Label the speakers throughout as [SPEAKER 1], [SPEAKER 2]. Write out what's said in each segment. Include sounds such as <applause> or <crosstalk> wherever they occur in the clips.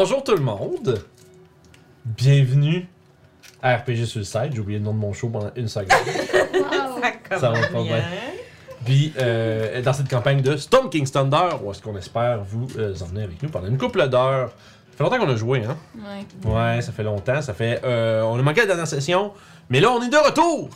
[SPEAKER 1] Bonjour tout le monde. Bienvenue à RPG sur le site. J'ai oublié le nom de mon show pendant une seconde. <laughs> Ça va pas bien. Puis, euh, dans cette campagne de Storm King's Thunder, où est-ce qu'on espère vous euh, emmener avec nous pendant une couple d'heures. Ça fait longtemps qu'on a joué, hein?
[SPEAKER 2] Ouais.
[SPEAKER 1] Ouais, ça fait longtemps. Ça fait. euh, on a manqué la dernière session, mais là, on est de retour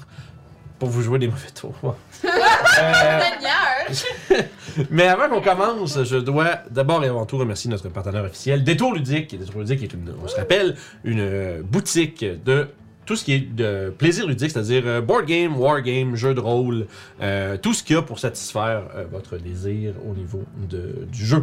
[SPEAKER 1] pour vous jouer des mauvais tours. <laughs> Euh,
[SPEAKER 2] Seigneur! <laughs> <laughs>
[SPEAKER 1] mais avant qu'on commence, je dois d'abord et avant tout remercier notre partenaire officiel, Détour Ludique. Détour Ludique est une, on se rappelle, une euh, boutique de tout ce qui est de plaisir ludique, c'est-à-dire euh, board game, war game, jeu de rôle, euh, tout ce qu'il y a pour satisfaire votre désir au niveau du jeu.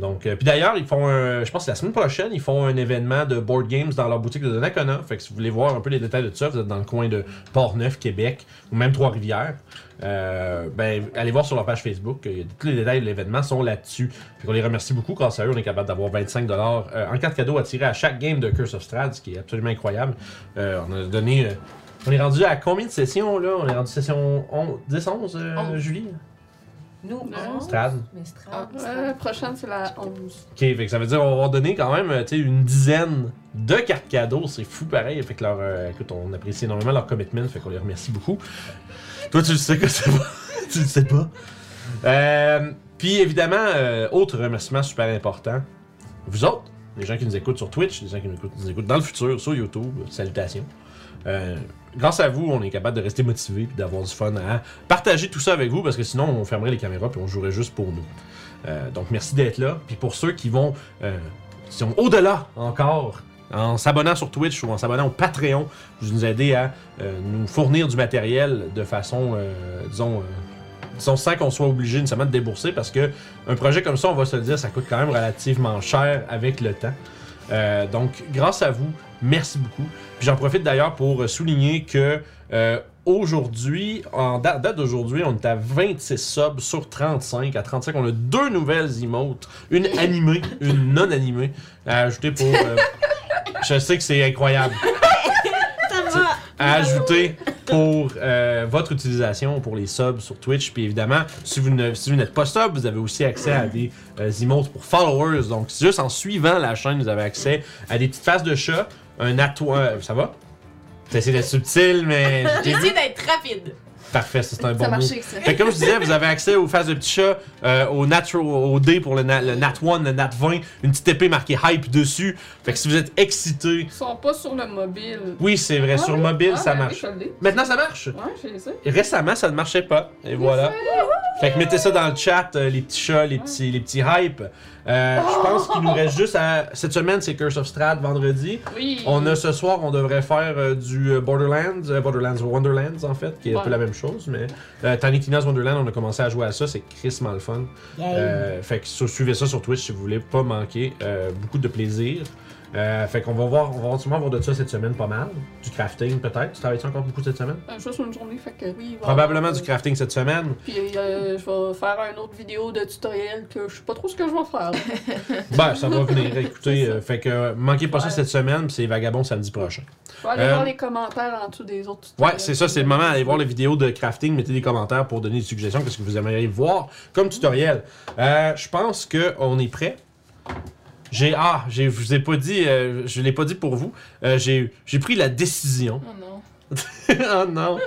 [SPEAKER 1] Donc, puis d'ailleurs, ils font, un- je pense que la semaine prochaine, ils font un événement de board games dans leur boutique de Donnacona. Fait que si vous voulez voir un peu les détails de tout ça, vous êtes dans le coin de Port-Neuf, Québec, ou même Trois-Rivières. Euh, ben, allez voir sur leur page Facebook. Tous les détails de l'événement sont là-dessus. Puis on les remercie beaucoup. Grâce à eux, on est capable d'avoir 25$ euh, en carte cadeau à tirer à chaque game de Curse of Strahd, ce qui est absolument incroyable. Euh, on a donné. euh, on est rendu à combien de sessions là? On est rendu session 11, 10, 11, euh,
[SPEAKER 2] Onze.
[SPEAKER 1] Julie?
[SPEAKER 2] Nous,
[SPEAKER 3] Non.
[SPEAKER 1] Strad.
[SPEAKER 2] Mais
[SPEAKER 3] Ah,
[SPEAKER 2] Strad.
[SPEAKER 3] euh, prochaine, c'est la 11.
[SPEAKER 1] Ok, fait que ça veut dire qu'on va donner quand même tu sais, une dizaine de cartes cadeaux. C'est fou pareil. Fait que leur, euh, écoute, on apprécie énormément leur commitment. Fait qu'on les remercie beaucoup. Tu le sais que c'est <laughs> tu le sais pas. Euh, Puis évidemment, euh, autre remerciement super important. Vous autres, les gens qui nous écoutent sur Twitch, les gens qui nous écoutent, nous écoutent dans le futur sur YouTube, salutations. Euh, grâce à vous, on est capable de rester motivé et d'avoir du fun à partager tout ça avec vous parce que sinon, on fermerait les caméras puis on jouerait juste pour nous. Donc, merci d'être là. Puis pour ceux qui vont, qui sont au-delà encore, en s'abonnant sur Twitch ou en s'abonnant au Patreon, vous nous aidez à euh, nous fournir du matériel de façon, euh, disons, euh, disons, sans qu'on soit obligé nécessairement de débourser parce que un projet comme ça, on va se le dire, ça coûte quand même relativement cher avec le temps. Euh, donc, grâce à vous, merci beaucoup. Puis j'en profite d'ailleurs pour souligner que euh, aujourd'hui, en date, date d'aujourd'hui, on est à 26 subs sur 35. À 35, on a deux nouvelles emotes, une animée, une non animée, à ajouter pour. euh, <laughs> je sais que c'est incroyable. À ajouter pour euh, votre utilisation pour les subs sur Twitch. Puis évidemment, si vous ne- si vous n'êtes pas sub, vous avez aussi accès à des euh, emotes pour followers. Donc, juste en suivant la chaîne, vous avez accès à des petites faces de chat, un atouin. Ça va? T'essaies d'être subtil, mais. <laughs> j'ai.
[SPEAKER 2] J'essaie d'être rapide.
[SPEAKER 1] Parfait, ça, c'est un bon
[SPEAKER 3] ça
[SPEAKER 1] mot.
[SPEAKER 3] marchait, ça.
[SPEAKER 1] Fait que comme je disais, vous avez accès aux phases de petits chats, euh, au, nat au dé pour le, na- le Nat 1, le Nat 20, une petite épée marquée hype dessus. Fait que si vous êtes excité,
[SPEAKER 3] Ils sont pas sur le mobile.
[SPEAKER 1] oui, c'est vrai,
[SPEAKER 3] Ah
[SPEAKER 1] sur
[SPEAKER 3] oui?
[SPEAKER 1] mobile,
[SPEAKER 3] Ah,
[SPEAKER 1] ça
[SPEAKER 3] ben
[SPEAKER 1] marche.
[SPEAKER 3] oui.
[SPEAKER 1] Maintenant, ça marche?
[SPEAKER 3] Ouais.
[SPEAKER 1] Récemment, ça ne marchait pas. Et voilà. Fait que mettez ça dans le chat, euh, les petits chats, les petits, les petits hype. Euh, Je pense qu'il nous reste juste à. Cette semaine, c'est Curse of Strahd vendredi.
[SPEAKER 3] Oui.
[SPEAKER 1] On a ce soir, on devrait faire euh, du euh, Borderlands, euh, Borderlands Wonderlands en fait, qui est un peu la même chose, mais euh, Tiny Tina's Wonderland, on a commencé à jouer à ça, c'est crissement le fun. Euh, fait que su- suivez ça sur Twitch si vous voulez pas manquer. euh, beaucoup de plaisir. Euh, fait qu'on va voir, on va sûrement voir de ça cette semaine pas mal. Du crafting peut-être. Tu travailles encore beaucoup cette semaine?
[SPEAKER 3] Euh, juste une journée, fait que oui.
[SPEAKER 1] Probablement du crafting cette semaine.
[SPEAKER 3] Puis euh, je vais faire une autre vidéo de tutoriel que je sais pas trop ce que je vais faire. <laughs>
[SPEAKER 1] Ben, ça va venir. Écoutez, euh, fait que manquez pas ça
[SPEAKER 3] Ouais.
[SPEAKER 1] cette semaine, c'est Vagabond samedi prochain.
[SPEAKER 3] Je vais aller voir les commentaires en dessous des autres
[SPEAKER 1] Ouais,
[SPEAKER 3] tutoriels.
[SPEAKER 1] c'est ça, c'est le moment d'aller voir les vidéos de crafting, mettez des commentaires pour donner des suggestions, qu'est-ce que vous aimeriez voir comme tutoriel. Je pense qu'on est prêt. J'ai ah, j'ai je vous ai pas dit, euh, je l'ai pas dit pour vous. Euh, j'ai j'ai pris la décision.
[SPEAKER 3] Oh non. <laughs>
[SPEAKER 1] oh non.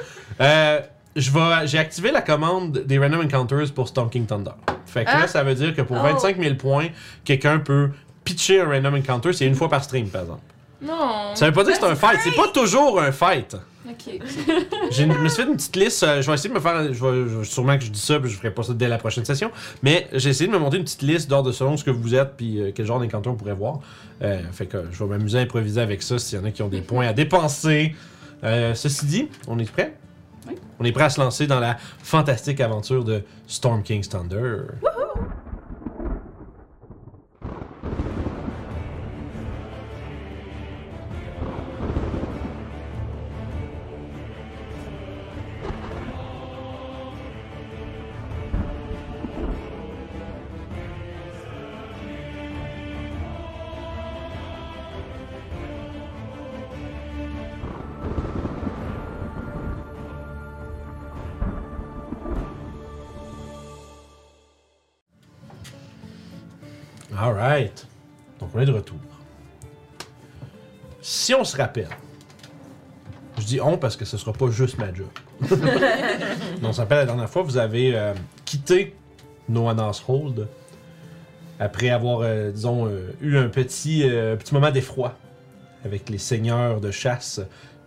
[SPEAKER 1] Euh, je vais, j'ai activé la commande des Random Encounters pour Storm King Thunder. Fait que là,
[SPEAKER 2] Ah.
[SPEAKER 1] ça veut dire que pour
[SPEAKER 2] Oh.
[SPEAKER 1] 25 000 points, quelqu'un peut pitcher un Random Encounter, c'est une fois par stream, par exemple.
[SPEAKER 3] Non.
[SPEAKER 1] Ça veut pas dire que c'est un fight, c'est pas toujours un fight.
[SPEAKER 3] Ok. <laughs>
[SPEAKER 1] Je me suis fait une petite liste. euh, je vais essayer de me faire. Je vais, je- sûrement que je dis ça, puis je ferai pas ça dès la prochaine session. Mais j'ai essayé de me monter une petite liste d'ordre de selon ce que vous êtes, puis euh, quel genre d'encounter on pourrait voir. Euh, fait que je vais m'amuser à improviser avec ça s'il y en a qui ont des points à dépenser. Euh, ceci dit, on est prêt?
[SPEAKER 3] Oui.
[SPEAKER 1] On est prêt à se lancer dans la fantastique aventure de Storm King's Thunder. Alright. Donc on est de retour. Si on se rappelle, je dis on parce que ce sera pas juste ma job. <laughs> On se rappelle la dernière fois, vous avez euh, quitté Noanas Hold après avoir, euh, disons, euh, eu un petit, petit moment d'effroi avec les seigneurs de chasse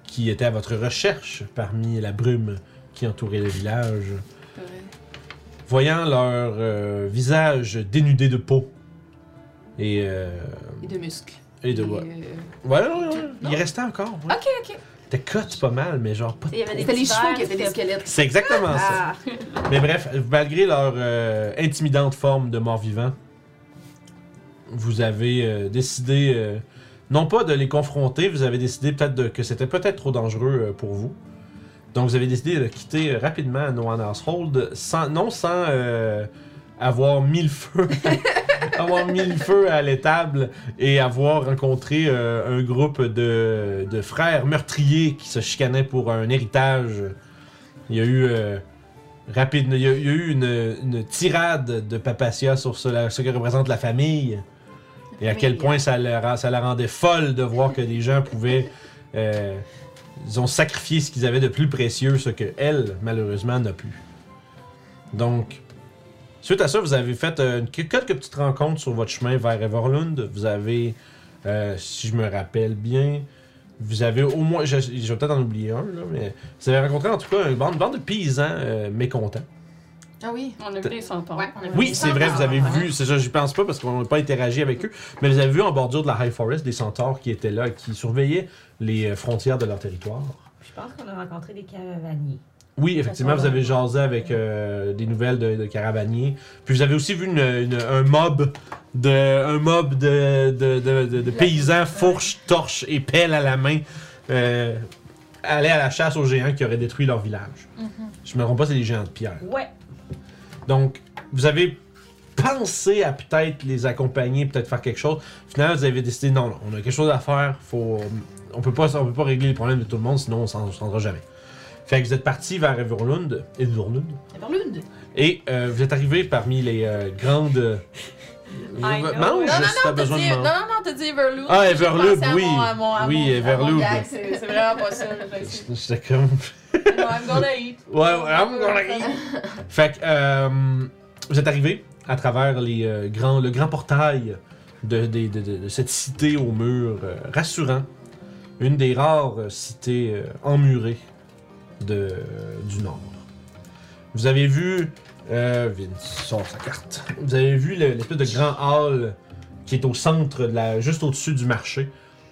[SPEAKER 1] qui étaient à votre recherche parmi la brume qui entourait le village. Voyant leur visage dénudé de peau et, euh,
[SPEAKER 3] Et de muscles.
[SPEAKER 1] et de.
[SPEAKER 3] Et,
[SPEAKER 1] Ouais,
[SPEAKER 3] euh,
[SPEAKER 1] ouais, ouais, ouais. Il restait encore. Ouais.
[SPEAKER 3] Ok, ok.
[SPEAKER 1] T'es cut pas mal, mais genre pas.
[SPEAKER 2] Il y avait des
[SPEAKER 3] C'était les chevaux qui étaient des squelettes.
[SPEAKER 1] C'est exactement ça.
[SPEAKER 3] Ah.
[SPEAKER 1] Mais bref, malgré leur euh, intimidante forme de mort-vivant, vous avez euh, décidé, euh, non pas de les confronter, vous avez décidé peut-être de- que c'était peut-être trop dangereux euh, pour vous. Donc vous avez décidé de quitter rapidement Noanas Hold, sans, non sans euh, avoir mis le feu, <laughs> avoir mis le feu à l'étable et avoir rencontré euh, un groupe de, de frères meurtriers qui se chicanaient pour un héritage. Il y a eu euh, rapide, il y a, il y a eu une, une tirade de Papacia sur ce, que représente la famille et à quel point ça la, ça la rendait folle de voir que des gens pouvaient euh, ils ont sacrifié ce qu'ils avaient de plus précieux, ce que elle, malheureusement, n'a plus. Donc, suite à ça, vous avez fait euh, quelques petites rencontres sur votre chemin vers Everlund. Vous avez, euh, si je me rappelle bien, vous avez au moins, je, je vais peut-être en oublier un, là, mais vous avez rencontré en tout cas une bande, une bande de paysans euh, mécontents.
[SPEAKER 2] Ah oui.
[SPEAKER 3] On a vu des centaures.
[SPEAKER 2] Ouais, on a vu
[SPEAKER 1] Oui,
[SPEAKER 2] des
[SPEAKER 1] c'est vrai, vous avez vu, c'est ça, j'y pense pas parce qu'on n'a pas interagi avec eux, mais vous avez vu en bordure de la High Forest des centaures qui étaient là et qui surveillaient les frontières de leur territoire.
[SPEAKER 4] Je pense qu'on a rencontré des caravaniers.
[SPEAKER 1] Oui, effectivement, vous avez jasé avec euh, des nouvelles de, de caravaniers. Puis vous avez aussi vu une- une- un mob de, un mob de, de, de- de- de paysans, fourches, torches et pelles à la main, euh, aller à la chasse aux géants qui auraient détruit leur village. Je me trompe pas, c'est des géants de pierre.
[SPEAKER 4] Ouais.
[SPEAKER 1] Donc, vous avez pensé à peut-être les accompagner, peut-être faire quelque chose. Finalement, vous avez décidé non, non, on a quelque chose à faire. Faut, on peut pas, on peut pas régler les problèmes de tout le monde, sinon on s'en on s'en rendra jamais. Fait que vous êtes parti vers Everlund, Everlund,
[SPEAKER 2] Everlund.
[SPEAKER 1] et euh, vous êtes arrivé parmi les euh, grandes. euh, mange
[SPEAKER 2] Non, non, non, t'as dit, non, non, non, t'as dit Everlood.
[SPEAKER 1] Ah,
[SPEAKER 2] à
[SPEAKER 1] oui.
[SPEAKER 2] mon- à mon- à
[SPEAKER 1] Oui,
[SPEAKER 2] gag, C'est vraiment pas ça. là, je sais.
[SPEAKER 1] J'étais comme.
[SPEAKER 2] No, I'm gonna eat. <laughs>
[SPEAKER 1] Ouais, ouais, I'm gonna eat. <laughs> Fait que euh, vous êtes arrivé à travers les, euh, grands, le grand portail de, de- de- de- de cette cité au mur euh, rassurant. Une des rares cités emmurées de, du nord. Vous avez vu. Euh, sort sa carte. Vous avez vu le- l'espèce de grand hall qui est au centre, de la, juste au-dessus du marché,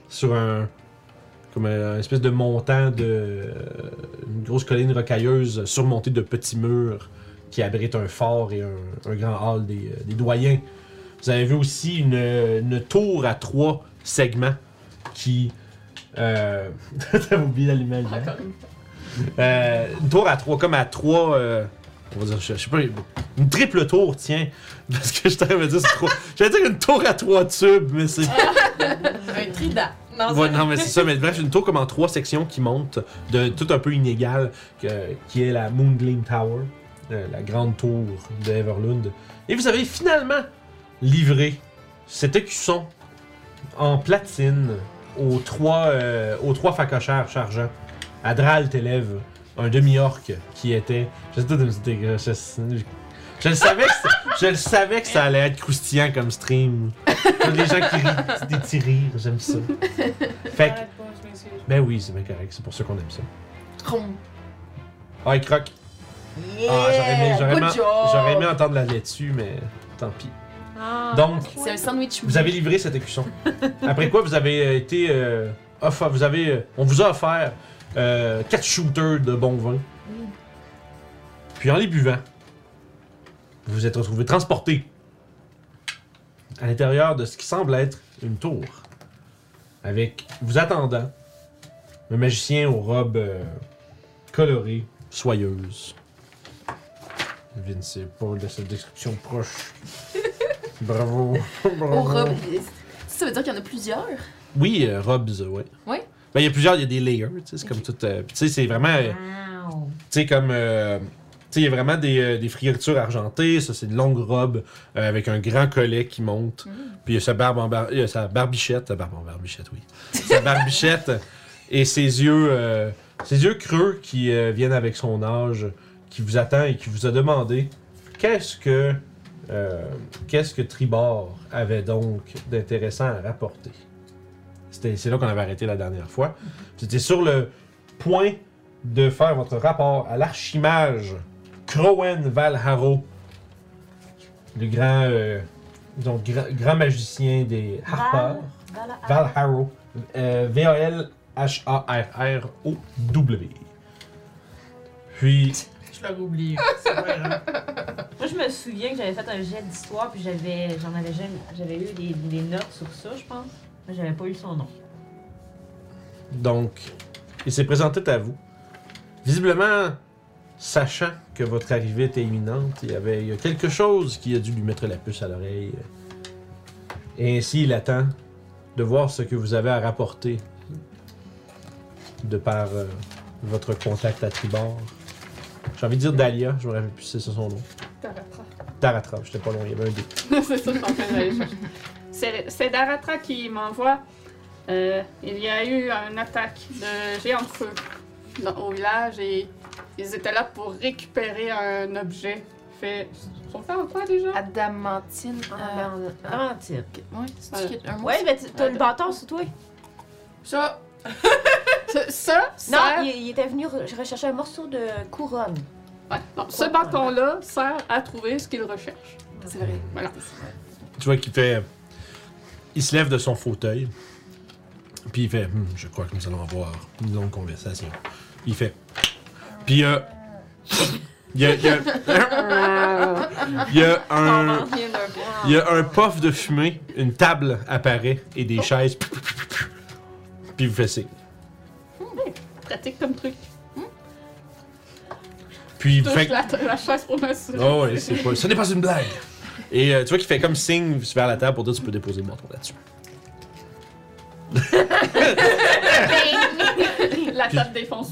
[SPEAKER 1] sur un. Comme un, espèce de montant de. une grosse colline rocailleuse surmontée de petits murs qui abrite un fort et un, grand hall des, euh, des doyens. Vous avez vu aussi une, une tour à trois segments qui. Euh... <laughs> T'as oublié la lumière. hein?
[SPEAKER 3] Encore une
[SPEAKER 1] Euh, une tour à trois, comme à trois. euh, on va dire, je, je sais pas, une triple tour, tiens. <laughs> Parce que je t'avais dire, c'est trop. J'allais dire une tour à trois tubes, mais c'est.
[SPEAKER 2] Un trident. Non,
[SPEAKER 1] Ouais, non, mais c'est ça, mais bref, une tour comme en trois sections qui monte, de tout un peu inégale, que- qui est la Moongleam Tower, euh, la grande tour de Everlund. Et vous avez finalement livré cet écusson en platine aux trois, euh, aux trois facochères chargeants. Adral t'élève, un demi-orc qui était. Je, sais pas, c'était- je, je- je le savais que ça- je le savais que ça allait être croustillant comme stream. Comme les gens qui rient, des petits rires, j'aime ça. Fait que, ben oui, c'est bien correct, c'est pour ça qu'on aime ça. Ah, il croque.
[SPEAKER 2] Yeah,
[SPEAKER 1] Ah, j'aurais aimé, j'aurais aimé-
[SPEAKER 2] job.
[SPEAKER 1] j'aurais aimé entendre la laitue, mais tant pis.
[SPEAKER 4] Ah,
[SPEAKER 1] Donc,
[SPEAKER 3] C'est un sandwich.
[SPEAKER 1] Vous avez livré cet écusson. Après quoi, vous avez euh, été euh, offer- vous avez, euh, on vous a offert euh, quatre shooters de bon vin. Puis en les buvant, vous vous êtes retrouvé transporté à l'intérieur de ce qui semble être une tour, avec vous attendant un magicien aux robes euh, colorées, soyeuses. Vince, pas de cette description proche. <laughs> Bravo. Bravo.
[SPEAKER 3] Au robe. Ça veut dire qu'il y en a plusieurs?
[SPEAKER 1] Oui, euh, robes, ouais.
[SPEAKER 3] Ouais.
[SPEAKER 1] Ben, il y a plusieurs, il y a des layers, tu sais, c'est comme tout. euh, tu sais, c'est vraiment. euh,
[SPEAKER 4] Wow.
[SPEAKER 1] Tu sais, comme. euh, sais, il y a vraiment des, euh, des frioritures argentées. Ça, c'est une longue robe euh, avec un grand collet qui monte. Puis il y a sa barbe en bar- il y a sa barbichette. Sa barbe en barbichette, oui. sa barbichette <laughs> et ses yeux, euh, ses yeux creux qui viennent avec son âge, qui vous attend et qui vous a demandé qu'est-ce que, qu'est-ce que Tribord avait donc d'intéressant à rapporter? C'était, c'est là qu'on avait arrêté la dernière fois. C'était sur le point de faire votre rapport à l'archimage Crowen Valharo, le grand, euh, disons, gra- grand magicien des Harpers.
[SPEAKER 5] Val-
[SPEAKER 1] Valharo. Euh, V-A-L-H-A-R-R-O-W. Puis,
[SPEAKER 2] Je l'avais oublié. C'est vrai, hein? <laughs>
[SPEAKER 5] Moi, je me souviens que j'avais fait un jet d'histoire, puis j'avais, j'en avais, jamais- j'avais eu des, des notes sur ça, je pense. J'avais pas eu son nom.
[SPEAKER 1] donc, il s'est présenté à vous. Visiblement, sachant que votre arrivée était imminente, il y avait il y a quelque chose qui a dû lui mettre la puce à l'oreille. Et ainsi, il attend de voir ce que vous avez à rapporter de par euh, votre contact à tribord. J'ai envie de dire Dahlia, je me rappelle plus si c'est ça son nom.
[SPEAKER 3] Daratra.
[SPEAKER 1] Daratra, j'étais pas loin, il y avait un dé. <laughs>
[SPEAKER 3] c'est ça je suis en train d'aller chercher. C'est Daratra qui m'envoie. euh, il y a eu une attaque de géants de feu dans- au village et ils étaient là pour récupérer un objet fait. Fait en quoi déjà?
[SPEAKER 2] Adamantine.
[SPEAKER 5] Ah,
[SPEAKER 2] euh,
[SPEAKER 5] tiens.
[SPEAKER 2] ouais, c'est un mot.
[SPEAKER 5] Ouais, mais tu- t'as le bâton sur toi.
[SPEAKER 2] Ça, <laughs>
[SPEAKER 3] Ce- Ça,
[SPEAKER 5] Non,
[SPEAKER 3] sert-
[SPEAKER 5] il, il était venu re- rechercher un morceau de couronne.
[SPEAKER 3] Ouais, non, ce bâton-là sert à trouver ce qu'il recherche.
[SPEAKER 2] c'est vrai.
[SPEAKER 3] Voilà.
[SPEAKER 1] Tu vois qu'il fait. Il se lève de son fauteuil. Puis il fait Hmm, Je crois que nous allons avoir une longue conversation. Il fait. Puis euh, il y a. Il y a, il y a un. Il y a un puff de fumée, une table apparaît et des chaises. Puis il vous fait signe.
[SPEAKER 3] Pratique comme truc.
[SPEAKER 1] Puis il
[SPEAKER 3] Touche
[SPEAKER 1] fait.
[SPEAKER 3] la, la chaise pour m'assurer.
[SPEAKER 1] Oh, ouais, c'est pas. Ce n'est pas une blague. Et euh, tu vois qu'il fait comme signe vers la table pour dire tu peux déposer le bâton là-dessus. <laughs>
[SPEAKER 3] La table défonce.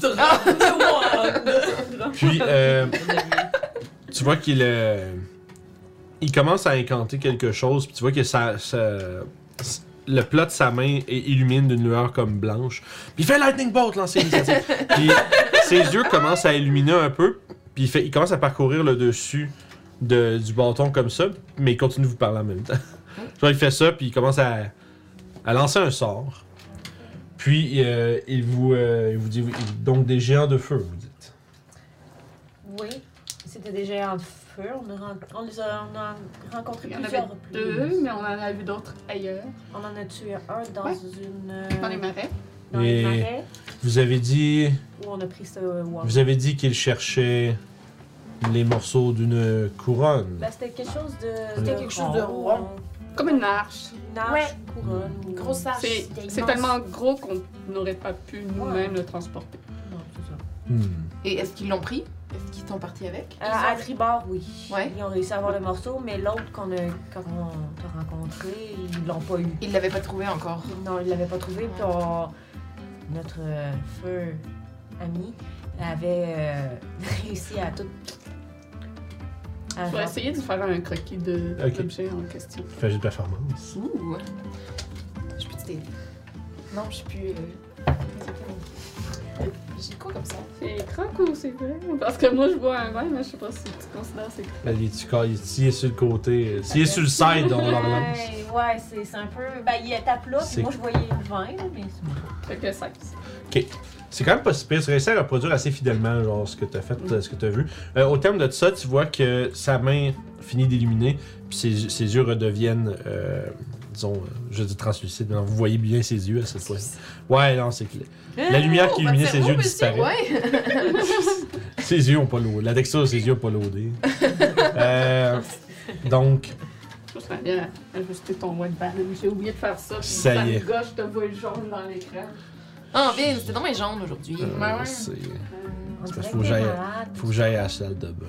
[SPEAKER 1] Puis, euh, tu vois qu'il euh, il commence à incanter quelque chose, puis tu vois que ça, ça- le plat de sa main est illumine d'une lueur comme blanche. Puis il fait Lightning Bolt, lancer l'initiative. puis ses yeux commencent à illuminer un peu, puis il, fait, il commence à parcourir le dessus de, du bâton comme ça, mais il continue de vous parler en même temps. tu vois, il fait ça, puis il commence à, à lancer un sort. Puis euh, il, vous, euh, il vous dit donc des géants de feu, vous dites.
[SPEAKER 5] Oui, c'était des géants de feu. On, a, on les a, on a rencontré
[SPEAKER 3] Il y en avait
[SPEAKER 5] plusieurs
[SPEAKER 3] deux,
[SPEAKER 5] reprises.
[SPEAKER 3] mais on en a vu d'autres ailleurs.
[SPEAKER 5] On en a tué un dans
[SPEAKER 3] Ouais.
[SPEAKER 5] une. euh,
[SPEAKER 3] Dans les marais.
[SPEAKER 5] dans les marais,
[SPEAKER 1] Vous avez dit,
[SPEAKER 5] où on a pris ce
[SPEAKER 1] vous avez dit qu'il cherchait les morceaux d'une couronne.
[SPEAKER 5] Ben, c'était quelque chose de.
[SPEAKER 2] C'était quelque chose de rond.
[SPEAKER 3] Comme une arche.
[SPEAKER 5] Une arche,
[SPEAKER 2] Ouais.
[SPEAKER 5] une couronne.
[SPEAKER 2] Une grosse arche.
[SPEAKER 3] C'est tellement gros qu'on n'aurait pas pu nous-mêmes le transporter.
[SPEAKER 5] Non, c'est ça.
[SPEAKER 1] Hmm.
[SPEAKER 2] Et est-ce qu'ils l'ont pris? Est-ce qu'ils sont partis avec?
[SPEAKER 5] Euh, à tribord, oui.
[SPEAKER 2] Ouais.
[SPEAKER 5] Ils ont réussi à avoir le morceau, mais l'autre qu'on a, qu'on a rencontré, ils l'ont pas eu.
[SPEAKER 2] Ils l'avaient pas trouvé encore.
[SPEAKER 5] Non, ils l'avaient pas trouvé. Puis on- notre euh, feu ami avait euh, <laughs> réussi à tout. À
[SPEAKER 3] Je vais essayer de faire un croquis de
[SPEAKER 1] Ok.
[SPEAKER 3] l'objet en question.
[SPEAKER 1] Fais juste performance.
[SPEAKER 2] Ouh! Je peux t'aider? Non, je suis plus. euh, J'ai quoi comme ça?
[SPEAKER 3] C'est croque ou c'est vrai? Parce que moi, je vois un vin, mais je sais pas si tu considères que c'est croque.
[SPEAKER 1] Ben, il- tu calles- S'il est sur le côté, euh, s'il est sur le side, on le relance.
[SPEAKER 5] Ouais, ouais, c'est c'est un peu. Ben, il tape là,
[SPEAKER 1] C'est-
[SPEAKER 5] puis moi je voyais le vin, là, mais c'est
[SPEAKER 3] Fait que 16.
[SPEAKER 1] C'est quand même pas si pire. Tu réussis à reproduire assez fidèlement genre, ce que tu as fait, euh, ce que tu as vu. Euh, au terme de ça, tu vois que sa main finit d'illuminer, puis ses, ses yeux redeviennent, euh, disons, je dis translucides. mais Vous voyez bien ses yeux à cette fois. Ouais, non, c'est clair. La lumière qui
[SPEAKER 2] Oh,
[SPEAKER 1] illuminait
[SPEAKER 2] votre
[SPEAKER 1] ses yeux disparaît.
[SPEAKER 2] Ouais! <laughs>
[SPEAKER 1] Ses yeux ont pas l'eau. La texture de ses yeux n'a pas loadé. <laughs> euh, donc,
[SPEAKER 3] Je serais bien ajuster ton white balance. J'ai oublié de faire ça.
[SPEAKER 1] Ça y est.
[SPEAKER 3] gauche, je te vois jaune dans l'écran.
[SPEAKER 2] Ah, bien, c'était dans mes jambes aujourd'hui.
[SPEAKER 1] euh,
[SPEAKER 2] Ouais, ouais.
[SPEAKER 1] c'est-
[SPEAKER 5] On
[SPEAKER 1] parce faut que j'aille- faut que j'aille à la salle de bain.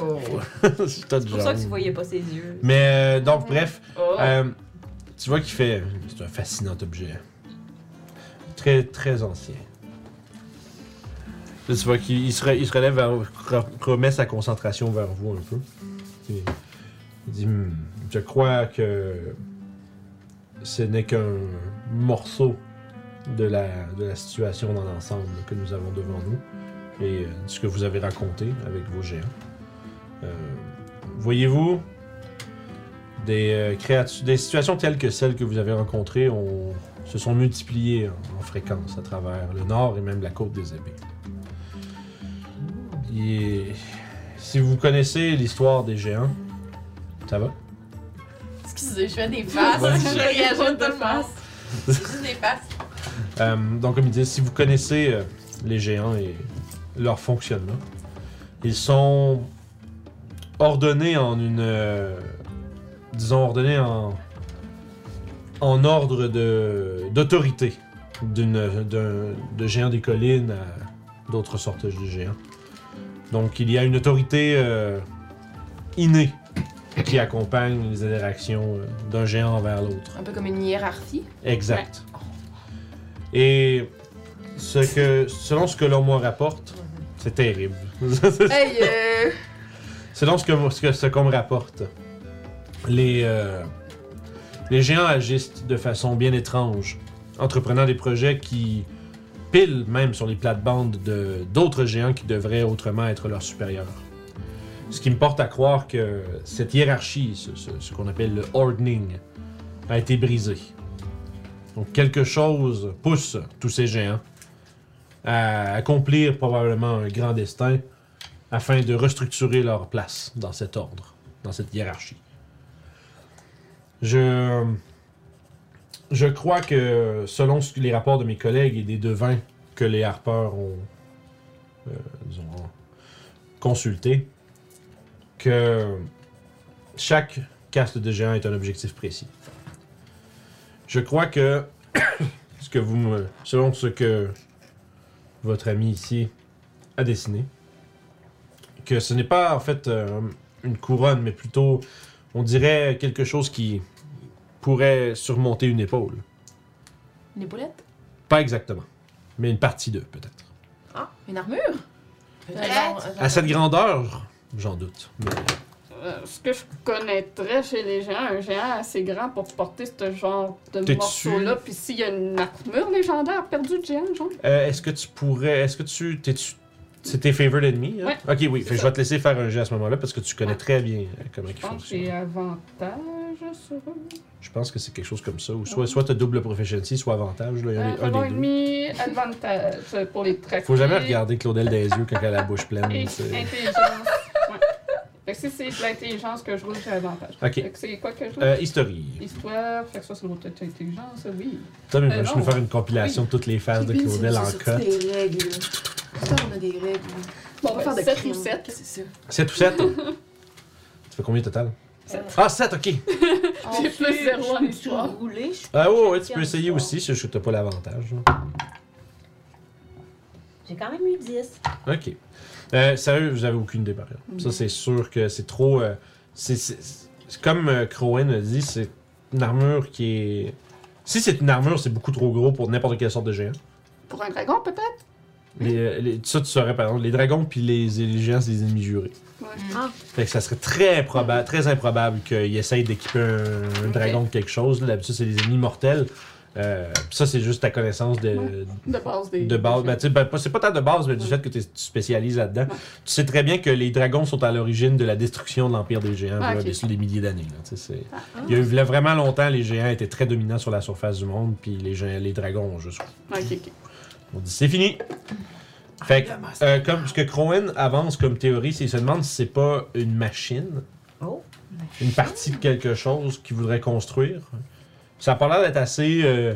[SPEAKER 2] Oh. <laughs>
[SPEAKER 1] c'est tout
[SPEAKER 5] C'est pour ça que tu voyais pas ses yeux.
[SPEAKER 1] Mais euh, donc, bref,
[SPEAKER 3] Oh!
[SPEAKER 1] euh, tu vois qu'il fait. C'est un fascinant objet. Très, très ancien. Là, tu vois qu'il il se, re- il se relève, vers- re- remet sa concentration vers vous un peu. Il dit Hmm, Je crois que ce n'est qu'un morceau de la, de la situation dans l'ensemble que nous avons devant nous et euh, ce que vous avez raconté avec vos géants. Euh, Voyez-vous, des, euh, des situations telles que celles que vous avez rencontrées ont- se sont multipliées en, en fréquence à travers le nord et même la côte des épées. Et si vous connaissez l'histoire des géants, ça va?
[SPEAKER 2] Excusez, je fais des faces.
[SPEAKER 1] Ouais.
[SPEAKER 2] je réagis de face. Juste des faces.
[SPEAKER 1] Euh, donc, comme il dit, si vous connaissez euh, les géants et leur fonctionnement, ils sont ordonnés en une. euh, disons, ordonnés en. en ordre de, d'autorité d'une, d'un- de géants des collines à d'autres sortes de géants. Donc, il y a une autorité innée qui accompagne les interactions d'un géant envers l'autre.
[SPEAKER 2] Un peu comme une hiérarchie.
[SPEAKER 1] Exact. Et ce que, selon ce que l'on me rapporte, c'est terrible. <laughs>
[SPEAKER 2] Hey, euh...
[SPEAKER 1] selon ce que ce qu'on me rapporte, les euh, les géants agissent de façon bien étrange, entreprenant des projets qui pilent même sur les plates-bandes de d'autres géants qui devraient autrement être leurs supérieurs. Ce qui me porte à croire que cette hiérarchie, ce, ce- ce qu'on appelle le ordning, a été brisée. Donc quelque chose pousse tous ces géants à accomplir probablement un grand destin afin de restructurer leur place dans cet ordre, dans cette hiérarchie. Je, crois que selon les rapports de mes collègues et des devins que les harpeurs ont, euh, disons, consultés, que chaque caste de géant est un objectif précis. Je crois que <coughs> ce que vous me, selon ce que votre ami ici a dessiné, que ce n'est pas en fait euh, une couronne, mais plutôt, on dirait quelque chose qui pourrait surmonter une épaule.
[SPEAKER 2] Une épaulette?
[SPEAKER 1] Pas exactement, mais une partie d'eux peut-être.
[SPEAKER 2] Ah, une armure?
[SPEAKER 4] Peut-être.
[SPEAKER 1] À cette grandeur, j'en doute. Mais
[SPEAKER 3] ce que je connaîtrais chez les géants, un géant assez grand pour porter ce genre de morceau-là, puis s'il y a une armure légendaire perdue de géant, genre?
[SPEAKER 1] euh, est-ce que tu pourrais, est-ce que tu, t'es-tu, c'est tes favorite ennemis? hein?
[SPEAKER 3] Ouais.
[SPEAKER 1] Ok, oui. Fait je vais te laisser faire un jet à ce moment-là parce que tu connais
[SPEAKER 3] Ouais.
[SPEAKER 1] très bien euh, comment
[SPEAKER 3] Je pense que
[SPEAKER 1] fonctionne.
[SPEAKER 3] j'ai avantage sur eux.
[SPEAKER 1] Je pense que c'est quelque chose comme ça. Ou soit, soit t'as double proficiency, soit avantage. Là, il y en a
[SPEAKER 3] Euh,
[SPEAKER 1] un des deux.
[SPEAKER 3] avantage pour les traquer.
[SPEAKER 1] Faut jamais regarder Claudel des yeux quand elle a la bouche pleine.
[SPEAKER 3] Et intelligence. Fait que si c'est de l'intelligence que je roule, j'ai avantage.
[SPEAKER 1] Ok.
[SPEAKER 3] Fait que c'est quoi que je roule?
[SPEAKER 1] Euh, history.
[SPEAKER 3] Histoire, fait que ça, c'est l'autre intelligence, oui.
[SPEAKER 1] Tom, il va
[SPEAKER 3] Euh,
[SPEAKER 1] juste
[SPEAKER 3] non.
[SPEAKER 1] nous faire une compilation de toutes les phases de
[SPEAKER 2] Puis,
[SPEAKER 1] Claudel
[SPEAKER 2] c'est-
[SPEAKER 1] en
[SPEAKER 2] c'est
[SPEAKER 1] cas.
[SPEAKER 2] toutes des règles. là. Putain, on a des règles.
[SPEAKER 3] Bon,
[SPEAKER 2] On va faire
[SPEAKER 3] ben,
[SPEAKER 2] de
[SPEAKER 3] 7
[SPEAKER 2] crime.
[SPEAKER 3] ou 7.
[SPEAKER 2] Qu'est-ce que c'est ça?
[SPEAKER 1] 7 ou 7 Tu fais combien total?
[SPEAKER 3] Sept.
[SPEAKER 1] Ah, 7, ok. <laughs>
[SPEAKER 3] J'ai plus zéro en histoire.
[SPEAKER 4] Rouler, je
[SPEAKER 1] Ah, ouais, ouais, tu peux essayer aussi, c'est juste que t'as pas l'avantage. là.
[SPEAKER 4] J'ai quand même eu 10.
[SPEAKER 1] Ok. Euh, sérieux, vous avez aucune idée par exemple. Ça,
[SPEAKER 3] Non.
[SPEAKER 1] c'est sûr que c'est trop. euh, c'est comme euh, Crowen a dit, c'est une armure qui est. Si c'est une armure, c'est beaucoup trop gros pour n'importe quelle sorte de géant.
[SPEAKER 3] Pour un dragon, peut-être?
[SPEAKER 1] Les, euh, les- ça, tu saurais par exemple, les dragons puis les, les géants, c'est des ennemis jurés.
[SPEAKER 3] Ouais.
[SPEAKER 4] Ah.
[SPEAKER 1] Fait que ça serait très improbable, très improbable qu'ils essayent d'équiper un, dragon de quelque chose. là. D'habitude, c'est des ennemis mortels. Euh, ça, c'est juste ta connaissance de,
[SPEAKER 3] Ouais. De base des.
[SPEAKER 1] de base. Ben, ben, pas- c'est pas tant de base, mais du
[SPEAKER 3] Ouais.
[SPEAKER 1] fait que tu spécialises là-dedans.
[SPEAKER 3] Ouais.
[SPEAKER 1] Tu sais très bien que les dragons sont à l'origine de la destruction de l'Empire des Géants,
[SPEAKER 3] Ah,
[SPEAKER 1] voilà,
[SPEAKER 3] ok.
[SPEAKER 1] des, des milliers d'années. c'est-
[SPEAKER 3] Ah,
[SPEAKER 1] Il y a eu là, vraiment longtemps, les géants étaient très dominants sur la surface du monde, puis les, géants- les dragons ont juste.
[SPEAKER 3] ok, ok.
[SPEAKER 1] On dit c'est fini. Fait que, euh, comme ce que Crowen avance comme théorie, c'est qu'il se demande si c'est pas une machine,
[SPEAKER 4] Oh.
[SPEAKER 1] une partie de quelque chose qu'il voudrait construire. Ça a pas l'air d'être assez. euh,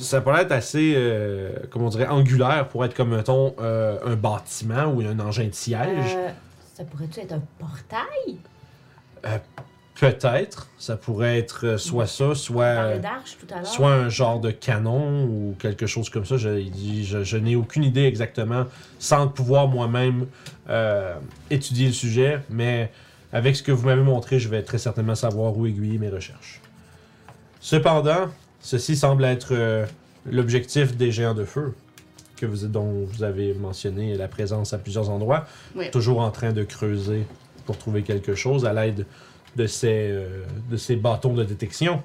[SPEAKER 1] ça l'air d'être assez, euh, comment on dirait, angulaire pour être comme, mettons, euh, un bâtiment ou un engin de siège.
[SPEAKER 4] Euh, ça pourrait-tu être un portail?
[SPEAKER 1] Peut-être. Ça pourrait être euh, soit ça, soit.
[SPEAKER 4] tout à
[SPEAKER 1] soit un genre de canon ou quelque chose comme ça. Je, n'ai aucune idée exactement, sans pouvoir moi-même euh, étudier le sujet, mais avec ce que vous m'avez montré, je vais très certainement savoir où aiguiller mes recherches. Cependant, ceci semble être euh, l'objectif des géants de feu, que vous, dont vous avez mentionné la présence à plusieurs endroits,
[SPEAKER 3] Oui.
[SPEAKER 1] toujours en train de creuser pour trouver quelque chose à l'aide de ces, euh, de ces bâtons de détection.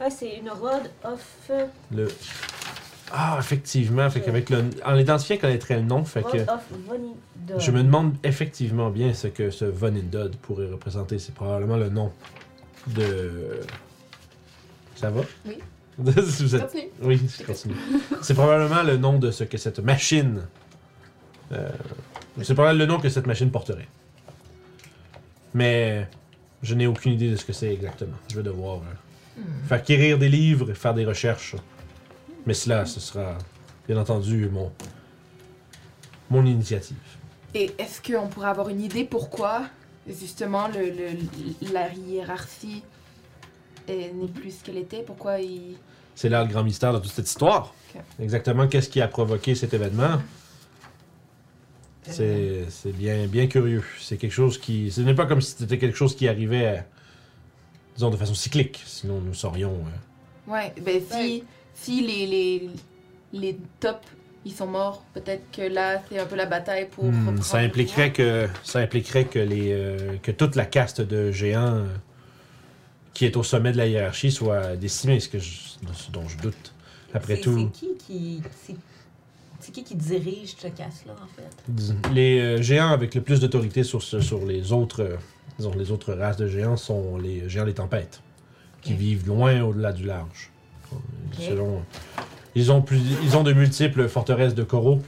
[SPEAKER 4] Ah, c'est une rod of.
[SPEAKER 1] Le... Ah, effectivement, fait qu'avec le... en l'identifiant, elle connaîtrait le nom, fait que
[SPEAKER 4] Rod
[SPEAKER 1] je me demande effectivement bien ce que ce Von Indod pourrait représenter. C'est probablement le nom de... Ça va?
[SPEAKER 2] Oui.
[SPEAKER 1] Si <laughs> vous êtes-
[SPEAKER 2] Continue.
[SPEAKER 1] Oui, je continue. <laughs> C'est probablement le nom de ce que cette machine. euh, c'est probablement le nom que cette machine porterait. Mais je n'ai aucune idée de ce que c'est exactement. Je vais devoir euh, faire acquérir des livres et faire des recherches. Mais cela, ce sera bien entendu mon, mon initiative.
[SPEAKER 2] Et est-ce qu'on pourrait avoir une idée pourquoi, justement, le, le- la hiérarchie n'est plus ce qu'elle était? Pourquoi il...
[SPEAKER 1] C'est là le grand mystère de toute cette histoire. Exactement qu'est-ce qui a provoqué cet événement? C'est c'est bien, bien curieux. C'est quelque chose qui. Ce n'est pas comme si c'était quelque chose qui arrivait, disons, de façon cyclique. Sinon, nous saurions. euh,
[SPEAKER 2] Ouais, ben si,
[SPEAKER 4] Ouais.
[SPEAKER 2] si les, les, les tops, ils sont morts, peut-être que là, c'est un peu la bataille pour
[SPEAKER 1] hmm, ça impliquerait que ça impliquerait que les euh, que toute la caste de géants euh, qui est au sommet de la hiérarchie soit décimée, ce que je- ce dont je doute. Après tout,
[SPEAKER 4] C'est qui qui. C'est qui qui dirige ce casse-là, en fait?
[SPEAKER 1] Les euh, géants avec le plus d'autorité sur, ce- sur les autres euh, disons, les autres races de géants sont les géants des tempêtes, qui vivent loin au-delà du large. Selon, ils, ont plus, ils ont de multiples forteresses de coraux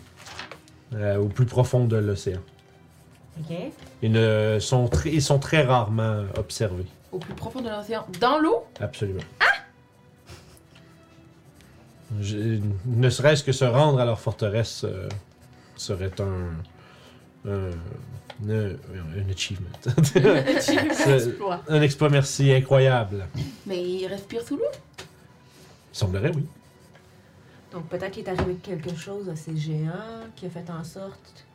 [SPEAKER 1] euh, au plus profond de l'océan.
[SPEAKER 4] Ok.
[SPEAKER 1] Ils, ne sont ils sont très rarement observés,
[SPEAKER 2] Au plus profond de l'océan. Dans l'eau?
[SPEAKER 1] absolument. Je- ne serait-ce que se rendre à leur forteresse euh, serait un, un, un- un achievement. <laughs> C'est-
[SPEAKER 3] Exploit.
[SPEAKER 1] un exploit, merci, incroyable.
[SPEAKER 2] Mais il respire sous l'eau?
[SPEAKER 1] Il semblerait, oui.
[SPEAKER 4] Donc peut-être qu'il est arrivé quelque chose à ces géants qui a fait en sorte.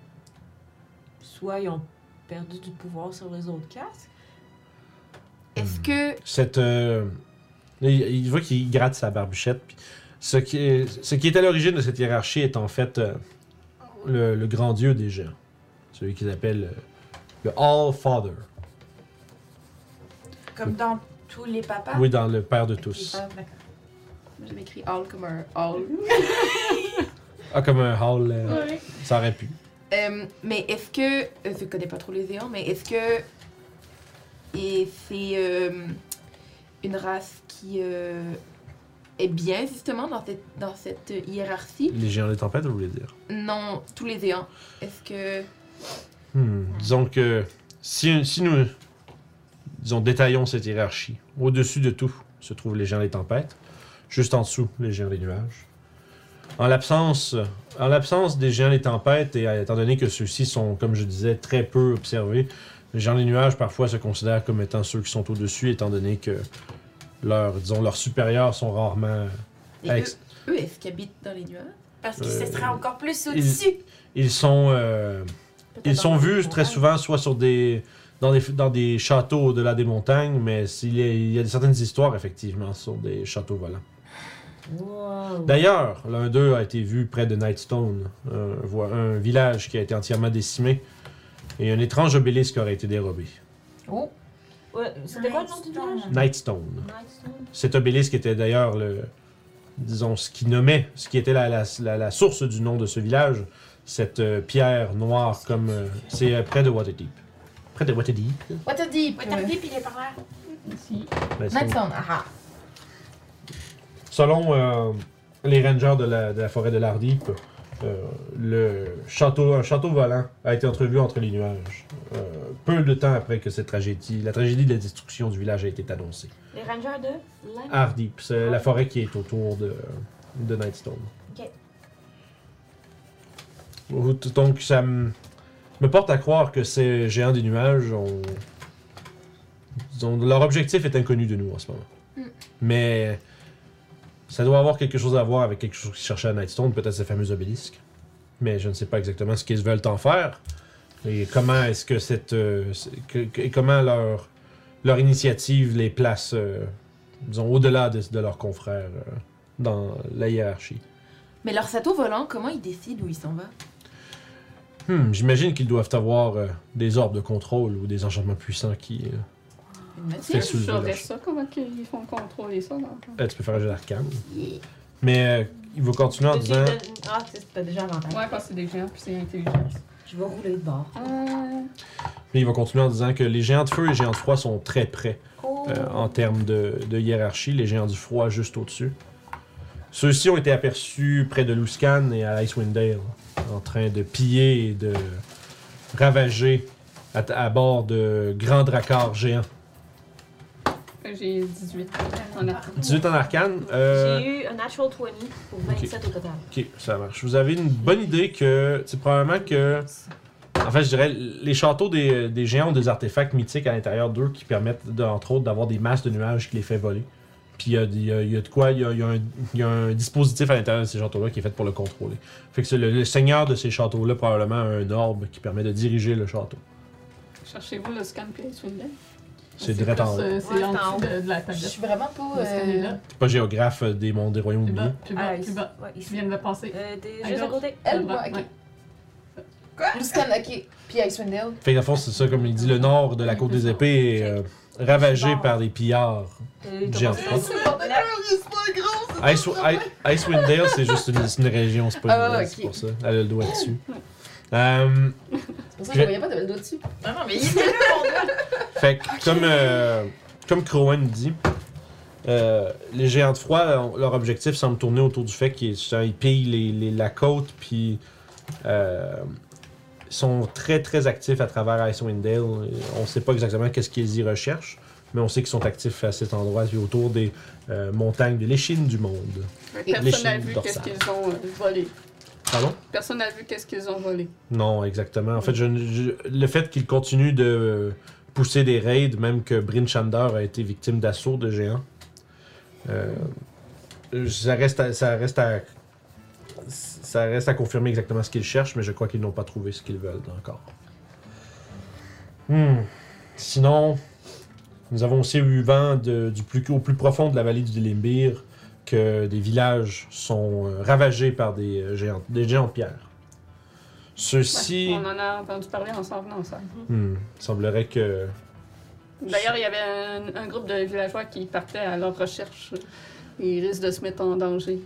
[SPEAKER 4] Soit ils ont perdu du pouvoir sur les autres casques.
[SPEAKER 2] Est-ce que...
[SPEAKER 1] Cette, euh, il, voit qu'il gratte sa barbichette. puis ce, qui est, ce qui est à l'origine de cette hiérarchie est en fait euh, le, le grand dieu des géants. Celui qu'ils appellent euh, le All Father.
[SPEAKER 2] Comme dans tous les papas?
[SPEAKER 1] Oui, dans le père de tous.
[SPEAKER 2] Ah, d'accord. J'avais écrit all comme un all. <laughs>
[SPEAKER 1] Ah, comme un euh,
[SPEAKER 3] Oui.
[SPEAKER 1] ça aurait pu.
[SPEAKER 2] Euh, mais est-ce que... Je connais pas trop les géants, mais est-ce que... Et c'est euh, une race qui euh, est bien, justement, dans cette, dans cette hiérarchie?
[SPEAKER 1] Les géants des tempêtes, vous voulez dire?
[SPEAKER 2] Non, tous les géants. Est-ce que...
[SPEAKER 1] Hmm, Disons que si, si nous disons, détaillons cette hiérarchie, au-dessus de tout se trouvent les géants des tempêtes, juste en dessous les géants des nuages. En l'absence, en l'absence des géants des tempêtes, et étant donné que ceux-ci sont, comme je disais, très peu observés, les géants des nuages parfois se considèrent comme étant ceux qui sont au-dessus, étant donné que leurs, disons, leurs supérieurs sont rarement.
[SPEAKER 2] Et
[SPEAKER 1] Ex-
[SPEAKER 2] eux, eux, est-ce qu'ils habitent dans les nuages? Parce que
[SPEAKER 1] Euh,
[SPEAKER 2] ce serait encore plus au-dessus.
[SPEAKER 1] Ils sont, euh, Ils sont vus très souvent soit sur des dans des dans des châteaux au-delà des montagnes, mais s'il y a, il y a certaines histoires effectivement sur des châteaux volants.
[SPEAKER 4] Wow.
[SPEAKER 1] D'ailleurs, l'un d'eux a été vu près de Nightstone, un village qui a été entièrement décimé, et un étrange obélisque aurait été dérobé.
[SPEAKER 4] Oh. Ouais, C'était quoi le nom du village?
[SPEAKER 1] Nightstone.
[SPEAKER 4] Nightstone.
[SPEAKER 1] Cet obélisque était d'ailleurs le disons ce qui nommait, ce qui était la, la, la- la source du nom de ce village, cette euh, pierre noire comme euh, c'est euh, près de Waterdeep. Près de Waterdeep?
[SPEAKER 2] Waterdeep!
[SPEAKER 4] Waterdeep, il est par là.
[SPEAKER 3] Ici.
[SPEAKER 1] Ben, c'est-
[SPEAKER 2] Nightstone, ah
[SPEAKER 1] Selon euh, les rangers de la, de la forêt de l'Ardip, euh, le château, un château volant a été entrevu entre les nuages. euh, peu de temps après que cette tragédie, la tragédie de la destruction du village a été annoncée.
[SPEAKER 4] Les rangers de.
[SPEAKER 1] Ardip, c'est la forêt qui est autour de, de Nightstone.
[SPEAKER 4] Ok.
[SPEAKER 1] Donc ça me, me porte à croire que ces géants des nuages ont, leur objectif est inconnu de nous en ce moment.
[SPEAKER 2] Mm.
[SPEAKER 1] Mais ça doit avoir quelque chose à voir avec quelque chose qu'ils cherchaient à Nightstone, peut-être ces fameux obélisques. Mais je ne sais pas exactement ce qu'ils veulent en faire. Et comment est-ce que cette. euh, que- que- comment leur, leur initiative les place, euh, disons, au-delà de, de leurs confrères euh, dans la hiérarchie.
[SPEAKER 2] Mais leur château volant, comment ils décident où ils s'en vont?
[SPEAKER 1] Hmm, J'imagine qu'ils doivent avoir euh, des orbes de contrôle ou des enchantements puissants qui. Le
[SPEAKER 3] J'aurais
[SPEAKER 1] village.
[SPEAKER 3] ça, comment ils font contrôler ça dans le fond?
[SPEAKER 1] euh, tu peux faire un jeu d'arcane.
[SPEAKER 2] Yeah.
[SPEAKER 1] Mais euh, il va continuer en disant.
[SPEAKER 4] Ah, tu- t'as déjà avantage.
[SPEAKER 3] Ouais, parce que c'est des géants, puis c'est intelligence.
[SPEAKER 4] Je vais rouler de bord.
[SPEAKER 3] Euh,
[SPEAKER 1] Mais il va continuer en disant que les géants de feu et les géants de froid sont très près
[SPEAKER 4] Oh.
[SPEAKER 1] euh, en termes de, de hiérarchie. Les géants du froid juste au-dessus. Ceux-ci ont été aperçus près de Luscan et à Icewind Dale, en train de piller et de ravager à, à bord de grands dracars géants.
[SPEAKER 3] J'ai 18 en arcane.
[SPEAKER 1] 18 en arcane. euh,
[SPEAKER 4] J'ai eu un natural 20 pour 27 au total.
[SPEAKER 1] Ok, ça marche. Vous avez une bonne idée que, c'est probablement que, en fait, je dirais, les châteaux des, des géants ont des artefacts mythiques à l'intérieur d'eux qui permettent, de- entre autres, d'avoir des masses de nuages qui les fait voler. Puis il y a, il y y a de quoi, il y a, il y a un, il y a un dispositif à l'intérieur de ces châteaux-là qui est fait pour le contrôler. Fait que le, le seigneur de ces châteaux-là probablement a un orbe qui permet de diriger le château.
[SPEAKER 3] Cherchez-vous le scan puis Swindon?
[SPEAKER 1] C'est direct en haut.
[SPEAKER 3] C'est en dessous de, de la
[SPEAKER 2] Je
[SPEAKER 3] tablette.
[SPEAKER 2] suis vraiment pas. Euh...
[SPEAKER 1] C'est pas géographe euh, des mondes des royaumes
[SPEAKER 3] bas, plus bas, plus bas.
[SPEAKER 4] Ouais,
[SPEAKER 3] Je
[SPEAKER 4] ici.
[SPEAKER 3] viens de le passer.
[SPEAKER 4] Euh, t'es
[SPEAKER 3] À
[SPEAKER 4] juste à côté.
[SPEAKER 2] Elle, ok.
[SPEAKER 3] ouais.
[SPEAKER 2] Le scan, ok. Puis Icewind Dale.
[SPEAKER 1] Fait que fond, c'est ça, comme il dit, le nord de la côte des épées est euh, ravagé par des pillards.
[SPEAKER 4] Euh,
[SPEAKER 1] Géant.
[SPEAKER 4] t'as passé-
[SPEAKER 2] La-
[SPEAKER 1] Ice, I- Icewind Dale, c'est juste une, région, c'est pas une
[SPEAKER 2] Ah,
[SPEAKER 1] c'est pour ça. Elle a le doigt dessus. Euh,
[SPEAKER 2] C'est pour ça que je voyais pas, t'avais le doigt dessus.
[SPEAKER 4] Non, non, mais il était là, mon gars. <laughs>
[SPEAKER 1] fait que, comme, euh, comme Crowan dit, euh, les géants de froid, leur objectif semble tourner autour du fait qu'ils ils pillent les, les- la côte, puis euh, sont très très actifs à travers Icewind Dale. On sait pas exactement qu'est-ce qu'ils y recherchent, mais on sait qu'ils sont actifs à cet endroit, puis autour des euh, montagnes de l'échine du monde.
[SPEAKER 3] Personne n'a vu qu'est-ce qu'ils ont volé.
[SPEAKER 1] Pardon?
[SPEAKER 3] Personne n'a vu qu'est-ce qu'ils ont volé.
[SPEAKER 1] Non, exactement. En fait, je, je- le fait qu'il continue de pousser des raids, même que Bryn Shander a été victime d'assaut de géants, euh, ça, reste à, ça, reste à, ça reste à confirmer exactement ce qu'ils cherchent, mais je crois qu'ils n'ont pas trouvé ce qu'ils veulent encore. Hmm. Sinon, nous avons aussi eu vent de- du plus, au plus profond de la vallée du Limbir que des villages sont euh, ravagés par des, euh, géants, des géants de pierre. Ceux-ci.
[SPEAKER 3] Ouais, on en a entendu parler en s'en venant, ça.
[SPEAKER 1] Hmm, il semblerait que.
[SPEAKER 3] D'ailleurs, il y avait un, un groupe de villageois qui partaient à leur recherche. Ils risquent de se mettre en danger.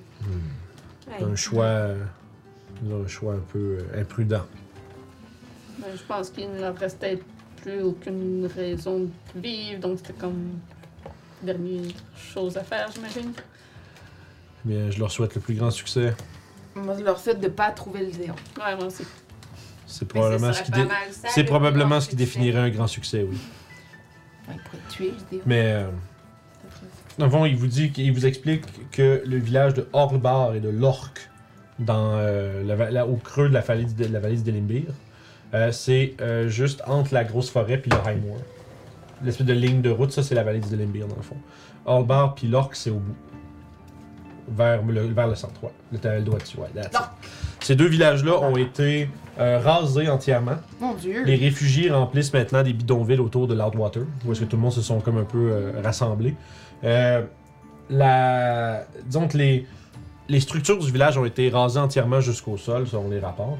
[SPEAKER 4] Ouais.
[SPEAKER 1] un choix. euh, un choix un peu imprudent.
[SPEAKER 3] Mais je pense qu'il ne leur restait plus aucune raison de vivre, donc c'était comme dernière chose à faire, j'imagine.
[SPEAKER 1] Mais je leur souhaite le plus grand succès.
[SPEAKER 2] Moi, je leur souhaite de pas trouver le zéon.
[SPEAKER 3] Ouais, moi aussi.
[SPEAKER 1] C'est probablement, ce qui, dé- c'est probablement ce qui définirait un grand succès, oui.
[SPEAKER 2] Ouais, être tué, le zéon.
[SPEAKER 1] Mais. Euh, dans le fond, il vous dit, il vous explique que le village de Orlbar et de Lork, dans, euh, la va- la- au creux de la vallée de la vallée d'Elimbir, euh, c'est euh, juste entre la grosse forêt puis le Highmoor. L'espèce de ligne de route, ça c'est la vallée d'Elimbir dans le fond. Orlbar puis Lork, c'est au bout. Vers le, vers le centre, ouais. Le doigt dessus, ouais. that's it.
[SPEAKER 2] Lork.
[SPEAKER 1] Ces deux villages-là ont été euh, rasés entièrement.
[SPEAKER 2] Mon dieu.
[SPEAKER 1] Les réfugiés remplissent maintenant des bidonvilles autour de Loudwater, où est-ce que tout le monde se sont comme un peu euh, rassemblés. Euh, la... Disons que les... les structures du village ont été rasées entièrement jusqu'au sol, selon les rapports.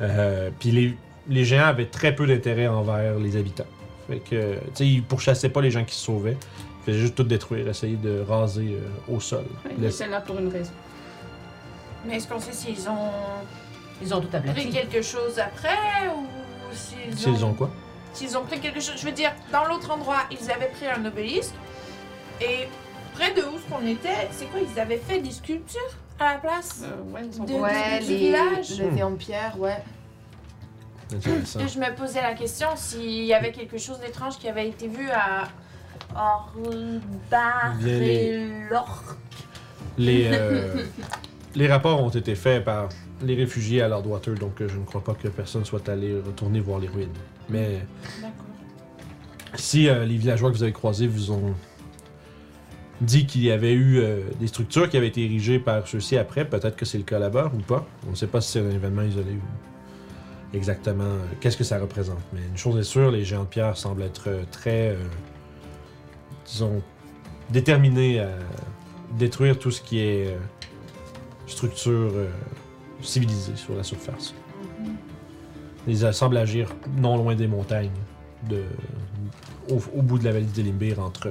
[SPEAKER 1] Euh, Puis les... les géants avaient très peu d'intérêt envers les habitants. Fait que, tu sais, ils pourchassaient pas les gens qui se sauvaient. Faisaient juste tout détruire, essayer de raser euh, au sol.
[SPEAKER 3] Ouais, ils
[SPEAKER 1] Laisse-
[SPEAKER 3] étaient là pour une raison.
[SPEAKER 6] Mais est-ce qu'on sait s'ils ont
[SPEAKER 4] Ils ont tout
[SPEAKER 6] pris
[SPEAKER 4] aplati.
[SPEAKER 6] quelque chose après ou s'ils
[SPEAKER 1] S'ils ont quoi?
[SPEAKER 6] S'ils ont pris quelque chose. Je veux dire, dans l'autre endroit, ils avaient pris un obélisque. Et près de où ce qu'on était, c'est quoi Ils avaient fait des sculptures à la place
[SPEAKER 3] Euh, ouais, ils ont
[SPEAKER 6] De-
[SPEAKER 2] Ouais,
[SPEAKER 6] du
[SPEAKER 2] les...
[SPEAKER 6] village?
[SPEAKER 2] de pierre, ouais.
[SPEAKER 1] Intéressant.
[SPEAKER 6] Et je me posais la question s'il y avait quelque chose d'étrange qui avait été vu à Orbar
[SPEAKER 1] Bien
[SPEAKER 6] et
[SPEAKER 1] les- <laughs> euh, les rapports ont été faits par les réfugiés à Loudwater, donc euh, je ne crois pas que personne soit allé retourner voir les ruines. Mais
[SPEAKER 6] D'accord.
[SPEAKER 1] si euh, les villageois que vous avez croisés vous ont dit qu'il y avait eu euh, des structures qui avaient été érigées par ceux-ci après, peut-être que c'est le cas là-bas ou pas. On ne sait pas si c'est un événement isolé ou exactement euh, qu'est-ce que ça représente. Mais une chose est sûre, les géants de pierre semblent être euh, très, euh, disons, déterminés à détruire tout ce qui est euh, structures euh, civilisées sur la surface. Ils euh, semblent agir non loin des montagnes, de, au, au bout de la vallée d'Elimbir, entre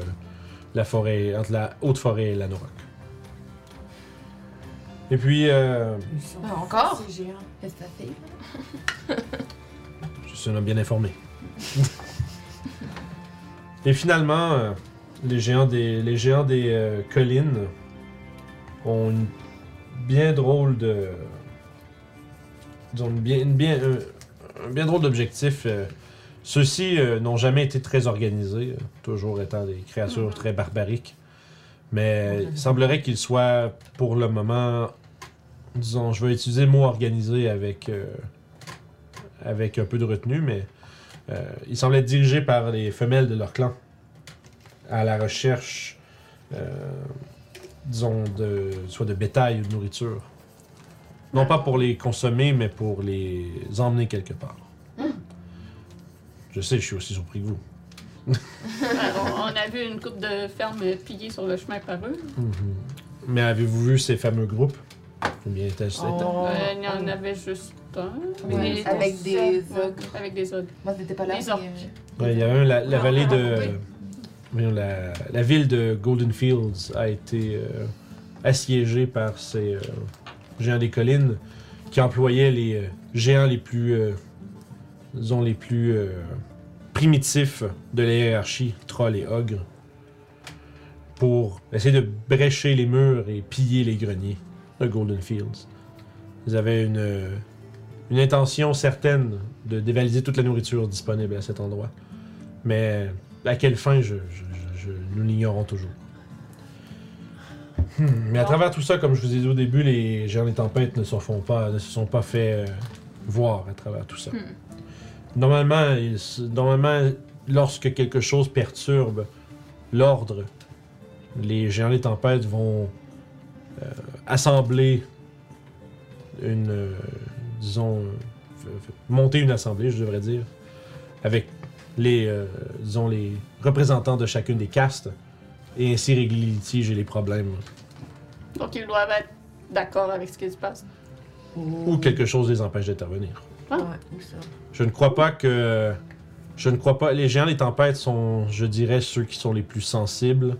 [SPEAKER 1] la forêt, entre la haute forêt et la Norok. Et puis, euh,
[SPEAKER 2] Ah, encore?
[SPEAKER 4] C'est géant.
[SPEAKER 2] Qu'est-ce que ça fait?
[SPEAKER 1] Je suis un homme bien informé. <laughs> Et finalement, euh, les géants des, les géants des euh, collines ont une bien drôle de. Disons, une bien, une bien, un, un bien drôle d'objectif. euh. Ceux-ci euh, n'ont jamais été très organisés, toujours étant des créatures très barbariques. Mais il semblerait qu'ils soient, pour le moment, disons, je vais utiliser le mot organisé avec. euh, avec un peu de retenue, mais euh, ils semblent être dirigés par les femelles de leur clan à la recherche, euh, disons, de, soit de bétail ou de nourriture. Non pas pour les consommer, mais pour les emmener quelque part. Je sais, je suis aussi surpris que vous. <laughs>
[SPEAKER 3] Alors, on a vu une coupe de fermes pillées sur le chemin par eux.
[SPEAKER 1] Mais avez-vous vu ces fameux groupes? Ou bien était-ce-
[SPEAKER 4] Oh.
[SPEAKER 3] Euh, il y en avait juste un.
[SPEAKER 2] Les- avec des
[SPEAKER 3] Ouais,
[SPEAKER 2] ogres.
[SPEAKER 3] Avec des ogres.
[SPEAKER 2] Moi, c'était pas là.
[SPEAKER 3] Les
[SPEAKER 2] mais,
[SPEAKER 3] orques.
[SPEAKER 1] Ouais, il y a un, la, la
[SPEAKER 2] Ouais,
[SPEAKER 1] vallée
[SPEAKER 2] on a
[SPEAKER 1] de. La, ville de Golden Fields a été euh, assiégée par ces euh, géants des collines qui employaient les euh, géants les plus. disons, les plus primitifs de la hiérarchie, trolls et ogres, pour essayer de brécher les murs et piller les greniers de Golden Fields. Ils avaient une, une intention certaine de dévaliser toute la nourriture disponible à cet endroit. Mais à quelle fin, je, je- je- je- nous l'ignorons toujours. Hmm, Mais à travers tout ça, comme je vous ai dit au début, les géants des tempêtes ne se, font pas, ne se sont pas fait euh, voir à travers tout ça.
[SPEAKER 2] Hmm.
[SPEAKER 1] Normalement, ils normalement, lorsque quelque chose perturbe l'ordre, les géants des tempêtes vont euh, assembler une, euh, disons, monter une assemblée, je devrais dire, avec les, euh, disons, les représentants de chacune des castes, et ainsi régler les litiges et les problèmes,
[SPEAKER 3] Donc, ils doivent être d'accord avec ce qui se passe.
[SPEAKER 1] ou quelque chose les empêche d'intervenir.
[SPEAKER 3] Ah.
[SPEAKER 4] Ouais, où ça?
[SPEAKER 1] Je ne crois pas que. Je ne crois pas. Les géants des tempêtes sont, je dirais, ceux qui sont les plus sensibles.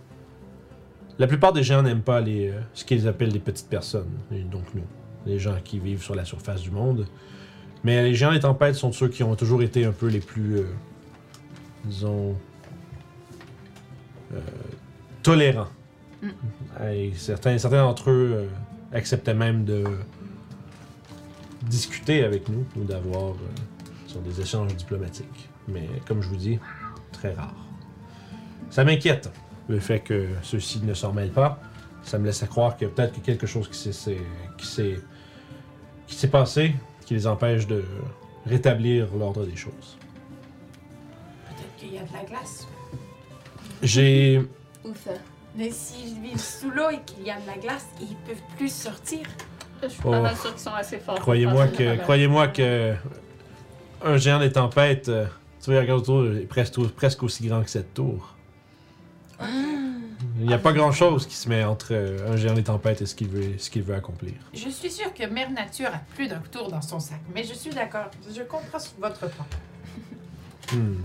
[SPEAKER 1] La plupart des géants n'aiment pas les, euh, ce qu'ils appellent les petites personnes, et donc nous, les gens qui vivent sur la surface du monde. Mais les géants des tempêtes sont ceux qui ont toujours été un peu les plus, euh, disons, euh, tolérants.
[SPEAKER 2] Mm.
[SPEAKER 1] Et certains, certains d'entre eux euh, acceptaient même de discuter avec nous ou d'avoir euh, sur des échanges diplomatiques. Mais comme je vous dis, très rare. Ça m'inquiète, le fait que ceux-ci ne s'en mêlent pas. Ça me laisse à croire qu'il y a peut-être que quelque chose qui s'est- s'est qui s'est qui s'est passé qui les empêche de rétablir l'ordre des choses.
[SPEAKER 6] Qu'il y a de la glace.
[SPEAKER 1] J'ai
[SPEAKER 2] Où ça?
[SPEAKER 6] Mais s'ils vivent sous l'eau et qu'il y a de la glace, ils peuvent plus sortir.
[SPEAKER 3] Je suis
[SPEAKER 1] Oh.
[SPEAKER 3] pas mal sûr qu'ils sont assez forts.
[SPEAKER 1] Croyez-moi que, croyez-moi que un géant des tempêtes, euh, tu vois, regarde autour, il est presque, presque aussi grand que cette tour. Il n'y a pas grand-chose qui se met entre euh, un géant des tempêtes et ce qu'il veut, ce qu'il veut accomplir.
[SPEAKER 6] Je suis sûre que Mère Nature a plus d'un tour dans son sac, mais je suis d'accord. Je comprends votre point.
[SPEAKER 1] Hmm.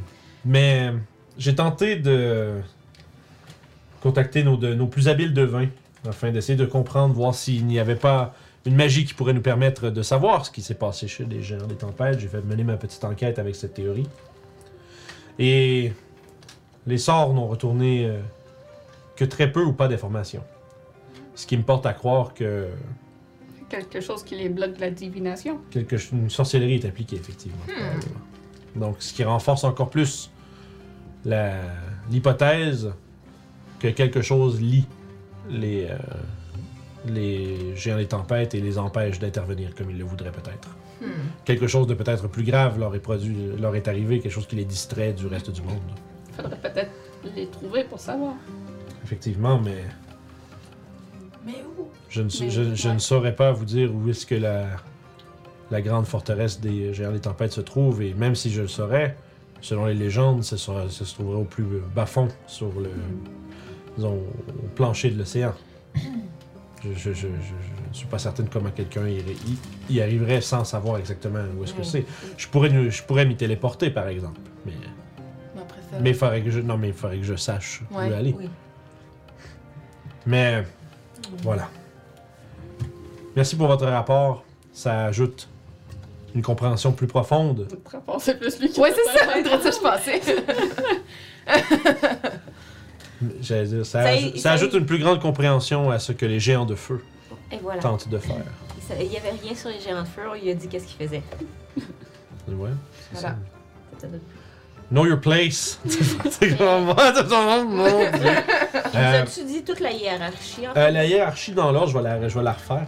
[SPEAKER 1] Mais j'ai tenté de contacter nos, de- nos plus habiles devins afin d'essayer de comprendre, voir s'il n'y avait pas une magie qui pourrait nous permettre de savoir ce qui s'est passé chez les géants des tempêtes. J'ai fait mener ma petite enquête avec cette théorie. Et les sorts n'ont retourné euh, que très peu ou pas d'informations. Ce qui me porte à croire que
[SPEAKER 3] Quelque chose qui les bloque de la divination.
[SPEAKER 1] quelque, une sorcellerie est appliquée, effectivement. probablement. Donc, ce qui renforce encore plus l'hypothèse que quelque chose lie les, euh, les géants des tempêtes et les empêche d'intervenir comme ils le voudraient peut-être.
[SPEAKER 2] Hmm.
[SPEAKER 1] Quelque chose de peut-être plus grave leur est, produit, leur est arrivé, quelque chose qui les distrait du reste du monde.
[SPEAKER 3] Faudrait peut-être les trouver pour savoir.
[SPEAKER 1] Effectivement, mais
[SPEAKER 6] Mais où?
[SPEAKER 1] je ne,
[SPEAKER 3] Mais-
[SPEAKER 1] je, je ne
[SPEAKER 3] ouais.
[SPEAKER 1] saurais pas vous dire où est-ce que la, la grande forteresse des géants des tempêtes se trouve, et même si je le saurais, selon les légendes, ça, sera- ça se trouverait au plus bas fond, sur le disons, au plancher de l'océan. Je, je suis pas certaine comment quelqu'un y, y- y arriverait sans savoir exactement où est-ce que c'est. Je pourrais, je pourrais m'y téléporter, par exemple. Mais, il faudrait que je, non, mais il faudrait que je sache où aller.
[SPEAKER 4] Oui.
[SPEAKER 1] Mais voilà. Merci pour votre rapport. Ça ajoute une compréhension plus profonde.
[SPEAKER 3] C'est plus lui qui
[SPEAKER 2] Ouais,
[SPEAKER 3] a
[SPEAKER 2] c'est ça, ça, je pensais. <laughs>
[SPEAKER 1] J'allais dire, ça,
[SPEAKER 4] Ça-
[SPEAKER 1] aj- ça
[SPEAKER 4] ça-
[SPEAKER 1] ajoute une plus grande compréhension à ce que les géants de feu
[SPEAKER 4] Et voilà.
[SPEAKER 1] tentent de faire.
[SPEAKER 4] Il y avait rien sur les géants de feu, il a dit qu'est-ce qu'il faisait.
[SPEAKER 1] Ouais, c'est
[SPEAKER 2] Voilà.
[SPEAKER 1] ça.
[SPEAKER 4] C'était de-
[SPEAKER 1] Know your place. <laughs> c'est comme <laughs> mon Dieu. Euh,
[SPEAKER 4] As-tu dit toute la hiérarchie en
[SPEAKER 1] euh, la hiérarchie dans l'ordre, je vais la, je vais la refaire.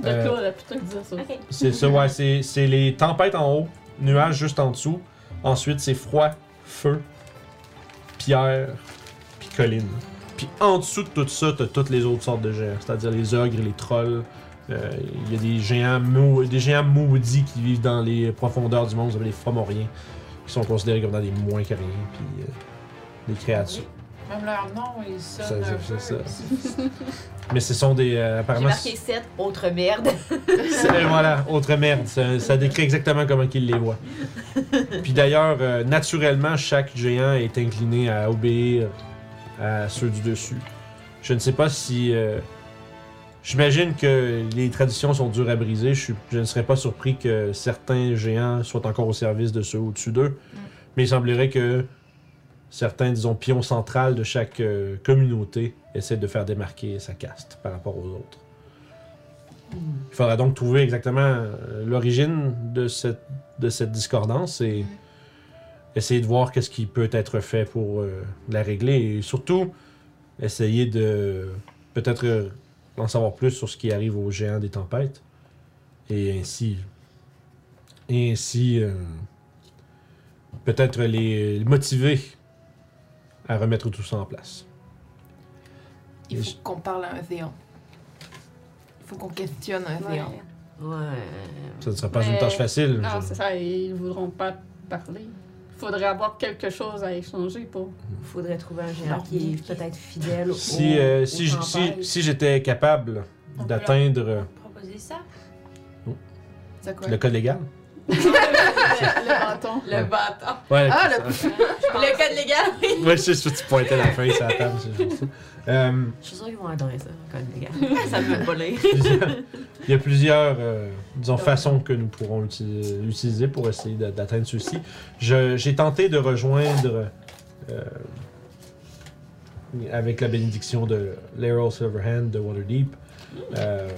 [SPEAKER 3] De
[SPEAKER 1] Euh,
[SPEAKER 3] Claude, la putain de dire ça.
[SPEAKER 4] Ok.
[SPEAKER 1] C'est ça, ouais, c'est, c'est les tempêtes en haut, nuages juste en dessous. Ensuite, c'est froid, feu, pierre, puis colline. Puis en dessous de tout ça, t'as toutes les autres sortes de géants, c'est-à-dire les ogres, les trolls. Euh, Il y a des géants, mau- des géants maudits qui vivent dans les profondeurs du monde, vous avez les fomoriens, qui sont considérés comme dans des moins que rien, puis euh, des créatures.
[SPEAKER 6] Même leur nom, ils
[SPEAKER 1] Ça,
[SPEAKER 6] sonnent
[SPEAKER 1] c'est ça. <laughs> Mais ce sont des. euh,
[SPEAKER 4] J'ai
[SPEAKER 1] apparemment.
[SPEAKER 4] marqué 7, autre merde. <laughs>
[SPEAKER 1] Voilà, autre merde. Ça, ça décrit exactement comment il les voit. Puis d'ailleurs, euh, naturellement, chaque géant est incliné à obéir à ceux du dessus. Je ne sais pas si. euh, J'imagine que les traditions sont dures à briser. Je, suis- je ne serais pas surpris que certains géants soient encore au service de ceux au-dessus d'eux. Mais il semblerait que certains, disons, pions centrales de chaque euh, communauté essaient de faire démarquer sa caste par rapport aux autres. Il faudra donc trouver exactement euh, l'origine de cette, de cette discordance et essayer de voir qu'est-ce qui peut être fait pour euh, la régler et surtout essayer de peut-être en savoir plus sur ce qui arrive aux géants des tempêtes et ainsi et ainsi euh, peut-être les motiver à remettre tout ça en place.
[SPEAKER 2] Il faut qu'on parle à un géant. Il faut qu'on questionne un géant.
[SPEAKER 4] Ouais.
[SPEAKER 1] Ça ne sera pas
[SPEAKER 3] Mais-
[SPEAKER 1] une tâche facile.
[SPEAKER 3] Non,
[SPEAKER 1] je-
[SPEAKER 3] c'est ça, ils voudront pas parler. Il faudrait avoir quelque chose à échanger pour.
[SPEAKER 4] Faudrait trouver un géant qui est peut-être fidèle
[SPEAKER 1] Si,
[SPEAKER 4] au,
[SPEAKER 1] euh, si, si, si j'étais capable d'atteindre
[SPEAKER 6] Proposer ça.
[SPEAKER 2] C'est quoi?
[SPEAKER 1] le code légal.
[SPEAKER 3] Le bâton.
[SPEAKER 4] Le bâton.
[SPEAKER 1] Ouais,
[SPEAKER 2] Ah,
[SPEAKER 1] ça-
[SPEAKER 4] Le code légal, oui.
[SPEAKER 1] Ouais, c'est sûr, tu pointais la feuille sur la table, ça. Euh,
[SPEAKER 4] Je suis sûre qu'ils vont adorer ça, le code légal. <laughs> ça me fait pas lire.
[SPEAKER 1] plusieurs- il y a plusieurs euh, disons, façons que nous pourrons uti- utiliser pour essayer d'atteindre ceci. Je- J'ai tenté de rejoindre, euh, avec la bénédiction de l'Arrow Silverhand de Waterdeep, euh,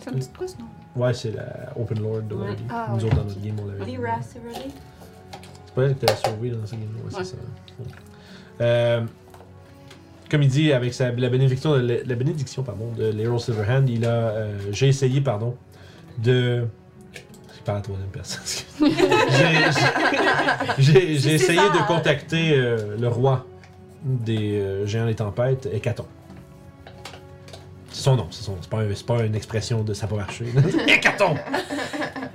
[SPEAKER 3] C'est une petite quest, non?
[SPEAKER 1] Ouais, c'est la Open Lord de
[SPEAKER 4] Ouais.
[SPEAKER 1] Waterdeep.
[SPEAKER 3] Ah,
[SPEAKER 1] Nous
[SPEAKER 3] ouais.
[SPEAKER 1] autres, dans notre game, on l'avait.
[SPEAKER 4] C'est ready?
[SPEAKER 1] C'est pas elle qui t'a sauvé dans ce game ouais,
[SPEAKER 3] Ouais.
[SPEAKER 1] c'est ça. Ouais. Euh, comme il dit, avec sa, la bénédiction de, la, la bénédiction pardon, de l'Hero Silverhand, il a, euh, j'ai essayé pardon, de. Je parle à la troisième personne. <laughs> J'ai- essayé
[SPEAKER 2] ça.
[SPEAKER 1] de contacter euh, le roi des euh, géants des tempêtes, Hécaton. C'est son nom, c'est son- c'est pas, un- c'est pas une expression de ça va marcher. <laughs> Hécaton!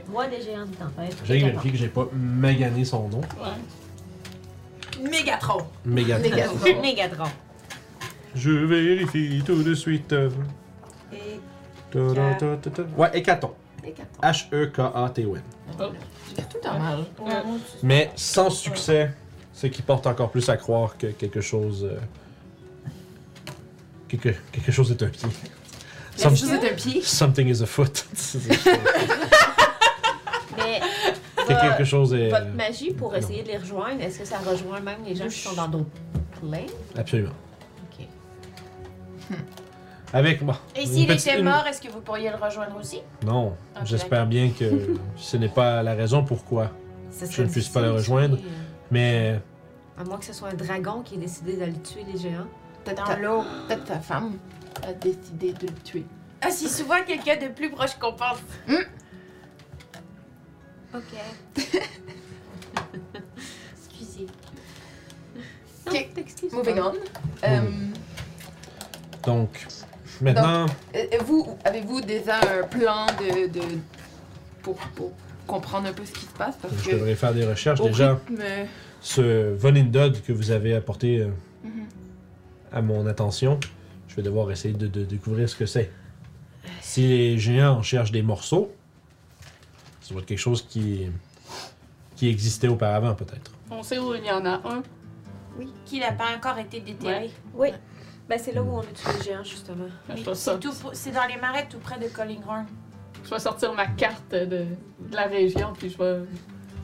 [SPEAKER 4] Roi des géants de tempête.
[SPEAKER 1] J'ai vérifié que j'ai pas magané son nom.
[SPEAKER 3] Ouais.
[SPEAKER 6] Mégatron.
[SPEAKER 1] Mégatron.
[SPEAKER 2] Mégatron. <laughs>
[SPEAKER 4] Mégatron.
[SPEAKER 1] Je vérifie tout de suite.
[SPEAKER 4] Et
[SPEAKER 1] Ta -ta -ta -ta -ta. Ouais, Hécaton. H-E-K-A-T-O-N.
[SPEAKER 2] J'ai tout en mal.
[SPEAKER 3] Ouais.
[SPEAKER 1] Mais sans succès, ce qui porte encore plus à croire que quelque chose. euh, quelque, quelque chose est un pied. Some-
[SPEAKER 2] un pied?
[SPEAKER 1] something is a foot. <laughs>
[SPEAKER 4] Mais
[SPEAKER 1] Que quelque chose est.
[SPEAKER 4] votre magie pour essayer de les rejoindre, est-ce que ça rejoint même les gens qui sont dans d'autres plains?
[SPEAKER 1] Absolument.
[SPEAKER 4] Ok.
[SPEAKER 1] Avec moi.
[SPEAKER 6] Et s'il
[SPEAKER 1] petite-
[SPEAKER 6] était
[SPEAKER 1] une-
[SPEAKER 6] mort, est-ce que vous pourriez le rejoindre aussi?
[SPEAKER 1] Non. J'espère bien que ce n'est pas la raison pourquoi. <laughs> Je ne puisse pas le rejoindre.
[SPEAKER 4] sais,
[SPEAKER 1] Mais.
[SPEAKER 4] euh, À moins que ce soit un dragon qui ait décidé d'aller tuer les géants.
[SPEAKER 2] Peut-être
[SPEAKER 6] Dans
[SPEAKER 2] ta,
[SPEAKER 6] l'eau.
[SPEAKER 2] peut-être ta femme a décidé de le tuer.
[SPEAKER 6] Ah, c'est souvent quelqu'un de plus proche qu'on pense.
[SPEAKER 4] Ok. <laughs> Excusez.
[SPEAKER 2] Ok.
[SPEAKER 4] t'excuses
[SPEAKER 2] Moving
[SPEAKER 4] pas.
[SPEAKER 2] on. Euh,
[SPEAKER 1] Donc. Maintenant.
[SPEAKER 2] euh, vous, avez-vous déjà un plan de, de pour, pour comprendre un peu ce qui se passe? Parce
[SPEAKER 1] Je
[SPEAKER 2] que
[SPEAKER 1] devrais faire des recherches. Déjà,
[SPEAKER 2] rythme,
[SPEAKER 1] ce Vonindod que vous avez apporté euh,
[SPEAKER 2] mhm.
[SPEAKER 1] à mon attention, vais devoir essayer de, de découvrir ce que c'est. Si les géants cherchent des morceaux, ça doit être quelque chose qui, qui existait auparavant, peut-être.
[SPEAKER 3] On sait où il y en a un.
[SPEAKER 6] Qui n'a pas encore été déterré.
[SPEAKER 4] Oui. Ben, c'est là où on a tué les géants, justement.
[SPEAKER 6] C'est tout dans les marais tout près de Collinghorn.
[SPEAKER 3] je vais sortir ma carte de, de la région, puis je vais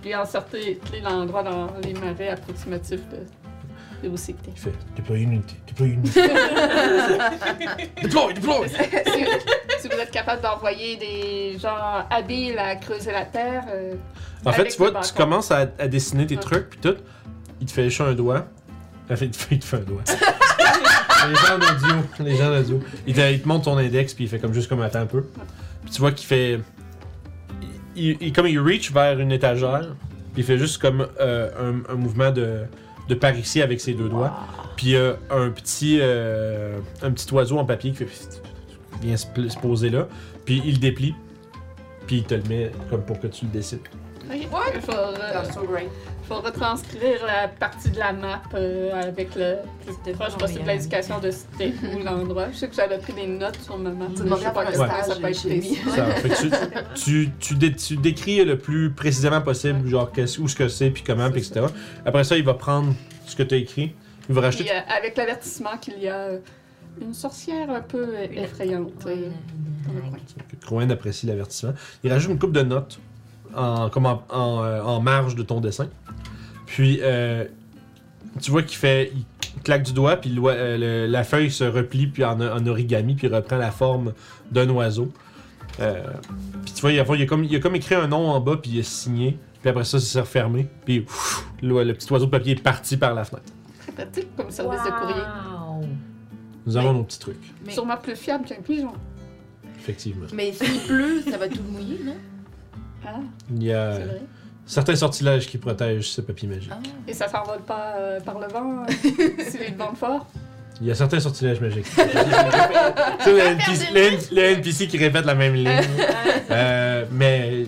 [SPEAKER 3] lui encercler l'endroit dans les marais approximatifs de, de
[SPEAKER 1] déployer une unité, déployer une unité. déploie, déploie!
[SPEAKER 3] si, si vous êtes capable d'envoyer des gens habiles à creuser la terre. euh,
[SPEAKER 1] En fait,
[SPEAKER 3] avec
[SPEAKER 1] tu vois, tu
[SPEAKER 3] bâton.
[SPEAKER 1] commences à, à dessiner tes
[SPEAKER 3] Ouais.
[SPEAKER 1] trucs, puis tout. Il te fait juste un doigt. En fait, il te fait, il te fait un doigt. <laughs> les gens en audio, les gens en audio. Il te, il te montre ton index, puis il fait comme juste comme attends un peu. Puis tu vois qu'il fait. Il, il- il- comme il reach vers une étagère, puis il fait juste comme euh, un, un mouvement de, de parisie avec ses deux doigts. Puis a un petit, euh, un petit oiseau en papier qui vient se, poser là. Puis il déplie. Puis il te le met comme pour que tu le dessines.
[SPEAKER 3] Ok.
[SPEAKER 6] What?
[SPEAKER 3] Je vais, re-
[SPEAKER 6] That's so great.
[SPEAKER 3] je vais retranscrire la partie de la map euh, avec le plus proche possible l'indication de c'était où <laughs> l'endroit. Je sais que j'avais pris des notes sur ma map.
[SPEAKER 2] Tu
[SPEAKER 3] mais je sais pas
[SPEAKER 2] à
[SPEAKER 3] que
[SPEAKER 2] un
[SPEAKER 3] ça peut être.
[SPEAKER 1] Ça, fait que tu, tu, tu, dé- tu décris le plus précisément possible, genre qu'est-ce- où ce que c'est, puis comment, puis etc. Après ça, il va prendre ce que tu as écrit. Il va rajouter.
[SPEAKER 3] Puis, euh, avec l'avertissement qu'il y a euh, une sorcière un peu euh, effrayante. euh, dans le coin.
[SPEAKER 1] que Crowen apprécie l'avertissement. Il rajoute une coupe de notes en, comme en, en, euh, en marge de ton dessin. Puis, euh, tu vois qu'il fait. Il claque du doigt, puis le- euh, le- la feuille se replie puis en, en origami, puis reprend la forme d'un oiseau. Euh, puis tu vois, il a, il a comme, il a comme écrit un nom en bas, puis il a signé. Puis après ça, ça s'est refermé. Puis ouf, le, le petit oiseau de papier est parti par la fenêtre.
[SPEAKER 3] Très pratique comme service de courrier.
[SPEAKER 4] Wow.
[SPEAKER 1] Nous avons nos petits trucs,
[SPEAKER 2] Mais,
[SPEAKER 3] Sûrement plus fiable qu'un pigeon.
[SPEAKER 1] effectivement.
[SPEAKER 2] mais s'il pleut, ça va tout mouiller, non?
[SPEAKER 3] Ah,
[SPEAKER 1] Il y a
[SPEAKER 3] c'est vrai.
[SPEAKER 1] certains sortilèges qui protègent ce papier magique.
[SPEAKER 2] Ah.
[SPEAKER 3] Et ça s'envole pas euh, par le vent euh, <laughs> si les vents fort.
[SPEAKER 1] Il y a certains sortilèges magiques. <laughs> tu sais, le NPC, N- NPC qui répète la même ligne. <laughs> Euh, mais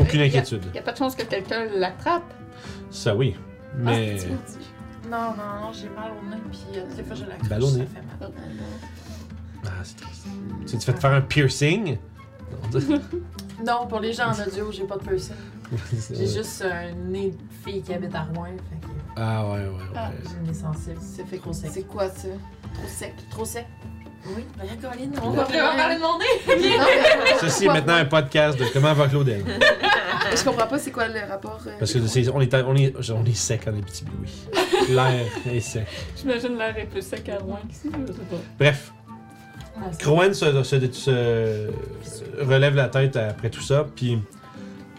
[SPEAKER 1] aucune inquiétude.
[SPEAKER 3] Il n'y a pas de chance que quelqu'un l'attrape.
[SPEAKER 1] Ça oui. Mais
[SPEAKER 3] Ah, c'est maudit.
[SPEAKER 6] Non, non, non, j'ai mal au nez, puis euh, des fois je la
[SPEAKER 1] Mal au
[SPEAKER 6] ça fait mal.
[SPEAKER 1] ah, c'est triste. Tu tu fais te faire un piercing? Non,
[SPEAKER 6] Non, pour les gens en audio, j'ai pas de piercing. J'ai juste un nez de fille qui habite à Rouen, fait que
[SPEAKER 1] Ah ouais ouais ouais.
[SPEAKER 3] Ah.
[SPEAKER 6] j'ai un nez sensible.
[SPEAKER 2] C'est fait
[SPEAKER 6] trop sec.
[SPEAKER 2] C'est quoi ça? Trop sec?
[SPEAKER 6] Trop sec. Oui, ben Caroline,
[SPEAKER 2] On va
[SPEAKER 6] vraiment parler de mon nez. <laughs>
[SPEAKER 1] Ceci est maintenant un podcast de comment va Claudel.
[SPEAKER 2] Je comprends pas c'est quoi le rapport. euh,
[SPEAKER 1] Parce que c'est- on est, on est, on est sec en Abitibi, oui. <laughs> L'air est sec.
[SPEAKER 3] J'imagine l'air est plus sec à loin qu'ici, je sais pas.
[SPEAKER 1] Bref, Crowen se, se- se relève la tête après tout ça, puis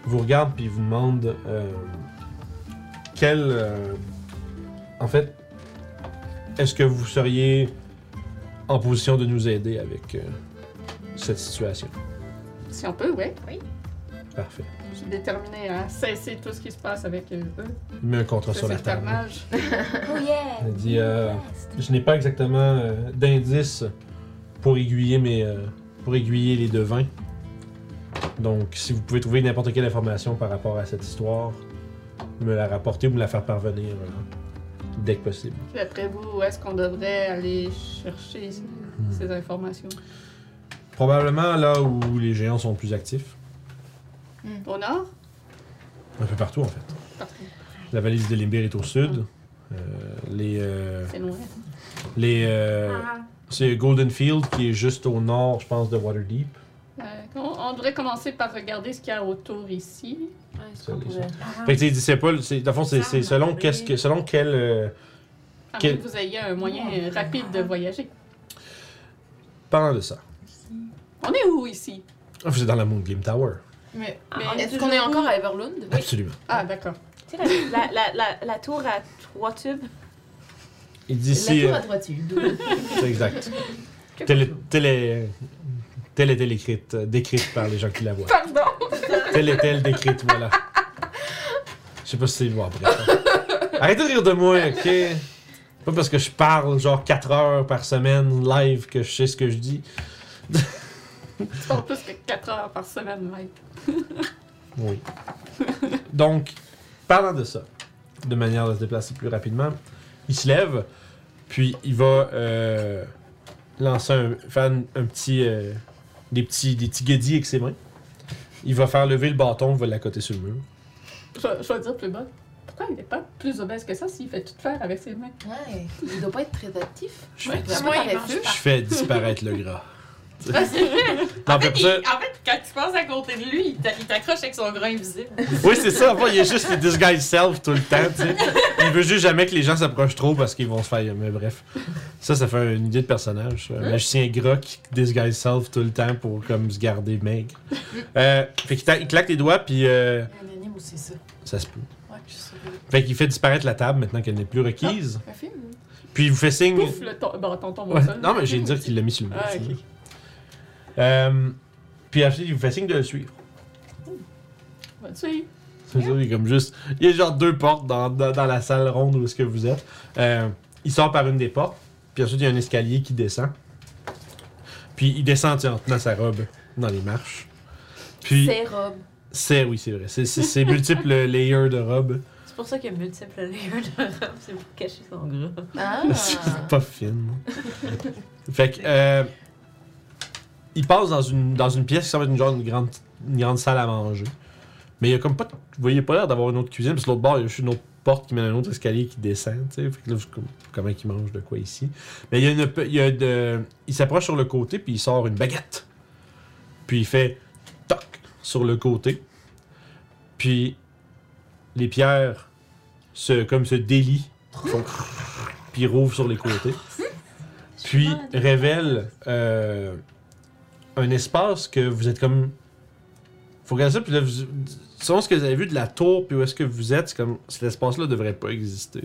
[SPEAKER 1] vous regarde, puis vous demande euh, quel. euh, en fait, est-ce que vous seriez en position de nous aider avec euh, cette situation?
[SPEAKER 3] Si on peut, ouais.
[SPEAKER 1] Parfait.
[SPEAKER 3] Je suis déterminée à cesser tout ce qui se passe avec euh, eux.
[SPEAKER 1] Il met un contrat sur la table.
[SPEAKER 4] Oh yeah!
[SPEAKER 1] Il dit euh, Je n'ai pas exactement euh, d'indices pour aiguiller mes, euh, pour aiguiller les devins. Donc, si vous pouvez trouver n'importe quelle information par rapport à cette histoire, me la rapporter ou me la faire parvenir euh, dès que possible.
[SPEAKER 3] Puis après vous, où est-ce qu'on devrait aller chercher ces-
[SPEAKER 1] Hmm.
[SPEAKER 3] ces informations?
[SPEAKER 1] Probablement là où les géants sont plus actifs.
[SPEAKER 3] Au nord?
[SPEAKER 1] Un peu partout en fait.
[SPEAKER 3] Partout.
[SPEAKER 1] La valise de Limbir est au sud. Euh, les euh,
[SPEAKER 3] C'est loin.
[SPEAKER 1] les euh,
[SPEAKER 6] Ah,
[SPEAKER 1] c'est Golden Field qui est juste au nord, je pense, de Waterdeep.
[SPEAKER 3] Euh, on, on devrait commencer par regarder ce qu'il y a autour ici.
[SPEAKER 6] ouais, c'est
[SPEAKER 1] Ça,
[SPEAKER 6] pas.
[SPEAKER 1] Fait que c'est dans le fond, c'est, c'est selon qu'est-ce que, selon quel, euh, Quel-
[SPEAKER 3] que vous ayez un moyen rapide de voyager.
[SPEAKER 1] parlant de ça.
[SPEAKER 3] On est où ici?
[SPEAKER 1] Ah, vous êtes dans la Moon Game Tower.
[SPEAKER 2] Mais,
[SPEAKER 3] Mais
[SPEAKER 2] est-ce qu'on est encore à Everlund?
[SPEAKER 1] Absolument.
[SPEAKER 3] Ah, d'accord.
[SPEAKER 4] Tu sais, la, la, la, la, la tour à trois tubes?
[SPEAKER 1] Il dit
[SPEAKER 2] La
[SPEAKER 1] si.
[SPEAKER 2] tour
[SPEAKER 1] euh,
[SPEAKER 2] à <laughs>
[SPEAKER 1] c'est exact. Telle, est- telle est, telle est-elle écrite, euh, décrite par les gens qui la voient.
[SPEAKER 3] Pardon!
[SPEAKER 1] Telle est-elle décrite, voilà. Je sais pas si c'est bon après. Arrêtez de rire de moi, ok? Pas parce que je parle genre 4 heures par semaine live que je sais ce que je dis.
[SPEAKER 3] Tu parles plus que 4 heures par semaine, Mike.
[SPEAKER 1] Oui. Donc, parlant de ça, de manière de se déplacer plus rapidement, il se lève, puis il va euh, lancer un, faire un, un petit, euh, des petits, des petits guédis avec ses mains. Il va faire lever le bâton, il va l'accoter sur le mur.
[SPEAKER 3] Je, vais- je vais dire plus bas. Pourquoi il n'est pas plus obèse que ça s'il fait tout faire avec ses mains?
[SPEAKER 2] Ouais. Il doit pas être très actif.
[SPEAKER 6] Ouais,
[SPEAKER 1] fais, je fais disparaître le gras. <laughs>
[SPEAKER 6] En fait,
[SPEAKER 1] puis après
[SPEAKER 6] il-
[SPEAKER 1] ça-
[SPEAKER 6] en fait, quand tu passes à côté de lui, il t'a- il t'accroche avec son gras invisible.
[SPEAKER 1] Oui, c'est ça. Enfin, il est juste le disguise self tout le temps, tu sais. Il veut juste jamais que les gens s'approchent trop parce qu'ils vont se faire. Mais bref. Ça, ça fait une idée de personnage. Un magicien gras qui disguise self tout le temps pour comme se garder maigre. Euh, fait qu'il claque les doigts, puis euh,
[SPEAKER 6] Un anime où c'est ça.
[SPEAKER 1] ça se peut.
[SPEAKER 6] Ouais, je sais.
[SPEAKER 1] Fait qu'il fait disparaître la table maintenant qu'elle n'est plus requise.
[SPEAKER 2] Un film.
[SPEAKER 1] Puis il vous fait signe.
[SPEAKER 3] Pouf, le ton- bâton tombe
[SPEAKER 1] Ouais.
[SPEAKER 3] au sol.
[SPEAKER 1] Non, mais j'ai dire qu'il l'a mis sur le mur.
[SPEAKER 3] Ah.
[SPEAKER 1] Euh, puis ensuite, il vous fait signe de le suivre.
[SPEAKER 3] Vas-y.
[SPEAKER 1] C'est ça, il est comme juste. Il y a genre deux portes dans, dans, dans la salle ronde où est-ce que vous êtes. Euh, il sort par une des portes, puis ensuite il y a un escalier qui descend. Puis il descend en tenant sa robe dans les marches. Puis
[SPEAKER 2] C'est Rob.
[SPEAKER 1] c'est, oui, c'est vrai. C'est, c'est, c'est multiples <laughs> layers de robe.
[SPEAKER 4] C'est pour ça qu'il y a multiples layers de robe, c'est pour cacher son gras.
[SPEAKER 2] Ah. <laughs>
[SPEAKER 1] C'est pas fine. fait que. Euh, il passe dans une, dans une pièce qui semble être une, genre, une, grande, une grande salle à manger. Mais il y a comme pas. Vous voyez pas l'air d'avoir une autre cuisine, parce que l'autre bord, il y a juste une autre porte qui mène à un autre escalier qui descend, tu sais. Fait que là, je- comment il mange de quoi ici. Mais il y a une. Il, y a de, il s'approche sur le côté, puis il sort une baguette. Puis il fait. Toc sur le côté. Puis les pierres se, comme se délient. font puis rouvre sur les côtés. <laughs> Puis révèle euh, un espace que vous êtes comme. Faut regarder ça, puis là, vous, selon ce que vous avez vu de la tour, puis où est-ce que vous êtes, c'est comme. Cet espace-là devrait pas exister.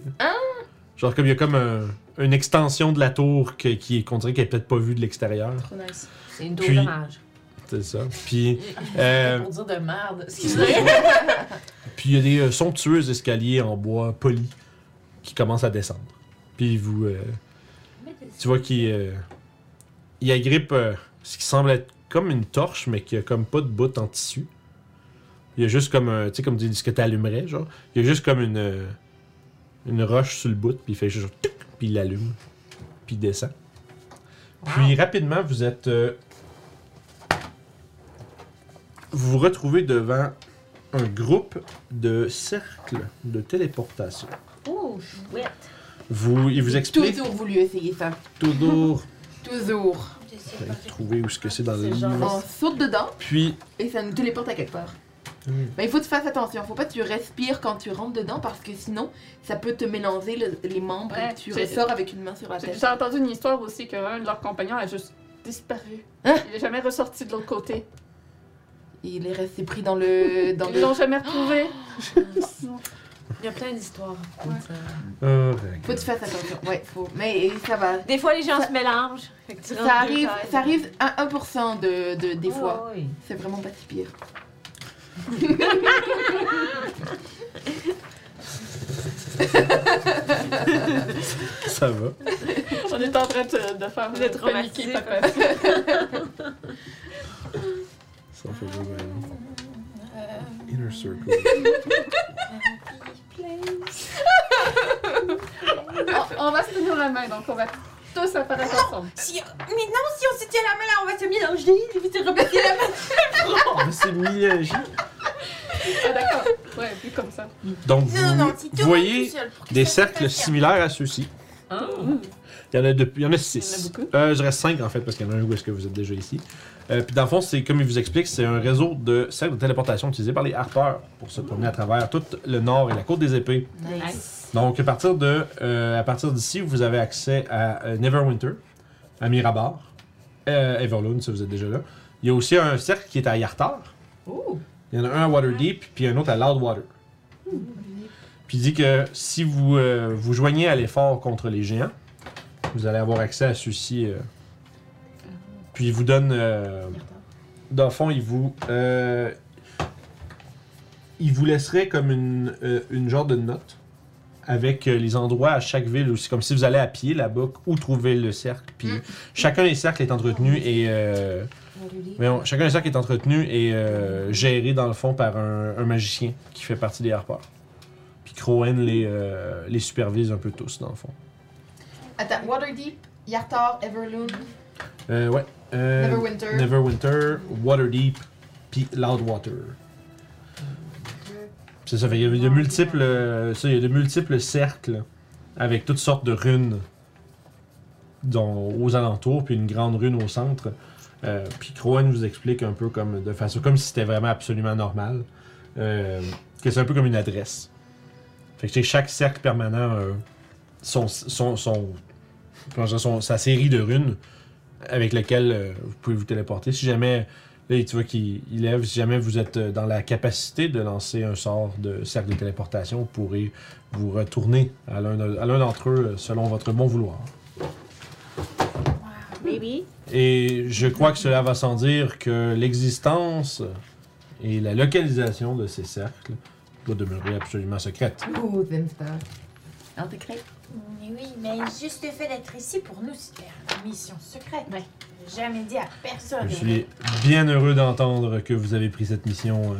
[SPEAKER 1] Genre, comme il y a comme un- une extension de la tour que- qui est qu'on dirait qu'elle est peut-être pas vue de l'extérieur.
[SPEAKER 2] Trop nice.
[SPEAKER 4] C'est une tour
[SPEAKER 1] Puis-. C'est ça. Puis. <laughs> euh,
[SPEAKER 6] Pour dire de merde. <laughs>
[SPEAKER 1] Puis il y a des euh, somptueux escaliers en bois polis qui commencent à descendre. Puis vous. euh, tu vois qu'il euh, il agrippe euh, ce qui semble être comme une torche, mais qui a comme pas de bout en tissu. Il y a juste comme un. Tu sais, comme tu ce que t'allumerais, genre. Il y a juste comme une. euh, une roche sur le bout, puis il fait juste. Puis il l'allume. Puis il descend. Puis rapidement, vous êtes. euh, vous vous retrouvez devant un groupe de cercles de téléportation.
[SPEAKER 4] Oh, chouette.
[SPEAKER 1] Vous, il vous explique
[SPEAKER 2] Toujours voulu essayer ça.
[SPEAKER 1] toujours <laughs>
[SPEAKER 2] Toujours.
[SPEAKER 1] Trouver où ce que c'est dans le
[SPEAKER 4] C'est genre-
[SPEAKER 1] livre.
[SPEAKER 2] On saute dedans
[SPEAKER 1] Puis
[SPEAKER 2] et ça nous téléporte à quelque part.
[SPEAKER 1] Mm.
[SPEAKER 2] Mais il faut que tu fasses attention. Faut pas que tu respires quand tu rentres dedans parce que sinon, ça peut te mélanger le- les membres
[SPEAKER 3] Ouais,
[SPEAKER 2] et tu
[SPEAKER 3] c'est-
[SPEAKER 2] ressors avec une main sur la
[SPEAKER 3] J'ai
[SPEAKER 2] tête.
[SPEAKER 3] j'ai entendu une histoire aussi qu'un de leurs compagnons a juste disparu.
[SPEAKER 2] Hein?
[SPEAKER 3] Il est jamais ressorti de l'autre côté.
[SPEAKER 2] Il est resté pris dans le. Dans
[SPEAKER 3] Ils
[SPEAKER 2] le...
[SPEAKER 3] l'ont jamais retrouvé. <gasps>
[SPEAKER 4] Il y a plein d'histoires ça.
[SPEAKER 1] euh,
[SPEAKER 2] Faut que tu fasses attention. Ouais, faut. Mais ça va.
[SPEAKER 4] Des fois, les gens
[SPEAKER 2] Ça-
[SPEAKER 4] se mélangent.
[SPEAKER 2] Ça arrive, ça arrive à 1% de, de, des
[SPEAKER 4] Ouais,
[SPEAKER 2] fois.
[SPEAKER 4] ouais.
[SPEAKER 2] C'est vraiment pas si pire. <laughs>
[SPEAKER 1] ça va.
[SPEAKER 3] On est en train de, de faire
[SPEAKER 4] Vous êtes
[SPEAKER 3] paniquer papa.
[SPEAKER 1] Ça fait vraiment. Inner circle. <laughs>
[SPEAKER 3] on, on va se tenir la main, donc on va tous apparaître ensemble.
[SPEAKER 6] Si, mais non, si on se tient la main là, on va se mélanger. Je vais te replacer la <laughs> main.
[SPEAKER 1] Mais c'est mélangé.
[SPEAKER 3] Ah d'accord. Ouais, plus comme ça.
[SPEAKER 1] Donc vous,
[SPEAKER 6] Non, non,
[SPEAKER 1] voyez des cercles similaires à ceux-ci.
[SPEAKER 4] Oh.
[SPEAKER 1] Il y en a, de- il y en a
[SPEAKER 3] Il y en
[SPEAKER 1] six.
[SPEAKER 3] a beaucoup.
[SPEAKER 1] Euh, je reste cinq en fait parce qu'il y en a un où est-ce que vous êtes déjà ici. Euh, puis dans le fond, c'est comme il vous explique, c'est un réseau de cercles de téléportation utilisé par les harpeurs pour se promener à travers tout le nord et la côte des épées.
[SPEAKER 2] Nice.
[SPEAKER 1] Donc à partir de euh, à partir d'ici, vous avez accès à euh, Neverwinter, à Mirabar, euh, Everloon si vous êtes déjà là. Il y a aussi un cercle qui est à Yartar.
[SPEAKER 4] Oh.
[SPEAKER 1] Il y en a un à Waterdeep, puis un autre à Loudwater. Puis il dit que si vous euh, vous joignez à l'effort contre les géants, vous allez avoir accès à ceux-ci. Puis il vous donne. Euh, dans le fond, il vous. euh, il vous laisserait comme une, euh, une genre de note avec euh, les endroits à chaque ville aussi, comme si vous allez à pied là-bas, où trouver le cercle. Puis
[SPEAKER 2] Mm.
[SPEAKER 1] chacun des cercles est entretenu et. euh, chacun des cercles est entretenu et euh, géré dans le fond par un, un magicien qui fait partie des harpeurs. Puis Crowen les, euh, les supervise un peu tous dans le fond.
[SPEAKER 2] Attends, Waterdeep, Yartar, Everloon.
[SPEAKER 1] Euh, ouais. Euh,
[SPEAKER 2] Neverwinter.
[SPEAKER 1] Neverwinter, Waterdeep, puis Loudwater. C'est ça, fait, il y a de multiples, euh, ça, il y a de multiples cercles avec toutes sortes de runes dont- aux alentours, puis une grande rune au centre. Euh, puis Crowan vous explique un peu comme de façon comme si c'était vraiment absolument normal, euh, que c'est un peu comme une adresse. Fait que chaque cercle permanent a son, son, son, comment dire, son- sa série de runes avec lesquelles euh, vous pouvez vous téléporter. Si jamais, là, tu vois qu'il il lève, si jamais vous êtes euh, dans la capacité de lancer un sort de cercle de téléportation, vous pourrez vous retourner à l'un d'entre eux euh, selon votre bon vouloir.
[SPEAKER 5] Maybe.
[SPEAKER 1] Et je crois que cela va sans dire que l'existence et la localisation de ces cercles doit demeurer absolument secrète.
[SPEAKER 2] Ouh, t'aimes ça.
[SPEAKER 7] Mais oui, mais juste le fait d'être ici, pour nous, c'était une mission secrète.
[SPEAKER 5] Ouais.
[SPEAKER 7] Jamais dit à personne.
[SPEAKER 1] Je suis bien heureux d'entendre que vous avez pris cette mission euh,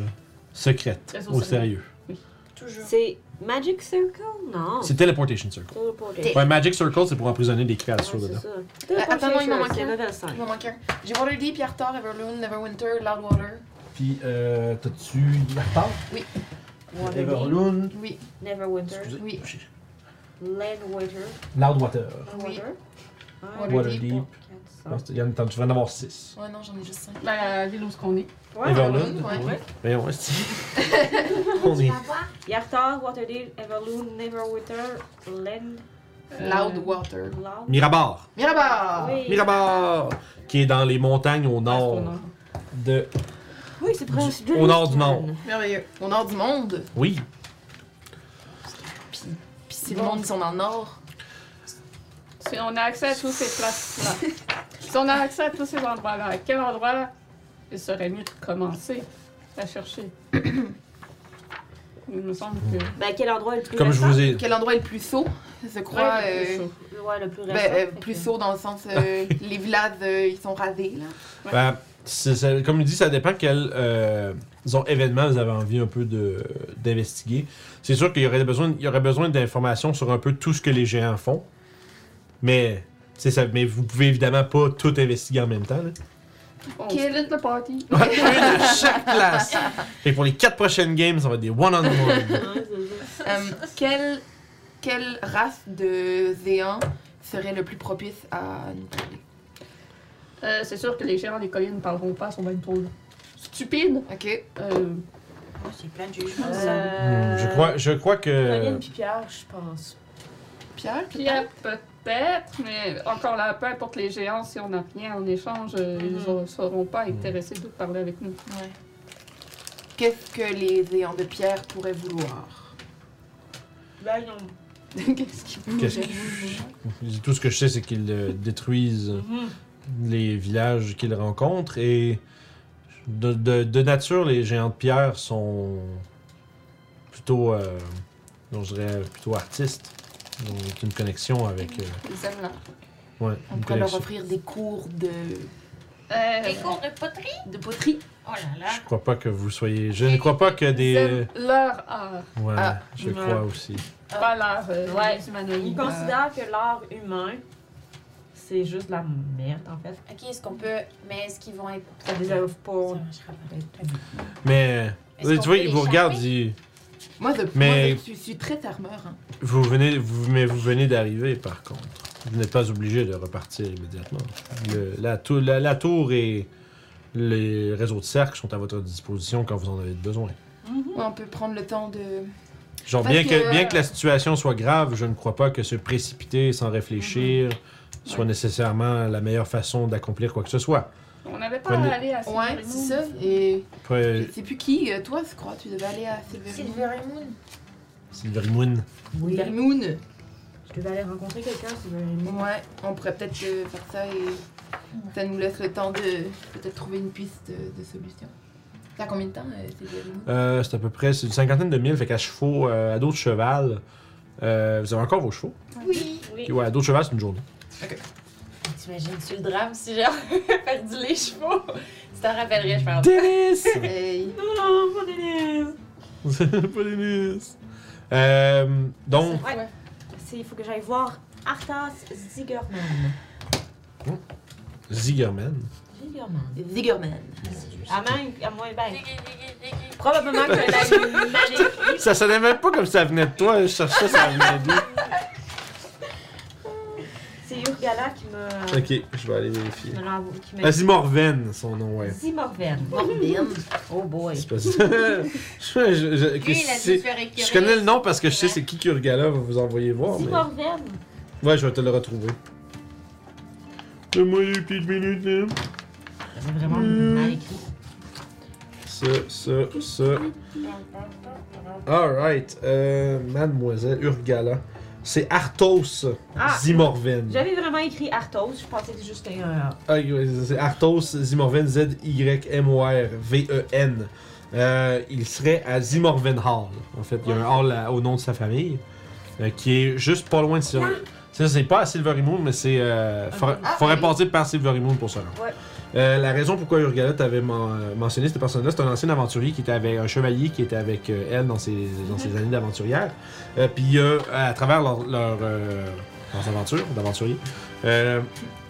[SPEAKER 1] secrète
[SPEAKER 3] au sérieux.
[SPEAKER 1] sérieux.
[SPEAKER 7] Toujours.
[SPEAKER 5] C'est Magic Circle? Non.
[SPEAKER 1] C'est Teleportation Circle.
[SPEAKER 5] Teleportation.
[SPEAKER 1] Ouais, Magic Circle, c'est pour emprisonner des créatures
[SPEAKER 5] Ouais,
[SPEAKER 1] dedans.
[SPEAKER 5] c'est ça.
[SPEAKER 2] Euh, attends, il m'en manque un.
[SPEAKER 5] level 5.
[SPEAKER 2] Il m'en manque un. J'ai Waterdeep, Yartar, Everloon, Neverwinter, Loudwater.
[SPEAKER 1] Puis, euh, t'as-tu Yartar?
[SPEAKER 5] Waterdeep,
[SPEAKER 1] Everloon.
[SPEAKER 2] Oui,
[SPEAKER 5] Neverwinter,
[SPEAKER 1] Excusez.
[SPEAKER 2] oui.
[SPEAKER 5] Landwater,
[SPEAKER 1] Loudwater.
[SPEAKER 5] Water.
[SPEAKER 2] Waterdeep.
[SPEAKER 1] Waterdeep. Il y en a, tu vas en avoir 6.
[SPEAKER 2] Ouais, non, j'en ai juste 5.
[SPEAKER 3] Ben, la ville où ce qu'on est.
[SPEAKER 5] Ouais,
[SPEAKER 1] Everloon.
[SPEAKER 2] ouais.
[SPEAKER 5] Ouais.
[SPEAKER 1] Mais ouais, c'est. <laughs> On est.
[SPEAKER 5] Yartar, Waterdeep, Everloon, Neverwinter, Land.
[SPEAKER 2] Loudwater.
[SPEAKER 5] Loud.
[SPEAKER 1] Mirabar.
[SPEAKER 2] Mirabar!
[SPEAKER 5] Oui.
[SPEAKER 1] Mirabar! Qui est dans les montagnes au
[SPEAKER 3] Parce
[SPEAKER 1] nord de.
[SPEAKER 5] Oui, c'est proche de
[SPEAKER 1] Au nord du nord.
[SPEAKER 2] Merveilleux. Au nord du monde.
[SPEAKER 1] Oui.
[SPEAKER 2] Si le monde, ils sont dans le nord.
[SPEAKER 3] Si on a accès à tous ces places-là, si on a accès à tous ces endroits-là, à quel endroit il serait mieux de commencer à chercher? il me semble que.
[SPEAKER 5] Ben, quel endroit est le plus
[SPEAKER 1] Comme je
[SPEAKER 5] récent?
[SPEAKER 1] vous ai.
[SPEAKER 2] Quel endroit est le plus saut? Je crois.
[SPEAKER 3] Ouais, le
[SPEAKER 2] euh,
[SPEAKER 3] plus chaud.
[SPEAKER 5] Ouais, le plus récent.
[SPEAKER 2] ben, euh, plus
[SPEAKER 5] que-
[SPEAKER 2] saut dans le sens. euh, <laughs> les villages, euh, ils sont rasés, là.
[SPEAKER 1] Ben, c'est- comme il dit, ça dépend quel euh, disons, événement vous avez envie un peu de- d'investiguer. C'est sûr qu'il y aurait besoin, il y aurait besoin d'informations sur un peu tout ce que les géants font. Mais, c'est ça, mais vous pouvez évidemment pas tout investiguer en même temps. Là.
[SPEAKER 3] On
[SPEAKER 2] Quel-
[SPEAKER 3] split le party?
[SPEAKER 1] Un de chaque place. Et pour les quatre prochaines games, ça va être des one-on-one.
[SPEAKER 5] Ouais, ça.
[SPEAKER 2] Euh, quelle, quelle race de géants serait le plus propice à nous parler?
[SPEAKER 3] Euh, c'est sûr que les géants des collines ne parleront pas, ils sont bien trop stupides.
[SPEAKER 2] Ok.
[SPEAKER 3] Euh,
[SPEAKER 7] J'ai plein de jugements.
[SPEAKER 5] Euh,
[SPEAKER 1] je, crois, je crois que.
[SPEAKER 5] Colline puis Pierre, je pense.
[SPEAKER 2] Pierre?
[SPEAKER 3] Pierre, peut-être, mais encore là, peu importe les géants, si on n'a rien en échange, euh, ils ne seront pas intéressés de parler avec nous.
[SPEAKER 2] Ouais. Qu'est-ce que les géants de pierre pourraient vouloir?
[SPEAKER 5] Ben, ils ont- <laughs>
[SPEAKER 2] Qu'est-ce qu'ils
[SPEAKER 1] que- Tout ce que je sais, c'est qu'ils détruisent les villages qu'ils rencontrent et de, de- de nature, les géants de pierre sont plutôt, euh, non, je dirais, plutôt artistes. Donc, une connexion avec. euh,
[SPEAKER 3] Ils aiment
[SPEAKER 1] ouais,
[SPEAKER 2] On pourrait leur offrir des cours de,
[SPEAKER 3] Euh,
[SPEAKER 7] Des cours de poterie?
[SPEAKER 2] de poterie.
[SPEAKER 7] Oh là là.
[SPEAKER 1] Je crois pas que vous soyez. Je ne crois pas que des.
[SPEAKER 3] leur art,
[SPEAKER 1] Ouais,
[SPEAKER 2] Ah,
[SPEAKER 1] je
[SPEAKER 5] ouais.
[SPEAKER 1] crois aussi.
[SPEAKER 3] pas l'art euh,
[SPEAKER 5] Ouais. Ils considèrent que l'art humain, c'est juste de la merde, en fait.
[SPEAKER 7] Ok, est-ce qu'on peut. Mais est-ce qu'ils vont être.
[SPEAKER 5] Ça désavoue pas.
[SPEAKER 1] Mais. Tu vois,
[SPEAKER 7] peut
[SPEAKER 1] il
[SPEAKER 7] les
[SPEAKER 1] vous regarde,
[SPEAKER 7] charmer?
[SPEAKER 1] il dit.
[SPEAKER 2] Moi, je,
[SPEAKER 1] Mais-
[SPEAKER 2] moi, je suis, je suis très armeur. Hein.
[SPEAKER 1] Vous venez, vous, mais vous venez d'arriver, par contre. Vous n'êtes pas obligé de repartir immédiatement. Le- la, tour, la, la tour et les réseaux de cercle sont à votre disposition quand vous en avez besoin.
[SPEAKER 2] Ouais, on peut prendre le temps de.
[SPEAKER 1] Genre,
[SPEAKER 2] Parce
[SPEAKER 1] bien que,
[SPEAKER 2] que-
[SPEAKER 1] bien que la situation soit grave, je ne crois pas que se précipiter sans réfléchir soit
[SPEAKER 3] Ouais.
[SPEAKER 1] nécessairement la meilleure façon d'accomplir quoi que ce soit.
[SPEAKER 3] On n'avait pas
[SPEAKER 1] Prenez-
[SPEAKER 3] à aller à
[SPEAKER 2] Ouais,
[SPEAKER 3] Silvery
[SPEAKER 2] c'est
[SPEAKER 3] Moon.
[SPEAKER 2] ça. Et
[SPEAKER 1] Après,
[SPEAKER 2] c'est plus qui, euh, toi, je crois, tu devais aller à Silver
[SPEAKER 7] Silvery Moon.
[SPEAKER 1] Silvery Moon.
[SPEAKER 5] Oui.
[SPEAKER 2] Silver Moon.
[SPEAKER 5] Je devais aller rencontrer quelqu'un, c'est vraiment.
[SPEAKER 2] Ouais, on pourrait peut-être euh, faire ça et ça nous laisse le temps de peut-être trouver une piste euh, de solution. Ça a combien de temps, euh, Silver Moon?
[SPEAKER 1] Euh, c'est à peu près c'est une cinquantaine de milles, fait qu'à chevaux, euh, à dos de cheval, euh, vous avez encore vos chevaux?
[SPEAKER 7] Oui.
[SPEAKER 5] Oui.
[SPEAKER 1] Puis ouais, à dos de cheval, c'est une journée.
[SPEAKER 7] T'imagines-tu le drame si j'ai <laughs> perdu les chevaux? Tu t'en rappellerais, je pense.
[SPEAKER 1] Dennis! <laughs>
[SPEAKER 2] Hey.
[SPEAKER 5] Non, pas Denise! <laughs>
[SPEAKER 1] pas Dennis! Euh, donc,
[SPEAKER 5] Ouais. C'est- Il faut que j'aille voir Arthas Zigerman.
[SPEAKER 1] Zigerman?
[SPEAKER 5] Ziggerman.
[SPEAKER 2] Ziggerman.
[SPEAKER 5] À même, à moins, ben, probablement que la
[SPEAKER 1] Ça sonnait même pas comme ça venait de toi, je cherchais ça venait d'où.
[SPEAKER 5] C'est Urgala qui m'a.
[SPEAKER 1] Ok, je vais aller vérifier.
[SPEAKER 5] me l'a envo- qui m'a-
[SPEAKER 1] Azimorven, son nom, ouais.
[SPEAKER 5] Zimorven.
[SPEAKER 2] Morbine. <laughs>
[SPEAKER 5] Oh boy.
[SPEAKER 1] C'est pas ça. <laughs> je, je- je- que
[SPEAKER 7] Lui, il a dû
[SPEAKER 1] c'est-
[SPEAKER 7] se faire écœurer.
[SPEAKER 1] je connais le nom parce que je sais c'est qui Kurgala va vous envoyer voir. Mais...
[SPEAKER 5] Zimorven.
[SPEAKER 1] Ouais, je vais te le retrouver. Donne-moi les petites minutes, là.
[SPEAKER 5] C'est vraiment mal écrit.
[SPEAKER 1] Ça, ça, ça. Alright. Euh, Mademoiselle Urgala. C'est Arthos
[SPEAKER 5] Ah.
[SPEAKER 1] Zimorven.
[SPEAKER 5] J'avais vraiment écrit Arthos, je pensais que c'était juste un.
[SPEAKER 1] Ah, c'est Arthos Zimorven, Z-Y-M-O-R-V-E-N. Euh, il serait à Zimorven Hall. En fait, il y a un hall à- au nom de sa famille, euh, qui est juste pas loin de Silver. Ça, c'est pas à Silvery Moon, mais c'est. Euh, faudrait
[SPEAKER 7] Ah,
[SPEAKER 1] faudrait
[SPEAKER 7] oui.
[SPEAKER 1] passer par Silvery Moon pour.
[SPEAKER 5] Ouais.
[SPEAKER 1] Euh, la raison pourquoi Urgala t'avait men- mentionné cette personne-là, c'est un ancien aventurier qui était avec un chevalier qui était avec euh, elle dans ses, dans ses années d'aventurière. Euh, Puis à travers leur, leur, leurs aventures d'aventurier,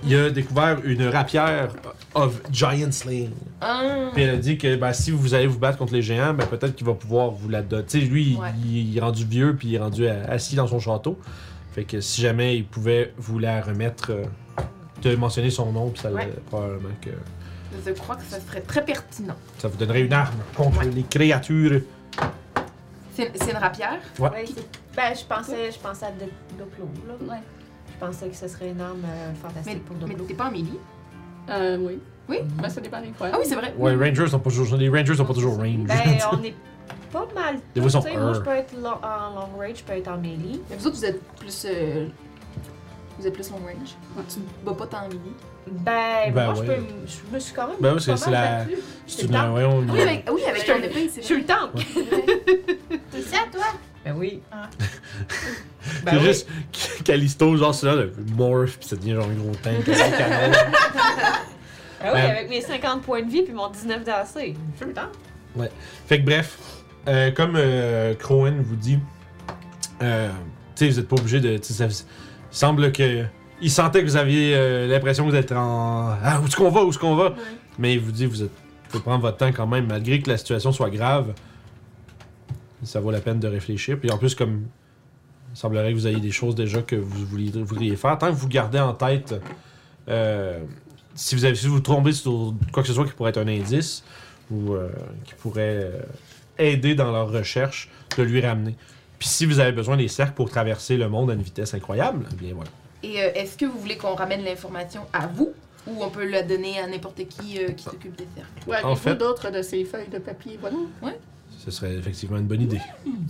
[SPEAKER 1] il a découvert une rapière of giant slaying.
[SPEAKER 2] Ah.
[SPEAKER 1] Puis elle a dit que ben, si vous allez vous battre contre les géants, ben, peut-être qu'il va pouvoir vous la donner. Tu sais, lui, il-
[SPEAKER 2] Ouais.
[SPEAKER 1] il, il est rendu vieux puis il est rendu assis dans son château. Fait que si jamais il pouvait vous la remettre, de mentionner son nom, puis ça
[SPEAKER 5] Ouais.
[SPEAKER 1] le- probablement que
[SPEAKER 2] Je crois que ça serait très pertinent.
[SPEAKER 1] ça vous donnerait une arme contre
[SPEAKER 2] Ouais.
[SPEAKER 1] les créatures.
[SPEAKER 2] C'est une rapière?
[SPEAKER 1] Ouais.
[SPEAKER 5] Ben, je pensais, je pensais à là.
[SPEAKER 3] Ouais.
[SPEAKER 5] Je pensais que ce serait une arme euh, fantastique
[SPEAKER 2] Mais,
[SPEAKER 5] pour
[SPEAKER 2] mais
[SPEAKER 5] Doplo.
[SPEAKER 2] t'es pas en Mélie?
[SPEAKER 3] Euh, oui.
[SPEAKER 2] Oui?
[SPEAKER 3] Ben, ça dépend des fois.
[SPEAKER 2] Ah oui, c'est vrai.
[SPEAKER 1] Ouais, Rangers sont pas toujours, les Rangers sont pas toujours range.
[SPEAKER 5] Ben, <laughs> on est pas mal.
[SPEAKER 1] Des fois, sont
[SPEAKER 5] tu Moi, je peux être long- en long range, je peux être en melee.
[SPEAKER 2] Mais vous autres, vous êtes plus. euh, vous êtes plus long range. Tu ne bats pas tant Mélie.
[SPEAKER 5] Ben,
[SPEAKER 1] Ben
[SPEAKER 5] moi, je,
[SPEAKER 1] ouais.
[SPEAKER 5] peux, je me suis quand même.
[SPEAKER 1] Ben oui, c'est- la-. C'est une.
[SPEAKER 2] Oui, avec, oui, avec ton épée, c'est
[SPEAKER 5] Je suis le tank.
[SPEAKER 7] C'est <laughs> ça, toi?
[SPEAKER 5] Ben oui.
[SPEAKER 7] Ah. <laughs>
[SPEAKER 1] C'est juste Callisto, genre, c'est là, le morph, pis ça devient genre un gros tank avec un <laughs> canon.
[SPEAKER 5] Ben oui,
[SPEAKER 1] Ben-
[SPEAKER 5] avec mes 50 points de vie puis mon 19 d'AC. Je suis le temps.
[SPEAKER 1] Fait que bref, euh, comme euh, Crowen vous dit, euh, tu sais, vous êtes pas obligé de. ça- semble que. Il sentait que vous aviez euh, l'impression que vous êtes en. Ah, où est-ce qu'on va, où est-ce qu'on va? Mais il vous dit, vous êtes. Faut prendre votre temps quand même, malgré que la situation soit grave. Ça vaut la peine de réfléchir. Puis en plus, comme. Il semblerait que vous ayez des choses déjà que vous vouliez, voudriez faire. Tant que vous gardez en tête. euh, si vous avez si vous tombez sur quoi que ce soit qui pourrait être un indice ou euh, qui pourrait aider dans leur recherche, de lui ramener. Puis si vous avez besoin des cercles pour traverser le monde à une vitesse incroyable, eh bien voilà.
[SPEAKER 2] Et euh, est-ce que vous voulez qu'on ramène l'information à vous ou on peut la donner à n'importe qui euh, qui s'occupe des cercles?
[SPEAKER 3] Ouais,
[SPEAKER 1] En
[SPEAKER 3] avez-vous
[SPEAKER 1] fait-
[SPEAKER 3] d'autres de ces feuilles de papier, voilà.
[SPEAKER 1] Ce serait effectivement une bonne idée.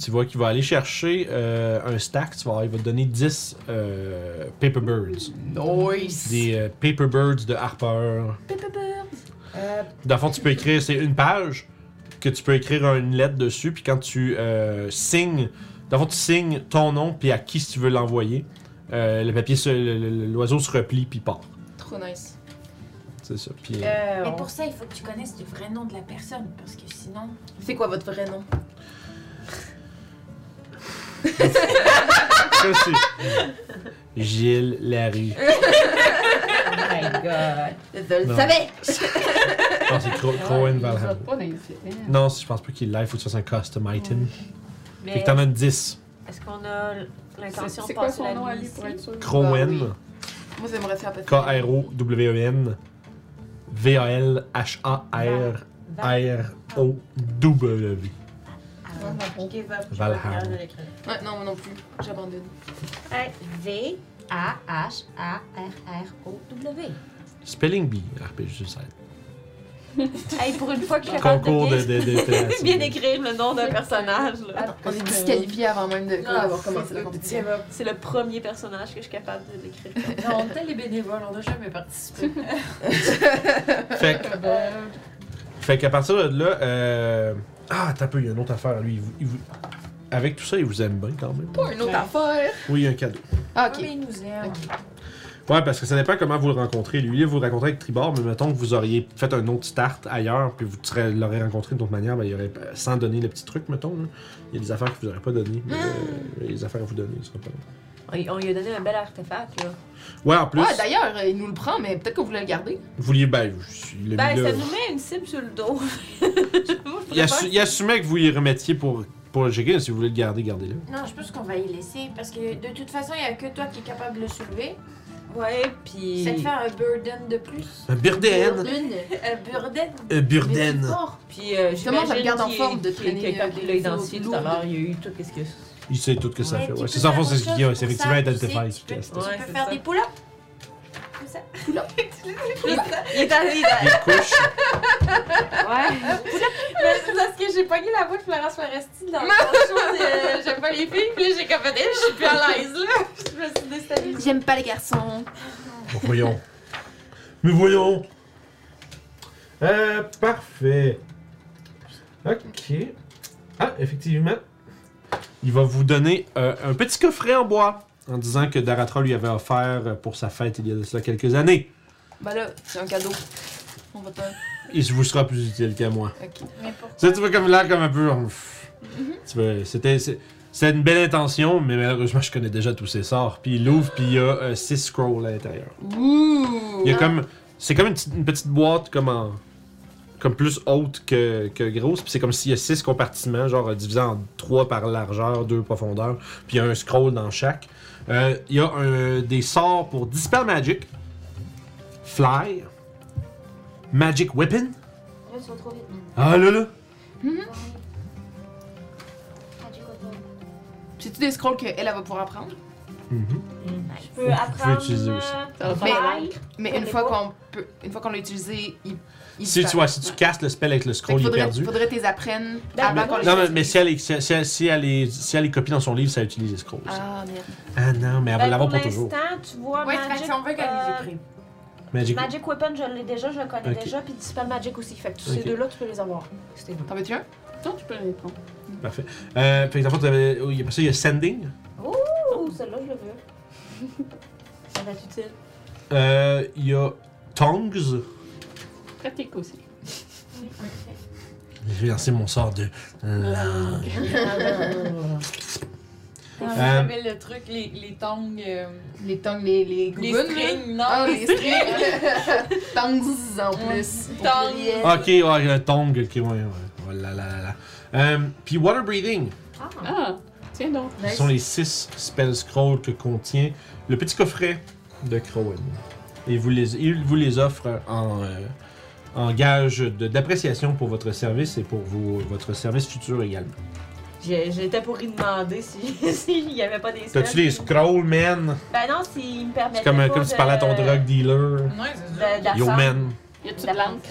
[SPEAKER 1] Tu vois qu'il va aller chercher euh, un stack, tu vas il va te donner 10 euh, Paper Birds.
[SPEAKER 2] Nice!
[SPEAKER 1] Des euh, Paper Birds de Harper.
[SPEAKER 5] Euh,
[SPEAKER 1] Dans le fond, tu peux écrire, c'est une page que tu peux écrire une lettre dessus, puis quand tu euh, signes, dans le fond, tu signes ton nom, puis à qui si tu veux l'envoyer. Euh, le papier, se- le- le- l'oiseau se replie, puis part.
[SPEAKER 2] Trop nice.
[SPEAKER 1] C'est ça. Puis, euh,
[SPEAKER 5] euh,
[SPEAKER 7] Mais
[SPEAKER 5] on-
[SPEAKER 7] pour ça, il faut que tu connaisses le vrai nom de la personne, parce que sinon...
[SPEAKER 2] C'est quoi votre vrai nom?
[SPEAKER 1] ça, c'est Gilles Larue.
[SPEAKER 5] Oh my god.
[SPEAKER 2] Je le
[SPEAKER 1] Non.
[SPEAKER 2] savais!
[SPEAKER 1] Non, c'est Cro- Crowan
[SPEAKER 3] Ouais, ils
[SPEAKER 1] Valhalla.
[SPEAKER 3] pas.
[SPEAKER 1] Non, je pense pas qu'il est live, faut que tu fasses un custom item. Fait
[SPEAKER 5] Mais
[SPEAKER 1] que t'en as 10.
[SPEAKER 5] est-ce qu'on a l'intention de
[SPEAKER 3] c'est quoi
[SPEAKER 5] passer
[SPEAKER 3] son
[SPEAKER 5] la
[SPEAKER 3] nom à
[SPEAKER 5] nuit
[SPEAKER 3] lui
[SPEAKER 5] ici?
[SPEAKER 3] pour être sûr?
[SPEAKER 1] Crowen.
[SPEAKER 2] oui. Moi, j'aimerais faire passer.
[SPEAKER 1] K-R-O-W-E-N. V-A-L-H-A-R-R-O-W.
[SPEAKER 7] Give up.
[SPEAKER 1] Valhalla.
[SPEAKER 2] Ouais, non, moi non plus. J'abandonne.
[SPEAKER 5] V-A-H-A-R-R-O-W.
[SPEAKER 1] Spelling Bee, RPG Suicide.
[SPEAKER 5] Hey, pour une fois que je suis capable
[SPEAKER 1] Concours de,
[SPEAKER 5] de
[SPEAKER 1] de, de, <laughs>
[SPEAKER 5] bien, écrire le nom d'un personnage. là.
[SPEAKER 2] Ah, on est disqualifié avant même de
[SPEAKER 5] Ah,
[SPEAKER 2] d'avoir commencé la compétition.
[SPEAKER 5] C'est le premier personnage que je suis capable de l'écrire.
[SPEAKER 7] Non, on était les bénévoles, on n'a jamais participé. <laughs>
[SPEAKER 1] Fait que- Fait qu'à partir de là, euh... ah, t'as peu, il y a une autre affaire. Lui, il vous- il vous- avec tout ça, il vous aime bien quand même.
[SPEAKER 2] Pas une autre affaire.
[SPEAKER 1] Oui, il y a un cadeau.
[SPEAKER 2] Ah,
[SPEAKER 7] Ah,
[SPEAKER 2] ok.
[SPEAKER 7] mais il nous aime.
[SPEAKER 1] Ouais, parce que ça dépend comment vous le rencontrez. Lui, il vous le rencontrez avec Tribord, mais mettons que vous auriez fait un autre start ailleurs, puis vous l'aurez rencontré d'une autre manière, ben, il y aurait, sans donner le petit truc, mettons. là. Il y a des affaires que vous n'aurez pas données, mais euh, il y a des affaires à vous donner, ce sera pas
[SPEAKER 4] On, on lui a donné un bel artefact, là.
[SPEAKER 1] Ouais, en plus,
[SPEAKER 2] Ouais, d'ailleurs, euh, il nous le prend, mais peut-être qu'on voulait le garder.
[SPEAKER 1] vous vouliez. Ben, il
[SPEAKER 4] Ben,
[SPEAKER 1] là.
[SPEAKER 4] ça nous met une cible sur le dos. <laughs>
[SPEAKER 1] Il, assu- il assumait que vous y remettiez pour, pour le checker. Si vous voulez le garder, gardez-le.
[SPEAKER 6] Non, je pense qu'on va y laisser parce que de toute façon, il n'y a que toi qui est capable de le soulever.
[SPEAKER 4] Ouais, puis.
[SPEAKER 6] Ça te fait un burden de plus?
[SPEAKER 1] Un burden.
[SPEAKER 6] Un burden.
[SPEAKER 1] Un burden.
[SPEAKER 4] Puis, euh,
[SPEAKER 2] Justement, je le
[SPEAKER 4] j'imagine
[SPEAKER 2] garde en
[SPEAKER 4] qu'il-
[SPEAKER 2] forme de
[SPEAKER 4] qu'il-
[SPEAKER 2] traîner,
[SPEAKER 4] que Quand
[SPEAKER 2] euh,
[SPEAKER 4] il l'a identifié tout à l'heure, il y a eu tout ce que.
[SPEAKER 1] Il sait tout que ça
[SPEAKER 6] Ouais,
[SPEAKER 1] fait. Ouais. C'est en fond,
[SPEAKER 6] faire
[SPEAKER 1] c'est ce
[SPEAKER 6] autre
[SPEAKER 1] qui
[SPEAKER 6] chose
[SPEAKER 1] c'est effectivement
[SPEAKER 6] ça,
[SPEAKER 1] identifier efficace.
[SPEAKER 6] tu peux faire
[SPEAKER 4] ça.
[SPEAKER 6] des pull-ups. Ça.
[SPEAKER 4] Il, <laughs> il est arrivé.
[SPEAKER 1] Des couches.
[SPEAKER 4] Ouais.
[SPEAKER 6] Mais c'est parce que j'ai pogné la voix de Florence Foresti dans le show de J'aime pas les filles, puis là, j'ai comme fait, je suis plus à l'aise là. Je me suis déstabilisée.
[SPEAKER 2] J'aime pas les garçons.
[SPEAKER 1] Bon, voyons. Mais voyons. Euh, parfait. Ok. Ah, effectivement. Il va vous donner euh, un petit coffret en bois en disant que Daratra lui avait offert euh, pour sa fête il y a de cela quelques années.
[SPEAKER 2] Bah là, c'est un cadeau. On va pas.
[SPEAKER 1] Il vous sera plus utile qu'à moi.
[SPEAKER 2] Ok.
[SPEAKER 6] Mais pourquoi?
[SPEAKER 1] Ça, tu vois comme l'air comme un peu. Tu vois, C'était. c'est- C'est une belle intention, mais malheureusement, je connais déjà tous ses sorts. Puis il l'ouvre, puis il y a 6 scrolls à l'intérieur.
[SPEAKER 2] Ouh!
[SPEAKER 1] Il y a comme. C'est comme une, petite- une petite boîte comme en. Comme plus haute que, que grosse. Puis c'est comme s'il y a 6 compartiments, genre divisés en 3 par largeur, 2 profondeur. Puis il y a un scroll dans chaque. Euh, Il y a un, des sorts pour Dispel Magic, Fly, Magic Weapon.
[SPEAKER 6] Là, ils sont trop vite, man.
[SPEAKER 1] Ah là là!
[SPEAKER 6] Magic Weapon.
[SPEAKER 2] C'est-tu des scrolls qu'elle elle va pouvoir apprendre?
[SPEAKER 1] Mhm.
[SPEAKER 4] Je
[SPEAKER 6] peux apprendre.
[SPEAKER 1] utiliser aussi.
[SPEAKER 3] Ça va
[SPEAKER 2] Mais-
[SPEAKER 3] faire mal.
[SPEAKER 2] Mais
[SPEAKER 6] Ouais,
[SPEAKER 2] une
[SPEAKER 6] mais
[SPEAKER 2] fois qu'on peut. Une fois qu'on l'a utilisé, il.
[SPEAKER 1] Si tu, vois, si tu castes le spell avec le scroll, il est
[SPEAKER 2] faudrait,
[SPEAKER 1] perdu.
[SPEAKER 2] faudrait tes apprennes
[SPEAKER 6] Ben,
[SPEAKER 2] avant qu'on les
[SPEAKER 1] non, mais, si, elle est, si, si- si elle est, si elle est copie dans son livre, ça utilise les scrolls.
[SPEAKER 2] Ah, merde.
[SPEAKER 1] Ah non, mais elle va
[SPEAKER 5] Ben,
[SPEAKER 1] l'avoir
[SPEAKER 5] pour
[SPEAKER 1] pour toujours.
[SPEAKER 5] l'instant, tu vois,
[SPEAKER 6] Ouais,
[SPEAKER 5] Magic,
[SPEAKER 6] fait que si on veut qu'elle
[SPEAKER 5] euh,
[SPEAKER 6] les écrive.
[SPEAKER 1] Magic.
[SPEAKER 5] Magic Weapon, je l'ai déjà, je le connais déjà, puis Dispel Magic aussi. Fait que tous ces deux-là, tu peux les avoir. C'était.
[SPEAKER 2] T'en veux-tu un?
[SPEAKER 3] Non, tu peux les prendre.
[SPEAKER 1] Parfait. Euh, fait que dans le il y a Sending.
[SPEAKER 5] Ouh, celle-là, je le veux. <laughs> Ça va être utile.
[SPEAKER 1] Euh, il y a Tongues.
[SPEAKER 3] Pratique aussi.
[SPEAKER 1] Je vais lancer mon sort de langue.
[SPEAKER 6] Vous
[SPEAKER 1] Euh,
[SPEAKER 6] savez le truc, les, les tongs. euh,
[SPEAKER 2] Les tongues, les. Les,
[SPEAKER 6] strings, non?
[SPEAKER 2] Ah, les <laughs> strings. Tongues en plus.
[SPEAKER 6] Tongs.
[SPEAKER 1] Ok, ouais, le Tongue. Ok, ouais, ouais. Oh là là là là. Euh, Puis Water Breathing.
[SPEAKER 3] Ah, tiens donc.
[SPEAKER 1] Ce sont les 6 spell scrolls que contient le petit coffret de Crowan. Et vous les, il vous les offre en, euh, en gage de- d'appréciation pour votre service et pour vos- votre service futur également.
[SPEAKER 4] J'étais pour y demander si- <laughs> s'il y avait pas des
[SPEAKER 1] T'as-tu
[SPEAKER 4] qui-
[SPEAKER 1] scrolls, man?
[SPEAKER 5] Ben non, s'il me permettait
[SPEAKER 1] C'est comme,
[SPEAKER 5] pas
[SPEAKER 1] comme si tu
[SPEAKER 5] de-
[SPEAKER 1] parlais à ton drug dealer.
[SPEAKER 6] Ouais, c'est ça.
[SPEAKER 5] de-
[SPEAKER 1] Yo, man.
[SPEAKER 3] Y a-tu de l'encre?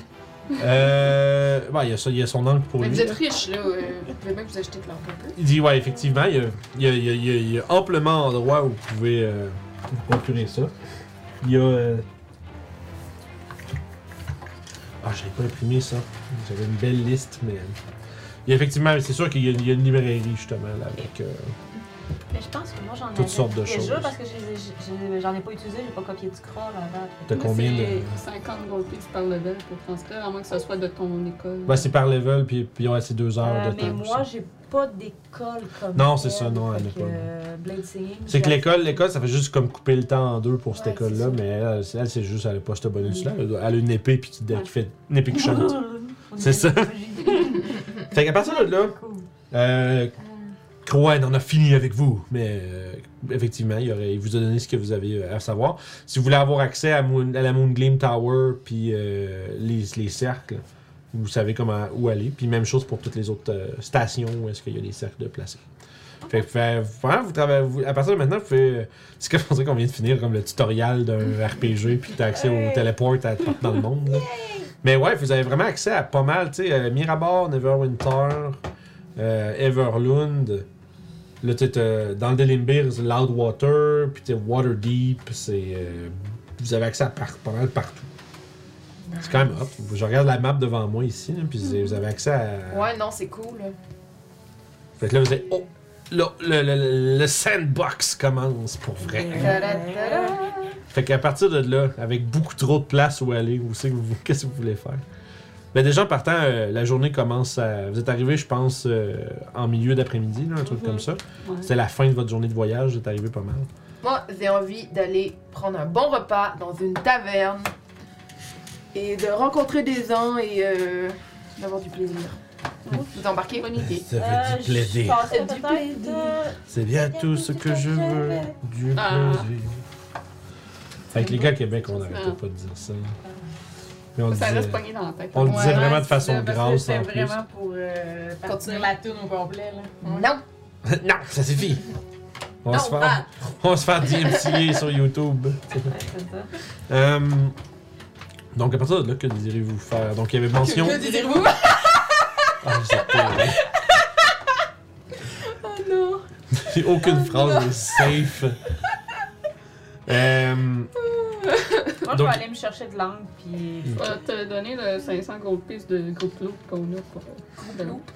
[SPEAKER 1] Euh. Ouais, il y, a ça- il y a son angle pour
[SPEAKER 2] Mais
[SPEAKER 1] lui.
[SPEAKER 2] vous êtes riche, là. euh, Vous pouvez même vous acheter de l'encre un peu.
[SPEAKER 1] Il dit, ouais, effectivement, il y a, il y a- il y a- amplement d'endroits où vous pouvez euh, vous procurer ça. Il y a. euh, Ah, je l'ai pas imprimé ça. J'avais une belle liste, mais. Il y a effectivement, c'est sûr qu'il y, a- il y a une librairie justement là avec. euh,
[SPEAKER 5] Mais je pense que moi, j'en
[SPEAKER 1] Toutes
[SPEAKER 5] avais
[SPEAKER 1] sortes de
[SPEAKER 5] déjà
[SPEAKER 1] choses.
[SPEAKER 5] parce que ai- j'en ai pas utilisé, j'ai pas copié du scroll avant.
[SPEAKER 1] T'as combien de.
[SPEAKER 3] c'est 50 gold pieces par level pour transcrire, à moins que ce soit de ton école.
[SPEAKER 1] Bah, c'est par level, puis, puis ouais, c'est deux heures
[SPEAKER 5] Euh,
[SPEAKER 1] de temps.
[SPEAKER 5] mais moi, j'ai pas d'école comme
[SPEAKER 1] Non, c'est ça, non, elle n'a
[SPEAKER 5] que,
[SPEAKER 1] pas.
[SPEAKER 5] euh, Blade Singing.
[SPEAKER 1] C'est que l'école, l'école, ça fait juste comme couper le temps en deux pour cette
[SPEAKER 5] Ouais,
[SPEAKER 1] école-là, mais elle, c'est- elle, c'est juste, elle a pas ce bonus-là. Elle a- elle a une épée puis qui, qui fait une épée qui chante. <laughs> C'est ça. Fait qu'à partir de là,
[SPEAKER 5] Cool.
[SPEAKER 1] euh, Crowan en a fini avec vous, mais euh, effectivement, il, aurait- il vous a donné ce que vous avez euh, à savoir. Si vous voulez avoir accès à, Moon- à la Moongleam Tower puis euh, les, les cercles, vous savez comment où aller. Puis même chose pour toutes les autres euh, stations où est-ce qu'il y a des cercles de placés. Fait que fait- vraiment, vous travaillez, vous- à partir de maintenant, vous pouvez. euh, C'est comme on dirait qu'on vient de finir comme le tutoriel d'un <laughs> RPG, puis t'as accès au téléport à partout dans le monde. là. Mais ouais, vous avez vraiment accès à pas mal, tu sais, euh, Mirabar, Neverwinter, euh, Everlund. Là, tu dans le Delimbir, c'est Loudwater, puis tu Waterdeep, c'est. euh, vous avez accès à par- pas mal partout. C'est quand même hot. Je regarde la map devant moi ici, là, puis vous avez accès à.
[SPEAKER 2] Ouais, non, c'est cool. là.
[SPEAKER 1] Fait que là, vous êtes. Oh! Là, le, le- le sandbox commence pour vrai. Fait qu'à partir de là, avec beaucoup trop de place où aller, où c'est que vous, <laughs> qu'est-ce que vous voulez faire? Ben déjà, en partant, euh, la journée commence à... Vous êtes arrivé, je pense, euh, en milieu d'après-midi, là, un truc
[SPEAKER 3] Mhm.
[SPEAKER 1] comme ça.
[SPEAKER 3] Ouais.
[SPEAKER 1] C'était la fin de votre journée de voyage, vous êtes arrivé pas mal.
[SPEAKER 2] Moi, j'ai envie d'aller prendre un bon repas dans une taverne et de rencontrer des gens et euh, d'avoir du plaisir. Vous embarquez?
[SPEAKER 3] Bonne idée.
[SPEAKER 1] Ça
[SPEAKER 5] Euh,
[SPEAKER 1] fait du
[SPEAKER 5] je
[SPEAKER 1] plaisir.
[SPEAKER 2] Du
[SPEAKER 5] euh,
[SPEAKER 1] C'est bien tout ce que je veux. Du
[SPEAKER 3] Ah.
[SPEAKER 1] plaisir. Avec les gars à Québec, on n'arrêtait pas de dire ça. Mais on le
[SPEAKER 3] Ça
[SPEAKER 1] disait,
[SPEAKER 3] reste pogné dans la tête.
[SPEAKER 1] on le disait
[SPEAKER 2] ouais,
[SPEAKER 1] vraiment de façon grasse
[SPEAKER 5] C'était
[SPEAKER 1] en plus.
[SPEAKER 5] vraiment pour euh,
[SPEAKER 2] Continuer.
[SPEAKER 5] la tune au complet. Là.
[SPEAKER 2] Non! <laughs>
[SPEAKER 1] non, ça suffit. On va se faire,
[SPEAKER 5] ah.
[SPEAKER 1] on va se faire DMCA sur YouTube.
[SPEAKER 5] Ouais, c'est ça.
[SPEAKER 1] Euh, donc à partir de là, que désirez-vous faire? Donc il y avait mention.
[SPEAKER 2] Que désirez-vous? <laughs>
[SPEAKER 1] Ah, c'est terrible.
[SPEAKER 2] Oh non! <laughs>
[SPEAKER 1] J'ai aucune phrase est safe. Euh,
[SPEAKER 5] Moi, je
[SPEAKER 1] Donc-
[SPEAKER 5] vais aller me chercher de langue, puis.
[SPEAKER 3] Je vais te donner le 500 gold piece de groupe loop qu'on a pour.
[SPEAKER 1] groupe loop.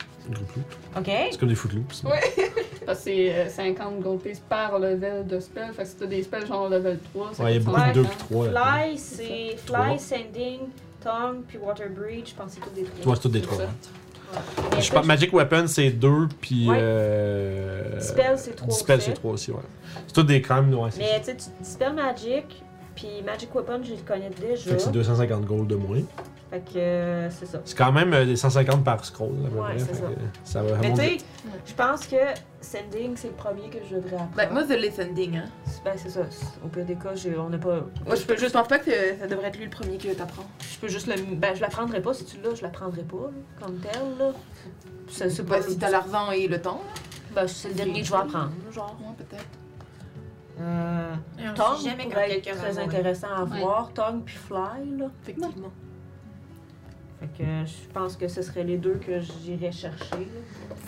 [SPEAKER 5] Ok.
[SPEAKER 1] c'est comme des footloops.
[SPEAKER 2] Ouais. <laughs>
[SPEAKER 3] Parce que c'est euh, 50 gold piece par level de spell. Fait que si t'as des spells genre level 3, ça
[SPEAKER 1] Ouais, il y a
[SPEAKER 3] coûte
[SPEAKER 1] beaucoup de 2
[SPEAKER 3] 150.
[SPEAKER 1] puis 3.
[SPEAKER 5] Fly, c'est. Fly, Sending, Tongue, puis Water Breach. Je pense que c'est tout des trois.
[SPEAKER 1] Ouais, c'est tout des
[SPEAKER 3] C'est
[SPEAKER 1] 3.
[SPEAKER 3] ça.
[SPEAKER 5] Mais
[SPEAKER 1] Je pense Magic Weapon c'est 2 puis.
[SPEAKER 5] Ouais.
[SPEAKER 1] Euh,
[SPEAKER 5] Dispel, c'est trois
[SPEAKER 1] Dispel
[SPEAKER 5] aussi.
[SPEAKER 1] c'est 3 aussi, ouais. C'est tout des crimes, ouais. c'est
[SPEAKER 5] Mais tu sais, tu Dispel Magic, puis Magic Weapon, je le connais déjà.
[SPEAKER 1] Fait que c'est 250 gold de moins.
[SPEAKER 5] Fait que euh, c'est ça.
[SPEAKER 1] C'est quand même euh, des 150 par scroll.
[SPEAKER 5] Ouais, c'est ça.
[SPEAKER 1] ça va
[SPEAKER 5] Mais tu sais, je pense que Sending, c'est le premier que je devrais apprendre.
[SPEAKER 2] Ben, moi, c'est le sending, hein.
[SPEAKER 5] Ben, c'est ça. Au pire des cas, on n'a pas.
[SPEAKER 2] Moi, je, peux, je pense pas que ça devrait être lui le premier que t'apprends.
[SPEAKER 5] Je peux juste le. Ben, je l'apprendrai pas si tu l'as, je l'apprendrai pas, là, comme tel, là. C'est c'est pas.
[SPEAKER 2] Ben, si t'as l'argent et le temps.
[SPEAKER 5] Ben, c'est le dernier que je vais apprendre, genre.
[SPEAKER 2] Ouais, peut-être.
[SPEAKER 5] Euh.
[SPEAKER 6] Jamais
[SPEAKER 5] pourrait être
[SPEAKER 6] va
[SPEAKER 5] très intéressant à
[SPEAKER 3] Ouais.
[SPEAKER 5] voir. Tongue puis Fly, là.
[SPEAKER 2] Effectivement.
[SPEAKER 5] Fait que euh, je pense que ce seraient les deux que j'irais chercher.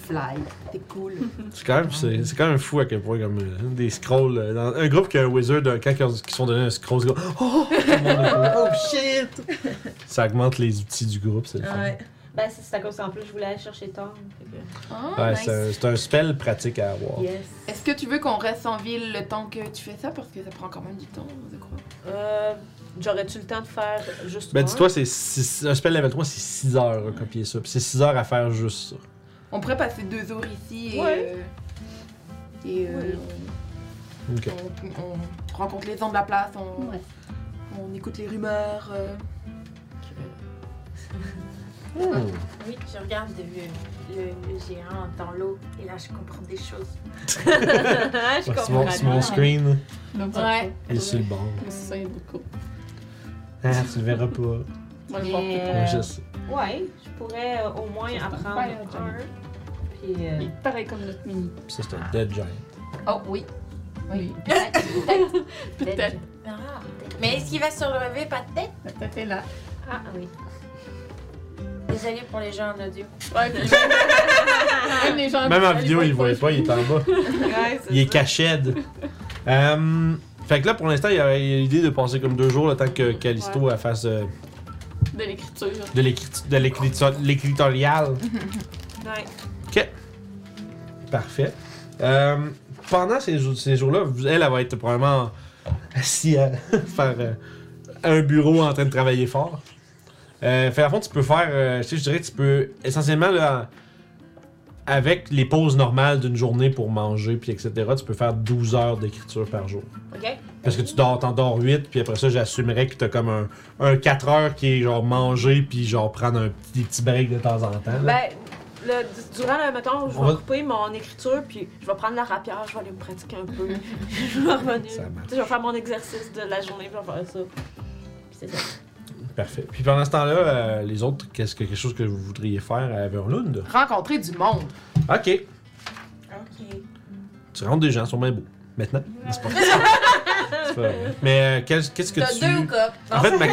[SPEAKER 2] Fly. T'es cool. <laughs>
[SPEAKER 1] C'est quand, même, c'est, c'est quand même fou à quel point, comme euh, des scrolls. euh, dans un groupe qui a un wizard, un- quand ils ont- qui se sont donné un scroll, c'est comme Oh! <laughs> Tout le monde est comme, Oh shit! Ça augmente les outils du groupe, c'est le fun.
[SPEAKER 2] Ouais.
[SPEAKER 5] Ben, c'est c'est à cause qu'en plus, je voulais aller chercher. Fait que.
[SPEAKER 2] Ah,
[SPEAKER 1] Ouais,
[SPEAKER 2] nice.
[SPEAKER 1] c'est, un, c'est un spell pratique à avoir.
[SPEAKER 5] Yes.
[SPEAKER 2] Est-ce que tu veux qu'on reste en ville le temps que tu fais ça? Parce que ça prend quand même du temps, je crois.
[SPEAKER 5] Euh. J'aurais-tu le temps de faire juste.
[SPEAKER 1] Ben,
[SPEAKER 5] un?
[SPEAKER 1] dis-toi, c'est six- un spell level 3, c'est 6 heures à copier ça. Puis c'est 6 heures à faire juste ça.
[SPEAKER 2] On pourrait passer deux jours ici et.
[SPEAKER 5] Ouais.
[SPEAKER 2] euh, et euh,
[SPEAKER 1] Ok.
[SPEAKER 2] on, on rencontre les gens de la place, on,
[SPEAKER 3] Ouais.
[SPEAKER 2] on écoute les rumeurs. euh. <laughs>
[SPEAKER 1] Hmm.
[SPEAKER 6] Oui, je regarde le, le, le géant dans l'eau et là je comprends des choses. <laughs> <laughs>
[SPEAKER 5] je
[SPEAKER 1] Ouais, c'est
[SPEAKER 5] comprends.
[SPEAKER 1] mon, c'est mon screen.
[SPEAKER 2] Ouais.
[SPEAKER 1] Il est sur le bord.
[SPEAKER 3] C'est beaucoup.
[SPEAKER 1] Ah, tu le verras pas.
[SPEAKER 5] Mais, euh.
[SPEAKER 1] Ouais, je sais.
[SPEAKER 5] Ouais, je pourrais euh, au moins
[SPEAKER 3] C'est
[SPEAKER 5] apprendre un.
[SPEAKER 3] giant.
[SPEAKER 5] Puis. euh,
[SPEAKER 3] Il est pareil comme notre mini.
[SPEAKER 1] Puis ça, c'est un dead giant.
[SPEAKER 2] Oh oui.
[SPEAKER 3] Oui. <laughs>
[SPEAKER 6] Peut-être. Ah, Mais est-ce qu'il va se relever pas de tête
[SPEAKER 3] La tête est là.
[SPEAKER 5] Ah oui.
[SPEAKER 6] Désolé pour les gens en audio.
[SPEAKER 3] Ouais, puis même <laughs> les gens
[SPEAKER 1] Même en vidéo, il voyait pas, il est en bas.
[SPEAKER 5] Ouais,
[SPEAKER 1] Il est caché. Euh, fait que là, pour l'instant, il y a l'idée de passer comme deux jours le temps que Callisto elle fasse euh,
[SPEAKER 3] de l'écriture.
[SPEAKER 1] de l'écrit- de l'écriture- l'écritorial. <laughs>
[SPEAKER 5] Ouais.
[SPEAKER 1] Parfait. Euh, pendant ces, jours- ces jours-là, elle, elle va être probablement assise à <laughs> faire euh, un bureau en train de travailler fort. Euh, fait à fond, tu peux faire, euh, tu sais, je dirais que tu peux essentiellement là, avec les pauses normales d'une journée pour manger puis etc. Tu peux faire 12 heures d'écriture par jour.
[SPEAKER 5] Ok.
[SPEAKER 1] Parce que tu dors, t'en dors 8, puis après ça, j'assumerais que t'as comme un, un 4 heures qui est genre manger, puis genre prendre un petit, des petits breaks de temps en temps. là.
[SPEAKER 5] Ben, le, durant le mettons, je
[SPEAKER 1] On
[SPEAKER 5] vais
[SPEAKER 1] va-
[SPEAKER 5] couper mon écriture, puis je vais prendre la rapière, je vais aller me pratiquer un peu. <laughs> je vais revenir.
[SPEAKER 1] Ça marche.
[SPEAKER 5] Tu sais, Je vais faire mon exercice de la journée, puis je vais faire ça. Puis c'est ça.
[SPEAKER 1] Parfait. Puis pendant ce temps-là, euh, les autres, qu'est-ce que quelque chose que vous voudriez faire à Everlund?
[SPEAKER 2] Rencontrer du monde.
[SPEAKER 1] Ok.
[SPEAKER 6] Ok.
[SPEAKER 1] Tu rencontres des gens, ils sont bien beaux. Maintenant? C'est pas? <laughs> C'est pas vrai. Mais euh, qu'est-ce que
[SPEAKER 6] T'as
[SPEAKER 1] tu.
[SPEAKER 6] deux ou quoi
[SPEAKER 1] En fait, ma,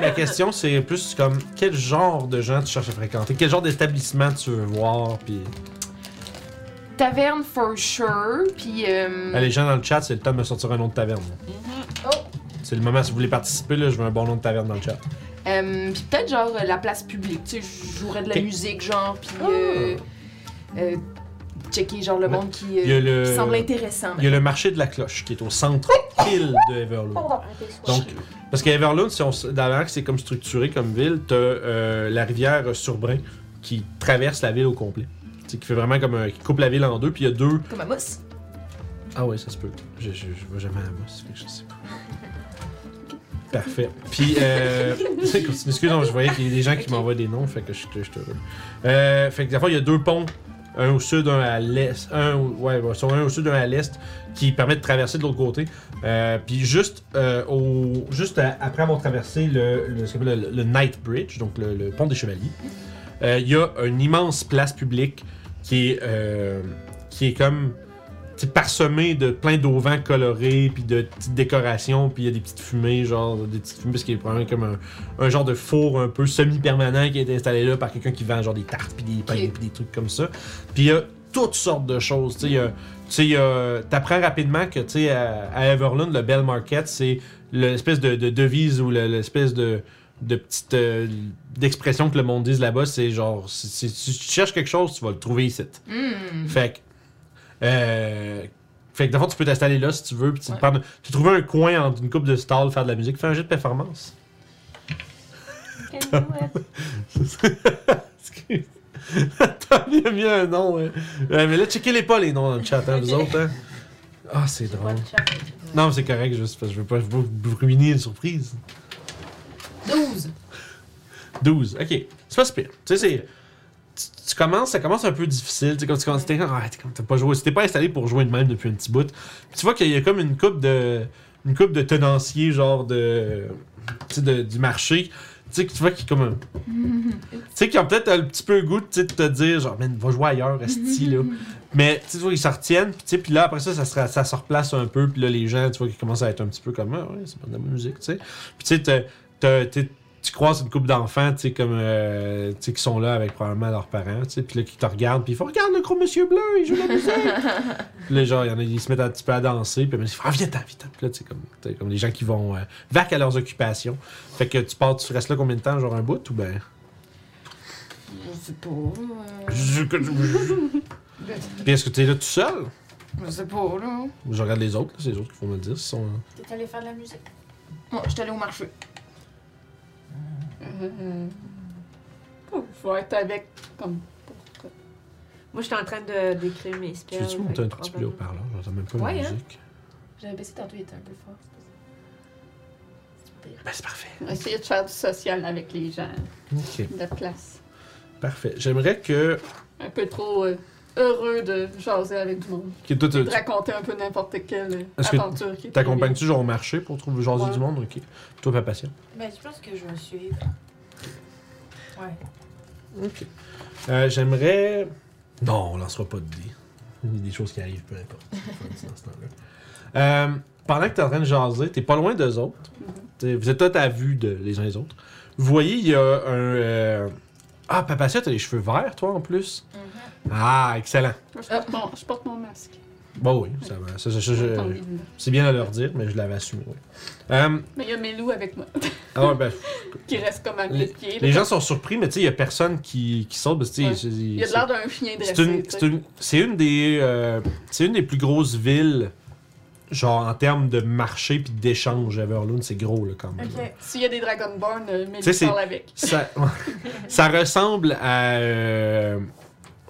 [SPEAKER 1] ma question, c'est plus comme quel genre de gens tu cherches à fréquenter? Quel genre d'établissement tu veux voir? Puis
[SPEAKER 2] Taverne for sure, puis. euh,
[SPEAKER 1] Ah, les gens dans le chat, c'est le temps de me sortir un nom de taverne.
[SPEAKER 2] Oh.
[SPEAKER 1] C'est le moment, si vous voulez participer, là, je veux un bon nom de taverne dans le chat.
[SPEAKER 2] Euh, puis peut-être genre euh, la place publique, tu sais, je jouerais de la
[SPEAKER 1] Ok.
[SPEAKER 2] musique genre, puis
[SPEAKER 1] Ah.
[SPEAKER 2] euh, euh, checker genre le
[SPEAKER 1] Ouais.
[SPEAKER 2] monde qui, euh,
[SPEAKER 1] Il y a le-
[SPEAKER 2] qui semble intéressant.
[SPEAKER 1] Il y a le marché de la cloche qui est au centre pile de Everloon.
[SPEAKER 5] Donc,
[SPEAKER 1] Donc, parce qu'Everloon, si on, s- que c'est comme structuré comme ville, t'as euh, la rivière Surbrun qui traverse la ville au complet. Tu sais, qui fait vraiment comme un, qui coupe la ville en deux, puis il y a deux.
[SPEAKER 2] Comme à Mousse.
[SPEAKER 1] Ah ouais, ça se peut. Je, je, je vais jamais à fait que je sais pas. Parfait. Puis, euh. <laughs> Excusez-moi, je voyais qu'il y a des gens qui m'envoient des noms, fait que je suis heureux. Euh, fait que d'abord, il y a deux ponts, un au sud, un à l'est. Un, au- ouais, sur un au sud, un à l'est, qui permettent de traverser de l'autre côté. Euh, puis juste, euh, au, juste à- après avoir traversé le, le, ce qu'on appelle le, le Night Bridge, donc le, le pont des Chevaliers, euh, il y a une immense place publique qui est, qui est comme parsemée de plein d'auvents colorés, puis de petites décorations, puis il y a des petites fumées, genre des petites fumées, parce qu'il y a probablement comme un, un genre de four un peu semi-permanent qui été installé là par quelqu'un qui vend genre des tartes, puis des pains, puis des trucs comme ça. Puis il y a toutes sortes de choses, tu sais, t'apprends rapidement que, tu sais, à, à Everland, le Bell Market, c'est l'espèce de, de devise ou le- l'espèce de de petite euh, d'expression que le monde dise là-bas, c'est genre si, si- si tu cherches quelque chose, tu vas le trouver ici.
[SPEAKER 2] Hmm.
[SPEAKER 1] Fait que. Euh, fait que d'abord, tu peux t'installer là si tu veux. Puis tu
[SPEAKER 2] Ouais.
[SPEAKER 1] parles tu trouves un coin entre une coupe de stall, faire de la musique, fais un jeu de performance. T'as <laughs> bien mis un nom. hein. Mais là, checkez-les pas les noms dans le chat, hein, vous autres. Hein. Ah, c'est drôle. Non, mais c'est correct, juste parce que je veux pas pas vous ruiner une surprise.
[SPEAKER 2] 12.
[SPEAKER 1] 12, ok. C'est pas si pire. Tu sais, c'est. Tu, commences, ça commence un peu difficile. Tu sais, comme tu commences, t'es ah, pas joué. T'es pas installé pour jouer de même depuis un petit bout. Puis tu vois qu'il y a comme une coupe de. Une coupe de tenanciers, genre de. Tu sais, de- du marché. Tu sais, que tu vois comme un. <laughs> Tu sais, qui ont peut-être un petit peu le goût tu sais, de te dire, genre, man, va jouer ailleurs, esti, là. <laughs> Mais tu vois, ils se retiennent, puis tu sais, puis là, après ça, ça se, ça se replace un peu, puis là, les gens, tu vois, qui commencent à être un petit peu comme, ah, ouais, c'est pas de la musique, tu sais. Puis tu sais, tu croises une couple d'enfants, tu sais, comme, euh, tu sais, qui sont là avec probablement leurs parents, tu sais, puis là, qui te regardent, puis ils font, regarde le gros monsieur bleu, il joue la musique. <laughs> puis là, genre, il y en a, ils se mettent un petit peu à danser, puis ils font, ah, viens-t'en, viens-t'en. Puis là, tu sais, comme, t'as comme les gens qui vont, euh, vaquent à leurs occupations. Fait que tu pars, tu restes là combien de temps, genre un bout, ou ben?
[SPEAKER 2] Je sais pas. euh,
[SPEAKER 1] Puis est-ce que tu es là tout seul?
[SPEAKER 2] Je sais pas, là.
[SPEAKER 1] Je regarde les autres, là, c'est les autres qui vont me le dire. s'ils sont...
[SPEAKER 6] T'es allé faire de la musique?
[SPEAKER 2] Moi, je suis allée au marché.
[SPEAKER 3] Euh, je vais être avec comme.
[SPEAKER 5] Moi, j'étais en train de d'écrire mes
[SPEAKER 1] Tu
[SPEAKER 5] spells.
[SPEAKER 1] veux-tu monter un tout petit peu le
[SPEAKER 5] probablement-
[SPEAKER 1] haut-parleur? J'entends même pas
[SPEAKER 2] Ouais,
[SPEAKER 1] la
[SPEAKER 2] hein?
[SPEAKER 1] musique.
[SPEAKER 2] J'avais baissé tantôt, il était un peu fort.
[SPEAKER 1] Ben, c'est parfait.
[SPEAKER 3] Essayer de faire du social avec les gens
[SPEAKER 1] Ok,
[SPEAKER 3] de la place.
[SPEAKER 1] parfait. J'aimerais que.
[SPEAKER 3] Un peu trop euh, heureux de jaser avec du monde.
[SPEAKER 1] que toi, tu-
[SPEAKER 3] De raconter un peu n'importe quelle
[SPEAKER 1] que
[SPEAKER 3] aventure qui est
[SPEAKER 1] T'accompagnes-tu genre au marché pour trouver jaser
[SPEAKER 3] Ouais.
[SPEAKER 1] du monde? Ok. Toi, pas patient.
[SPEAKER 6] Ben, je pense que je vais suivre. Ouais.
[SPEAKER 1] Ok. Euh, J'aimerais. Non, on lancera pas de dés. Il y a des choses qui arrivent, peu importe. <laughs> Euh, pendant que t'es en train de jaser, t'es pas loin d'eux autres. T'sais, Vous êtes tous à vue de les uns les autres. Vous voyez, il y a un. euh, Ah, Papacia, t'as les cheveux verts, toi, en plus? Ah, excellent.
[SPEAKER 3] Moi, je, porte mon, je porte mon masque.
[SPEAKER 1] Bon, oui, ça va. Ça, ça, ça. C'est bien à leur dire, mais je l'avais assumé, oui. Euh,
[SPEAKER 3] Mais il y a Melou avec moi,
[SPEAKER 1] ah ouais, ben, <laughs>
[SPEAKER 3] qui reste comme à mes pieds.
[SPEAKER 1] les gens sont surpris, mais tu sais, il y a personne qui, qui saute. parce que, tu sais,
[SPEAKER 3] Ouais. Il y a de l'air d'un chien dressé.
[SPEAKER 1] C'est une,
[SPEAKER 3] tu sais.
[SPEAKER 1] c'est une, c'est une des, euh, c'est une des plus grosses villes, genre en termes de marché puis d'échange. Everloon, c'est gros là quand même.
[SPEAKER 6] Ok.
[SPEAKER 3] S'il y a des Dragonborn, euh,
[SPEAKER 1] c'est-
[SPEAKER 3] parle avec.
[SPEAKER 1] Ça, <laughs> ça ressemble à, euh,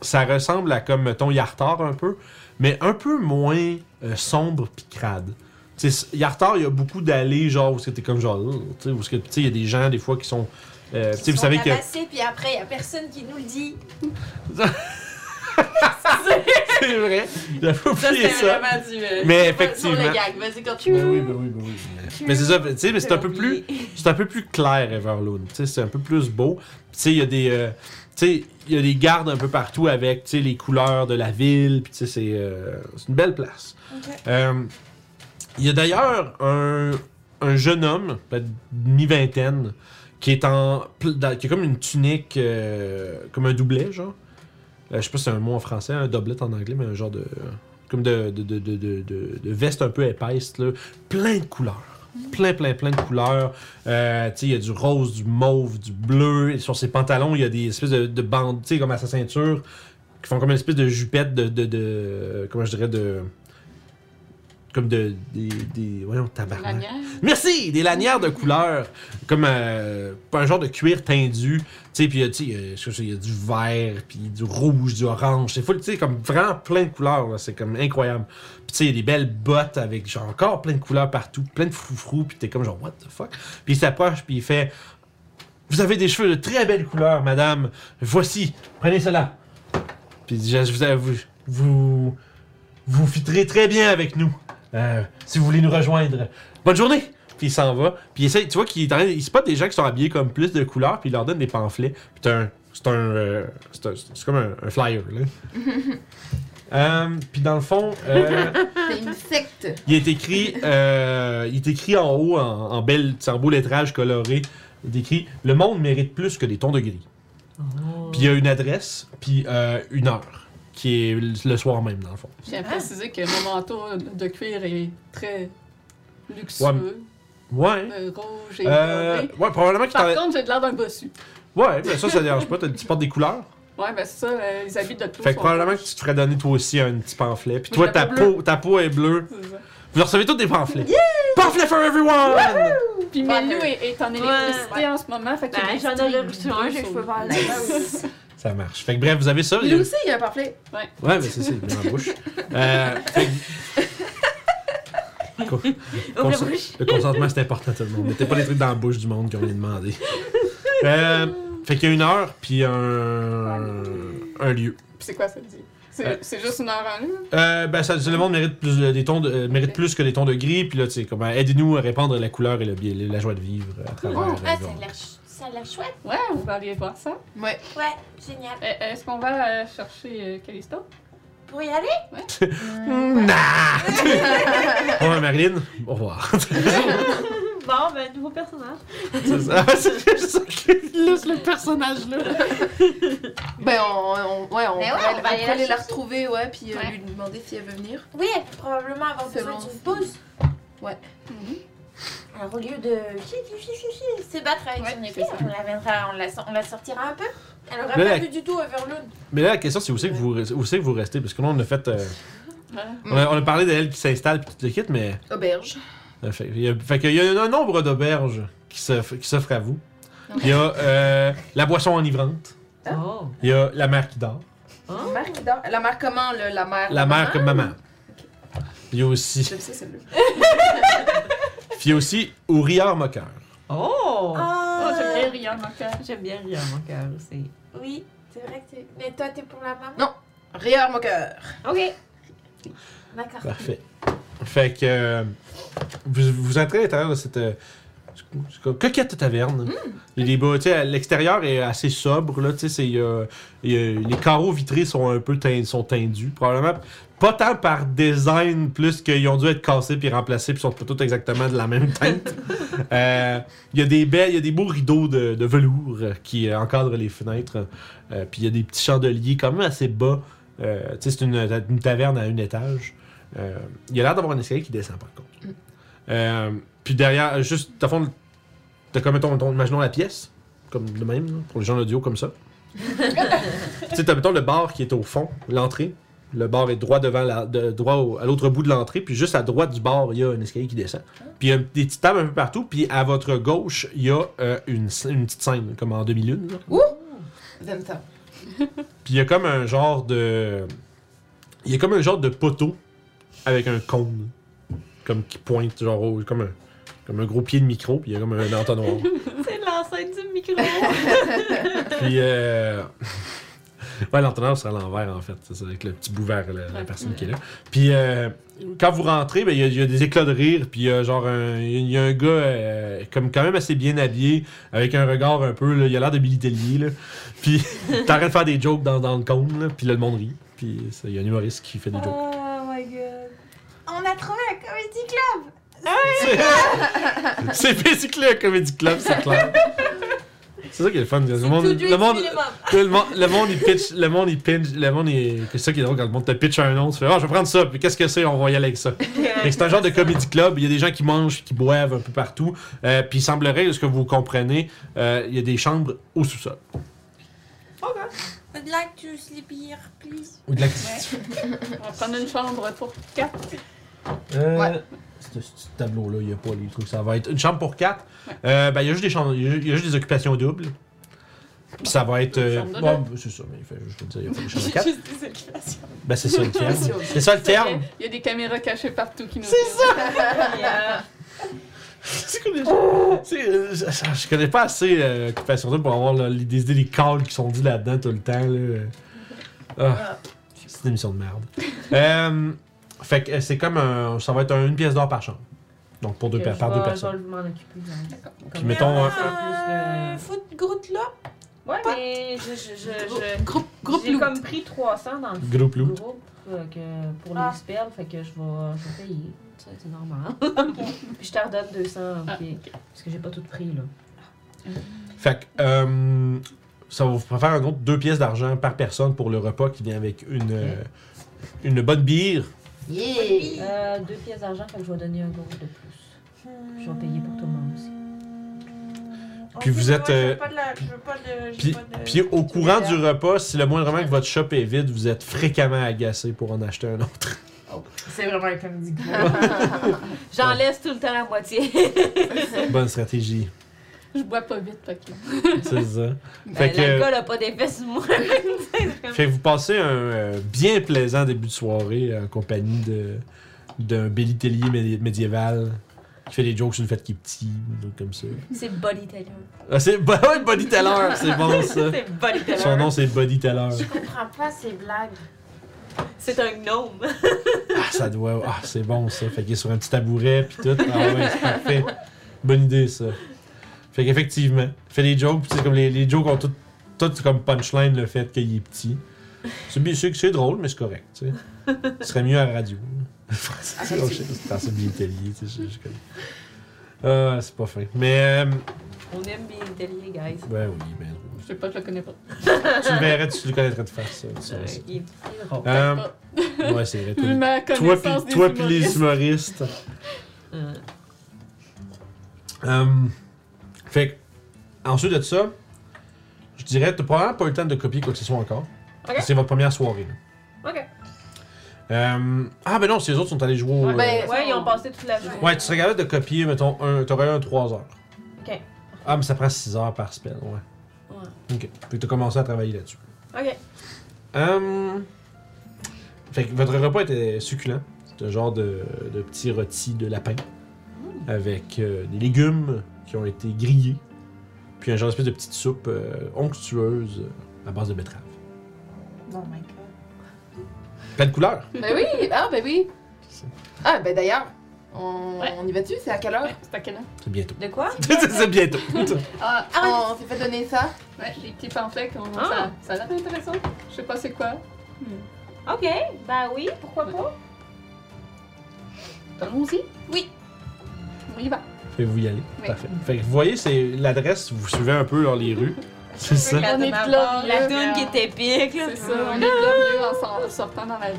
[SPEAKER 1] ça ressemble à comme mettons Yartar un peu, mais un peu moins euh, sombre puis crade. Tu sais, Yartar, il y a beaucoup d'allées genre où c'était comme genre, euh, tu sais, où est-ce que, tu sais, il y a des gens des fois qui sont, euh, tu sais, vous savez que
[SPEAKER 6] puis après, il a personne qui nous le dit. <laughs> <laughs>
[SPEAKER 1] c'est vrai, j'avais oublié ça.
[SPEAKER 6] vraiment du. euh,
[SPEAKER 1] Mais effectivement.
[SPEAKER 6] Vas-y, continue.
[SPEAKER 1] Ben oui, ben oui, ben oui. Mais, c'est ça, tu sais, mais c'est un peu plus, c'est un peu plus clair Everloon. Tu sais, c'est un peu plus beau. Tu sais, il y a des, euh, tu sais, il y a des gardes un peu partout avec, tu sais, les couleurs de la ville. Puis tu sais, c'est, euh, c'est une belle place. Euh, Il y a d'ailleurs un, un jeune homme, peut-être mi-vingtaine, qui est en, qui a comme une tunique, euh, comme un doublet, genre. Euh, je sais pas si c'est un mot en français, un doublet en anglais, mais un genre de, comme de, de, de, de, veste un peu épaisse, là. plein de couleurs. Plein, plein, plein de couleurs. Euh, il y a du rose, du mauve, du bleu. Et sur ses pantalons, il y a des espèces de, de bandes, comme à sa ceinture, qui font comme une espèce de jupette de, de, de comment je dirais, de comme de. Des. des voyons, tabarnak.
[SPEAKER 3] Lanière.
[SPEAKER 1] Merci! Des lanières de couleur, comme euh, un genre de cuir tendu. Tu sais, puis tu sais, euh, je sais, il y a du vert, puis du rouge, du orange. C'est full, tu sais, comme vraiment plein de couleurs. là. C'est comme incroyable. Puis tu sais, il y a des belles bottes avec genre encore plein de couleurs partout, plein de froufrous, puis t'es comme genre, what the fuck? Puis il s'approche, puis il fait Vous avez des cheveux de très belles couleurs, madame. Voici, prenez cela. Puis je, je vous, vous, vous, vous fitrez très bien avec nous. Euh, si vous voulez nous rejoindre. Bonne journée! Puis il s'en va. Puis il essaie, tu vois qu'il est il spot des gens qui sont habillés comme plus de couleurs, puis il leur donne des pamphlets. Puis un. C'est un. euh, c'est un- c'est comme un, un flyer, là. <laughs> Euh, puis dans le fond, euh,
[SPEAKER 2] C'est une secte.
[SPEAKER 1] il est écrit. euh, il est écrit en haut, en, en en beau lettrage coloré. Il est écrit Le monde mérite plus que des tons de gris.
[SPEAKER 5] Oh.
[SPEAKER 1] Puis il y a une adresse, puis euh, une heure, qui est le soir même, dans le fond.
[SPEAKER 3] Je tiens à préciser que mon manteau de cuir est très luxueux,
[SPEAKER 1] Ouais.
[SPEAKER 3] euh, rouge et
[SPEAKER 1] Euh, ouais, probablement que
[SPEAKER 3] Par contre, j'ai de l'air d'un bossu.
[SPEAKER 1] Ouais, mais ça, ça dérange pas. Tu portes des couleurs.
[SPEAKER 3] Ouais, ben c'est ça, euh, les habits de tout
[SPEAKER 1] Fait que probablement que tu te ferais donner toi aussi un petit pamphlet. Puis toi, ta
[SPEAKER 3] peau
[SPEAKER 1] peau, ta peau est bleue.
[SPEAKER 3] C'est ça.
[SPEAKER 1] Vous recevez tous des pamphlets. Pamphlet for everyone!
[SPEAKER 3] Puis Menu est, est en électricité
[SPEAKER 4] Ouais.
[SPEAKER 3] en ce moment, fait que
[SPEAKER 5] Ben, j'en aurais reçu un, je peux pas.
[SPEAKER 1] Ça marche. Fait que bref, vous avez ça. il y
[SPEAKER 2] Lui
[SPEAKER 1] a-
[SPEAKER 2] aussi, il y a un pamphlet.
[SPEAKER 1] Ouais, mais c'est ça, il est dans la bouche. Euh, fait que- consen-
[SPEAKER 5] bouche.
[SPEAKER 1] Le consentement, c'est important à tout le monde. Mettez pas les trucs dans la bouche du monde qui ont rien demandé. Euh, fait qu'il y a une heure, puis un, un lieu.
[SPEAKER 3] Puis c'est quoi ça dit? C'est
[SPEAKER 1] Euh,
[SPEAKER 3] c'est juste une heure en lieu?
[SPEAKER 1] Euh, ben, ça, le monde mérite plus, de- des tons de, euh, mérite plus que des tons de gris, puis là, tu sais, comme, aidez-nous à répandre la couleur et le, bien- la joie de vivre à travers. Euh,
[SPEAKER 6] ah, ça
[SPEAKER 1] genre.
[SPEAKER 6] a l'air ch- ça a l'air chouette.
[SPEAKER 3] Ouais, on va aller voir ça.
[SPEAKER 2] Ouais.
[SPEAKER 6] Ouais, génial.
[SPEAKER 3] Euh, Est-ce qu'on va euh, chercher euh, Callisto?
[SPEAKER 6] Pour y aller?
[SPEAKER 1] Nah! ouais, <laughs> Marilyn, au revoir. <laughs>
[SPEAKER 5] Bon, ben, nouveau personnage.
[SPEAKER 1] c'est ça, c'est ça illustre le personnage là. <laughs>
[SPEAKER 2] Ben, on, on- ouais, on,
[SPEAKER 6] ouais, on va aller la
[SPEAKER 2] retrouver, ouais, puis euh,
[SPEAKER 3] Ouais.
[SPEAKER 2] lui demander si elle veut venir.
[SPEAKER 6] Oui, elle peut probablement avoir besoin d'une pause.
[SPEAKER 3] Mhm.
[SPEAKER 6] Alors au lieu de chi, chi, chi, chi, chi, se battre avec
[SPEAKER 3] Ouais,
[SPEAKER 6] son épée,
[SPEAKER 3] ça.
[SPEAKER 6] on la, viendra, on, la, on la sortira un peu. Elle aura
[SPEAKER 1] Mais
[SPEAKER 6] pas
[SPEAKER 1] la-
[SPEAKER 6] vu du tout Everloon.
[SPEAKER 1] Mais là, la question, c'est où c'est que que vous restez? Parce que là, on a fait. euh,
[SPEAKER 3] Ouais.
[SPEAKER 1] on, a, on a parlé d'elle qui s'installe puis tout le kit, mais.
[SPEAKER 2] Auberge.
[SPEAKER 1] euh, Fait, il y a, fait qu'il y a un nombre d'auberges qui s'offrent à vous. Il y a euh, la boisson enivrante.
[SPEAKER 5] Oh.
[SPEAKER 1] Il y a la mère qui dort.
[SPEAKER 2] La mère qui dort. La mère comment, là? La mère.
[SPEAKER 1] La mère comme maman? Il y a aussi.
[SPEAKER 3] Je le sais, c'est bleu. <laughs>
[SPEAKER 1] Puis il y a aussi au rieur moqueur.
[SPEAKER 5] Oh!
[SPEAKER 3] Oh, j'aime bien Rian mon cœur.
[SPEAKER 5] J'aime bien rire mon cœur aussi.
[SPEAKER 6] Oui, c'est vrai que tu... Mais toi, t'es pour la maman?
[SPEAKER 2] Rieur mon cœur.
[SPEAKER 5] Ok.
[SPEAKER 6] D'accord.
[SPEAKER 1] Parfait. Fait que euh, vous, vous entrez à l'intérieur de cette euh, coquette taverne. A des bas- tu sais, l'extérieur est assez sobre là, tu sais, c'est, il y a- il y a- les carreaux vitrés sont un peu sont tendus, probablement pas tant par design plus qu'ils ont dû être cassés puis remplacés puis sont pas tous exactement de la même teinte. <laughs> Euh, Il y a des belles, il y a des beaux rideaux de, de velours euh, qui euh, encadrent les fenêtres. Euh, puis il y a des petits chandeliers quand même assez bas. Euh, c'est une, une taverne à un étage. Euh, il y a l'air d'avoir un escalier qui descend par contre. Euh, puis derrière, juste, à fond, t'as comme, mettons, mettons, imaginons la pièce, comme de même, pour les gens audio comme ça. <laughs> tu sais, t'as, mettons, le bar qui est au fond, l'entrée. Le bar est droit devant la, de- droit au- à l'autre bout de l'entrée, puis juste à droite du bar, il y a un escalier qui descend. Puis il y a des petites tables un peu partout, puis à votre gauche, il y a euh, une, une petite scène, comme en demi-lune. là.
[SPEAKER 2] J'aime ça. <laughs>
[SPEAKER 1] Puis il y a comme un genre de. Il y a comme un genre de poteau avec un cône. Comme qui pointe, genre, au- comme un, comme un gros pied de micro, puis il y a comme un entonnoir. <laughs>
[SPEAKER 5] C'est l'enceinte du micro. <laughs>
[SPEAKER 1] puis. Euh... <laughs> Ouais, l'entonnoir sera à l'envers en fait, c'est avec le petit bout vers la, la
[SPEAKER 3] Ouais.
[SPEAKER 1] personne qui est là. Puis euh, quand vous rentrez, ben, il y, a- il y a des éclats de rire, puis il y a genre un, il y a un gars euh, comme quand même assez bien habillé, avec un regard un peu, là, il a l'air de Billy Tellier. Puis t'es en train de faire des jokes dans, dans le cône, là, puis là, le monde rit. Puis il y a un humoriste qui fait des jokes.
[SPEAKER 5] Oh my god.
[SPEAKER 6] On a trouvé un comedy club <laughs>
[SPEAKER 1] C'est basically un comedy club, c'est clair. C'est ça qui est le fun. Le monde, le <laughs> monde, le monde, le monde, il pitch, le monde, il pinch, le monde, il, c'est ça qui est drôle quand le monde te pitch un nom, tu fais, ah, je vais prendre ça, puis qu'est-ce que c'est, on va y aller avec ça. <laughs> C'est un genre de comedy club, il y a des gens qui mangent, qui boivent un peu partout, euh, puis il semblerait, ce que vous comprenez, euh, il y a des chambres au sous-sol.
[SPEAKER 6] Would like to sleep here, please.
[SPEAKER 1] Ou de la
[SPEAKER 3] On va prendre une chambre pour quatre.
[SPEAKER 1] Euh,
[SPEAKER 2] Ouais.
[SPEAKER 1] Ce ce tableau-là, il n'y a pas les trucs. Ça va être une chambre pour quatre. Euh, ben, il y a juste des chambres, il y a- il y a juste des occupations doubles. Puis ça va être. euh, bon, c'est ça, mais il fait juste te dire, il y a pas des chambres pour quatre. Ben, c'est ça le terme. C'est ça le terme.
[SPEAKER 3] Il y a des caméras cachées partout qui nous
[SPEAKER 1] C'est <laughs> euh, je, je- connais pas assez euh, Occupation Double pour avoir là, les- des idées des calls qui sont dit là-dedans tout le temps. Là. Ah, c'est une émission de merde. <laughs> Euh, fait que euh, c'est comme un. Ça va être un- une pièce d'or par chambre. Donc pour deux,
[SPEAKER 5] je
[SPEAKER 1] par
[SPEAKER 5] vais-
[SPEAKER 1] deux
[SPEAKER 5] Je
[SPEAKER 1] personnes.
[SPEAKER 5] vais m'en occuper. genre.
[SPEAKER 1] Puis mettons. euh,
[SPEAKER 6] Euh, foot Groot là?
[SPEAKER 5] Ouais, mais je, je, je, je-
[SPEAKER 2] Groupe, groupe
[SPEAKER 5] j'ai
[SPEAKER 2] loot.
[SPEAKER 5] comme pris 300 dans le
[SPEAKER 1] Groupe loot.
[SPEAKER 5] groupe euh, que pour
[SPEAKER 6] Ah.
[SPEAKER 5] les spells, fait que je vais, je vais payer. Ça, c'est normal. <laughs> <laughs> Puis je te redonne 200, ok.
[SPEAKER 3] Ah,
[SPEAKER 5] Parce que j'ai pas tout pris, là.
[SPEAKER 1] Fait que. euh, ça va vous faire un autre deux pièces d'argent par personne pour le repas qui vient avec une, euh, une bonne bière.
[SPEAKER 2] Yeah!
[SPEAKER 5] Euh, deux pièces d'argent, fait que je vais donner un gros de plus. Je vais payer pour tout le monde aussi.
[SPEAKER 1] Puis vous êtes,
[SPEAKER 6] Je
[SPEAKER 1] euh, Puis, puis au courant du repas, si le moindrement que votre shop est vide, vous êtes fréquemment agacé pour en acheter un autre.
[SPEAKER 4] C'est vraiment un comédie <laughs> J'en laisse tout le temps la moitié.
[SPEAKER 1] Bonne stratégie. <laughs>
[SPEAKER 3] Je bois pas vite, que.
[SPEAKER 1] C'est ça.
[SPEAKER 4] Ben,
[SPEAKER 1] Fait que-
[SPEAKER 4] L'alcool a pas d'effet sur moi. <laughs>
[SPEAKER 1] Fait que vous passez un euh, bien plaisant début de soirée en compagnie de d'un bellitélier mé- médiéval qui fait des jokes sur le fait qu'il est petit, des trucs comme ça.
[SPEAKER 4] C'est Body Taylor.
[SPEAKER 1] Ah, c'est ouais, Body Teller, c'est bon ça. <laughs>
[SPEAKER 4] C'est Body.
[SPEAKER 1] Son nom c'est Body Teller.
[SPEAKER 6] Je comprends pas ces blagues.
[SPEAKER 4] C'est un gnome.
[SPEAKER 1] Ah, ça doit. Ah, c'est bon ça. Fait qu'il est sur un petit tabouret puis tout. Ah ouais, c'est parfait. Bonne idée ça. Fait qu'effectivement, il fait des jokes, puis c'est comme les, les jokes ont tout, tout comme punchline le fait qu'il est petit. C'est bien sûr que c'est drôle, mais c'est correct, tu sais. Ce serait mieux à la radio. <laughs> c'est oh, shit, c'est bien italié, tu sais, je, connais. Ah, c'est pas fin. Mais, euh,
[SPEAKER 4] On aime bien l'italier, guys.
[SPEAKER 1] ben oui, ben drôle.
[SPEAKER 3] Je sais pas, je le connais pas.
[SPEAKER 1] Tu le verrais, tu le connaîtrais de faire ça. tu saurais ça.
[SPEAKER 4] Il est très drôle.
[SPEAKER 1] Euh,
[SPEAKER 3] pas.
[SPEAKER 1] ouais, c'est vrai. Toi, <laughs>
[SPEAKER 3] ma
[SPEAKER 1] toi, pis,
[SPEAKER 3] des
[SPEAKER 1] toi pis les
[SPEAKER 3] humoristes.
[SPEAKER 4] Euh,
[SPEAKER 1] Euh, fait que, ensuite de ça, je dirais, t'as probablement pas eu le temps de copier quoi que ce soit encore.
[SPEAKER 5] Ok.
[SPEAKER 1] C'est votre première soirée. là.
[SPEAKER 5] Ok.
[SPEAKER 1] Euh, ah, ben non, si les autres sont allés jouer au.
[SPEAKER 3] Ouais,
[SPEAKER 1] euh,
[SPEAKER 2] ben,
[SPEAKER 5] Ouais, ils ont passé toute la journée.
[SPEAKER 1] ouais, tu serais capable de copier, mettons, un, t'aurais eu un 3 heures.
[SPEAKER 5] Ok.
[SPEAKER 1] Ah, mais ça prend 6 heures par spell, ouais.
[SPEAKER 5] Ouais.
[SPEAKER 1] Ok. Fait que t'as commencé à travailler là-dessus.
[SPEAKER 5] Ok.
[SPEAKER 1] Euh, Fait que votre repas était succulent. C'est un genre de, de petit rôti de lapin. Avec euh, des légumes qui ont été grillés. Puis un genre d'espèce de petite soupe euh, onctueuse à base de betterave.
[SPEAKER 6] Oh my god.
[SPEAKER 1] Plein de couleurs.
[SPEAKER 2] Ben oui! Ah, ben oui! Ah, ben d'ailleurs, on,
[SPEAKER 3] Ouais.
[SPEAKER 2] on y va-tu? C'est à quelle heure?
[SPEAKER 3] Ouais, c'est à quelle heure?
[SPEAKER 1] C'est bientôt.
[SPEAKER 5] De quoi? <laughs>
[SPEAKER 1] c'est bientôt. <laughs>
[SPEAKER 3] Ah,
[SPEAKER 2] Ah, on s'est fait donner ça?
[SPEAKER 3] ouais, les petits pamphlets, qu'on-
[SPEAKER 5] Ah.
[SPEAKER 3] ça, ça a l'air intéressant. Je sais pas c'est quoi.
[SPEAKER 5] Ok. Ben oui, pourquoi pas?
[SPEAKER 3] Allons-y.
[SPEAKER 2] Oui.
[SPEAKER 3] On y va.
[SPEAKER 1] Fait que vous y allez.
[SPEAKER 3] Oui.
[SPEAKER 1] Parfait. Fait que vous voyez, c'est l'adresse, vous suivez un peu dans les rues. C'est ça.
[SPEAKER 3] On est
[SPEAKER 4] la,
[SPEAKER 3] là,
[SPEAKER 4] la
[SPEAKER 3] là,
[SPEAKER 4] tune qui est épique, là.
[SPEAKER 3] C'est ça, on est glorieux en sor- sortant dans la rue.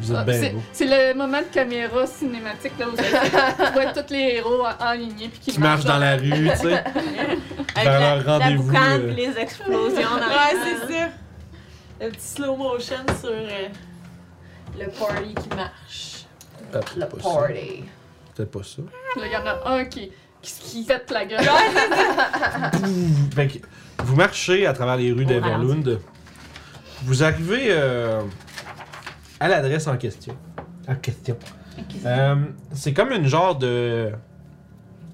[SPEAKER 1] Vous êtes
[SPEAKER 3] Ah,
[SPEAKER 1] bien
[SPEAKER 3] c'est-
[SPEAKER 1] beau.
[SPEAKER 3] C'est le moment de caméra cinématique là où tu <laughs> vois tous les héros en- alignés puis qui
[SPEAKER 1] Qui marchent dans la rue, tu sais. <laughs> Vers
[SPEAKER 4] la,
[SPEAKER 1] leur
[SPEAKER 4] la
[SPEAKER 1] rendez-vous,
[SPEAKER 4] boucane
[SPEAKER 1] euh.
[SPEAKER 4] les explosions dans
[SPEAKER 6] Ouais,
[SPEAKER 4] la
[SPEAKER 6] c'est ça. Le petit slow motion sur euh, le party qui marche.
[SPEAKER 2] Le
[SPEAKER 1] pas
[SPEAKER 2] party.
[SPEAKER 1] Peut-être pas ça.
[SPEAKER 3] Là, il y en a un qui, qui pète la gueule.
[SPEAKER 1] Fait que vous marchez à travers les rues d'Everlund. Vous arrivez euh, à l'adresse en question. En question. Euh, c'est comme une genre de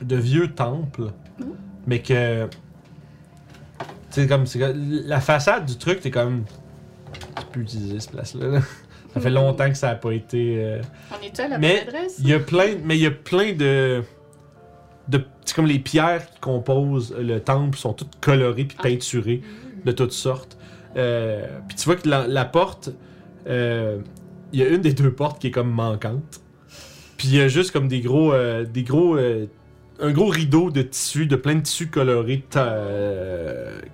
[SPEAKER 1] de vieux temple, mais que c'est comme la façade du truc, t'es comme tu peux utiliser cette place-là. là. Ça fait longtemps que ça a pas été. euh,
[SPEAKER 3] On est-tu à la
[SPEAKER 1] Mais-
[SPEAKER 3] bonne adresse?
[SPEAKER 1] il y a plein, mais il y a plein de, de, c'est comme les pierres qui composent le temple sont toutes colorées puis
[SPEAKER 3] Ah.
[SPEAKER 1] peinturées de toutes sortes. Euh, puis tu vois que la, la porte, euh, il y a une des deux portes qui est comme manquante. Puis il y a juste comme des gros, des gros, un gros rideau de tissu, de plein de tissus colorés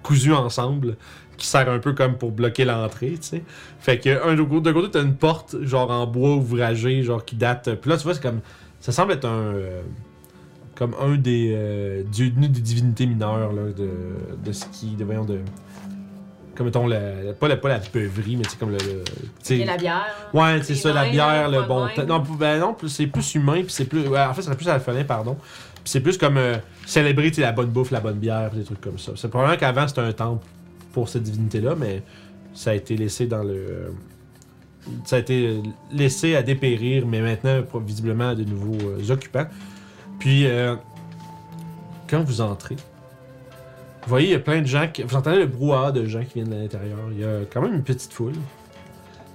[SPEAKER 1] cousus ensemble, qui sert un peu comme pour bloquer l'entrée, tu sais. Fait que un de côté, t'as une porte genre en bois ouvragé, genre qui date. Puis là tu vois c'est comme, ça semble être un, euh, comme un des, euh, dieux- des divinités mineures là, de, de ce qui, de voyons de, comme mettons, la, pas, la, pas la beuverie, mais c'est comme le. le- tu sais-
[SPEAKER 5] Et la bière.
[SPEAKER 1] Ouais, c'est ça, la bière, le bon. Non, ben non, c'est plus humain, puis c'est plus. Ouais, en fait, serait plus alphalin, pardon. Puis c'est plus comme euh, célébrer la bonne bouffe, la bonne bière, puis des trucs comme ça. C'est probablement qu'avant c'était un temple pour cette divinité-là, mais ça a été laissé dans le. euh, ça a été laissé à dépérir, mais maintenant, visiblement, de nouveaux euh, occupants. Puis, euh, quand vous entrez, vous voyez, il y a plein de gens qui. Vous entendez le brouhaha de gens qui viennent de l'intérieur. Il y a quand même une petite foule.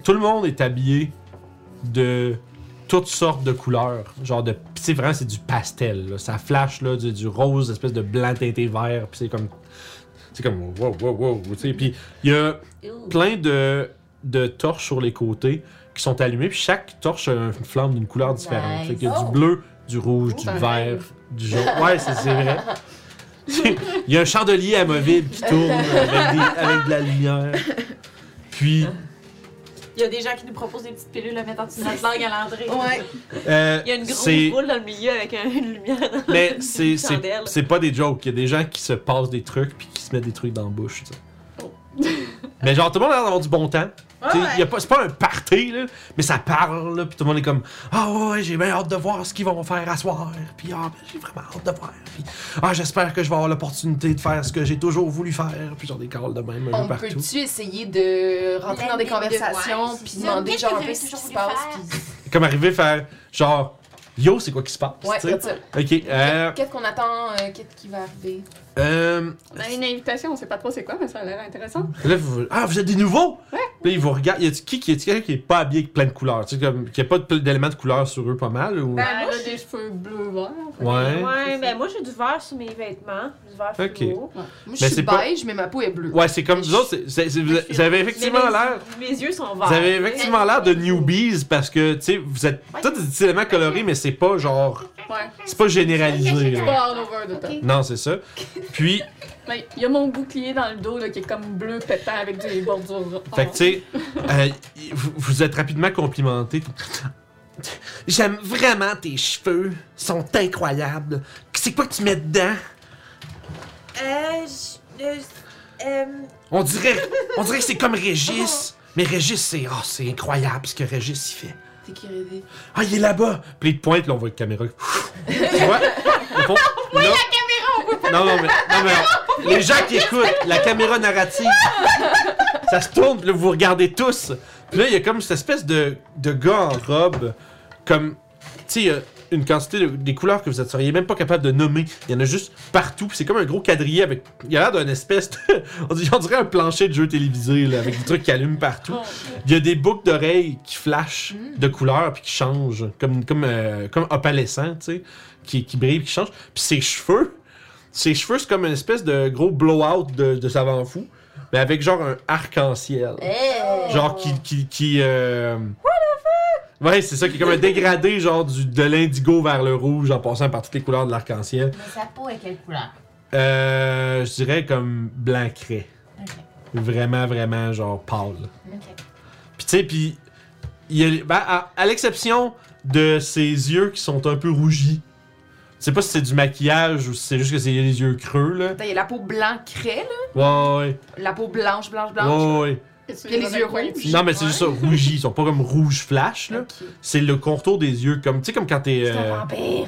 [SPEAKER 1] Tout le monde est habillé de toutes sortes de couleurs. Genre de. C'est vraiment, c'est du pastel. Ça flash là, du, du rose, espèce de blanc teinté vert. Puis c'est comme. C'est comme. Wow, wow, wow. tu sais. Puis il y a plein de, de torches sur les côtés qui sont allumées. Puis chaque torche a une flamme d'une couleur différente.
[SPEAKER 4] Nice.
[SPEAKER 1] Fait qu'il y a
[SPEAKER 4] Oh.
[SPEAKER 1] du bleu, du rouge, du vert,
[SPEAKER 3] rêve.
[SPEAKER 1] du jaune. Ouais, c'est c'est vrai. <laughs> Il y a un chandelier amovible qui tourne avec, des- avec de la lumière. Puis,
[SPEAKER 5] Il y a des gens qui nous proposent des petites pilules à mettre en dessous de notre langue à l'entrée.
[SPEAKER 2] Ouais.
[SPEAKER 1] euh,
[SPEAKER 5] Il y a une grosse boule dans le milieu avec un- une lumière. dans-
[SPEAKER 1] Mais c'est c'est c'est pas des jokes. Il y a des gens qui se passent des trucs puis qui se mettent des trucs dans la bouche. tu sais.
[SPEAKER 3] Oh.
[SPEAKER 1] mais genre, tout le monde a l'air d'avoir du bon temps.
[SPEAKER 6] Ouais,
[SPEAKER 1] Tu sais,
[SPEAKER 6] ouais.
[SPEAKER 1] y a pas- C'est pas un party, là, mais ça parle, là, puis tout le monde est comme Ah ouais, ouais, j'ai bien hâte de voir ce qu'ils vont faire à soir. Puis ah, ben, j'ai vraiment hâte de voir. Puis ah, j'espère que je vais avoir l'opportunité de faire ce que j'ai toujours voulu faire. Puis genre des calls de même un
[SPEAKER 2] On
[SPEAKER 1] peu partout.
[SPEAKER 2] peut-tu essayer de rentrer dans des
[SPEAKER 6] de-
[SPEAKER 2] conversations
[SPEAKER 6] ouais,
[SPEAKER 2] puis demander genre un peu ce qui se passe
[SPEAKER 1] Comme arriver à faire genre Yo, c'est quoi qui se passe?
[SPEAKER 2] ouais.
[SPEAKER 1] Ok, euh,
[SPEAKER 2] Qu'est-ce qu'on attend euh, Qu'est-ce qui va arriver?
[SPEAKER 1] Euh,
[SPEAKER 3] On a une invitation, on sait pas trop c'est quoi, mais ça a l'air intéressant.
[SPEAKER 1] Là, vous... Ah, vous êtes des nouveaux?
[SPEAKER 3] Ouais.
[SPEAKER 1] Puis là, ils vous regardent. Y a qui qui est quelqu'un qui est pas habillé avec plein de couleurs? Tu sais, comme, qui a pas d'éléments de couleur sur eux, pas mal? Ou...
[SPEAKER 3] Ben,
[SPEAKER 5] moi,
[SPEAKER 3] elle a des cheveux bleus verts.
[SPEAKER 1] Ouais.
[SPEAKER 5] Ouais, ben moi j'ai du vert sur mes vêtements. Du vert
[SPEAKER 1] Ok.
[SPEAKER 5] fluo.
[SPEAKER 2] Moi je suis
[SPEAKER 1] pas-
[SPEAKER 2] beige mais ma peau est bleue.
[SPEAKER 1] Ouais, c'est comme vous autres, vous, vous avez effectivement l'air.
[SPEAKER 5] Mes yeux sont verts.
[SPEAKER 1] Vous avez effectivement l'air de newbies parce que, tu sais, vous êtes tous des petits éléments colorés, mais c'est pas genre.
[SPEAKER 3] Ouais.
[SPEAKER 1] C'est pas généralisé.
[SPEAKER 3] C'est pas all over the top.
[SPEAKER 1] Non, c'est ça. Puis,
[SPEAKER 3] Mais il y a mon bouclier dans le dos là, qui est comme bleu pétant avec des bordures.
[SPEAKER 1] fait que, tu sais, euh, vous, vous êtes rapidement complimenté. J'aime vraiment tes cheveux. Ils sont incroyables. C'est quoi que tu mets dedans?
[SPEAKER 5] Euh, je- euh, euh,
[SPEAKER 1] On dirait, on dirait que c'est comme Régis. Mais Régis, c'est oh, c'est incroyable ce que Régis il fait.
[SPEAKER 2] Sécurisé.
[SPEAKER 1] Ah, il est là-bas! Puis il te pointe, là, on voit la caméra. tu vois? Au fond, là- Non, non, mais, non, mais les gens qui écoutent, la caméra narrative, ça se tourne, puis là, vous regardez tous. Puis là, il y a comme cette espèce de, de gars en robe, comme, tu sais, il y a une quantité de des couleurs que vous ne seriez même pas capable de nommer. Il y en a juste partout, puis c'est comme un gros quadrillé avec. Il y a l'air d'un espèce de. <laughs> On dirait, un plancher de jeu télévisé, là, avec des trucs qui allument partout. Il y a des boucles d'oreilles qui flashent de couleurs puis qui changent, comme, comme, euh, comme opalescents, tu sais, qui, qui brillent qui changent. Puis ses cheveux, ses cheveux, c'est comme une espèce de gros blowout de, de savant fou, mais avec genre un arc-en-ciel.
[SPEAKER 4] Hey.
[SPEAKER 1] Genre qui. qui, qui euh... Ouais, c'est ça, qui est comme un dégradé, genre du, de l'indigo vers le rouge en passant par toutes les couleurs de l'arc-en-ciel.
[SPEAKER 4] Mais sa peau est quelle couleur?
[SPEAKER 1] Euh, je dirais comme blanc-craie.
[SPEAKER 4] Ok.
[SPEAKER 1] Vraiment, vraiment, genre pâle.
[SPEAKER 4] Ok.
[SPEAKER 1] Puis tu sais, puis il y a, ben, à, à l'exception de ses yeux qui sont un peu rougis. Je sais pas si c'est du maquillage ou si c'est juste que c'est les yeux creux là.
[SPEAKER 2] Attends, il y a la peau blanc craie là,
[SPEAKER 1] Ouais, ouais,
[SPEAKER 2] la peau blanche blanche
[SPEAKER 1] ouais,
[SPEAKER 2] blanche.
[SPEAKER 1] ouais.
[SPEAKER 2] Il y a les yeux rouges?
[SPEAKER 1] Non, mais c'est juste ça, rougis. Ils sont pas comme rouge flash là. C'est le contour des yeux, comme tu sais, comme quand t'es.
[SPEAKER 4] C'est un
[SPEAKER 1] euh,
[SPEAKER 4] vampire.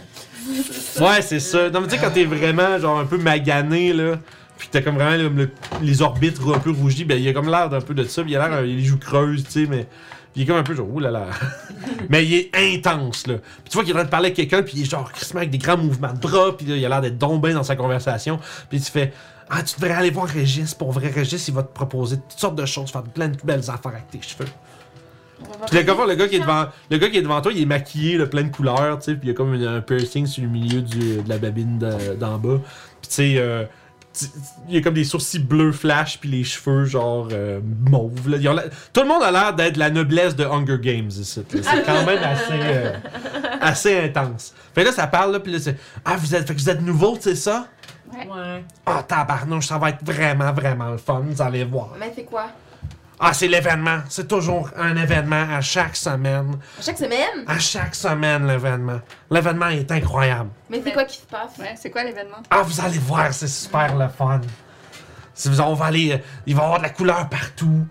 [SPEAKER 1] Ouais, c'est ça. Non, mais tu sais, quand t'es vraiment genre un peu magané là. Puis t'as comme vraiment le- le- les orbites un peu rougies, ben il a comme l'air d'un peu de ça. puis Il a l'air, il a les joues creuses, tu sais, mais. Il est comme un peu genre, oulala. <laughs> mais il est intense, là. Puis tu vois qu'il est en train de parler avec quelqu'un, puis il est genre, crissement avec des grands mouvements de bras, puis là, il a l'air d'être tombé dans sa conversation. Puis tu fais, ah, tu devrais aller voir Régis. Pour vrai, Régis, il va te proposer toutes sortes de choses, faire plein de belles affaires avec tes cheveux. Puis le gars, le gars qui est devant, le gars qui est devant toi, il est maquillé, le plein de couleurs, tu sais, puis il y a comme une- un piercing sur le milieu du- de la babine de- d'en bas. Puis tu sais, euh, il y a comme des sourcils bleus flash, puis les cheveux genre euh, là. L'air- Tout le monde a l'air d'être la noblesse de Hunger Games ici. C'est quand même <laughs> assez, euh, assez intense. Fait que là, ça parle, là, puis là, c'est Ah, vous êtes, fait que vous êtes nouveau, c'est ça?
[SPEAKER 5] Ouais.
[SPEAKER 1] Ah, tabarnouche, ça va être vraiment, vraiment le fun, vous allez voir.
[SPEAKER 2] Mais c'est quoi?
[SPEAKER 1] Ah, c'est l'événement. C'est toujours un événement à chaque semaine.
[SPEAKER 2] À chaque semaine?
[SPEAKER 1] À chaque semaine, l'événement. L'événement est incroyable.
[SPEAKER 2] Mais c'est quoi qui se passe?
[SPEAKER 3] Ouais, c'est quoi l'événement?
[SPEAKER 1] Ah, vous allez voir, c'est super le fun. Si vous- On va aller. euh, il va y avoir de la couleur partout.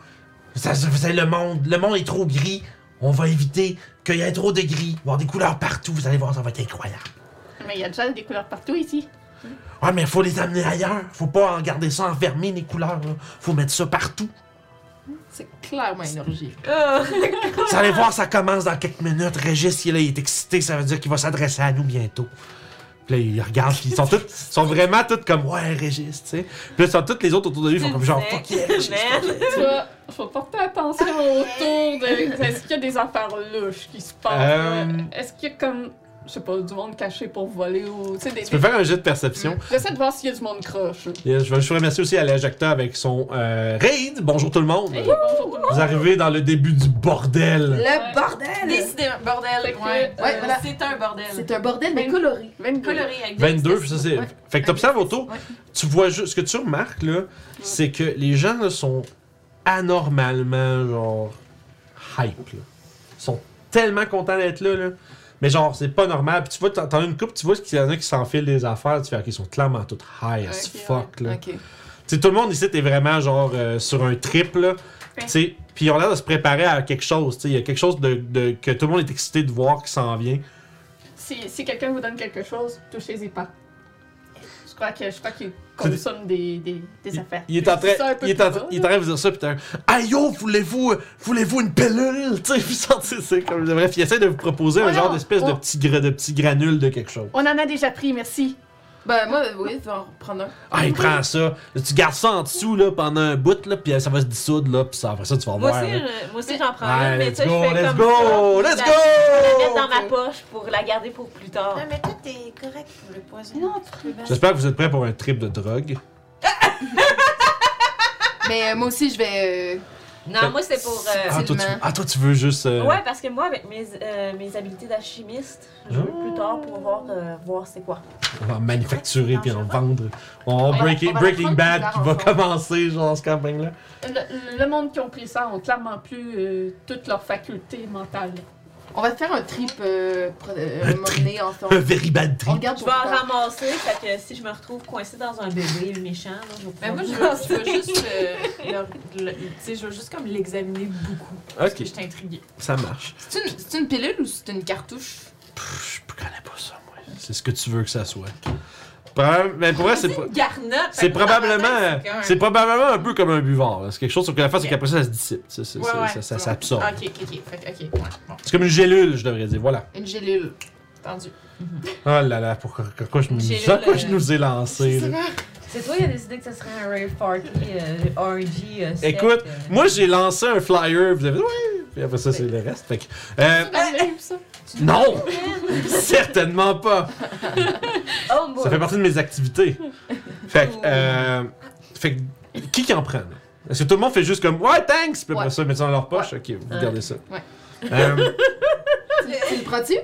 [SPEAKER 1] Ça, ça- vous savez, le monde, le monde est trop gris. On va éviter qu'il y ait trop de gris. Il va y avoir des couleurs partout. Vous allez voir, ça va être incroyable.
[SPEAKER 3] Mais il y a déjà des couleurs partout ici.
[SPEAKER 1] Ouais, mais faut les amener ailleurs. Faut pas en garder ça enfermé, les couleurs. Là. Faut mettre ça partout.
[SPEAKER 2] C'est clairement une orgie.
[SPEAKER 5] Ah.
[SPEAKER 1] Vous allez voir, ça commence dans quelques minutes. Régis, il, là, il est excité. Ça veut dire qu'il va s'adresser à nous bientôt. Puis là, il regarde, puis ils sont tous, ils sont vraiment tous comme, ouais, Régis, tu sais. Puis là, sont toutes les autres autour de lui, ils font comme genre, fuck yeah, Régis.
[SPEAKER 3] Tu vas, faut porter attention autour de. Est-ce qu'il y a des affaires louches qui se passent?
[SPEAKER 1] Euh.
[SPEAKER 3] là? Est-ce qu'il y a comme. Je sais pas, du monde caché pour voler ou. Tu sais, des.
[SPEAKER 1] Tu peux faire un jet de perception.
[SPEAKER 3] J'essaie de voir s'il y a du monde croche.
[SPEAKER 1] Et je veux je remercier aussi à l'Ajacta avec son euh, raid. Bonjour tout le monde.
[SPEAKER 3] Hey, bonjour tout le monde.
[SPEAKER 1] Vous arrivez dans le début du bordel.
[SPEAKER 2] Le bordel!
[SPEAKER 7] Décidément, bordel. Ouais.
[SPEAKER 3] euh,
[SPEAKER 2] Ouais, voilà.
[SPEAKER 7] C'est un bordel.
[SPEAKER 2] C'est un bordel, mais coloré.
[SPEAKER 3] 22.
[SPEAKER 7] coloré avec
[SPEAKER 1] 22, puis ça c'est.
[SPEAKER 2] Ouais.
[SPEAKER 1] Fait que t'observes autour,
[SPEAKER 2] Ouais.
[SPEAKER 1] tu vois juste. Ce que tu remarques là, c'est que les gens là, sont anormalement genre hype. Là. Ils sont tellement contents d'être là, là. Mais genre, c'est pas normal. Puis tu vois, t'en as une coupe, tu vois qu'il y en a qui s'enfilent des affaires. Tu fais, ok, ils sont clairement tous high as fuck, là.
[SPEAKER 2] Ok.
[SPEAKER 1] Tu sais, tout le monde ici est vraiment genre euh, sur un trip, là. Tu sais, puis ils ont l'air de se préparer à quelque chose. Tu sais, il y a quelque chose de, de- que tout le monde est excité de voir qui s'en vient.
[SPEAKER 3] Si, si quelqu'un vous donne quelque chose, touchez-y pas. Je crois que je crois qu'il consomme des, des, des affaires.
[SPEAKER 1] Il est en train,
[SPEAKER 3] un
[SPEAKER 1] il est en, il est en train de vous dire ça, putain. Yo, voulez-vous, voulez-vous une pilule? Tu sais, <laughs> puis ça, tu sais, c'est comme. Bref, il essaie de vous proposer un
[SPEAKER 3] Ouais,
[SPEAKER 1] genre d'espèce de petit, de petit granule de quelque chose.
[SPEAKER 3] On en a déjà pris, merci.
[SPEAKER 2] Ben, moi, oui, je vais en reprendre un.
[SPEAKER 1] Ah, il prend ça. Là, tu gardes ça en dessous, là, pendant un bout, là, puis ça va se dissoudre, là, puis ça, après ça, tu vas
[SPEAKER 5] Moi
[SPEAKER 1] voir.
[SPEAKER 5] aussi,
[SPEAKER 1] là.
[SPEAKER 5] je- moi aussi j'en prends
[SPEAKER 1] Ouais,
[SPEAKER 5] une, mais
[SPEAKER 1] let's
[SPEAKER 5] tu sais, je
[SPEAKER 1] go,
[SPEAKER 5] fais
[SPEAKER 1] let's
[SPEAKER 5] comme
[SPEAKER 1] go,
[SPEAKER 5] ça.
[SPEAKER 1] let's go!
[SPEAKER 5] Je la mets dans ma poche pour la garder pour plus tard.
[SPEAKER 7] Non, mais toi, t'es correct pour le poison.
[SPEAKER 3] Non,
[SPEAKER 7] tu peux
[SPEAKER 1] J'espère que vous êtes prêts pour un trip de drogue.
[SPEAKER 2] Mais <laughs> euh, moi aussi, je vais. euh,
[SPEAKER 5] Non, moi c'est pour. euh,
[SPEAKER 1] Ah, toi, tu,
[SPEAKER 2] Facilement.
[SPEAKER 1] ah, toi, tu veux juste. euh,
[SPEAKER 5] Ouais, parce que moi, avec mes, euh, mes habiletés d'alchimiste, je veux plus tard pouvoir euh, voir c'est quoi.
[SPEAKER 1] On va en manufacturer puis en vendre. On va- Breaking,
[SPEAKER 2] on
[SPEAKER 1] Breaking Bad qui va commencer, genre, dans ce campagne-là.
[SPEAKER 3] Le, le monde qui ont pris ça ont clairement plus euh, toutes leurs facultés mentales.
[SPEAKER 2] On va faire un trip euh, euh,
[SPEAKER 1] Un trip.
[SPEAKER 2] donné
[SPEAKER 1] Un
[SPEAKER 2] ensemble.
[SPEAKER 1] very bad
[SPEAKER 2] On
[SPEAKER 1] trip.
[SPEAKER 2] regarde
[SPEAKER 5] Je
[SPEAKER 2] pour
[SPEAKER 5] vais en ramasser, fait que si je me retrouve coincée dans un bébé méchant, là, je vais
[SPEAKER 7] Mais moi,
[SPEAKER 5] pouvoir-
[SPEAKER 7] je veux, je veux juste. euh, le- le- tu sais, je veux juste comme l'examiner beaucoup. Parce que
[SPEAKER 1] Ok,
[SPEAKER 7] j'étais intriguée.
[SPEAKER 1] ça marche.
[SPEAKER 2] C'est une, c'est une pilule ou c'est une cartouche?
[SPEAKER 1] Pff, je connais pas ça, moi. C'est ce que tu veux que ça soit. Probable- Mais pour vrai, c'est. C'est probablement,
[SPEAKER 7] c'est
[SPEAKER 1] probablement un peu comme un buvard. C'est quelque chose sur que la face, c'est qu'après ça, ça se dissipe. Ça, ça,
[SPEAKER 7] Ouais,
[SPEAKER 1] ça-
[SPEAKER 7] ouais,
[SPEAKER 1] ça- ça
[SPEAKER 7] c'est
[SPEAKER 1] s'absorbe.
[SPEAKER 7] Ok, ok, ok. Bon.
[SPEAKER 1] C'est comme une gélule, je devrais dire. Voilà.
[SPEAKER 2] Une gélule.
[SPEAKER 7] Entendu.
[SPEAKER 1] Oh là là, pourquoi, pourquoi je, pourquoi je
[SPEAKER 5] euh,
[SPEAKER 1] nous ai lancé. là?
[SPEAKER 5] C'est toi qui as décidé que ce serait un rave party euh, RNG euh, sec,
[SPEAKER 1] Écoute,
[SPEAKER 5] euh.
[SPEAKER 1] Moi, j'ai lancé un flyer, vous avez dit, ouais. Puis après ça, c'est le reste. Fait que, euh,
[SPEAKER 2] ça?
[SPEAKER 1] Non! <laughs> Certainement pas!
[SPEAKER 5] Oh.
[SPEAKER 1] Ça fait partie de mes activités. Fait que, euh, fait que, qui qui en prend? là? Est-ce que tout le monde fait juste comme, ouais, thanks! Puis après
[SPEAKER 2] Ouais.
[SPEAKER 1] ça, mettre ça dans leur poche? Ok, vous gardez ça.
[SPEAKER 2] Ouais.
[SPEAKER 1] Euh,
[SPEAKER 2] Tu le prends-tu?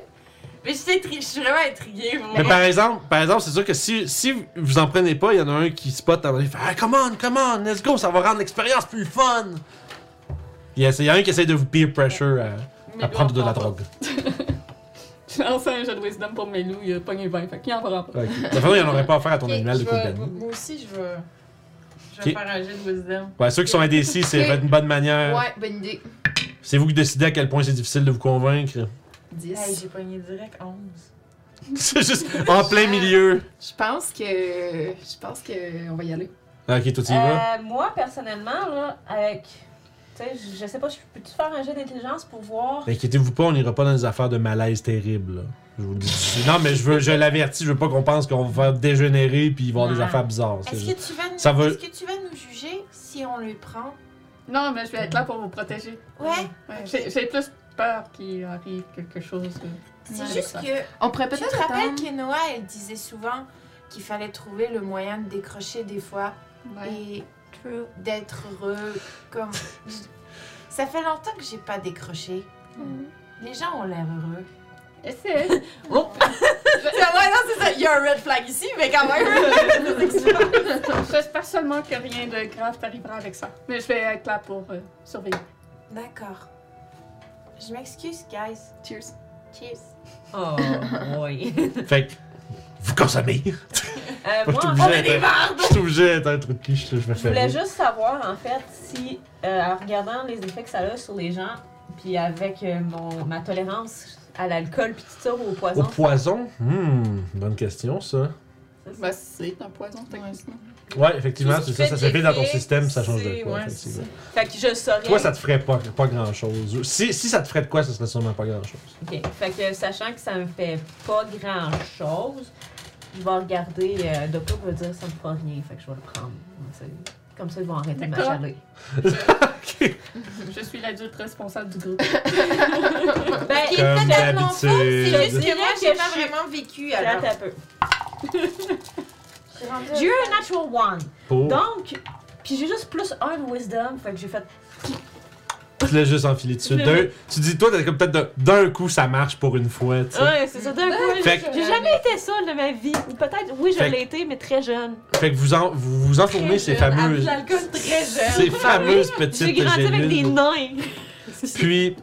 [SPEAKER 7] Mais je je suis vraiment intriguée. moi.
[SPEAKER 1] mais par exemple, par exemple, c'est sûr que si, si vous en prenez pas, il y en a un qui spot, il fait, ah, come on, come on, let's go, ça va rendre l'expérience plus fun! Il y, y a un qui essaie de vous peer pressure à,
[SPEAKER 3] Mais
[SPEAKER 1] à prendre de la drogue. <laughs>
[SPEAKER 3] J'ai lancé un jet de wisdom pour Melou, il a pogné 20, fait qu'il en prend pas.
[SPEAKER 1] Ok. De toute façon, il n'y en aurait pas à faire à ton
[SPEAKER 7] Ok,
[SPEAKER 1] animal de
[SPEAKER 7] je vais-
[SPEAKER 1] compagnie.
[SPEAKER 7] Moi aussi, je veux. Je vais
[SPEAKER 1] Ok.
[SPEAKER 7] faire un jet de wisdom.
[SPEAKER 1] Ouais, ceux qui sont indécis, c'est
[SPEAKER 2] Ok.
[SPEAKER 1] va une bonne manière.
[SPEAKER 2] Ouais, bonne idée.
[SPEAKER 1] C'est vous qui décidez à quel point c'est difficile de vous convaincre.
[SPEAKER 2] 10.
[SPEAKER 7] Hey, j'ai pogné direct 11. <laughs>
[SPEAKER 1] c'est juste en plein milieu.
[SPEAKER 2] Je pense que. Je pense que. On va y aller.
[SPEAKER 1] Ok, toi, tu y vas?
[SPEAKER 5] Euh, moi, personnellement, là, avec. Je- je sais pas, je peux-tu faire un jeu d'intelligence pour voir.
[SPEAKER 1] Inquiétez-vous pas, on n'ira pas dans des affaires de malaise terrible. là. Je vous le dis. Non, mais je veux, je l'avertis, je veux pas qu'on pense qu'on va faire dégénérer puis il va y avoir des affaires bizarres. c'est
[SPEAKER 7] Est-ce
[SPEAKER 1] juste-
[SPEAKER 7] que, tu vas nous...
[SPEAKER 1] Ça va-
[SPEAKER 7] Est-ce que tu vas nous juger si on le prend?
[SPEAKER 3] Non, mais je vais être là pour vous protéger.
[SPEAKER 7] Ouais.
[SPEAKER 3] Ouais, J'ai j'ai plus peur qu'il arrive quelque chose. euh,
[SPEAKER 7] C'est juste
[SPEAKER 3] ça.
[SPEAKER 7] que.
[SPEAKER 2] On pourrait
[SPEAKER 7] Tu te
[SPEAKER 2] peut-être
[SPEAKER 7] rappelles
[SPEAKER 2] attendre.
[SPEAKER 7] que Noah, elle disait souvent qu'il fallait trouver le moyen de décrocher des fois
[SPEAKER 3] Ouais.
[SPEAKER 7] et d'être heureux. Comme. Ça fait longtemps que j'ai pas décroché. Les gens ont l'air heureux.
[SPEAKER 3] Essaye.
[SPEAKER 1] Oh! <laughs>
[SPEAKER 7] ouais, non, c'est ça. Il y a un red flag ici, mais quand même. <laughs>
[SPEAKER 3] J'espère seulement que rien de grave t'arrivera avec ça. Mais je vais être là pour euh, surveiller.
[SPEAKER 7] D'accord. Je m'excuse, guys.
[SPEAKER 3] Cheers.
[SPEAKER 7] Cheers.
[SPEAKER 5] Oh, oui. <laughs>
[SPEAKER 1] Fait que, vous consommez.
[SPEAKER 5] Euh, <laughs>
[SPEAKER 1] Moi, je
[SPEAKER 5] moi,
[SPEAKER 1] suis
[SPEAKER 5] en
[SPEAKER 1] obligé
[SPEAKER 5] fait,
[SPEAKER 1] d'être- je suis obligé d'être un truc cul, je je me
[SPEAKER 5] je voulais
[SPEAKER 1] rire.
[SPEAKER 5] juste savoir, en fait, si, euh, en regardant les effets que ça a sur les gens, puis avec euh, mon, ma tolérance à l'alcool, puis tout ça, au
[SPEAKER 1] Au
[SPEAKER 5] poison,
[SPEAKER 1] poison? Hmm, bonne question, ça.
[SPEAKER 3] Bah, c'est un poison, techniquement.
[SPEAKER 1] Ouais, effectivement, c'est
[SPEAKER 6] qui
[SPEAKER 1] ça,
[SPEAKER 6] fait
[SPEAKER 1] ça se fait dans ton système, ça change de quoi,
[SPEAKER 6] ouais,
[SPEAKER 1] effectivement.
[SPEAKER 5] fait que je saurais.
[SPEAKER 1] Toi, ça te ferait pas, pas grand chose. Si, si ça te ferait de quoi, ça serait sûrement pas grand chose.
[SPEAKER 5] Ok, fait que sachant que ça me fait pas grand chose, je vais regarder. Euh, Docteur va dire ça me fera rien, fait que je vais le prendre. Comme ça, ils vont arrêter de m'achaler.
[SPEAKER 3] Je suis l'adulte responsable du groupe. <laughs>
[SPEAKER 5] Ben,
[SPEAKER 6] Qui est totalement faux, c'est juste
[SPEAKER 5] Je
[SPEAKER 6] que moi, j'ai pas vraiment vécu alors.
[SPEAKER 5] un peu. J'ai eu un natural one.
[SPEAKER 1] Pour.
[SPEAKER 5] Donc, puis j'ai juste plus un de wisdom, fait que j'ai fait.
[SPEAKER 1] Tu l'as juste enfilé dessus. D'un- tu dis, toi, t'as comme peut-être d'un coup, ça marche pour une fois, tu sais.
[SPEAKER 5] Ouais, c'est ça d'un coup.
[SPEAKER 1] Fait que-
[SPEAKER 5] J'ai jamais été seule de ma vie. Ou peut-être, oui, je
[SPEAKER 1] Fait que-
[SPEAKER 5] l'ai été, mais très jeune.
[SPEAKER 1] Fait que vous en, vous, vous enfournez ces fameuses,
[SPEAKER 6] L'alcool très jeune. <laughs>
[SPEAKER 1] ces fameuses
[SPEAKER 5] J'ai
[SPEAKER 1] petites
[SPEAKER 5] grandi avec des
[SPEAKER 1] gélules.
[SPEAKER 5] nains.
[SPEAKER 1] Puis,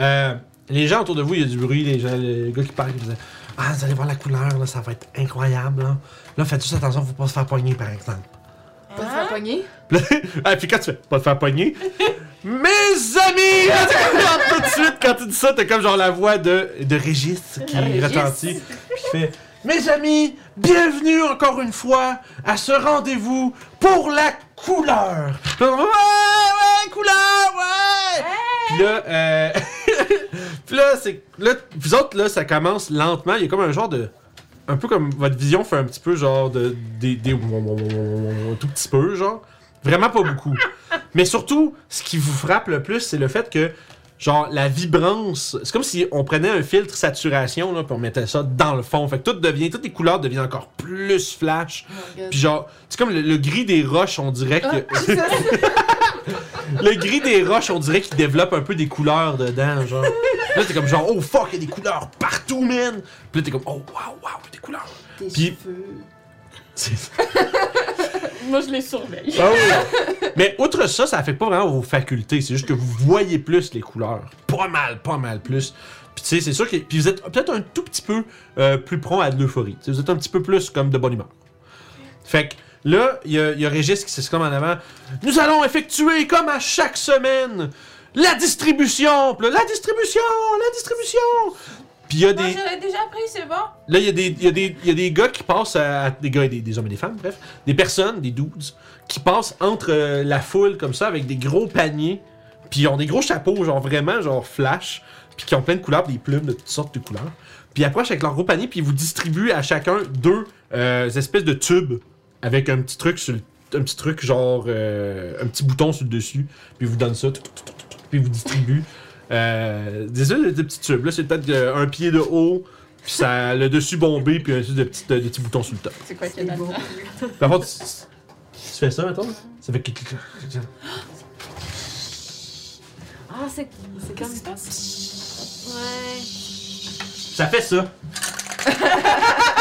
[SPEAKER 1] euh, les gens autour de vous, il y a du bruit, les, gens, les gars qui parlent, qui disaient Ah, vous allez voir la couleur, là, ça va être incroyable. Là, là faites juste attention, faut pas se faire pogner, par exemple.
[SPEAKER 2] Pas
[SPEAKER 6] Hein?
[SPEAKER 2] faire pogner?
[SPEAKER 1] Puis <laughs> là- ah, puis quand tu fais pas te faire pogner, <laughs> mes amis! Tout de suite, quand tu dis ça, t'as comme genre la voix de, de Régis qui
[SPEAKER 2] Régis.
[SPEAKER 1] retentit. Puis tu fais Mes amis, bienvenue encore une fois à ce rendez-vous pour la couleur. Puis là, ouais, ouais, couleur, ouais! Puis là, euh, <laughs> puis là, c'est, là, vous autres, là, ça commence lentement. Il y a comme un genre de. Un peu comme votre vision fait un petit peu genre de. Des. des un tout petit peu, genre. Vraiment pas beaucoup. <laughs> Mais surtout, ce qui vous frappe le plus, c'est le fait que. Genre, la vibrance. C'est comme si on prenait un filtre saturation, là, puis on mettait ça dans le fond. Fait que tout devient. Toutes les couleurs deviennent encore plus flash. Puis genre, c'est comme le, le gris des roches, on dirait que. <laughs> le gris des roches, on dirait qu'il développe un peu des couleurs dedans, genre. Là, t'es comme genre, oh fuck, il y a des couleurs partout, man! Puis là, t'es comme, oh wow, wow, des couleurs.
[SPEAKER 2] Tes
[SPEAKER 1] Puis- <laughs>
[SPEAKER 3] Moi, je les surveille.
[SPEAKER 1] Ah oui. Mais outre ça, ça affecte pas vraiment vos facultés. C'est juste que vous voyez plus les couleurs. Pas mal, pas mal plus. Puis tu sais, c'est sûr que. Puis vous êtes peut-être un tout petit peu euh, plus prompt à de l'euphorie. Tu sais, Vous êtes un petit peu plus comme de bonne humeur. Fait que là, il y, a- il y a Régis qui s'exclame en avant. Nous allons effectuer, comme à chaque semaine, la distribution. Puis là, la distribution, la distribution. Puis il y a des.
[SPEAKER 6] je l'ai déjà pris, c'est bon.
[SPEAKER 1] Là, il y, a des- il y, a des- il y a des gars qui passent à. à- Des gars et des, des hommes et des femmes, bref. Des personnes, des dudes, qui passent entre euh, la foule comme ça avec des gros paniers. Puis ils ont des gros chapeaux, genre vraiment, genre flash. Puis qui ont plein de couleurs, puis des plumes de toutes sortes de couleurs. Puis ils approchent avec leur gros panier, puis ils vous distribuent à chacun deux euh, espèces de tubes avec un petit truc sur le. Un petit truc genre. euh, un petit bouton sur le dessus. Puis ils vous donnent ça. Puis ils vous distribuent. Euh, des, des, des petits tubes. Là, c'est peut-être euh, un pied de haut. Puis ça a le dessus bombé, puis un de petits, de petits boutons sur le top.
[SPEAKER 3] C'est quoi qu'il y a là-dedans?
[SPEAKER 1] Par contre, tu, tu fais ça, maintenant? Ça fait.
[SPEAKER 5] Ah, c'est c'est comme.
[SPEAKER 6] Passe?
[SPEAKER 5] Ouais.
[SPEAKER 1] Ça fait ça. <laughs>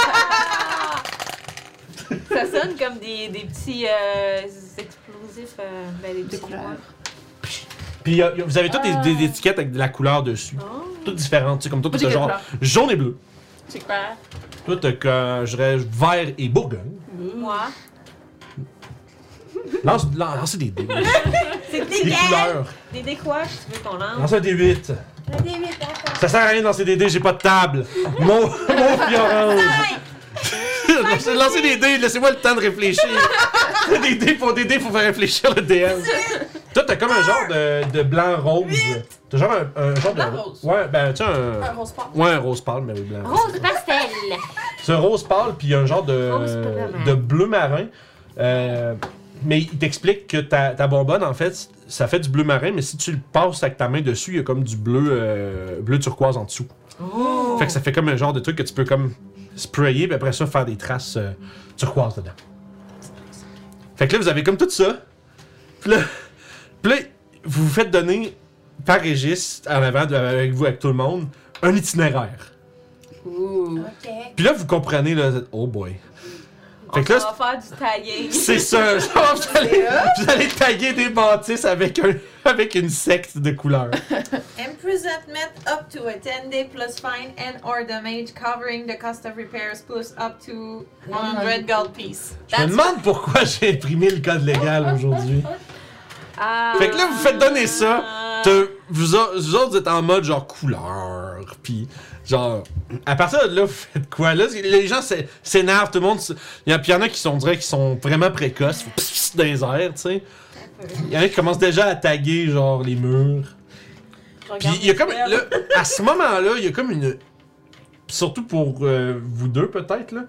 [SPEAKER 5] Ça sonne comme des, des petits euh, explosifs. euh, ben, des
[SPEAKER 2] Des
[SPEAKER 5] petits
[SPEAKER 2] couleurs.
[SPEAKER 1] Puis y a- y a- vous avez toutes des, des étiquettes avec de la couleur dessus.
[SPEAKER 5] Oh.
[SPEAKER 1] Toutes différentes. Tu sais, comme toi, t'as
[SPEAKER 2] j'ai
[SPEAKER 1] genre jaune et bleu.
[SPEAKER 3] C'est quoi?
[SPEAKER 1] Toi, t'as que, je dirais, vert et bourgogne.
[SPEAKER 5] Moi. <laughs>
[SPEAKER 1] Lance, lance, lancez des dés. <laughs>
[SPEAKER 5] C'est
[SPEAKER 1] des
[SPEAKER 5] des
[SPEAKER 1] couleurs.
[SPEAKER 5] Des dés quoi que tu veux qu'on lance?
[SPEAKER 1] Lance un des 8.
[SPEAKER 6] Le D8, d'accord.
[SPEAKER 1] Ça sert à rien de lancer des dés, j'ai pas de table. Mon, <laughs> mon orange. <laughs> lancez, lancez des dés, laissez-moi le temps de réfléchir. <laughs> des dés pour des dés, faut faire réfléchir le DM. Toi, t'as comme un genre de, de blanc-rose. T'as genre un, un genre de.
[SPEAKER 6] Blanc-rose.
[SPEAKER 1] Ouais, ben, tu sais, un.
[SPEAKER 6] Un rose pâle.
[SPEAKER 1] Ouais, un rose pâle, mais oui, blanc.
[SPEAKER 5] Rose pastel!
[SPEAKER 1] C'est un rose pâle, puis il y a un genre de,
[SPEAKER 5] Rose pâle.
[SPEAKER 1] de bleu marin. Euh, mais il t'explique que ta, ta bonbonne, en fait, ça fait du bleu marin, mais si tu le passes avec ta main dessus, il y a comme du bleu, euh, bleu turquoise en dessous.
[SPEAKER 5] Oh!
[SPEAKER 1] Fait que ça fait comme un genre de truc que tu peux comme sprayer, puis après ça, faire des traces euh, turquoise dedans. Fait que là, vous avez comme tout ça. Puis là, puis là, vous vous faites donner par Régis, en avant, de- avec vous, avec tout le monde, un itinéraire. Puis là, vous comprenez, là, oh boy.
[SPEAKER 5] On
[SPEAKER 1] Fait que là,
[SPEAKER 5] va faire du tagging. <laughs>
[SPEAKER 1] C'est ça, <laughs> genre, vous allez, vous allez taguer des bâtisses avec, un, avec une secte de couleurs. <laughs>
[SPEAKER 7] Imprisonment up to a 10 day plus fine and or damage covering the cost of repairs plus up to 100 gold piece.
[SPEAKER 1] Je me demande pourquoi j'ai imprimé le code légal aujourd'hui.
[SPEAKER 5] Ah.
[SPEAKER 1] Fait que là, vous faites donner ça. Vous, vous autres, vous êtes en mode genre couleur. Puis, genre, à partir de là, vous faites quoi? Là, les gens s'é- s'énervent, tout le monde. Il y, a- puis il y en a qui sont, dirait, qui sont vraiment précoces. Pss, dans les airs, tu sais. Il y en a qui commencent déjà à taguer, genre, les murs. Puis il y a comme. Là, à ce moment-là, il y a comme une. Surtout pour euh, vous deux, peut-être, là.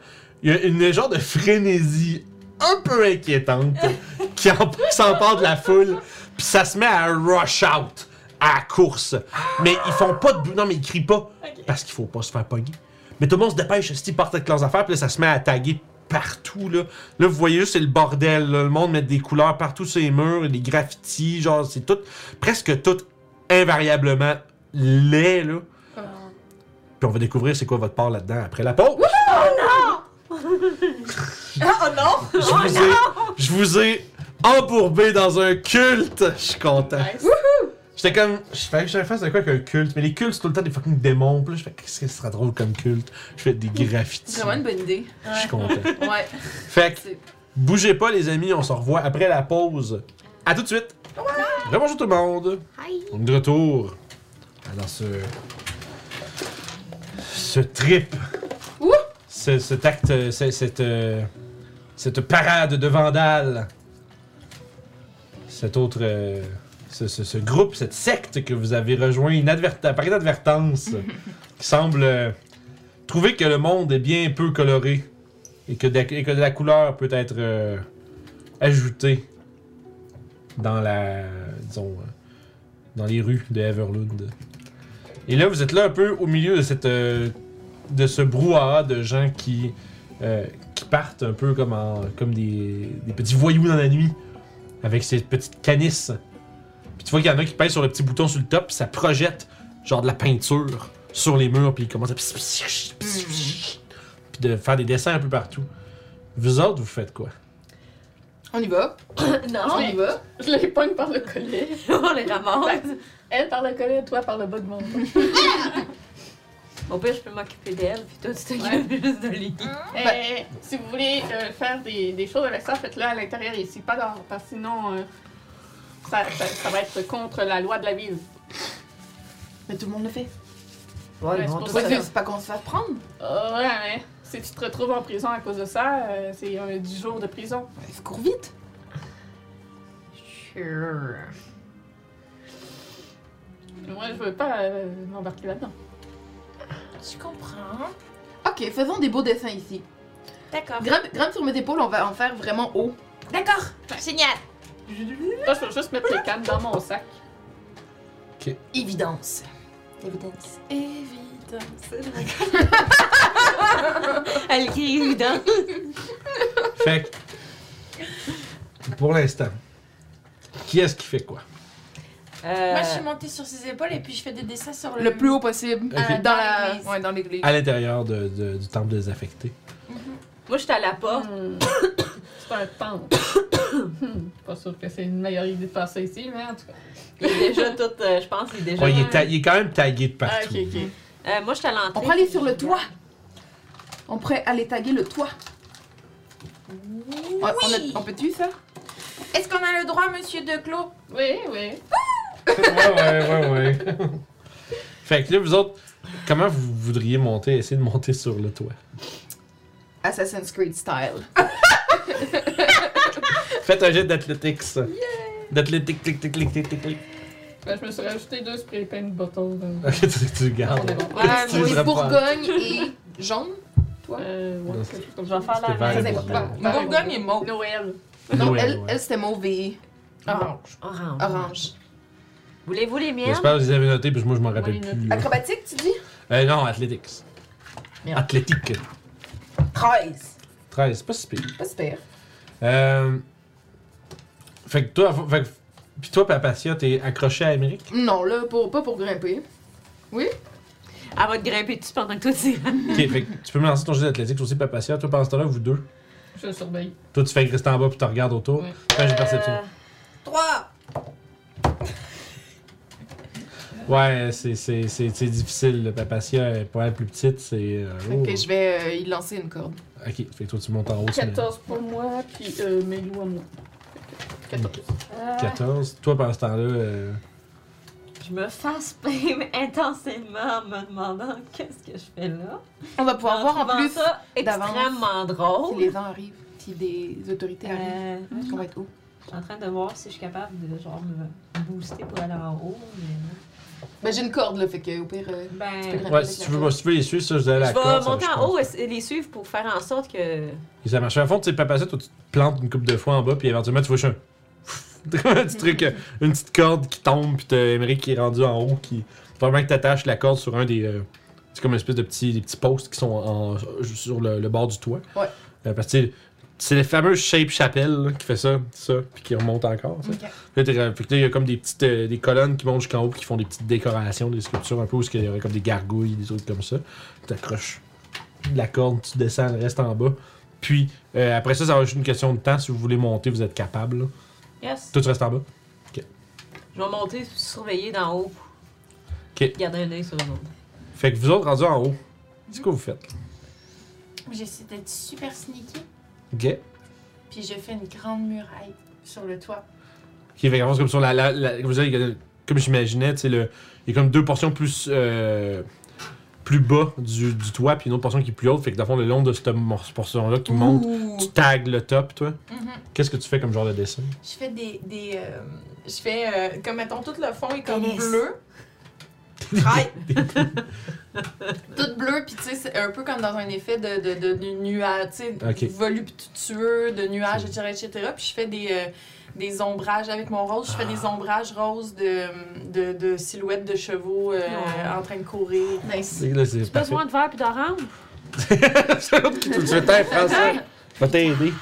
[SPEAKER 1] Il y a une genre de frénésie un peu inquiétante <laughs> qui s'empare de la foule. Puis ça se met à rush out à la course. Mais ils font pas de bruit. Non, mais ils crient pas. Parce qu'il faut pas se faire pogner. Mais tout le monde se dépêche, ils partent avec leurs affaires. Puis là, ça se met à taguer partout, là. Là, vous voyez juste, c'est le bordel. là. Le monde met des couleurs partout sur les murs, des graffitis. Genre, c'est tout. Presque tout invariablement laid, là. Puis on va découvrir c'est quoi votre part là-dedans après la pause. <laughs>
[SPEAKER 7] Oh non!
[SPEAKER 1] Je vous ai, je vous ai embourbé dans un culte. Je suis content.
[SPEAKER 3] Nice.
[SPEAKER 1] J'étais comme, je fais, je face de quoi qu'un culte, mais les cultes c'est tout le temps des fucking démons. Puis là, je fais, qu'est-ce que ce sera drôle comme culte? Je fais des graffitis.
[SPEAKER 2] Vraiment une bonne idée.
[SPEAKER 1] Je suis content. <laughs>
[SPEAKER 2] Ouais.
[SPEAKER 1] Fait que,
[SPEAKER 2] C'est-
[SPEAKER 1] bougez pas les amis, on se revoit après la pause. À tout de suite. Bonjour tout le monde. On est de retour dans ce ce trip.
[SPEAKER 2] Ouh!
[SPEAKER 1] Ce, cet acte, ce- cette euh, cette parade de vandales. Cet autre euh, ce, ce- ce groupe, cette secte que vous avez rejoint par inadvertance, <laughs> qui semble euh, trouver que le monde est bien peu coloré et que, de, et que de la couleur peut être euh, ajoutée dans la disons euh, dans les rues de Everlund. Et là vous êtes là un peu au milieu de cette euh, de ce brouhaha de gens qui qui partent un peu comme en comme des, des petits voyous dans la nuit avec ces petites canisses. Puis tu vois qu'il y en a qui pèsent sur le petit bouton sur le top, puis ça projette genre de la peinture sur les murs, puis ils commencent à puis de faire des dessins un peu partout. Vous autres, vous faites quoi?
[SPEAKER 2] On y va. <coughs>
[SPEAKER 5] non,
[SPEAKER 2] On y va.
[SPEAKER 3] Je les pogne par le collet. <laughs>
[SPEAKER 5] on les ramasse.
[SPEAKER 3] Elle par le collet, toi par le bas de mon. <laughs>
[SPEAKER 5] Au pire, je peux m'occuper d'elle, puis toi, tu t'occupes juste de lui.
[SPEAKER 3] Eh, <laughs> si vous voulez euh, faire des, des choses avec ça, faites-le à l'intérieur ici, pas dehors, parce que sinon, euh, ça, ça- ça va être contre la loi de la ville.
[SPEAKER 2] Mais tout le monde le fait.
[SPEAKER 5] Ouais,
[SPEAKER 3] Ouais, c'est
[SPEAKER 5] vont
[SPEAKER 3] pour ça que-
[SPEAKER 2] c'est pas qu'on se fasse prendre.
[SPEAKER 3] Euh, ouais, mais si tu te retrouves en prison à cause de ça, euh, c'est euh, 10 jours de prison.
[SPEAKER 2] Ouais, ça court vite.
[SPEAKER 5] Sure.
[SPEAKER 3] Moi, je veux pas euh, m'embarquer là-dedans.
[SPEAKER 6] Je comprends.
[SPEAKER 2] Ok, faisons des beaux dessins ici.
[SPEAKER 6] D'accord.
[SPEAKER 2] Grimpe, grimpe sur mes épaules, on va en faire vraiment haut.
[SPEAKER 6] D'accord. Génial.
[SPEAKER 3] Je veux juste mettre les cannes dans mon sac.
[SPEAKER 6] Évidence. Évidence. Évidence.
[SPEAKER 5] Elle crie évident.
[SPEAKER 1] Fait que, pour l'instant, qui est-ce qui fait quoi?
[SPEAKER 5] Euh,
[SPEAKER 6] Moi, je suis montée sur ses épaules et puis je fais des dessins sur le.
[SPEAKER 2] Le plus haut possible. Dans la. Ouais, dans l'église.
[SPEAKER 1] À l'intérieur de- de- du temple désaffecté.
[SPEAKER 5] Moi, j'étais à la porte.
[SPEAKER 3] Hmm. <coughs> c'est un temple. Hmm, <coughs> <coughs> Pas sûr que c'est une meilleure idée de faire ça ici, mais en tout cas.
[SPEAKER 5] Il est déjà tout. euh, je pense qu'il est déjà.
[SPEAKER 1] Ouais, il, est ta- il est quand même tagué de
[SPEAKER 3] Ah,
[SPEAKER 1] partout.
[SPEAKER 3] ok, ok.
[SPEAKER 5] Euh, moi, j'étais à l'entrée.
[SPEAKER 2] On pourrait aller sur le toit. On pourrait aller taguer le toit. On, a- on peut-tu ça?
[SPEAKER 6] Est-ce qu'on a le droit, monsieur Declos
[SPEAKER 3] Oui, oui.
[SPEAKER 1] ouais, ouais, ouais, ouais. fait que là, vous autres, comment vous voudriez monter, essayer de monter sur le toit?
[SPEAKER 2] Assassin's Creed style. <laughs>
[SPEAKER 1] Faites un jet d'athletics. D'athlétique, clic, clic, clic, clic, clic, clic.
[SPEAKER 3] Ben, je me suis rajouté deux spray paint bottles.
[SPEAKER 1] Ok, <laughs> tu, tu gardes.
[SPEAKER 2] Ouais, <laughs>
[SPEAKER 1] Tu reprends.
[SPEAKER 2] Bourgogne et jaune. Toi?
[SPEAKER 3] Euh, ouais,
[SPEAKER 1] Non,
[SPEAKER 3] quelque chose comme
[SPEAKER 5] Je vais faire la
[SPEAKER 2] pas- Bourgogne et mauve.
[SPEAKER 3] Noël.
[SPEAKER 2] Non,
[SPEAKER 1] Noël,
[SPEAKER 2] elle,
[SPEAKER 1] ouais.
[SPEAKER 2] elle c'était mauve et
[SPEAKER 6] Orange.
[SPEAKER 5] Orange.
[SPEAKER 2] orange.
[SPEAKER 5] Voulez-vous les miennes?
[SPEAKER 1] J'espère que vous les avez notés, parce que moi, je m'en rappelle plus.
[SPEAKER 2] Acrobatique, tu dis?
[SPEAKER 1] Euh, non, athletics.
[SPEAKER 2] Merde.
[SPEAKER 1] Athlétique.
[SPEAKER 2] 13.
[SPEAKER 1] 13, c'est pas si pire.
[SPEAKER 2] Pas super.
[SPEAKER 1] Euh... Fait que toi, fait que- Puis toi, Papacia, t'es accroché à Amérique?
[SPEAKER 2] Non, là, pour, pas pour grimper.
[SPEAKER 5] Elle va te grimper dessus pendant que toi, tu
[SPEAKER 1] ok, fait que tu peux me lancer ton jet d'athlétique aussi, Papacia. Toi, pendant ce temps-là, vous deux.
[SPEAKER 3] Je le surveille.
[SPEAKER 1] Toi, tu fais rester en bas puis tu regardes autour.
[SPEAKER 3] Ouais.
[SPEAKER 1] Fais un jet de perception.
[SPEAKER 4] Euh,
[SPEAKER 7] 3!
[SPEAKER 1] Ouais, c'est, c'est, c'est, c'est difficile. Le Papacia est pas la plus petite. C'est. euh,
[SPEAKER 2] Fait
[SPEAKER 1] oh.
[SPEAKER 2] que je vais euh, y lancer une corde.
[SPEAKER 1] Ok, fait que toi, tu montes en haut. c'est
[SPEAKER 3] 14 pour moi, puis euh, Mélou à moi. Fait que 14.
[SPEAKER 4] euh,
[SPEAKER 1] 14. Toi, pendant ce temps-là. euh,
[SPEAKER 4] Je me fasse même intensément en me demandant qu'est-ce que je fais là.
[SPEAKER 2] On va pouvoir voir en plus
[SPEAKER 4] ça extrêmement
[SPEAKER 2] si
[SPEAKER 4] drôle.
[SPEAKER 2] les gens arrivent, si des autorités arrivent.
[SPEAKER 4] Euh,
[SPEAKER 2] On va être où?
[SPEAKER 4] je suis en train de voir si je suis capable de genre me booster pour aller en haut. Mais...
[SPEAKER 2] Ben, j'ai une corde, là, fait que au pire. euh,
[SPEAKER 4] Ben,
[SPEAKER 2] Tu peux grimper
[SPEAKER 1] Ouais, si tu veux, si tu veux les suivre, ça, je dirais la
[SPEAKER 4] je
[SPEAKER 1] corde,
[SPEAKER 4] vais
[SPEAKER 1] ça,
[SPEAKER 4] monter
[SPEAKER 1] je
[SPEAKER 4] en haut et les suivre pour faire en sorte que.
[SPEAKER 1] Et ça marche. À fond, tu sais, Papacia, toi, tu te plantes une coupe de fois en bas, puis éventuellement, tu vois juste <laughs> un. petit truc, euh, une petite corde qui tombe, puis t'as Emery qui est rendu en haut, qui. Probablement que t'attaches la corde sur un des. euh, C'est comme une espèce de petits, des petits posts qui sont en- sur le, le bord du toit.
[SPEAKER 2] Ouais.
[SPEAKER 1] Euh, parce que tu sais, c'est le fameux shape chapelle là, qui fait ça, ça, puis qui remonte encore. Ça.
[SPEAKER 2] Ok.
[SPEAKER 1] Là, t'es- fait que là, il y a comme des petites euh, des colonnes qui montent jusqu'en haut, puis qui font des petites décorations, des sculptures un peu où il y aurait comme des gargouilles, des trucs comme ça. Tu accroches la corde, tu descends, elle reste en bas. Puis euh, après ça, ça va juste une question de temps. Si vous voulez monter, vous êtes capable. là.
[SPEAKER 4] Yes.
[SPEAKER 1] Toi, tu restes en bas.
[SPEAKER 4] Je vais monter, surveiller d'en haut.
[SPEAKER 1] Ok.
[SPEAKER 4] Garder un œil sur le monde.
[SPEAKER 1] Fait que vous autres rendus en haut, c'est quoi vous faites?
[SPEAKER 6] J'essaie d'être super sneaky,
[SPEAKER 1] Ok.
[SPEAKER 6] puis je fais une grande muraille sur le toit.
[SPEAKER 1] Ok, fait comme sur la. la, la- comme, ça, il y a- comme j'imaginais, tu sais, le- il y a comme deux portions plus. euh, plus bas du, du toit, puis une autre portion qui est plus haute. Fait que dans le fond, le long de cette portion-là qui monte, tu tags le top, toi.
[SPEAKER 6] Mhm.
[SPEAKER 1] Qu'est-ce que tu fais comme genre de dessin?
[SPEAKER 6] Je fais des. des euh, je fais. euh, comme mettons, tout le fond est comme bleu. Aïe! <laughs> tout bleu, puis tu sais, c'est un peu comme dans un effet de, de, de, de nuage, tu sais, voluptueux, de nuages, etc., etc. Puis je fais des, euh, des ombrages avec mon rose. Je fais des ombrages roses de, de, de silhouettes de chevaux euh,
[SPEAKER 4] Oh.
[SPEAKER 6] en train de courir.
[SPEAKER 2] Nice.
[SPEAKER 1] C'est parfait.
[SPEAKER 4] besoin de verre puis d'orange? <laughs>
[SPEAKER 1] c'est l'autre qui te le ça. Va t'aider.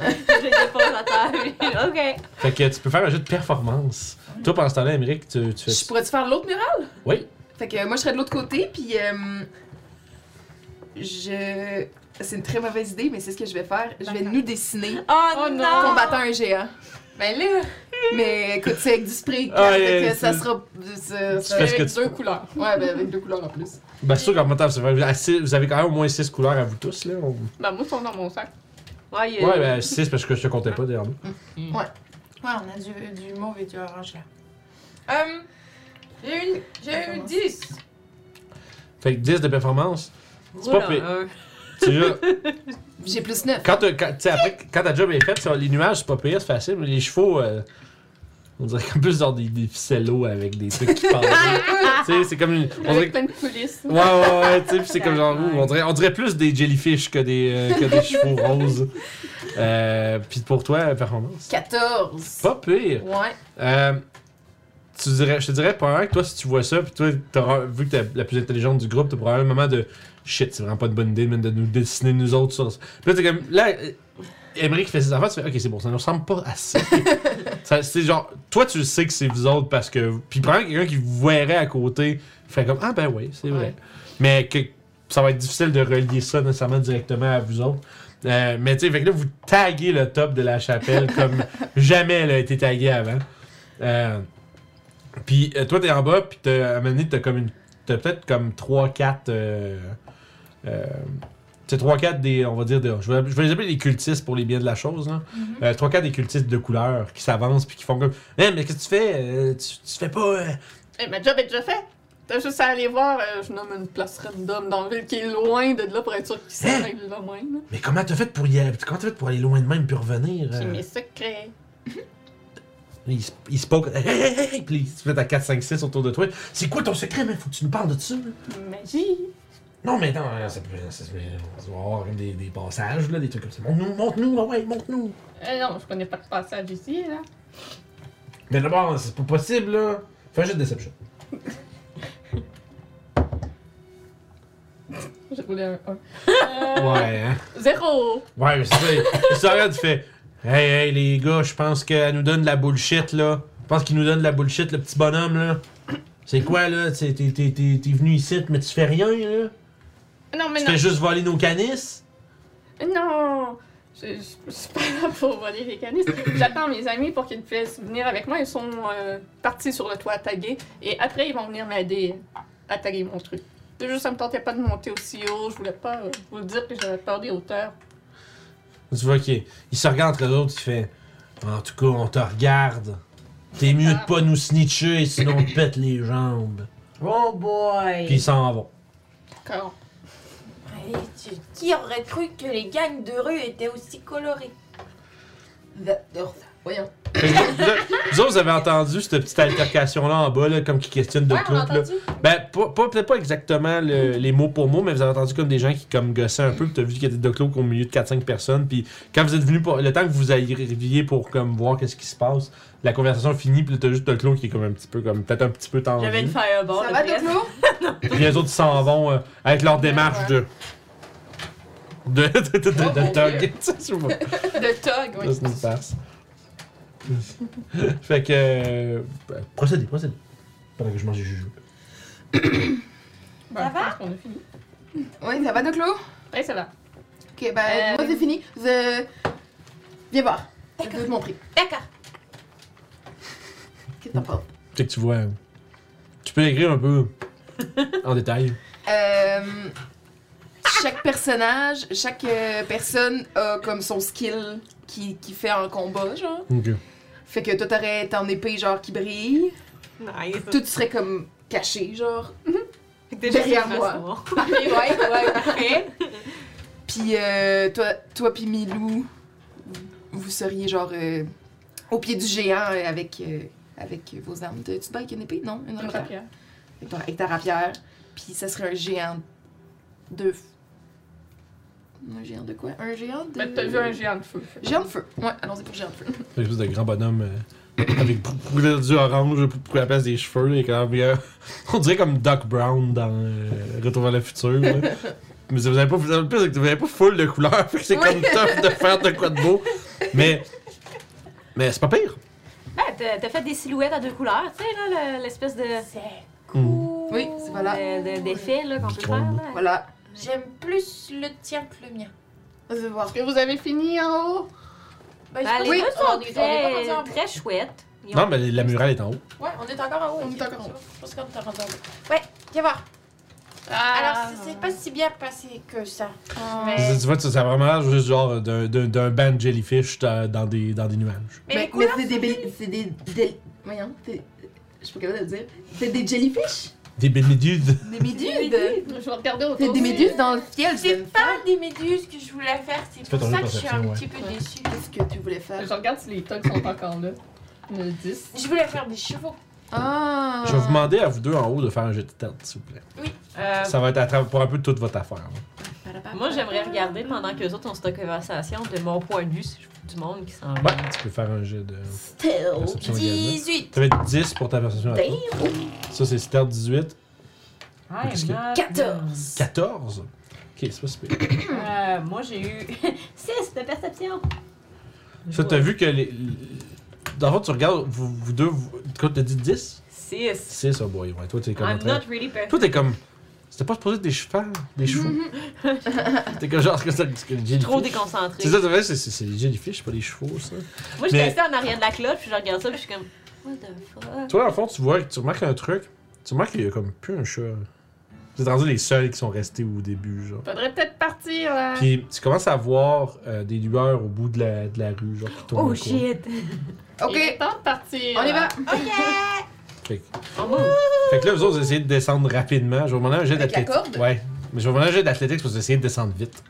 [SPEAKER 1] <laughs>
[SPEAKER 4] je dépose à terre. ok.
[SPEAKER 1] Fait que tu peux faire un jeu de performance. Toi, pendant ce temps-là, Émeric, tu, tu
[SPEAKER 2] Je
[SPEAKER 1] fais.
[SPEAKER 2] pourrais-tu faire l'autre mural?
[SPEAKER 1] Oui.
[SPEAKER 2] Fait que euh, moi, je serais de l'autre côté, puis euh, je. C'est une très mauvaise idée, mais c'est ce que je vais faire. Je vais nous dessiner
[SPEAKER 4] Oh,
[SPEAKER 3] Oh non.
[SPEAKER 2] combattant un géant.
[SPEAKER 6] Ben là,
[SPEAKER 2] Mais écoute, c'est avec du spray.
[SPEAKER 1] Ah,
[SPEAKER 2] fait
[SPEAKER 1] yeah,
[SPEAKER 2] que ça sera. ça-
[SPEAKER 1] Tu
[SPEAKER 2] ça-
[SPEAKER 1] que
[SPEAKER 6] avec
[SPEAKER 1] tu
[SPEAKER 6] deux couleurs.
[SPEAKER 2] Ouais, ben avec deux couleurs en plus.
[SPEAKER 1] Ben, c'est sûr qu'en même temps, c'est vrai, vous avez six- quand même au moins 6 couleurs à vous tous, là. On-
[SPEAKER 3] Ben, moi, ils sont dans mon sac.
[SPEAKER 4] Ouais, il y a-
[SPEAKER 1] Ouais, ben 6 parce que je te comptais pas derrière nous.
[SPEAKER 6] Ouais, on a du, du mauve et du orange là. Euh, j'ai eu, j'ai eu 10.
[SPEAKER 1] Fait que 10 de performance. C'est pas pire. Tu vois,
[SPEAKER 2] J'ai plus 9.
[SPEAKER 1] quand, t'as- quand, après, quand ta job est faite, ça, les nuages, c'est pas pire, c'est facile, mais les chevaux, euh, on dirait comme plus genre des, des ficellos avec des trucs qui parlent. <laughs> tu sais, c'est comme une. On dirait
[SPEAKER 3] coulisses.
[SPEAKER 1] Ouais, ouais, ouais, tu sais, c'est comme genre, on dirait, on dirait plus des jellyfish que des, euh, que des chevaux <laughs> roses. Euh, Puis pour toi, performance?
[SPEAKER 2] 14.
[SPEAKER 1] Pas pire.
[SPEAKER 2] Ouais.
[SPEAKER 1] Euh, tu dirais, je te dirais probablement que toi, si tu vois ça, puis toi, vu que t'es la plus intelligente du groupe, t'as probablement un moment de shit, c'est vraiment pas une bonne idée, man, de nous dessiner nous autres sur. Puis là, t'es comme, là, qui fait ses affaires, tu fais, ok, c'est bon, ça ne ressemble pas à ça. <laughs> ça c'est genre, toi, tu sais que c'est vous autres parce que. Puis probablement quelqu'un qui vous verrait à côté, fait comme, ah ben oui, c'est vrai. Mais que ça va être difficile de relier ça nécessairement directement à vous autres. Euh, mais tu sais, fait que là, vous taguez le top de la chapelle <laughs> comme jamais elle a été taguée avant. Euh, puis euh, toi, t'es en bas, puis t'as, à un moment donné, t'as comme une. T'as peut-être comme 3-4. Euh, euh, c'est 3-4 des. On va dire. Je, vais, je vais les appeler des cultistes pour les biens de la chose. Là. Euh, 3-4 des cultistes de couleur qui s'avancent, puis qui font comme. Hein, mais qu'est-ce que tu fais? Euh, tu, tu fais pas. euh,
[SPEAKER 3] Eh, ma job est déjà faite. T'as juste à aller voir, euh, je nomme une place random dans la ville qui est loin de là pour être sûr qu'ils s'arrêtent là même.
[SPEAKER 1] Mais comment t'as fait pour y aller Comment t'as fait pour aller loin de même puis revenir
[SPEAKER 3] C'est
[SPEAKER 1] euh?
[SPEAKER 3] mes secrets. <laughs>
[SPEAKER 1] Il, se- il se poke. Hey, hey, hey, hey, puis tu fais ta 4, 5, 6 autour de toi. C'est quoi ton secret, man? Faut que tu nous parles de ça.
[SPEAKER 3] Magie.
[SPEAKER 1] Non, mais non, euh, ça peut. Ça, ça- on va avoir des, des passages, là, des trucs comme ça. Montre-nous, montre-nous, ah ouais, montre-nous.
[SPEAKER 3] Eh non, je connais pas de passage ici, là.
[SPEAKER 1] Mais d'abord, c'est pas possible, là. Fais <laughs> un jeu de déception.
[SPEAKER 3] J'ai roulé un 1.
[SPEAKER 1] Ouais, hein.
[SPEAKER 3] Zéro.
[SPEAKER 1] Ouais, mais c'est ça. Ça il fait. Hey, hey, les gars, je pense qu'elle nous donne de la bullshit, là. Je pense qu'il nous donne de la bullshit, le petit bonhomme, là. C'est quoi, là? T'es venu ici, mais tu fais rien, là?
[SPEAKER 3] Non, mais
[SPEAKER 1] Tu
[SPEAKER 3] non.
[SPEAKER 1] fais juste voler nos canisses?
[SPEAKER 3] Non. Je, je, je suis pas là pour voler les canisses. J'attends mes amis pour qu'ils puissent venir avec moi. Ils sont euh, partis sur le toit à taguer. Et après, ils vont venir m'aider à taguer mon truc. C'est juste, ça me tentait pas de monter aussi haut. Je voulais pas euh, vous dire que j'avais peur des hauteurs.
[SPEAKER 1] Tu vois qu'il il se regarde entre eux autres, il fait En tout cas, on te regarde. T'es mieux de pas nous snitcher, sinon on te pète les jambes.
[SPEAKER 4] Oh boy!
[SPEAKER 1] Puis ils s'en vont.
[SPEAKER 3] D'accord.
[SPEAKER 6] Et tu- Qui aurait cru que les gangs de rue étaient aussi colorés?
[SPEAKER 2] J'adore ça. Voyons.
[SPEAKER 1] Vous, vous- vous autres, vous avez entendu cette petite altercation-là en bas, là, comme qui questionne de
[SPEAKER 6] Ouais, on a
[SPEAKER 1] Claude. là?
[SPEAKER 6] entendu.
[SPEAKER 1] Ben, pas, pas- peut-être pas exactement le- les mots pour mots, mais vous avez entendu comme des gens qui comme gossaient un peu, puis t'as vu qu'il y avait Doclo au milieu de 4-5 personnes, puis quand vous êtes venu. Le temps que vous arriviez pour comme voir qu'est-ce qui se passe, la conversation finit, puis là, t'as juste Doclo qui est comme un petit peu, comme peut-être un petit peu tendu.
[SPEAKER 5] J'avais une fireball.
[SPEAKER 2] Ça va. Doclo? <laughs>
[SPEAKER 1] Puis les autres s'en vont euh, avec leur démarche de. De. de. de. de. de. <laughs> Je vois.
[SPEAKER 2] De tog, oui.
[SPEAKER 1] Ça, c'est farce. fait que. euh, procédez, procédez. Pendant que je mange du jujube. <coughs>
[SPEAKER 6] Ça
[SPEAKER 3] je
[SPEAKER 6] va?
[SPEAKER 3] pense qu'on a fini.
[SPEAKER 2] Oui, ça va, Doclo?
[SPEAKER 3] Ça va.
[SPEAKER 2] Ok, ben,
[SPEAKER 3] Euh,
[SPEAKER 2] moi, c'est fini. Je... Viens voir. Je vais te montrer.
[SPEAKER 6] D'accord.
[SPEAKER 2] Qu'est-ce que?
[SPEAKER 1] Fait tu vois. Tu peux écrire un peu <laughs> en détail.
[SPEAKER 2] Euh, chaque personnage, chaque euh, personne a comme son skill qui, qui fait un combat, genre.
[SPEAKER 1] Ok.
[SPEAKER 2] Fait que toi, t'aurais ton épée, genre, qui brille.
[SPEAKER 5] Nice.
[SPEAKER 2] Toi, tu serais comme caché, genre.
[SPEAKER 5] Fait que déjà,
[SPEAKER 2] derrière
[SPEAKER 5] c'est
[SPEAKER 2] moi. <laughs> ouais, ouais, parfait. Puis euh, toi, toi puis Milou, vous seriez genre euh, au pied du géant euh, avec, euh, avec vos armes. Tu te bats avec une épée? Non? Une
[SPEAKER 3] Une
[SPEAKER 2] rapière?
[SPEAKER 3] rapière.
[SPEAKER 2] Avec, ton- avec ta rapière. Puis ça serait un géant de... Un géant de quoi? Un géant de...
[SPEAKER 3] Ben, t'as vu un géant de feu.
[SPEAKER 2] Géant de feu. Ouais, allons-y pour géant de feu. <laughs>
[SPEAKER 1] Une espèce de grand bonhomme euh, avec beaucoup du orange pour la place des cheveux. là, et quand même, <laughs> on dirait comme Doc Brown dans euh, Retour vers le futur. là. Mais vous avez pas, vous avez pas, vous avez pas full de couleurs, <laughs> fait que c'est comme tough de faire de quoi de beau. Mais, mais c'est pas pire.
[SPEAKER 5] Ben, t'as fait des silhouettes à deux couleurs, tu sais, là, le- l'espèce de.
[SPEAKER 6] C'est
[SPEAKER 1] Mm.
[SPEAKER 6] cool.
[SPEAKER 2] Oui, c'est voilà.
[SPEAKER 5] de- de- d'effet, là, qu'on peut faire, là.
[SPEAKER 2] Voilà.
[SPEAKER 6] J'aime plus le tien que le mien.
[SPEAKER 2] Je vais voir.
[SPEAKER 3] Est-ce que vous avez fini en haut?
[SPEAKER 6] Ben, je
[SPEAKER 5] Ben, les
[SPEAKER 2] Oui,
[SPEAKER 5] deux sont
[SPEAKER 6] est- on est pas rendu en
[SPEAKER 5] très, très chouettes. Ils
[SPEAKER 1] Non, mais la murale est en haut.
[SPEAKER 6] Ouais, on est encore en haut.
[SPEAKER 2] On est encore en haut.
[SPEAKER 6] Je pense qu'on est rendu en haut. Ouais, viens voir.
[SPEAKER 3] Ah,
[SPEAKER 6] Alors, c'est- c'est pas si bien passé que ça. Mais,
[SPEAKER 1] Tu vois, ça a vraiment l'air juste genre d'un- d'un d'un band jellyfish dans des, dans des nuages.
[SPEAKER 6] mais,
[SPEAKER 2] Mais, c'est des... C'est des... des- Voyons, c'est- je suis pas capable de le dire. C'est des jellyfish?
[SPEAKER 1] Des bénédudes.
[SPEAKER 2] Des méduses?
[SPEAKER 3] Je vais regarder autour.
[SPEAKER 2] C'est des méduses dans le ciel,
[SPEAKER 6] C'est pas des méduses que je voulais faire, c'est pour ça que je suis un petit peu déçue.
[SPEAKER 2] Qu'est-ce que tu voulais faire?
[SPEAKER 3] Je regarde si les tugs sont encore là. Le 10.
[SPEAKER 6] Je voulais faire des chevaux.
[SPEAKER 2] Ah!
[SPEAKER 1] Je vais vous demander à vous deux en haut de faire un jet de tête, s'il vous plaît.
[SPEAKER 5] Euh,
[SPEAKER 1] Ça va être à travers pour un peu toute votre affaire. là.
[SPEAKER 5] Moi, j'aimerais regarder pendant que les autres ont cette conversation de mon point de vue, si je vois du monde qui s'en
[SPEAKER 1] Ouais, tu peux faire un jet de
[SPEAKER 2] Still.
[SPEAKER 1] perception également.
[SPEAKER 6] 18.
[SPEAKER 1] Ça va être 10 pour ta perception! Ça, c'est Stealth 18.
[SPEAKER 5] I'm
[SPEAKER 1] Qu'est-ce que-
[SPEAKER 5] not
[SPEAKER 2] 14.
[SPEAKER 1] 14. Ok, c'est pas super.
[SPEAKER 5] Euh, moi, j'ai eu <laughs> 6 de perception.
[SPEAKER 1] Ça, t'as vu que les. Les- Dans le fond, tu regardes, vous, vous deux, vous... Quoi, t'as dit 10
[SPEAKER 5] 6.
[SPEAKER 1] 6, oh boy. Ouais, toi, t'es comme. en
[SPEAKER 5] I'm
[SPEAKER 1] train-
[SPEAKER 5] not really perfect.
[SPEAKER 1] Toi, t'es comme. C'était pas supposé être des chevaux, des chevaux. <laughs> T'es comme genre, que ce que les
[SPEAKER 5] Trop déconcentré.
[SPEAKER 1] C'est ça, c'est vrai, c'est- c'est c'est des jellyfish, pas des chevaux, ça.
[SPEAKER 5] Moi, j'étais
[SPEAKER 1] Mais-
[SPEAKER 5] restée en arrière de la cloche, puis je regarde ça, puis je suis comme, what the fuck?
[SPEAKER 1] Toi, le fond, tu vois, tu remarques un truc. Tu remarques qu'il y a comme plus un chat. Vous êtes rendus les seuls qui sont restés au début, genre.
[SPEAKER 3] Faudrait peut-être partir là.
[SPEAKER 1] Puis tu commences à voir euh, des lueurs au bout de la, de la rue, genre qui tournent.
[SPEAKER 5] Oh shit!
[SPEAKER 3] Il
[SPEAKER 2] Ok,
[SPEAKER 3] est temps de partir.
[SPEAKER 2] on y va!
[SPEAKER 1] coin. Fait, que- fait que là, vous autres, vous essayez de descendre rapidement. Je vais vous demander un jet
[SPEAKER 2] Avec la
[SPEAKER 1] d'athlétique.
[SPEAKER 2] corde?
[SPEAKER 1] Ouais. Mais je vais vous demander un jet d'athlétique parce que vous essayez de descendre vite.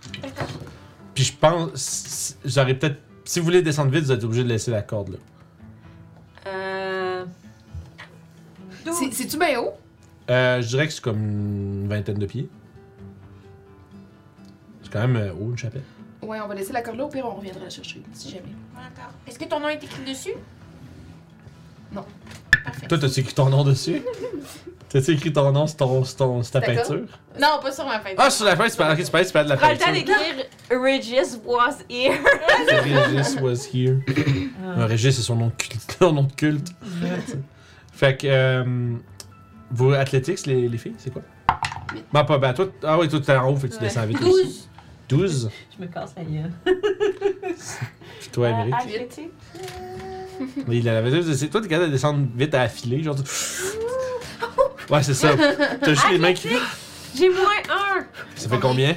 [SPEAKER 1] Puis je pense. si- J'aurais peut-être. Si vous voulez descendre vite, vous êtes obligé de laisser la corde là.
[SPEAKER 5] Euh.
[SPEAKER 2] C'est- C'est-tu bien haut?
[SPEAKER 1] Euh, je dirais que c'est comme une vingtaine de pieds. C'est quand même euh, haut, une chapelle.
[SPEAKER 2] Ouais, on va laisser la corde là, au pire, on reviendra la chercher, si jamais.
[SPEAKER 6] D'accord. Est-ce que ton nom est écrit dessus?
[SPEAKER 2] Non.
[SPEAKER 6] Parfait.
[SPEAKER 1] Toi, t'as-tu écrit ton nom dessus? T'as-tu écrit ton nom sur, ton, sur, ton- sur ta
[SPEAKER 2] D'accord.
[SPEAKER 1] peinture?
[SPEAKER 6] Non, pas sur ma fête.
[SPEAKER 1] Ah, sur la feuille, c'est pas, ok, c'est pas, c'est pas de la
[SPEAKER 5] Prends le temps
[SPEAKER 1] peinture.
[SPEAKER 5] d'écrire Regis was here. <laughs>
[SPEAKER 1] C'est Régis was here. <coughs> Un Régis, c'est son nom de culte. <laughs> Son nom de culte. fait que. Euh, vos athletics, les, les filles, c'est quoi? Non, pas ben, toi. Ah oui, toi, t'es en haut, fait que tu descends vite aussi.
[SPEAKER 6] 12.
[SPEAKER 1] 12.
[SPEAKER 5] Je me casse la gueule. <laughs>
[SPEAKER 1] Puis toi,
[SPEAKER 5] Euh,
[SPEAKER 1] Émeric.
[SPEAKER 5] athlétique. <laughs>
[SPEAKER 1] Mais il avait c'est toi, t'es capable de descendre vite à affiler, genre. tu- <laughs> Ouais, c'est ça. T'as juste les mains qui.
[SPEAKER 5] J'ai moins un.
[SPEAKER 1] Ça fait combien?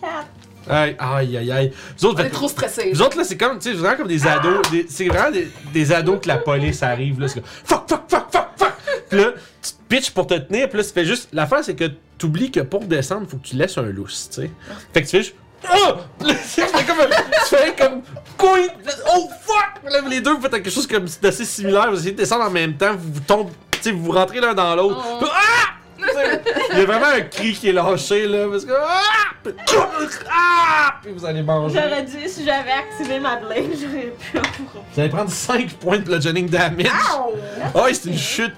[SPEAKER 5] Quatre.
[SPEAKER 1] Aïe, aïe, aïe, aïe. Vous autres,
[SPEAKER 2] On est
[SPEAKER 1] faites-
[SPEAKER 2] trop stressés.
[SPEAKER 1] Vous autres, là, c'est comme, tu sais, vraiment comme des ados. des- C'est vraiment des, des ados que la police arrive, là. C'est comme fuck, fuck, fuck, fuck. Puis là, tu te pitches pour te tenir, puis là, tu fais juste. L'affaire, c'est que t'oublies que pour descendre, faut que tu laisses un lousse, tu sais. Fait que tu fais juste. Oh! <laughs> Tu fais comme. un- Tu fais comme. Coin! Oh fuck! Là, les deux, vous faites quelque chose comme d'assez similaire. Vous essayez de descendre en même temps, vous vous tombez. Tu sais, vous vous rentrez l'un dans l'autre.
[SPEAKER 3] Oh.
[SPEAKER 1] Ah! Il y a vraiment un cri qui est lâché, là. Parce que. Ah! Puis, ah! Puis vous allez manger.
[SPEAKER 5] J'aurais dû, si j'avais activé ma blade, j'aurais pu avoir.
[SPEAKER 1] Vous allez prendre 5 points de bludgeoning damage. Oh, c'est une chute.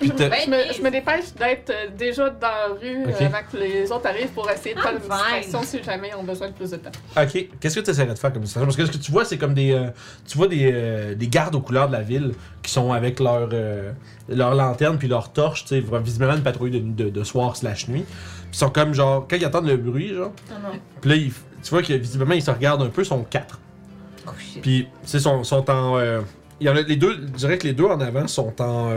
[SPEAKER 3] Je me, je me dépêche d'être euh, déjà dans la rue euh, avant que les autres arrivent pour essayer de faire une
[SPEAKER 5] I'm fine.
[SPEAKER 3] distraction si jamais ils ont besoin de plus de temps.
[SPEAKER 1] Ok, qu'est-ce que tu essaierais de faire comme distraction? Parce que ce que tu vois, c'est comme des. euh, tu vois des, euh, des gardes aux couleurs de la ville qui sont avec leur, euh, leur lanterne puis leur torche, tu sais, visiblement une patrouille de, de, de soir slash nuit. Puis ils sont comme genre, quand ils entendent le bruit, genre. Puis là, ils- tu vois que visiblement, ils se regardent un peu, ils sont quatre.
[SPEAKER 5] Oh shit.
[SPEAKER 1] Puis, tu sais, sont, sont en. euh, il y en a les deux, je dirais que les deux en avant sont en.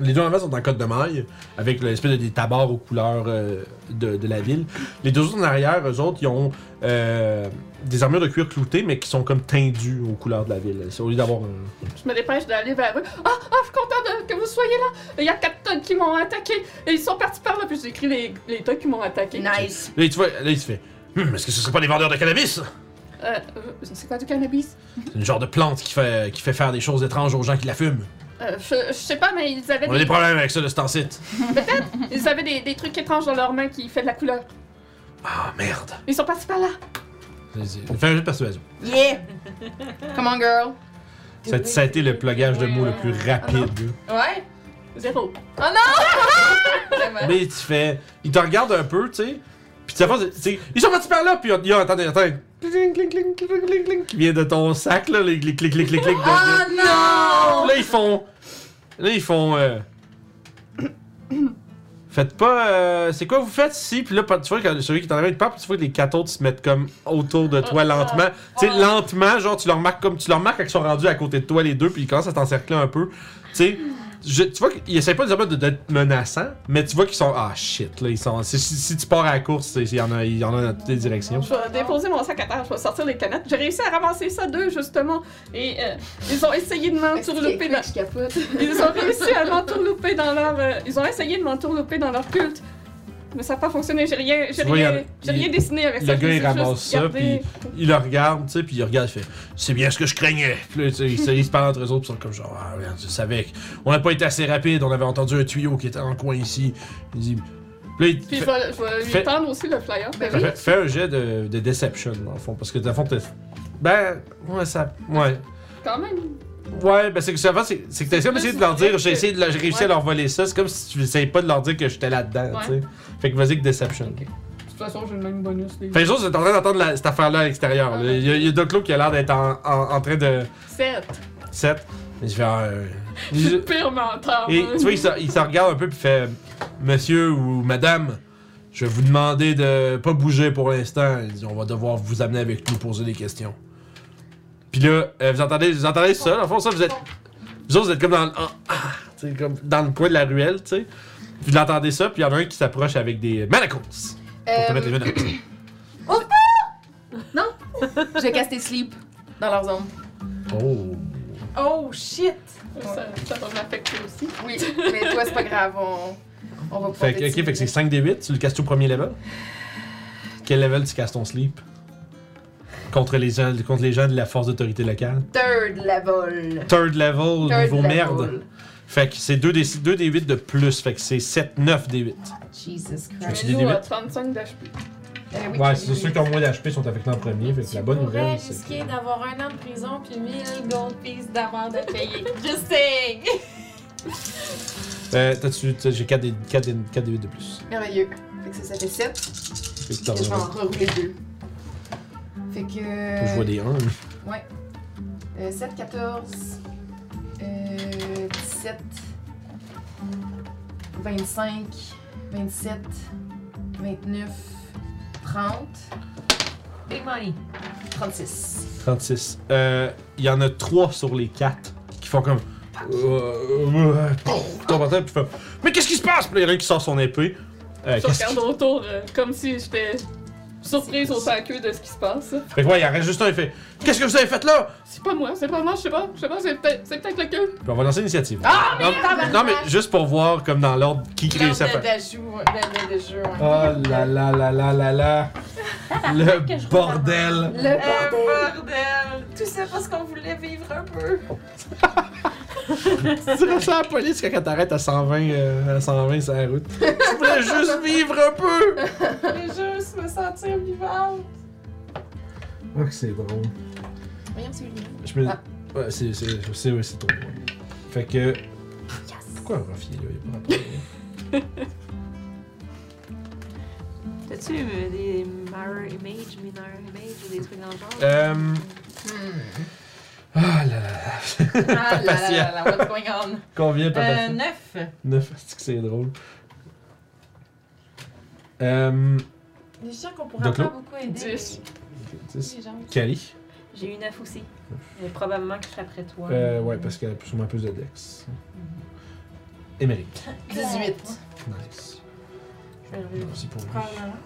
[SPEAKER 1] Les deux en avant sont en code de maille, avec l'espèce de des tabards aux couleurs euh, de, de la ville. Les deux autres en arrière, eux autres, ils ont euh, des armures de cuir cloutées, mais qui sont comme tendues aux couleurs de la ville. Au lieu d'avoir un.
[SPEAKER 3] Je me dépêche d'aller vers eux. Ah, ah, je suis content de- que vous soyez là. Il y a quatre tonnes qui m'ont attaqué et ils sont partis par là. Puis j'écris les, les tonnes qui m'ont attaqué.
[SPEAKER 2] Nice.
[SPEAKER 1] Là, tu vois, là, il se fait. Hum, est-ce que ce serait pas des vendeurs de cannabis?
[SPEAKER 3] Euh, euh, c'est quoi du cannabis?
[SPEAKER 1] C'est une genre de plante qui fait, qui fait faire des choses étranges aux gens qui la fument.
[SPEAKER 3] Euh, je, je sais pas, mais ils avaient
[SPEAKER 1] On a des
[SPEAKER 3] des,
[SPEAKER 1] problèmes avec ça de ce site.
[SPEAKER 3] ils avaient des, des trucs étranges dans leurs mains qui fait de la couleur.
[SPEAKER 1] Ah, merde.
[SPEAKER 3] Ils sont partis par là.
[SPEAKER 1] Vas-y, Fais un jeu de persuasion.
[SPEAKER 2] Yeah! Come on, girl.
[SPEAKER 1] Ça, ça a été le plugage de mots le plus rapide.
[SPEAKER 6] Ouais.
[SPEAKER 3] Zéro.
[SPEAKER 2] Vraiment. <laughs>
[SPEAKER 1] Mais tu fais. Il te regarde un peu, tu sais. Puis tu sais, ils sont partis par là, puis il y a, attendez, attendez. Qui vient de ton sac, là, les clics, clics, clics, clics, clics. de-
[SPEAKER 2] Oh
[SPEAKER 1] de-
[SPEAKER 2] non!
[SPEAKER 1] Là, ils font. Là, ils font. euh, Faites pas. euh, C'est quoi vous faites ici? Puis là, tu vois que celui qui t'en avait puis tu vois que les quatre autres se mettent comme autour de toi lentement. Tu sais, lentement, genre, tu leur marques comme. Tu leur marques quand ils sont rendus à côté de toi, les deux, puis ils commencent à t'encercler un peu. Tu sais. Je- tu vois qu'ils essaient pas nécessairement de- d'être menaçants, mais tu vois qu'ils sont. Ah shit, là, ils sont. Si, si- si tu pars à la course, il y en a, il y en a dans toutes les directions.
[SPEAKER 3] Je vais déposer mon sac à terre, je vais sortir les canettes. J'ai réussi à ramasser ça d'eux, justement. Et euh, ils ont essayé de m'entourlouper dans... Ils ont réussi à m'entourlouper dans leur... euh, Ils ont essayé de m'entourlouper dans leur culte. Mais ça n'a pas fonctionné, j'ai rien, j'ai
[SPEAKER 1] vois,
[SPEAKER 3] rien, j'ai
[SPEAKER 1] il-
[SPEAKER 3] rien dessiné avec
[SPEAKER 1] le
[SPEAKER 3] ça.
[SPEAKER 1] gars,
[SPEAKER 3] je
[SPEAKER 1] il ramasse ça,
[SPEAKER 3] gardé-
[SPEAKER 1] Il le regarde, tu sais, puis il regarde, il fait C'est bien ce que je craignais. Puis là, tu sais, ils, se- parlent entre eux autres, puis ils sont comme genre Ah, regarde, je savais qu'on n'a pas été assez rapide, on avait entendu un tuyau qui était en coin ici. Il dit. Puis là, il
[SPEAKER 3] Puis je vais, je vais lui
[SPEAKER 1] Fais-
[SPEAKER 3] tendre aussi le flyer.
[SPEAKER 2] Ben oui.
[SPEAKER 1] fait un jet de, de deception, dans le fond, parce que dans le fond, t'es. Ben, ouais, ça. Ouais.
[SPEAKER 3] Quand même.
[SPEAKER 1] Ouais, ben c'est que souvent, c'est que t'essaies d'essayer de leur dire, j'ai essayé de leur- réussi à leur voler ça, c'est comme si tu essayais pas de leur dire que j'étais là-dedans, tu sais. Fait que vas-y que deception.
[SPEAKER 3] De toute façon, j'ai le même bonus. Les...
[SPEAKER 1] Fait vous êtes en train d'entendre cette affaire-là à l'extérieur. là. Il y a, il y a Doclo qui a l'air d'être en, en, en train de.
[SPEAKER 3] 7.
[SPEAKER 1] 7. Et je fais. ah, euh,
[SPEAKER 3] Je pire menteur.
[SPEAKER 1] Et tu vois, il se, il se regarde un peu puis fait Monsieur ou Madame, je vais vous demander de pas bouger pour l'instant. Il dit, On va devoir vous amener avec nous poser des questions. Puis là, euh, vous entendez, vous entendez ça, dans le fond, ça, vous êtes. Vous autres, vous êtes comme dans, le- ah, ah, tu sais, comme dans le coin de la ruelle, tu sais. Vous l'entendez ça, puis il y en a un qui s'approche avec des manacles. Pour te mettre les menottes.
[SPEAKER 2] je vais caster sleep dans leur zone.
[SPEAKER 1] Oh.
[SPEAKER 6] Oh shit!
[SPEAKER 3] Ça, ça va m'affecter aussi.
[SPEAKER 2] Oui, mais toi, c'est pas grave, on, on va pouvoir
[SPEAKER 1] Fait que, ok, fait que c'est 5 des 8, tu le casses au premier level? Quel level tu casses ton sleep? Contre les gens, contre les gens de la force d'autorité locale?
[SPEAKER 2] Third level.
[SPEAKER 1] Third level,
[SPEAKER 2] Third
[SPEAKER 1] niveau
[SPEAKER 2] level.
[SPEAKER 1] merde. Fait que c'est 2 des, 2 des 8 de plus, fait que c'est 7, 9 des 8.
[SPEAKER 2] Jesus
[SPEAKER 1] Tu
[SPEAKER 2] Christ.
[SPEAKER 1] des
[SPEAKER 3] Mais nous, à
[SPEAKER 1] limites?
[SPEAKER 3] 35 d'HP.
[SPEAKER 2] Euh, oui,
[SPEAKER 1] Ouais, c'est
[SPEAKER 2] des
[SPEAKER 1] ceux qui ont moins d'HP sont affectés en premier, fait que la bonne
[SPEAKER 7] tu
[SPEAKER 1] nouvelle, c'est.
[SPEAKER 7] risquer d'avoir un an de prison puis 1000 gold pieces d'amende à payer. <laughs> Just saying!
[SPEAKER 1] Euh, t'as-tu. t'as- J'ai 4 des, 4, des, 4 des 8 de plus.
[SPEAKER 2] Merveilleux. Fait que ça, ça fait 7.
[SPEAKER 1] Fait que
[SPEAKER 2] Et je vais en rerouler deux. Fait que.
[SPEAKER 1] Je vois des 1.
[SPEAKER 2] Euh, 7, 14, euh, 17, 25, 27, 29, 30.
[SPEAKER 4] Big money.
[SPEAKER 6] 36.
[SPEAKER 1] 36. Euh, Il y en a 3 sur les 4 qui font comme. Euh, euh, puis font, Mais qu'est-ce qui se passe? Puis il y en a un qui sort son épée. Euh,
[SPEAKER 3] Je regarde autour euh, comme si j'étais surprise au sac de ce qui se passe.
[SPEAKER 1] Fait que ouais, il en reste juste un, fait Qu'est-ce que vous avez fait là?
[SPEAKER 3] C'est pas moi, c'est pas moi, je sais pas, je sais pas, c'est peut-être c'est peut-être le queue.
[SPEAKER 1] Puis on va lancer l'initiative.
[SPEAKER 6] Ah,
[SPEAKER 1] non,
[SPEAKER 6] merde,
[SPEAKER 1] non, mais juste pour voir comme dans l'ordre qui
[SPEAKER 6] jeu. ouais.
[SPEAKER 1] Oh là là là là là là. <laughs> Le bordel.
[SPEAKER 2] Le bordel.
[SPEAKER 7] bordel! Tout ça parce qu'on voulait vivre un peu. <laughs>
[SPEAKER 1] Tu dirais ça à la police quand t'arrêtes à 120, euh, à 120 sur la route. Tu voulais juste vivre un peu!
[SPEAKER 7] Je voulais juste me sentir vivante.
[SPEAKER 1] Oh, que c'est drôle.
[SPEAKER 2] Voyons, c'est lui.
[SPEAKER 1] Je me.
[SPEAKER 2] Ah.
[SPEAKER 1] Ouais, c'est. C'est. C'est ouais, c'est trop drôle. Fait que. Pourquoi il est là? Il est pas. <laughs>
[SPEAKER 5] T'as-tu euh, des mirror image, mirror image ou des trucs dans le genre?
[SPEAKER 1] Euh.
[SPEAKER 2] Hmm.
[SPEAKER 1] Ah là là.
[SPEAKER 7] Ah là <laughs> là là là, what's going on?
[SPEAKER 1] Combien,
[SPEAKER 7] Euh,
[SPEAKER 1] papa?
[SPEAKER 7] 9.
[SPEAKER 1] 9, c'est que c'est drôle? Euh.
[SPEAKER 7] Les gens qu'on pourrait
[SPEAKER 1] Doclo?
[SPEAKER 7] pas beaucoup aider.
[SPEAKER 3] Dix.
[SPEAKER 1] 10.
[SPEAKER 7] Les gens.
[SPEAKER 1] Cali?
[SPEAKER 5] J'ai eu 9 aussi. Mais probablement que je suis après toi.
[SPEAKER 1] Euh, ouais, parce qu'elle a sûrement plus de dex. Émeric. <laughs>
[SPEAKER 2] 18.
[SPEAKER 1] Nice.
[SPEAKER 5] Je vais le-
[SPEAKER 1] Merci pour lui.
[SPEAKER 7] Probablement.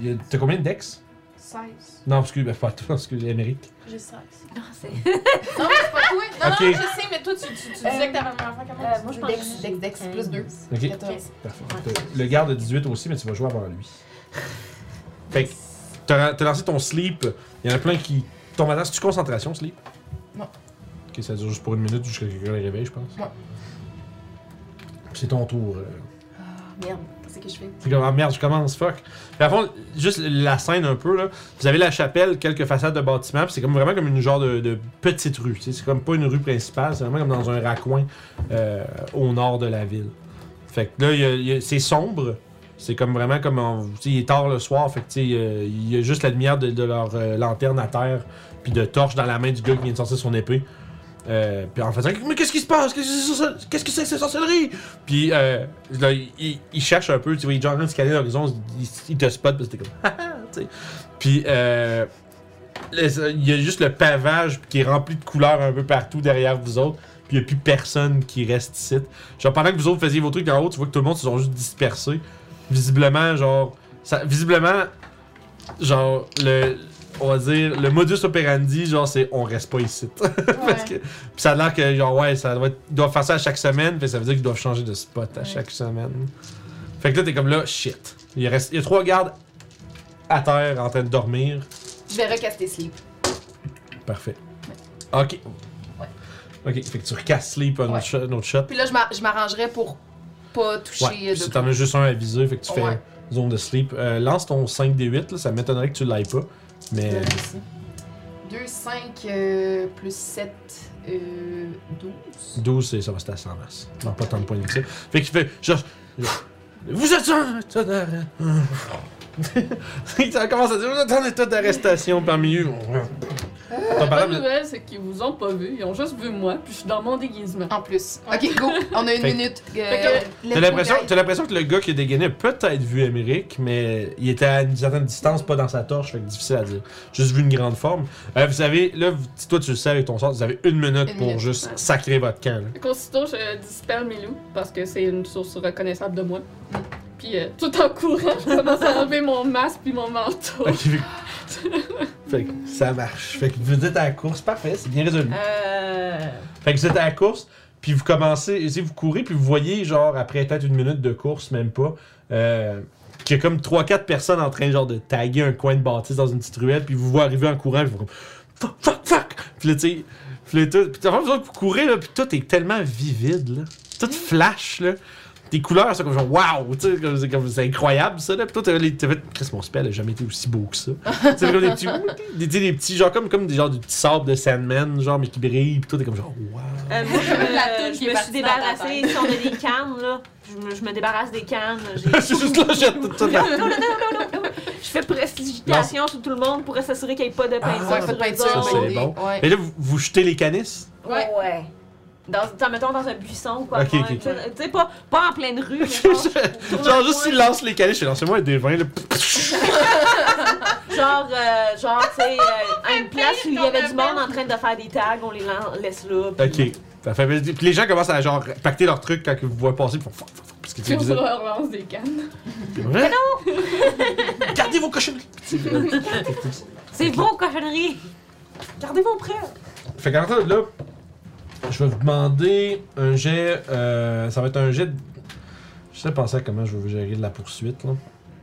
[SPEAKER 1] Il y a- T'as combien de dex?
[SPEAKER 6] 16.
[SPEAKER 1] Non, excuse, ben, pas toi, excuse, Émeric.
[SPEAKER 6] J'ai 16.
[SPEAKER 5] Non, c'est.
[SPEAKER 6] Non, mais c'est pas toi. <laughs> Non,
[SPEAKER 1] Ok.
[SPEAKER 6] non, je sais, mais toi, tu, tu, tu disais que t'avais un enfant comme moi.
[SPEAKER 2] Euh, moi, je pense Dex, Dex, Dex, plus 2.
[SPEAKER 1] Ok.
[SPEAKER 2] 14.
[SPEAKER 1] Parfait. T'as- Le garde a 18 aussi, mais tu vas jouer avant lui. Fait que t'as t'as lancé ton sleep. Il y en a plein qui tombent à terre. C'est-tu concentration, sleep?
[SPEAKER 2] Non.
[SPEAKER 1] Ok, ça dure juste pour une minute jusqu'à ce que quelqu'un les réveille, je pense.
[SPEAKER 2] Ouais.
[SPEAKER 1] C'est ton tour. euh.
[SPEAKER 2] Ah, merde,
[SPEAKER 1] C'est comme, ah merde, je commence, fuck. Puis à fond, juste la scène un peu, là. Vous avez la chapelle, quelques façades de bâtiments, puis c'est comme vraiment comme une genre de, petite rue. C'est comme pas une rue principale, c'est vraiment comme dans un raccoin euh, au nord de la ville. Fait que là, c'est sombre. C'est comme vraiment comme. il est tard le soir, fait que euh, il y a juste la lumière de, de leur euh, lanterne à terre, puis de torche dans la main du gars qui vient de sortir son épée. Euh, puis en faisant Mais qu'est-ce qui se passe? Qu'est-ce que c'est que cette sorcellerie? Puis euh, là, il, cherche un peu, tu vois, il est en train de scanner l'horizon, il, il te spot, parce que t'es comme <laughs> Haha, tu sais. Puis euh, il y a juste le pavage qui est rempli de couleurs un peu partout derrière vous autres. Puis il n'y a plus personne qui reste ici. Genre pendant que vous autres faisiez vos trucs en haut, tu vois que tout le monde se sont juste dispersés. Visiblement, genre. Visiblement, genre, le. On va dire, le modus operandi, genre, c'est on reste pas ici. <laughs> Parce que, puis ça a l'air que, genre, ouais, ça doit être, ils doivent faire ça à chaque semaine, puis ça veut dire qu'ils doivent changer de spot à chaque semaine. Fait que là, t'es comme là, shit. Il, reste, il y a trois gardes à terre en train de dormir.
[SPEAKER 2] Je vais recaster sleep.
[SPEAKER 1] Parfait. Ok. Ok, fait que tu recasses sleep un autre
[SPEAKER 2] Ouais.
[SPEAKER 1] shot. un autre shot.
[SPEAKER 2] Puis là, je m'a- je m'arrangerais pour pas toucher
[SPEAKER 1] Ouais,
[SPEAKER 2] de
[SPEAKER 1] t'en as juste un à viser, fait que tu fais
[SPEAKER 2] Ouais.
[SPEAKER 1] zone de sleep. Euh, lance ton 5d8, là, ça m'étonnerait que tu l'ailles pas. Mais.
[SPEAKER 2] 2, 5, euh, plus 7, euh, 12.
[SPEAKER 1] 12, c'est- ça va se tasser en masse. Non, pas tant de points de ça. Fait qu'il fait genre. Vous êtes un état d'arrêt. <laughs> ça commence à dire Vous êtes en état d'arrestation parmi eux.
[SPEAKER 3] La bonne nouvelle, c'est qu'ils vous ont pas vu, ils ont juste vu moi, puis je suis dans mon déguisement.
[SPEAKER 2] En plus. Ok, go. On a une <laughs>
[SPEAKER 1] Fait-
[SPEAKER 2] minute. Euh,
[SPEAKER 1] T'as l'impression, t'as l'impression que le gars qui a dégainé a peut-être vu Émeric, mais il était à une certaine distance, pas dans sa torche, fait que difficile à dire. Juste vu une grande forme. Euh, vous savez, là, vous- toi tu le sais avec ton sort, vous avez une minute
[SPEAKER 2] Une
[SPEAKER 1] pour
[SPEAKER 2] minute,
[SPEAKER 1] juste
[SPEAKER 3] ouais.
[SPEAKER 1] sacrer votre camp. là.
[SPEAKER 3] Qu'aussitôt, je dispelle mes loups, parce que c'est une source reconnaissable de moi. Puis euh, tout en courant, je commence à enlever mon masque puis mon manteau.
[SPEAKER 1] Ok, <laughs> fait que- ça marche. Fait que vous êtes à la course, parfait, c'est bien résolu.
[SPEAKER 5] Euh.
[SPEAKER 1] Fait que vous êtes à la course, puis vous commencez, vous courez, puis vous voyez, genre, après peut-être une minute de course, même pas, euh, qu'il y a comme 3-4 personnes en train, genre, de taguer un coin de bâtisse dans une petite ruelle, puis vous voyez arriver en courant, puis vous comme fuck, fuck, fuck! Puis là, tu sais, puis là, tout, puis vous courez, là, puis tout est tellement vivide, là. Tout flash, là. Tes couleurs, c'est comme genre, waouh! Tu sais, comme- c'est c'est incroyable, ça, là. Puis toi, t'as les- t'as fait, Chris, mon spell a jamais été aussi beau que ça. <laughs> tu sais, comme des petits, des, petits, genre, comme, comme des, genre, des petits sables de Sandman, genre, mais qui brillent, puis toi, t'es comme genre, waouh!
[SPEAKER 5] Euh, moi, je
[SPEAKER 7] est
[SPEAKER 5] me suis débarrassée. Si on a des cannes, là, je me, je me débarrasse des cannes.
[SPEAKER 1] Je suis <laughs> juste là, je jette tout ça. <laughs>
[SPEAKER 5] Non, non, non, non, non, non. Je fais prestigitation sur tout le monde pour s'assurer qu'il n'y ait pas de peinture.
[SPEAKER 2] Ouais, pas de peinture.
[SPEAKER 1] Ça, c'est bon.
[SPEAKER 2] Ouais.
[SPEAKER 1] Et là, vous, vous jetez les canisses?
[SPEAKER 2] Ouais.
[SPEAKER 5] Ouais. Dans, dans- mettons dans un buisson ou quoi.
[SPEAKER 1] Ok,
[SPEAKER 5] ouais,
[SPEAKER 1] ok,
[SPEAKER 5] Tu sais, tu pas, pas en pleine rue, mais <laughs> genre,
[SPEAKER 1] Genre, juste s'il lance les calices, je fais lancez-moi des vins, <laughs>
[SPEAKER 5] genre, euh, genre tu sais, euh, à une place où il y avait du monde en train de faire des tags, on les laisse là. puis-
[SPEAKER 1] Ok. Ça fait, puis les gens commencent à genre pacter leurs trucs quand ils vous voient passer, ils font fuck, fuck, fuck, parce que
[SPEAKER 3] on leur lance des cannes.
[SPEAKER 1] C'est vrai? <laughs> Gardez vos cochonneries!
[SPEAKER 5] C'est vos cochonneries! Gardez-vous prêts!
[SPEAKER 1] Fait qu'en fait, là, je vais vous demander un jet. euh, ça va être un jet. de- Je sais penser à comment je vais gérer de la poursuite, là.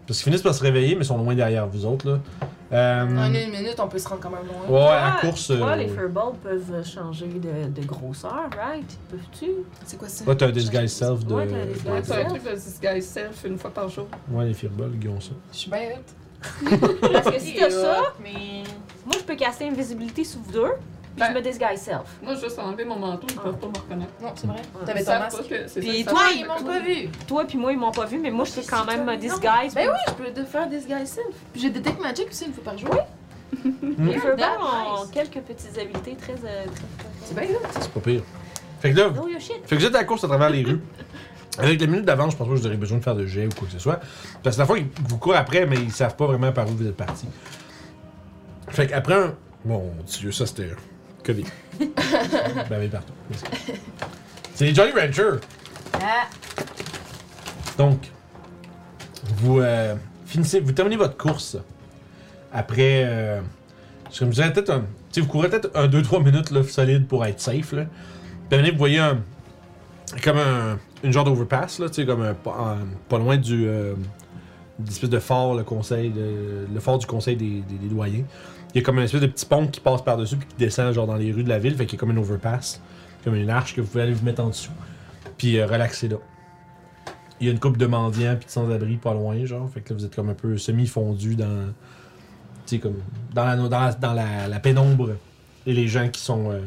[SPEAKER 1] Parce qu'ils finissent par se réveiller, mais ils sont loin derrière vous autres, là. Euh,
[SPEAKER 2] En une minute, on peut se rendre quand même loin.
[SPEAKER 1] ouais, à course.
[SPEAKER 5] Toi,
[SPEAKER 1] euh,
[SPEAKER 5] les furballs peuvent changer de, de grosseur, right? Peuvent-tu?
[SPEAKER 2] C'est quoi ça?
[SPEAKER 1] Ouais, t'as un disguise self de.
[SPEAKER 5] Ouais, t'as un
[SPEAKER 3] Ouais, truc de disguise self une fois par jour.
[SPEAKER 1] Ouais, les firballs, ils ont ça.
[SPEAKER 2] Je suis bien hot.
[SPEAKER 5] Parce que si t'as <laughs> ça,
[SPEAKER 4] Mais.
[SPEAKER 5] moi je peux casser invisibilité sur vous deux, puis
[SPEAKER 3] Ben.
[SPEAKER 5] je me disguise self.
[SPEAKER 3] Moi, juste enlever mon manteau, ils peuvent pas me reconnaître.
[SPEAKER 2] Non, c'est vrai.
[SPEAKER 5] Ouais.
[SPEAKER 2] T'avais
[SPEAKER 3] Ils
[SPEAKER 2] ton masque.
[SPEAKER 5] Puis
[SPEAKER 3] ça, ils
[SPEAKER 5] toi,
[SPEAKER 2] ils m'ont pas vu.
[SPEAKER 5] Toi puis moi, ils m'ont pas vu, mais moi je peux quand même me disguise.
[SPEAKER 2] Ben oui, je peux te faire disguise self. Puis j'ai Detect Magic aussi une fois par jour.
[SPEAKER 5] Les furballs
[SPEAKER 4] That
[SPEAKER 5] ont quelques petites habiletés très. euh,
[SPEAKER 2] C'est bien hot.
[SPEAKER 1] C'est pas pire. Fait que là. Fait que vous êtes à la course à travers les rues. Avec la minute d'avance, je pense pas que vous aurez besoin de faire de jet ou quoi que ce soit. Parce que la fois qu'ils vous courent après, mais ils savent pas vraiment par où vous êtes parti. Fait qu'après un. Mon dieu, ça c'était. Que des. <laughs> Bavé partout. C'est les Jolly Ranchers.
[SPEAKER 4] Ah!
[SPEAKER 1] Donc, vous euh, finissez, vous terminez votre course après, euh, je me dirais peut-être un, vous courez peut-être un 2-3 minutes là, solide pour être safe là. Puis après, vous voyez un, comme un, une genre d'overpass là, tu sais, comme un, pas, un- pas loin du, euh, espèce de fort, le conseil, de- le fort du conseil des, des, des doyens. Il y a comme une espèce de petit pont qui passe par-dessus puis qui descend genre dans les rues de la ville, fait qu'il y a comme un overpass, comme une arche que vous pouvez aller vous mettre en dessous, puis euh, relaxer là. Il y a une coupe de mendiants puis de sans-abri pas loin, genre. Fait que là, vous êtes comme un peu semi-fondu dans. Tu sais, comme. Dans, la, dans, la, dans la, la pénombre. Et les gens qui sont. euh,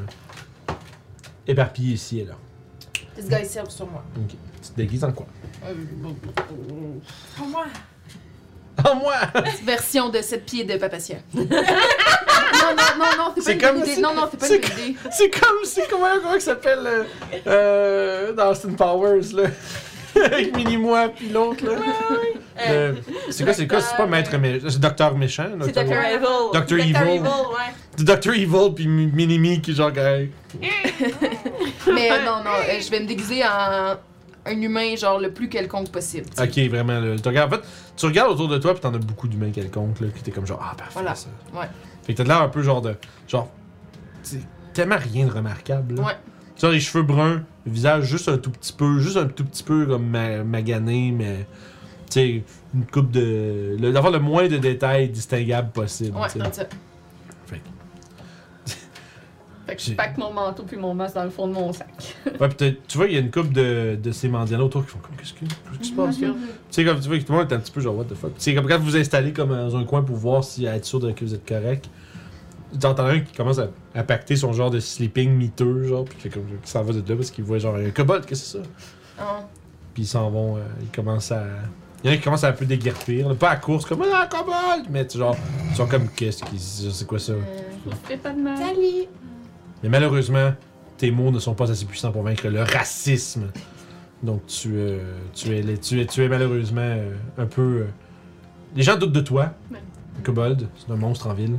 [SPEAKER 1] éparpillés ici et là.
[SPEAKER 2] Disguise self sur moi.
[SPEAKER 1] Ok. Tu te déguises en quoi?
[SPEAKER 6] Pour moi.
[SPEAKER 1] En moi
[SPEAKER 2] Version de 7 pieds de Papatia. <laughs> non, non, non, non, c'est
[SPEAKER 1] C'est
[SPEAKER 2] pas
[SPEAKER 1] comme
[SPEAKER 2] une
[SPEAKER 1] si-
[SPEAKER 2] idée. Non, non, c'est pas
[SPEAKER 1] c'est
[SPEAKER 2] une idée. <laughs>
[SPEAKER 1] C'est comme. C'est comment, comment il s'appelle euh, euh, dans Austin Powers, là? <laughs> Avec Mini-moi puis l'autre, là. Le- C'est quoi, c'est quoi? C'est pas Maître méchant. C'est Docteur méchant.
[SPEAKER 5] C'est
[SPEAKER 1] Dr.
[SPEAKER 5] Dr. Evil.
[SPEAKER 1] Dr.
[SPEAKER 7] Dr.
[SPEAKER 1] Evil.
[SPEAKER 7] Evil, ouais.
[SPEAKER 1] C'est Dr. Evil puis Mi- Mini-Me qui, genre, hey,
[SPEAKER 2] Mais euh, non, non, euh, je vais me déguiser en un humain, genre le plus quelconque possible.
[SPEAKER 1] Ok, vraiment. Là, tu regardes, en fait, tu regardes autour de toi, puis t'en as beaucoup d'humains quelconques, là, qui t'es comme genre, ah, parfait,
[SPEAKER 2] Voilà.
[SPEAKER 1] ça.
[SPEAKER 2] Ouais.
[SPEAKER 1] Fait que t'as l'air un peu genre de. Genre. C'est tellement rien de remarquable, là.
[SPEAKER 2] Ouais.
[SPEAKER 1] Tu as les cheveux bruns, le visage juste un tout petit peu, juste un tout petit peu comme ma- magané, mais. Tu sais, une coupe de. le- D'avoir le moins de détails distinguables possible.
[SPEAKER 2] Ouais,
[SPEAKER 1] tu sais.
[SPEAKER 2] comme ça.
[SPEAKER 3] Fait que je pack mon manteau puis mon masque dans le fond de mon sac.
[SPEAKER 1] Ouais, pis t'as- tu vois, il y a une coupe de, de ces mendiants autour qui font comme, qu'est-ce qui, qu'est-ce qui se passe là? Tu sais, comme tu vois, que tout le monde est un petit peu genre, what the fuck? C'est comme quand vous vous installez comme dans un coin pour voir si être sûr de que vous êtes correct. T'entends un qui commence à, à pacter son genre de sleeping miteux, genre, pis qui fait comme, qui s'en va de là parce qu'il voit genre un kobold, qu'est-ce que c'est ça?
[SPEAKER 2] Ah.
[SPEAKER 1] Puis ils s'en vont, euh, ils commencent à. Il y en a qui commencent à un peu déguerpir, pas à course, comme, ah, un kobold! Mais tu sais, genre, ils sont comme, qu'est-ce qui. C'est quoi ça?
[SPEAKER 3] Je fais pas de mal.
[SPEAKER 2] Salut!
[SPEAKER 1] Mais malheureusement, tes mots ne sont pas assez puissants pour vaincre le racisme. Donc tu, euh, tu, es, tu, es, tu es malheureusement euh, un peu. euh, Les gens doutent de toi.
[SPEAKER 3] Ouais.
[SPEAKER 1] Un kobold, c'est un monstre en ville.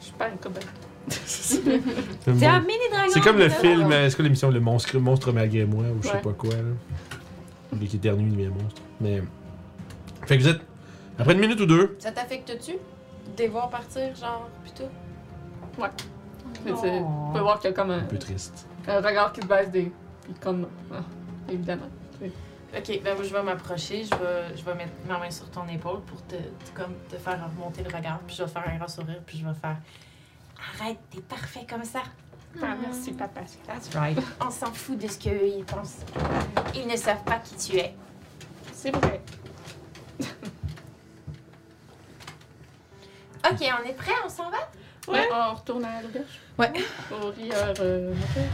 [SPEAKER 3] Je suis pas une cobaye. <laughs>
[SPEAKER 1] C'est un
[SPEAKER 5] un mini dragon.
[SPEAKER 1] c'est comme le film, euh, c'est quoi l'émission Le monstre, monstre malgré moi ou je sais
[SPEAKER 3] Ouais.
[SPEAKER 1] pas quoi. Là. Lui qui éternue, il devient monstre. Mais. Fait que vous êtes. Après une minute ou deux,
[SPEAKER 6] Ça t'affecte-tu? De les voir partir, genre, plutôt?
[SPEAKER 3] Mais tu peux voir qu'il y a comme un,
[SPEAKER 1] un peu triste.
[SPEAKER 3] un regard qui se baisse des. Puis comme. ah, évidemment.
[SPEAKER 6] Ok, ben moi je vais m'approcher, je vais, je vais mettre ma main sur ton épaule pour te, te- comme, te faire remonter le regard, puis je vais faire un grand sourire, puis je vais faire Arrête, t'es parfait comme ça.
[SPEAKER 3] Ah, merci, papa.
[SPEAKER 4] That's right.
[SPEAKER 6] On s'en fout de ce qu'ils pensent. Ils ne savent pas qui tu es.
[SPEAKER 3] C'est vrai.
[SPEAKER 6] Ok, on est prêt, on s'en va?
[SPEAKER 3] Ouais, on retourne à l'auberge.
[SPEAKER 2] Ouais.
[SPEAKER 3] Au rieur. Euh, moteur.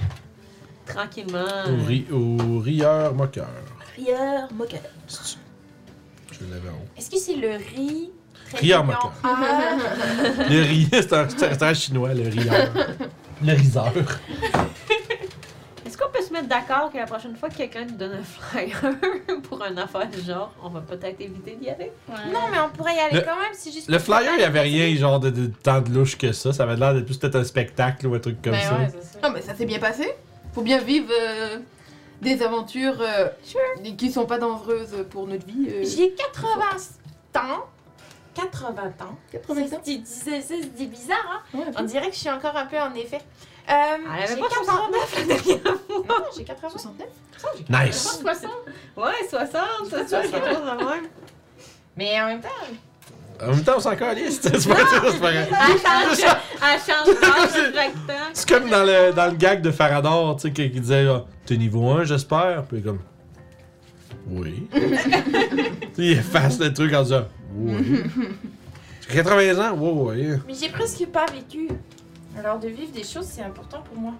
[SPEAKER 5] Tranquillement.
[SPEAKER 1] Au, ri- au rieur moqueur.
[SPEAKER 5] Rieur, moqueur.
[SPEAKER 1] Je l'avais en haut.
[SPEAKER 6] Est-ce que c'est le riz?
[SPEAKER 1] Rieur moqueur.
[SPEAKER 6] Ah,
[SPEAKER 1] Le riz, <laughs> c'est un, un chinois, le rieur. Le riseur. <laughs>
[SPEAKER 5] Peut mettre d'accord que la prochaine fois que quelqu'un nous donne un flyer <laughs> pour un affaire du genre, on va peut-être éviter d'y aller.
[SPEAKER 3] Ouais.
[SPEAKER 7] Non, mais on pourrait y aller
[SPEAKER 1] Le-
[SPEAKER 7] quand même, c'est juste.
[SPEAKER 1] Le flyer, il y avait rien genre de, de tant de louche que ça. Ça avait l'air d'être plus peut-être un spectacle ou un truc comme
[SPEAKER 6] Ben
[SPEAKER 1] ça.
[SPEAKER 6] ouais, c'est ça.
[SPEAKER 2] Non, mais ça s'est bien passé. Faut bien vivre euh, des aventures euh, qui sont pas dangereuses pour notre vie. euh.
[SPEAKER 7] J'ai 80 ans. 80 ans.
[SPEAKER 2] 80
[SPEAKER 7] Ça
[SPEAKER 2] ans.
[SPEAKER 7] se se dit bizarre, hein?
[SPEAKER 2] Ouais,
[SPEAKER 7] On dirait que je suis encore un peu en effet. Euh,
[SPEAKER 5] Elle avait
[SPEAKER 7] j'ai
[SPEAKER 5] pas
[SPEAKER 7] 89 la dernière fois. Non, j'ai 80.
[SPEAKER 2] 69
[SPEAKER 1] Nice!
[SPEAKER 3] 60.
[SPEAKER 5] Ouais, 60, c'est ça, quelque chose de même.
[SPEAKER 7] Mais en même temps,
[SPEAKER 1] En même temps, on s'en calisse. C'est pas, c'est pas grave.
[SPEAKER 5] Elle change, <laughs> temps.
[SPEAKER 1] C'est comme dans le, dans le gag de Farador, tu sais, qui disait ah, T'es niveau 1, j'espère. Puis comme Oui. <laughs> il efface le truc en disant Oui. <laughs> J'ai 80 ans, ouais, ouais.
[SPEAKER 7] mais j'ai presque pas vécu. Alors de vivre des choses, c'est important pour moi.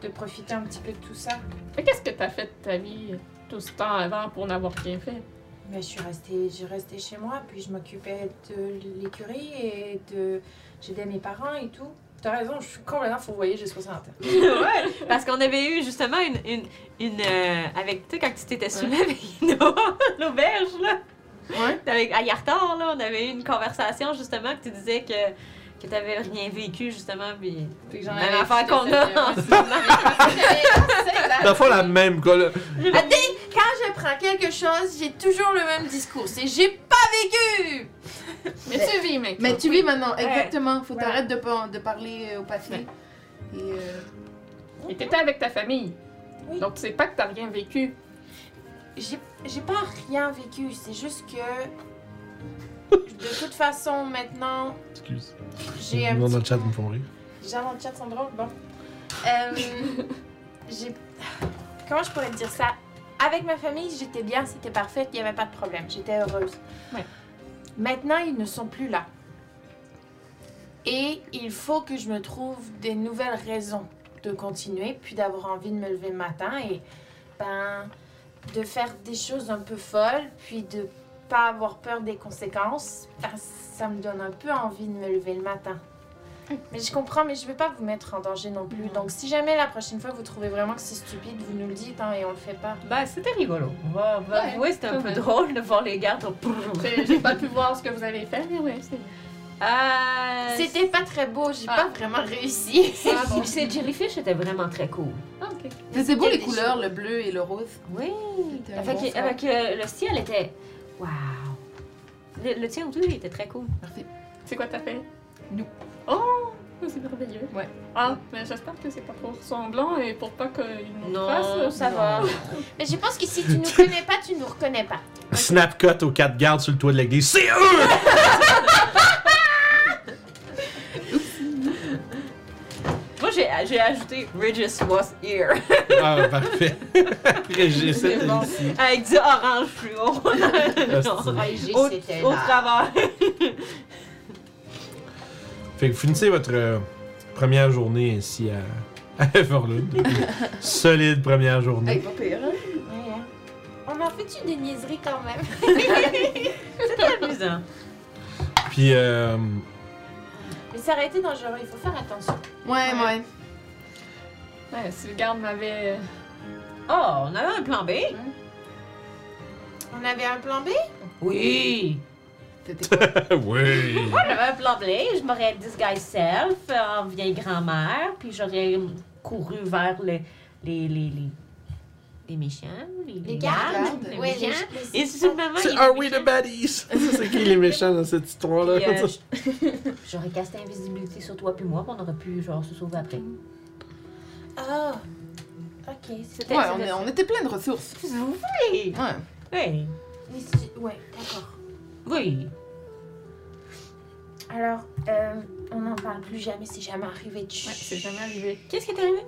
[SPEAKER 7] De profiter un petit peu de tout ça.
[SPEAKER 3] Mais qu'est-ce que t'as fait de ta vie tout ce temps avant pour n'avoir rien fait?
[SPEAKER 7] Mais je suis restée, je restais chez moi, puis je m'occupais de l'écurie et de. J'aidais mes parents et tout. T'as raison, je suis complètement fourvoyée, j'ai 60 ans. <laughs>
[SPEAKER 5] ouais, parce qu'on avait eu justement une. une, une euh, avec, tu sais, quand tu t'étais soulevé avec Noah, l'auberge, <laughs> là.
[SPEAKER 2] Ouais.
[SPEAKER 5] Avec, là, on avait eu une conversation justement que tu disais que, que t'avais rien vécu, justement, puis.
[SPEAKER 6] Puis j'en
[SPEAKER 5] Même affaire qu'on a en ce moment.
[SPEAKER 1] Le fond, la même, quoi. là.
[SPEAKER 7] Quand je prends quelque chose, j'ai toujours le même discours. C'est j'ai pas vécu!
[SPEAKER 3] Mais tu vis maintenant.
[SPEAKER 2] Mais tu vis maintenant, exactement. Faut t'arrêter de, de parler euh, au passé. Et euh,
[SPEAKER 3] Et t'étais avec ta famille.
[SPEAKER 7] Oui.
[SPEAKER 3] Donc tu sais pas que t'as rien vécu.
[SPEAKER 7] J'ai j'ai pas rien vécu, c'est juste que. De toute façon, maintenant,
[SPEAKER 1] Excuse.
[SPEAKER 7] j'ai
[SPEAKER 1] Les
[SPEAKER 7] un
[SPEAKER 1] gens dans le chat me font rire.
[SPEAKER 7] Les gens dans le chat sont drôles, bon. Euh, j'ai... Comment je pourrais te dire ça? Avec ma famille, j'étais bien, c'était parfait, il n'y avait pas de problème, j'étais heureuse.
[SPEAKER 3] Ouais.
[SPEAKER 7] Maintenant, ils ne sont plus là. Et il faut que je me trouve des nouvelles raisons de continuer, puis d'avoir envie de me lever le matin et ben, de faire des choses un peu folles, puis de pas avoir peur des conséquences. Ça me donne un peu envie de me lever le matin. Mais je comprends, mais je vais pas vous mettre en danger non plus. Donc, si jamais la prochaine fois vous trouvez vraiment que c'est stupide, vous nous le dites hein, et on le fait pas.
[SPEAKER 5] Ben, c'était rigolo. On va
[SPEAKER 3] Ouais,
[SPEAKER 5] c'était un peu
[SPEAKER 3] même.
[SPEAKER 5] drôle de voir les gardes.
[SPEAKER 3] J'ai pas pu voir ce que vous avez fait, mais ouais, c'est.
[SPEAKER 5] Euh,
[SPEAKER 7] C'était pas très beau, j'ai
[SPEAKER 3] Ah.
[SPEAKER 7] pas vraiment réussi. <laughs>
[SPEAKER 5] c'est-
[SPEAKER 3] Ah, bon.
[SPEAKER 5] c'est Jellyfish était vraiment très cool.
[SPEAKER 3] Ah, ok.
[SPEAKER 2] mais c'est beau
[SPEAKER 7] C'était
[SPEAKER 2] les couleurs, le bleu et le rose.
[SPEAKER 5] Oui.
[SPEAKER 2] C'était
[SPEAKER 5] Avec,
[SPEAKER 2] bon
[SPEAKER 5] avec euh, le ciel était. Waouh. Le, le tien aussi, il était très cool.
[SPEAKER 2] Merci.
[SPEAKER 3] C'est quoi t'as fait?
[SPEAKER 2] Nous.
[SPEAKER 3] Oh! C'est merveilleux.
[SPEAKER 2] Ouais.
[SPEAKER 3] Ah, mais j'espère que c'est pas trop ressemblant et pour pas qu'ils nous
[SPEAKER 5] Non,
[SPEAKER 3] fassent.
[SPEAKER 5] ça va. <laughs>
[SPEAKER 7] Mais je pense que si tu <laughs> nous connais pas, tu nous reconnais pas.
[SPEAKER 1] Snapcut aux quatre gardes sur le toit de l'église. C'est eux! <laughs>
[SPEAKER 5] j'ai j'ai ajouté Regis was here.
[SPEAKER 1] Ah, parfait. <laughs> Régis,
[SPEAKER 5] C'est
[SPEAKER 1] c'était
[SPEAKER 5] bon.
[SPEAKER 1] ici.
[SPEAKER 5] Avec du orange fluo.
[SPEAKER 7] Régis,
[SPEAKER 5] au,
[SPEAKER 7] c'était
[SPEAKER 5] au
[SPEAKER 7] là.
[SPEAKER 5] travers.
[SPEAKER 1] Fait que vous finissez votre euh, première journée ici à, <laughs> à Everlood. Solide première journée.
[SPEAKER 2] Hey, pas pire, hein?
[SPEAKER 7] Ouais, hein. On en fait-tu des niaiseries quand même? <laughs>
[SPEAKER 5] C'était amusant.
[SPEAKER 1] Puis, euh,
[SPEAKER 7] Mais ça aurait été dangereux, il faut faire attention.
[SPEAKER 2] Ouais,
[SPEAKER 3] Ouais.
[SPEAKER 2] ouais.
[SPEAKER 3] Ouais, si le garde m'avait.
[SPEAKER 5] Oh, on avait un plan B.
[SPEAKER 7] On avait un plan B?
[SPEAKER 5] Oui.
[SPEAKER 2] C'était quoi? <laughs>
[SPEAKER 1] oui.
[SPEAKER 5] On avait un plan B. Je m'aurais disguise self euh, en vieille grand-mère. Puis j'aurais couru vers les, les, les, les, les méchants. Les,
[SPEAKER 7] Les
[SPEAKER 5] gardes.
[SPEAKER 2] gardes.
[SPEAKER 5] Les
[SPEAKER 7] Ouais,
[SPEAKER 5] méchants.
[SPEAKER 7] les-
[SPEAKER 5] Et il y
[SPEAKER 1] C'est Are we the baddies? <laughs> C'est qui les méchants dans cette histoire-là?
[SPEAKER 5] Euh, <laughs> J'aurais casté invisibilité sur toi puis moi, puis on aurait pu genre se sauver après.
[SPEAKER 7] Ah! Ok, c'était.
[SPEAKER 2] Ouais, on, est- on était plein de ressources.
[SPEAKER 5] Oui.
[SPEAKER 2] Ouais.
[SPEAKER 5] Oui.
[SPEAKER 7] Mais si- Ouais, d'accord.
[SPEAKER 5] Oui.
[SPEAKER 7] Alors, euh, on n'en parle plus jamais, c'est jamais arrivé
[SPEAKER 3] Ouais, c'est jamais arrivé.
[SPEAKER 5] Qu'est-ce qui est arrivé?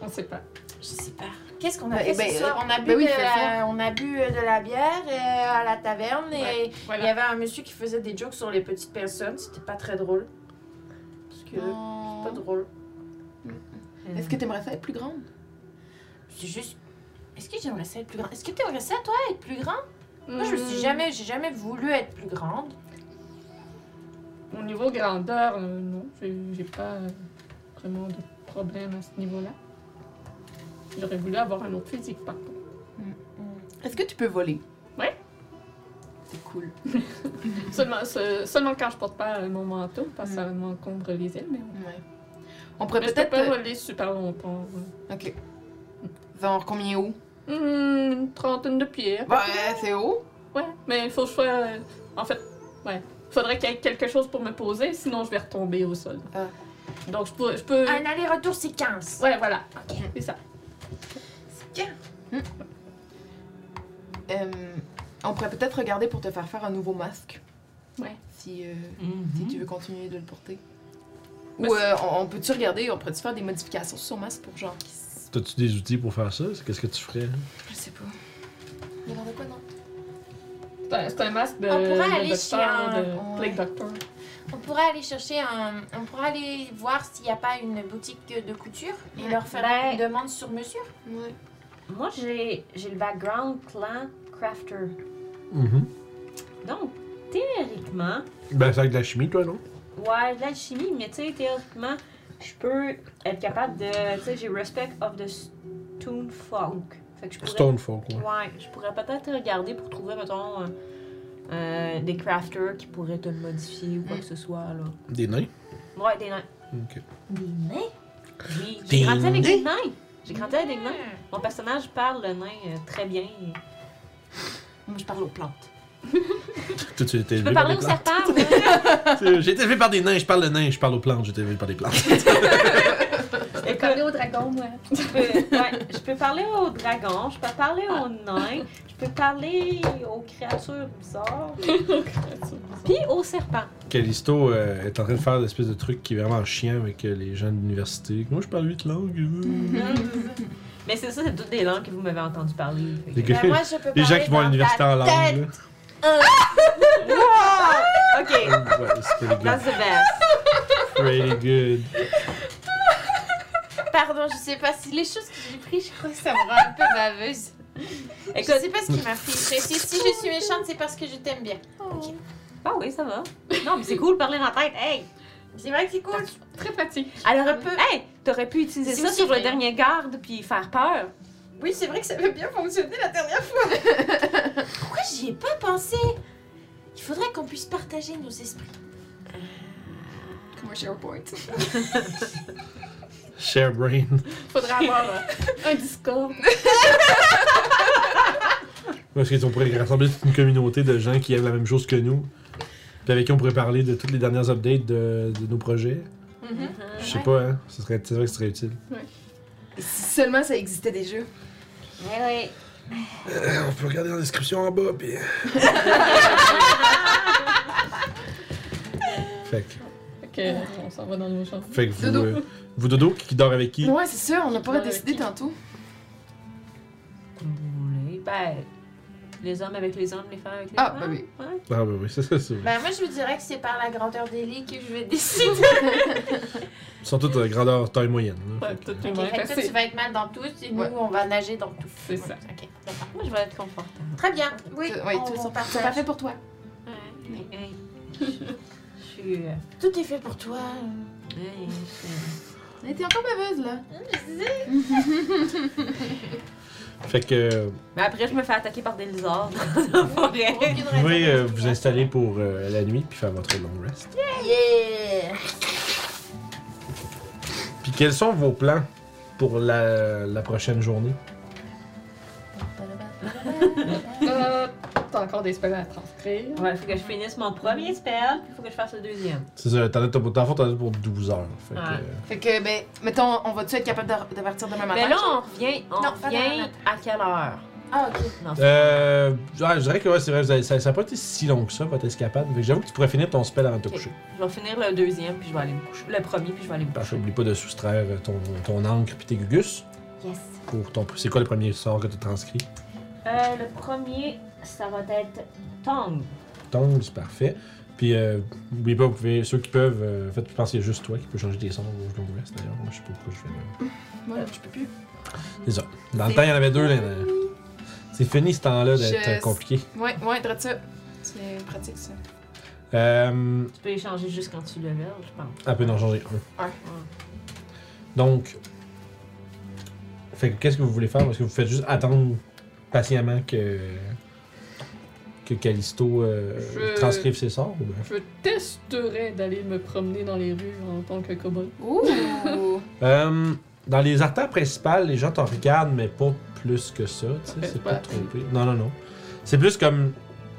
[SPEAKER 3] On sait pas.
[SPEAKER 7] Je sais pas. Qu'est-ce qu'on a fait
[SPEAKER 2] ben,
[SPEAKER 7] ce soir? On a bu,
[SPEAKER 2] ben oui,
[SPEAKER 7] de, la, on a bu de la bière euh, à la taverne et
[SPEAKER 3] Ouais,
[SPEAKER 7] il
[SPEAKER 3] Voilà.
[SPEAKER 7] y avait un monsieur qui faisait des jokes sur les petites personnes. C'était pas très drôle. Parce que
[SPEAKER 2] Oh.
[SPEAKER 7] c'est pas drôle.
[SPEAKER 2] Est-ce que t'aimerais ça être plus grande?
[SPEAKER 7] C'est juste. Est-ce que j'aimerais ça être plus grande? Est-ce que t'aimerais ça, toi, être plus grand? Moi, je me suis
[SPEAKER 3] Hmm,
[SPEAKER 7] jamais, j'ai jamais voulu être plus grande.
[SPEAKER 3] Au niveau grandeur, euh, non. J'ai pas vraiment de problème à ce niveau-là. J'aurais voulu avoir un autre physique, par contre.
[SPEAKER 2] Est-ce que tu peux voler?
[SPEAKER 3] Ouais.
[SPEAKER 2] C'est cool. <laughs>
[SPEAKER 3] Seulement, ce- seulement quand je porte pas euh, mon manteau, parce que ça m'encombre les ailes, mais...
[SPEAKER 2] Ouais. On pourrait
[SPEAKER 3] Mais je peux
[SPEAKER 2] peut-être.
[SPEAKER 3] pas
[SPEAKER 2] euh,
[SPEAKER 3] voler super longtemps. ouais.
[SPEAKER 2] Ok. Genre combien haut?
[SPEAKER 3] Hmm, une trentaine de pieds.
[SPEAKER 2] Bah, euh, c'est haut.
[SPEAKER 3] Ouais, mais il faut que je sois. euh, En fait, ouais. Faudrait qu'il y ait quelque chose pour me poser, sinon je vais retomber au sol.
[SPEAKER 2] Ah.
[SPEAKER 3] Donc je peux. Je peux...
[SPEAKER 7] Un aller-retour, c'est 15.
[SPEAKER 3] Ouais, voilà. C'est ça.
[SPEAKER 2] Euh, on pourrait peut-être regarder pour te faire faire un nouveau masque.
[SPEAKER 3] Ouais.
[SPEAKER 2] Si, euh,
[SPEAKER 5] Mhm.
[SPEAKER 2] si tu veux continuer de le porter. Ou euh, on, on peut-tu regarder, on pourrait-tu faire des modifications sur son masque pour genre qu'il
[SPEAKER 1] T'as-tu des outils pour faire ça? Qu'est-ce que tu ferais?
[SPEAKER 2] Je sais pas. Il y a l'air de quoi, non?
[SPEAKER 3] C'est un, c'est un masque de.
[SPEAKER 7] On pourrait
[SPEAKER 3] de
[SPEAKER 7] aller
[SPEAKER 3] docteur,
[SPEAKER 7] chez un-
[SPEAKER 3] de
[SPEAKER 2] ouais.
[SPEAKER 3] Plague Doctor.
[SPEAKER 7] On pourrait aller chercher un. On pourrait aller voir s'il n'y a pas une boutique de couture et leur faire
[SPEAKER 5] Ben-
[SPEAKER 7] une demande sur mesure.
[SPEAKER 2] Ouais.
[SPEAKER 5] Moi, j'ai j'ai le background clan crafter.
[SPEAKER 1] Mhm.
[SPEAKER 5] Donc, théoriquement,
[SPEAKER 1] Ben, c'est avec de la chimie, toi, non?
[SPEAKER 5] ouais, de l'alchimie, mais tu sais, théoriquement, je peux être capable de. Tu sais, j'ai respect of the stone folk. Fait que je pourrais.
[SPEAKER 1] Stonefolk, ouais.
[SPEAKER 5] Ouais, je pourrais peut-être regarder pour trouver, mettons, euh, des crafters qui pourraient te le modifier ou quoi que ce soit, là.
[SPEAKER 1] Des nains?
[SPEAKER 5] Ouais, des nains.
[SPEAKER 1] Ok.
[SPEAKER 5] Des nains? Oui, j'ai grandi avec des
[SPEAKER 1] nains?
[SPEAKER 5] J'ai grandi avec des nains. Mon personnage parle le nain euh, très bien.
[SPEAKER 2] Moi, je parle aux plantes.
[SPEAKER 1] Toi, tu étais
[SPEAKER 5] Je peux
[SPEAKER 1] élevé par
[SPEAKER 5] parler
[SPEAKER 1] des
[SPEAKER 5] au
[SPEAKER 1] plantes.
[SPEAKER 5] serpent, ouais. <laughs>
[SPEAKER 1] Tu- J'ai été élevé par des nains, je parle de nains, je parle aux plantes, j'ai été élevé par des plantes.
[SPEAKER 3] Je peux parler au dragon, moi.
[SPEAKER 5] Je peux, ouais, je peux parler aux dragons, je peux parler aux nains, peux parler <laughs> aux créatures bizarres, puis aux serpents.
[SPEAKER 1] Callisto euh, est en train de faire l'espèce de truc qui est vraiment chiant avec euh, les gens de l'université. Moi, je parle huit langues. <laughs>
[SPEAKER 5] Mais c'est ça, c'est toutes des langues que vous m'avez entendu parler. fait que-
[SPEAKER 7] Ben, moi, je peux
[SPEAKER 1] les gens
[SPEAKER 7] parler
[SPEAKER 1] qui vont à
[SPEAKER 7] dans
[SPEAKER 1] l'université
[SPEAKER 7] ta
[SPEAKER 1] en langue.
[SPEAKER 7] tête.
[SPEAKER 1] là. <laughs>
[SPEAKER 5] Ok,
[SPEAKER 1] Ouais, c'est pretty
[SPEAKER 5] that's the best.
[SPEAKER 1] Pretty good.
[SPEAKER 7] Pardon, je sais pas si les choses que j'ai prises, je crois que ça me rend un peu baveuse. Je
[SPEAKER 5] Écoute,
[SPEAKER 7] sais pas ce qui m'a fait stresser. Si je suis méchante, c'est parce que je t'aime bien.
[SPEAKER 5] ah oui, ça va. Non, mais c'est cool de parler dans la tête. Hey!
[SPEAKER 7] C'est vrai que c'est cool.
[SPEAKER 3] Très pratique.
[SPEAKER 5] Elle aurait
[SPEAKER 7] Un
[SPEAKER 5] pu.
[SPEAKER 7] peu.
[SPEAKER 5] Hey! T'aurais pu utiliser ça sur le dernier garde puis faire peur.
[SPEAKER 7] Oui, c'est vrai que ça avait bien fonctionné la dernière fois. <laughs> Pourquoi j'y ai pas pensé? Il faudrait qu'on puisse partager nos esprits.
[SPEAKER 2] Comme un <laughs> SharePoint.
[SPEAKER 1] Share brain.
[SPEAKER 3] Faudrait avoir un Discord.
[SPEAKER 1] Parce qu'on pourrait rassembler toute une communauté de gens qui aiment la même chose que nous. Puis avec qui on pourrait parler de toutes les dernières updates de, de nos projets. Je sais pas, hein. Ce serait, c'est vrai que ce serait utile.
[SPEAKER 2] Si seulement ça existait déjà.
[SPEAKER 5] Oui, oui.
[SPEAKER 1] Euh, on peut regarder dans la description en bas, puis. fait que,
[SPEAKER 3] Fait que, on s'en va dans nos chambres.
[SPEAKER 1] fait que vous,
[SPEAKER 2] Dodo.
[SPEAKER 1] euh, vous Dodo qui dort avec qui?
[SPEAKER 2] Ouais, c'est sûr, on n'a pas décidé tantôt.
[SPEAKER 5] Comme vous voulez. Ben, les hommes avec les hommes, les femmes avec les
[SPEAKER 2] Ah,
[SPEAKER 5] femmes.
[SPEAKER 2] ben oui.
[SPEAKER 5] Ouais.
[SPEAKER 1] Ah, bah oui, <laughs> c'est ça, c'est.
[SPEAKER 7] Bah moi je vous dirais que c'est par la grandeur des lits que je vais décider. <laughs>
[SPEAKER 1] Ils sont tous de grandeur taille moyenne. là.
[SPEAKER 3] Ouais,
[SPEAKER 1] Fait que-
[SPEAKER 7] fait toi tu vas être mal dans tous et nous
[SPEAKER 2] Ouais.
[SPEAKER 7] on va nager dans tout.
[SPEAKER 3] C'est ça.
[SPEAKER 7] Ok, d'accord.
[SPEAKER 5] Moi, je vais être confortable.
[SPEAKER 7] Très bien. Oui,
[SPEAKER 2] ouais,
[SPEAKER 7] on, partage.
[SPEAKER 2] C'est parfait pour toi.
[SPEAKER 5] Ouais. Hey. <laughs> suis. euh,
[SPEAKER 7] Tout est fait pour toi.
[SPEAKER 2] Elle était encore baveuse, là. <laughs>
[SPEAKER 1] Fait que
[SPEAKER 5] Mais après, je me fais attaquer par des lézards dans la forêt.
[SPEAKER 1] Vous pouvez euh, vous installer pour euh, la nuit puis faire votre long rest.
[SPEAKER 7] Yeah.
[SPEAKER 1] Puis quels sont vos plans pour la, la prochaine journée?
[SPEAKER 3] Euh, T'as encore des spells à transcrire.
[SPEAKER 5] Ouais, il faut que je finisse mon premier spell, puis il faut que je fasse le deuxième.
[SPEAKER 1] C'est ça, t'en as t'en as pour 12 heures. Fait que,
[SPEAKER 5] Ouais.
[SPEAKER 2] Fait que, ben, mettons, on va-tu être capable de, de partir demain matin?
[SPEAKER 5] Mais là, on revient, on
[SPEAKER 7] Non,
[SPEAKER 5] revient à quelle heure?
[SPEAKER 7] Ah ok.
[SPEAKER 5] Non,
[SPEAKER 1] Euh, ouais, je dirais que ouais, c'est vrai, ça n'a pas été si long que ça, votre escapade. J'avoue que tu pourrais finir ton spell avant de te coucher.
[SPEAKER 5] Je vais finir le deuxième, puis je vais aller me coucher. Le premier, puis je vais aller me
[SPEAKER 1] Parce
[SPEAKER 5] coucher.
[SPEAKER 1] Oublie pas de soustraire ton, ton encre puis tes gugus.
[SPEAKER 5] Yes.
[SPEAKER 1] Pour ton, c'est quoi le premier sort que tu transcris?
[SPEAKER 5] Euh, le premier, ça va être Tongue.
[SPEAKER 1] Tombe, c'est parfait. Puis, euh, oubliez pas, vous pouvez, ceux qui peuvent, euh, en fait, je pense qu'il y a juste toi qui peux changer tes sorts au long rest d'ailleurs. Moi, je sais pas pourquoi je fais là.
[SPEAKER 2] Moi, je peux plus.
[SPEAKER 1] C'est ça. Dans le temps, il y en avait deux. Là, c'est fini ce temps-là d'être
[SPEAKER 2] Je-
[SPEAKER 1] euh, compliqué.
[SPEAKER 2] Ouais, ouais, dresse ça. C'est pratique, ça.
[SPEAKER 1] Euh,
[SPEAKER 5] Tu peux échanger juste quand tu level, je pense.
[SPEAKER 1] elle peut en changer un.
[SPEAKER 2] Ouais.
[SPEAKER 1] Donc, Fait que qu'est-ce que vous voulez faire? Est-ce que vous faites juste attendre patiemment que. que Callisto euh,
[SPEAKER 3] Je-
[SPEAKER 1] transcrive ses sorts? Ou bien?
[SPEAKER 3] Je testerais d'aller me promener dans les rues en tant que kobold.
[SPEAKER 2] Ouh! <laughs>
[SPEAKER 1] Euh, dans les artères principales, les gens t'en regardent, mais pas plus que ça. tu sais, c'est pas pire. Non, non, non. C'est plus comme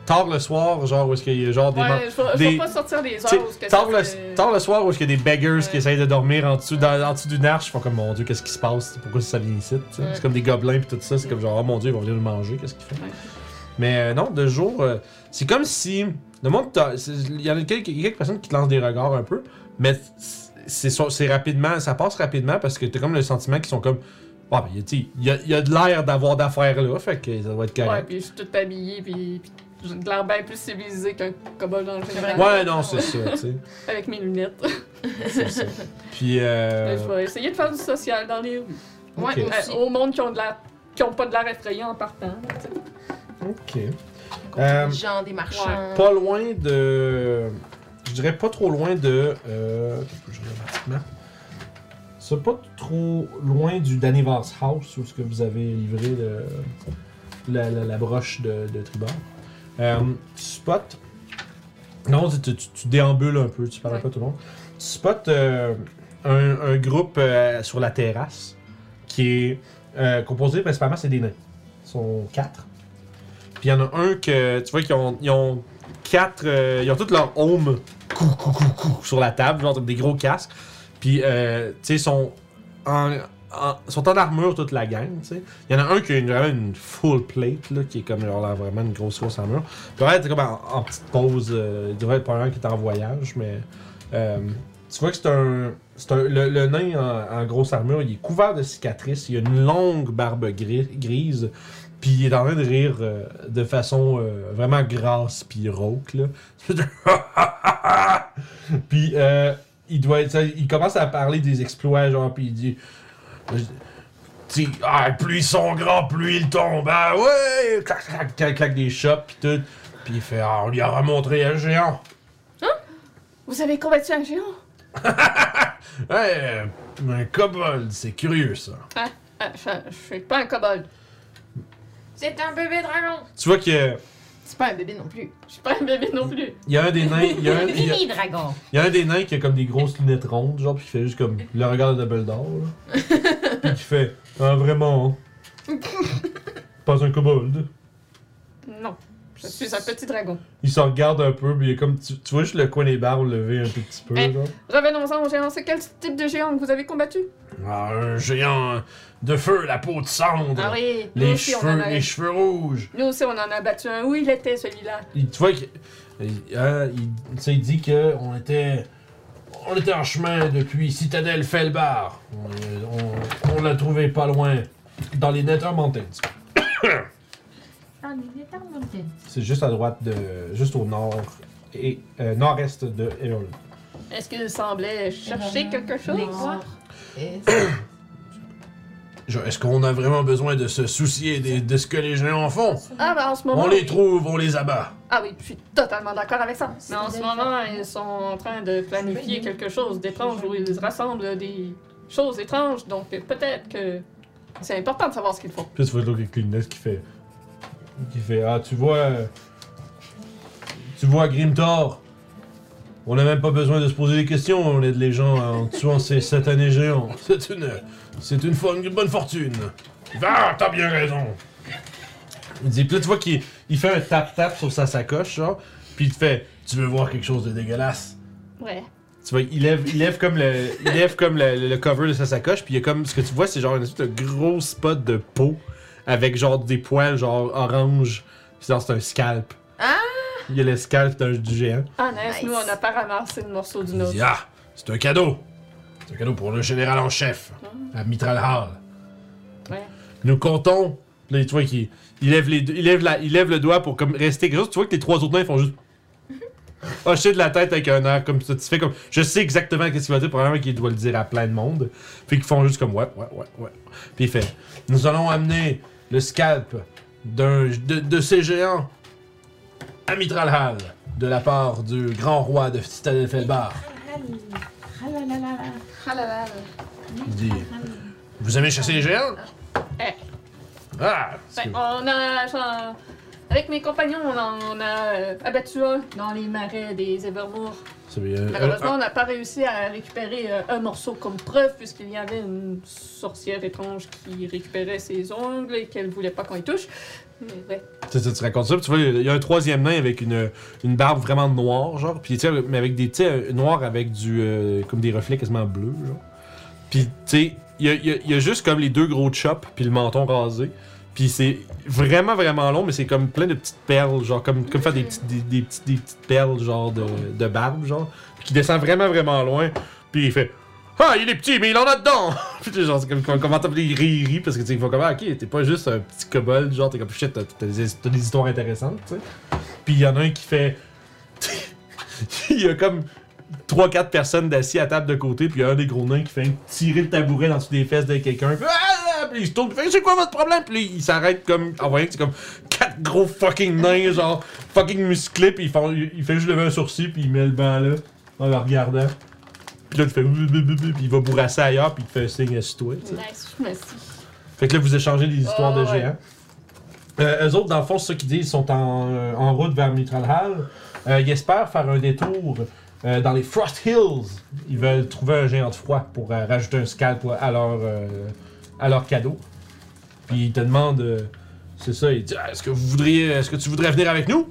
[SPEAKER 1] tard le soir, genre où est-ce qu'il y a genre des.
[SPEAKER 3] Ouais, je je pas sortir des heures où ce que
[SPEAKER 1] tard, le, tard le soir où est-ce qu'il y a des beggars qui
[SPEAKER 3] Ouais.
[SPEAKER 1] essayent de dormir en dessous, dans- en dessous d'une arche, ils font comme mon dieu, qu'est-ce qui se passe? Pourquoi ça vient ici?
[SPEAKER 3] Ouais.
[SPEAKER 1] C'est comme des gobelins pis tout ça, c'est comme genre, oh mon dieu, ils vont venir nous manger, qu'est-ce qu'ils font?
[SPEAKER 3] Ouais.
[SPEAKER 1] Mais euh, non, de jour, euh, c'est comme si. Le monde, il y en a quelques, quelques personnes qui te lancent des regards un peu, mais c'est rapidement, ça passe rapidement parce que t'as comme le sentiment qu'ils sont comme. Ah, ben, il y a, y a de l'air d'avoir d'affaires là, fait que ça doit être
[SPEAKER 3] Ouais,
[SPEAKER 1] correct.
[SPEAKER 3] puis je suis toute habillée, puis, puis j'ai de l'air bien plus civilisé qu'un kobold en général.
[SPEAKER 1] Ouais, non, c'est ça, tu <laughs> sais.
[SPEAKER 3] Avec mes lunettes.
[SPEAKER 1] c'est ça. Puis, euh.
[SPEAKER 3] Je vais essayer de faire du social dans les rues.
[SPEAKER 2] Ouais,
[SPEAKER 3] Euh, au monde qui ont de l'air qui ont pas de l'air effrayant en partant. là, tu sais.
[SPEAKER 1] Ok.
[SPEAKER 2] Contre
[SPEAKER 1] Euh,
[SPEAKER 2] des gens, des marchands.
[SPEAKER 1] Pas loin de. Je dirais pas trop loin de. Euh... Je regarde. C'est pas trop loin du Danivars House où ce que vous avez livré le- la, la- la broche de, de tribord. Euh, tu spots. Non, tu, tu- tu déambules un peu, tu parles
[SPEAKER 3] Ouais.
[SPEAKER 1] pas tout le monde. Tu spots euh, un, un groupe euh, sur la terrasse qui est euh, composé principalement, c'est des nains. Ils sont quatre. Puis il y en a un que tu vois qu'ils ont, ils ont quatre. euh, ils ont tous leur home cou, cou, cou, cou, sur la table, genre des gros casques. Puis euh, tu sais, ils sont en, en- sont en armure toute la gang, tu sais. Il y en a un qui a vraiment une full plate, là, qui est comme genre là, vraiment une grosse grosse armure. Ouais, t'es comme en, petite pause. euh, il devrait être probablement qui est en voyage, mais. euh, tu vois que c'est un. Un le, nain en, grosse armure, il est couvert de cicatrices, il a une longue barbe gris- grise, puis il est en train de rire euh, de façon vraiment grasse puis rauque, là. <laughs> puis il doit il commence à parler des exploits, genre, puis il dit. Ah, plus ils sont grands, plus ils tombent. Ah ouais! Clac, clac, clac, clac des chops, puis tout. Puis il fait, ah, on lui a remontré un géant.
[SPEAKER 3] Vous avez combattu un géant? <laughs>
[SPEAKER 1] Ouais, euh, un kobold, c'est curieux ça.
[SPEAKER 3] Ah, je, je suis pas un kobold.
[SPEAKER 7] C'est un bébé dragon.
[SPEAKER 1] Tu vois a-
[SPEAKER 2] C'est pas un bébé non plus.
[SPEAKER 3] Je suis pas un bébé non plus.
[SPEAKER 1] il y a un des nains, il y a un, il y a-
[SPEAKER 5] Mini dragon.
[SPEAKER 1] il y a un des nains qui a comme des grosses lunettes rondes, genre, puis qui fait juste comme le regard de Dumbledore, là. <laughs> puis qui fait, ah vraiment, hein? <laughs> pas un kobold.
[SPEAKER 3] Non. Je suis un petit dragon.
[SPEAKER 1] Il se regarde un peu, puis il est comme, tu, tu vois juste le coin des barres lever un tout petit peu, genre.
[SPEAKER 3] Revenons-en au géant. C'est quel type de géant que vous avez combattu?
[SPEAKER 1] Ah, un géant de feu, la peau de cendre,
[SPEAKER 3] Ah oui,
[SPEAKER 1] les,
[SPEAKER 3] aussi,
[SPEAKER 1] cheveux,
[SPEAKER 3] a...
[SPEAKER 1] les cheveux rouges.
[SPEAKER 3] Nous aussi, on en a battu un. Où il était, celui-là?
[SPEAKER 1] Il, tu vois qu'il il, hein, il, dit que on était, on était en chemin depuis Citadelle Felbar. On, on, on l'a trouvé pas loin, dans les Nether Mountains. C'est juste à droite de, juste au nord et euh, nord-est de Emerald.
[SPEAKER 3] Est-ce qu'il semblait chercher quelque chose? <coughs>
[SPEAKER 1] Je- Est-ce qu'on a vraiment besoin de se soucier des- de ce que les géants font?
[SPEAKER 3] Ah, ben en ce moment...
[SPEAKER 1] On les trouve, on les abat.
[SPEAKER 3] Ah oui, je suis totalement d'accord avec ça. Mais en ce moment, ils sont en train de planifier quelque chose d'étrange où ils rassemblent des choses étranges. Donc peut-être que c'est important de savoir ce qu'ils font.
[SPEAKER 1] Puis tu vois l'autre avec qui fait, qui fait, ah tu vois, tu vois Grimtor. On n'a même pas besoin de se poser des questions, on aide les gens en tuant ces satanés géants. <laughs> C'est une, c'est une, une bonne fortune. Ah, t'as bien raison. Il dit, puis là tu vois qu'il il fait un tap-tap sur sa sacoche, genre, puis il te fait, tu veux voir quelque chose de dégueulasse?
[SPEAKER 3] Ouais.
[SPEAKER 1] Tu vois, il lève, il lève comme, le, il lève comme le, le cover de sa sacoche, puis il y a comme, ce que tu vois, c'est genre une espèce de gros spot de peau avec genre des poils genre orange. Puis genre, c'est un scalp.
[SPEAKER 2] Ah!
[SPEAKER 1] Il y a le scalp d'un- du géant.
[SPEAKER 3] Ah, nice.
[SPEAKER 2] Nice.
[SPEAKER 3] Nous, on n'a pas ramassé le morceau du
[SPEAKER 1] Il
[SPEAKER 3] nôtre.
[SPEAKER 1] dit, ah, c'est un cadeau. C'est un cadeau pour le général en chef, à Mitral Hall.
[SPEAKER 3] Ouais.
[SPEAKER 1] Nous comptons. Là, tu vois qu'il il lève, les, deux- il, lève la, il lève le doigt pour comme rester quelque chose. Tu vois que les trois autres nains font juste. <laughs> hocher de la tête avec un air comme fais comme. Je sais exactement ce qu'il va dire, probablement qu'il doit le dire à plein de monde. Puis qu'ils font juste comme ouais, ouais, ouais, ouais. Puis il fait Nous allons amener le scalp d'un, de, de ces géants à Mitral Hall de la part du grand roi de Citadel Felbar.
[SPEAKER 3] Ah là là.
[SPEAKER 1] Il dit Vous aimez chasser les géants? Ah! c'est-
[SPEAKER 3] Ben, on a, avec mes compagnons, on, a- on a euh, abattu un dans les marais des Evermoor.
[SPEAKER 1] c'est bien. Euh,
[SPEAKER 3] Malheureusement, on n'a pas réussi à récupérer euh, un morceau comme preuve, puisqu'il y avait une sorcière étrange qui récupérait ses ongles et qu'elle voulait pas qu'on y touche. Mais ouais.
[SPEAKER 1] Tu, sais, tu racontes ça, puis tu vois, il y a un troisième nain avec une, une barbe vraiment noire, genre, puis tu sais, mais avec des, tu sais, noir avec du, euh, comme des reflets quasiment bleus, genre. Puis, tu sais, il y a, il y a- il y a juste comme les deux gros chops, puis le menton rasé. Puis c'est vraiment, vraiment long, mais c'est comme plein de petites perles, genre, comme, comme faire des petites, des, petites, des petites perles, genre, de, de barbe, genre. Qui descend vraiment, vraiment loin. Puis il fait Ah, il est petit, mais il en a dedans! <laughs> Puis genre, c'est comme, comme comment t'appeler, il rit, parce que tu sais, il faut comme Ah, ok, t'es pas juste un petit kobold, genre, t'es comme shit, t'as, t'as des, t'as histoires intéressantes, tu sais. Puis il y en a un qui fait. <laughs> il y a comme 3-4 personnes d'assis à table de côté, puis il y a un des gros nains qui fait tirer le tabouret dans dessous des fesses de quelqu'un. Fait, Ah! Puis il se tourne, fait C'est quoi votre problème? Puis il s'arrête comme. En voyant que c'est comme 4 gros fucking nains, genre fucking musclés, puis il fait, il fait juste lever un sourcil, puis il met le banc là, en le regardant. Puis là, tu fais. Puis il va bourrasser ailleurs, puis il te fait un signe tu sais.
[SPEAKER 3] Nice, merci.
[SPEAKER 1] Fait que là, vous échangez des histoires de
[SPEAKER 3] ouais.
[SPEAKER 1] géants. Euh, eux autres, dans le fond, c'est ça qu'ils disent, ils sont en, euh, en route vers Mitral Hall. Euh, ils espèrent faire un détour euh, dans les Frost Hills. Ils veulent trouver un géant de froid pour rajouter un scalp à leur, à leur cadeau. Puis ils te demandent, euh, c'est ça, ils disent, Ah, est-ce que vous voudriez, est-ce que tu voudrais venir avec nous?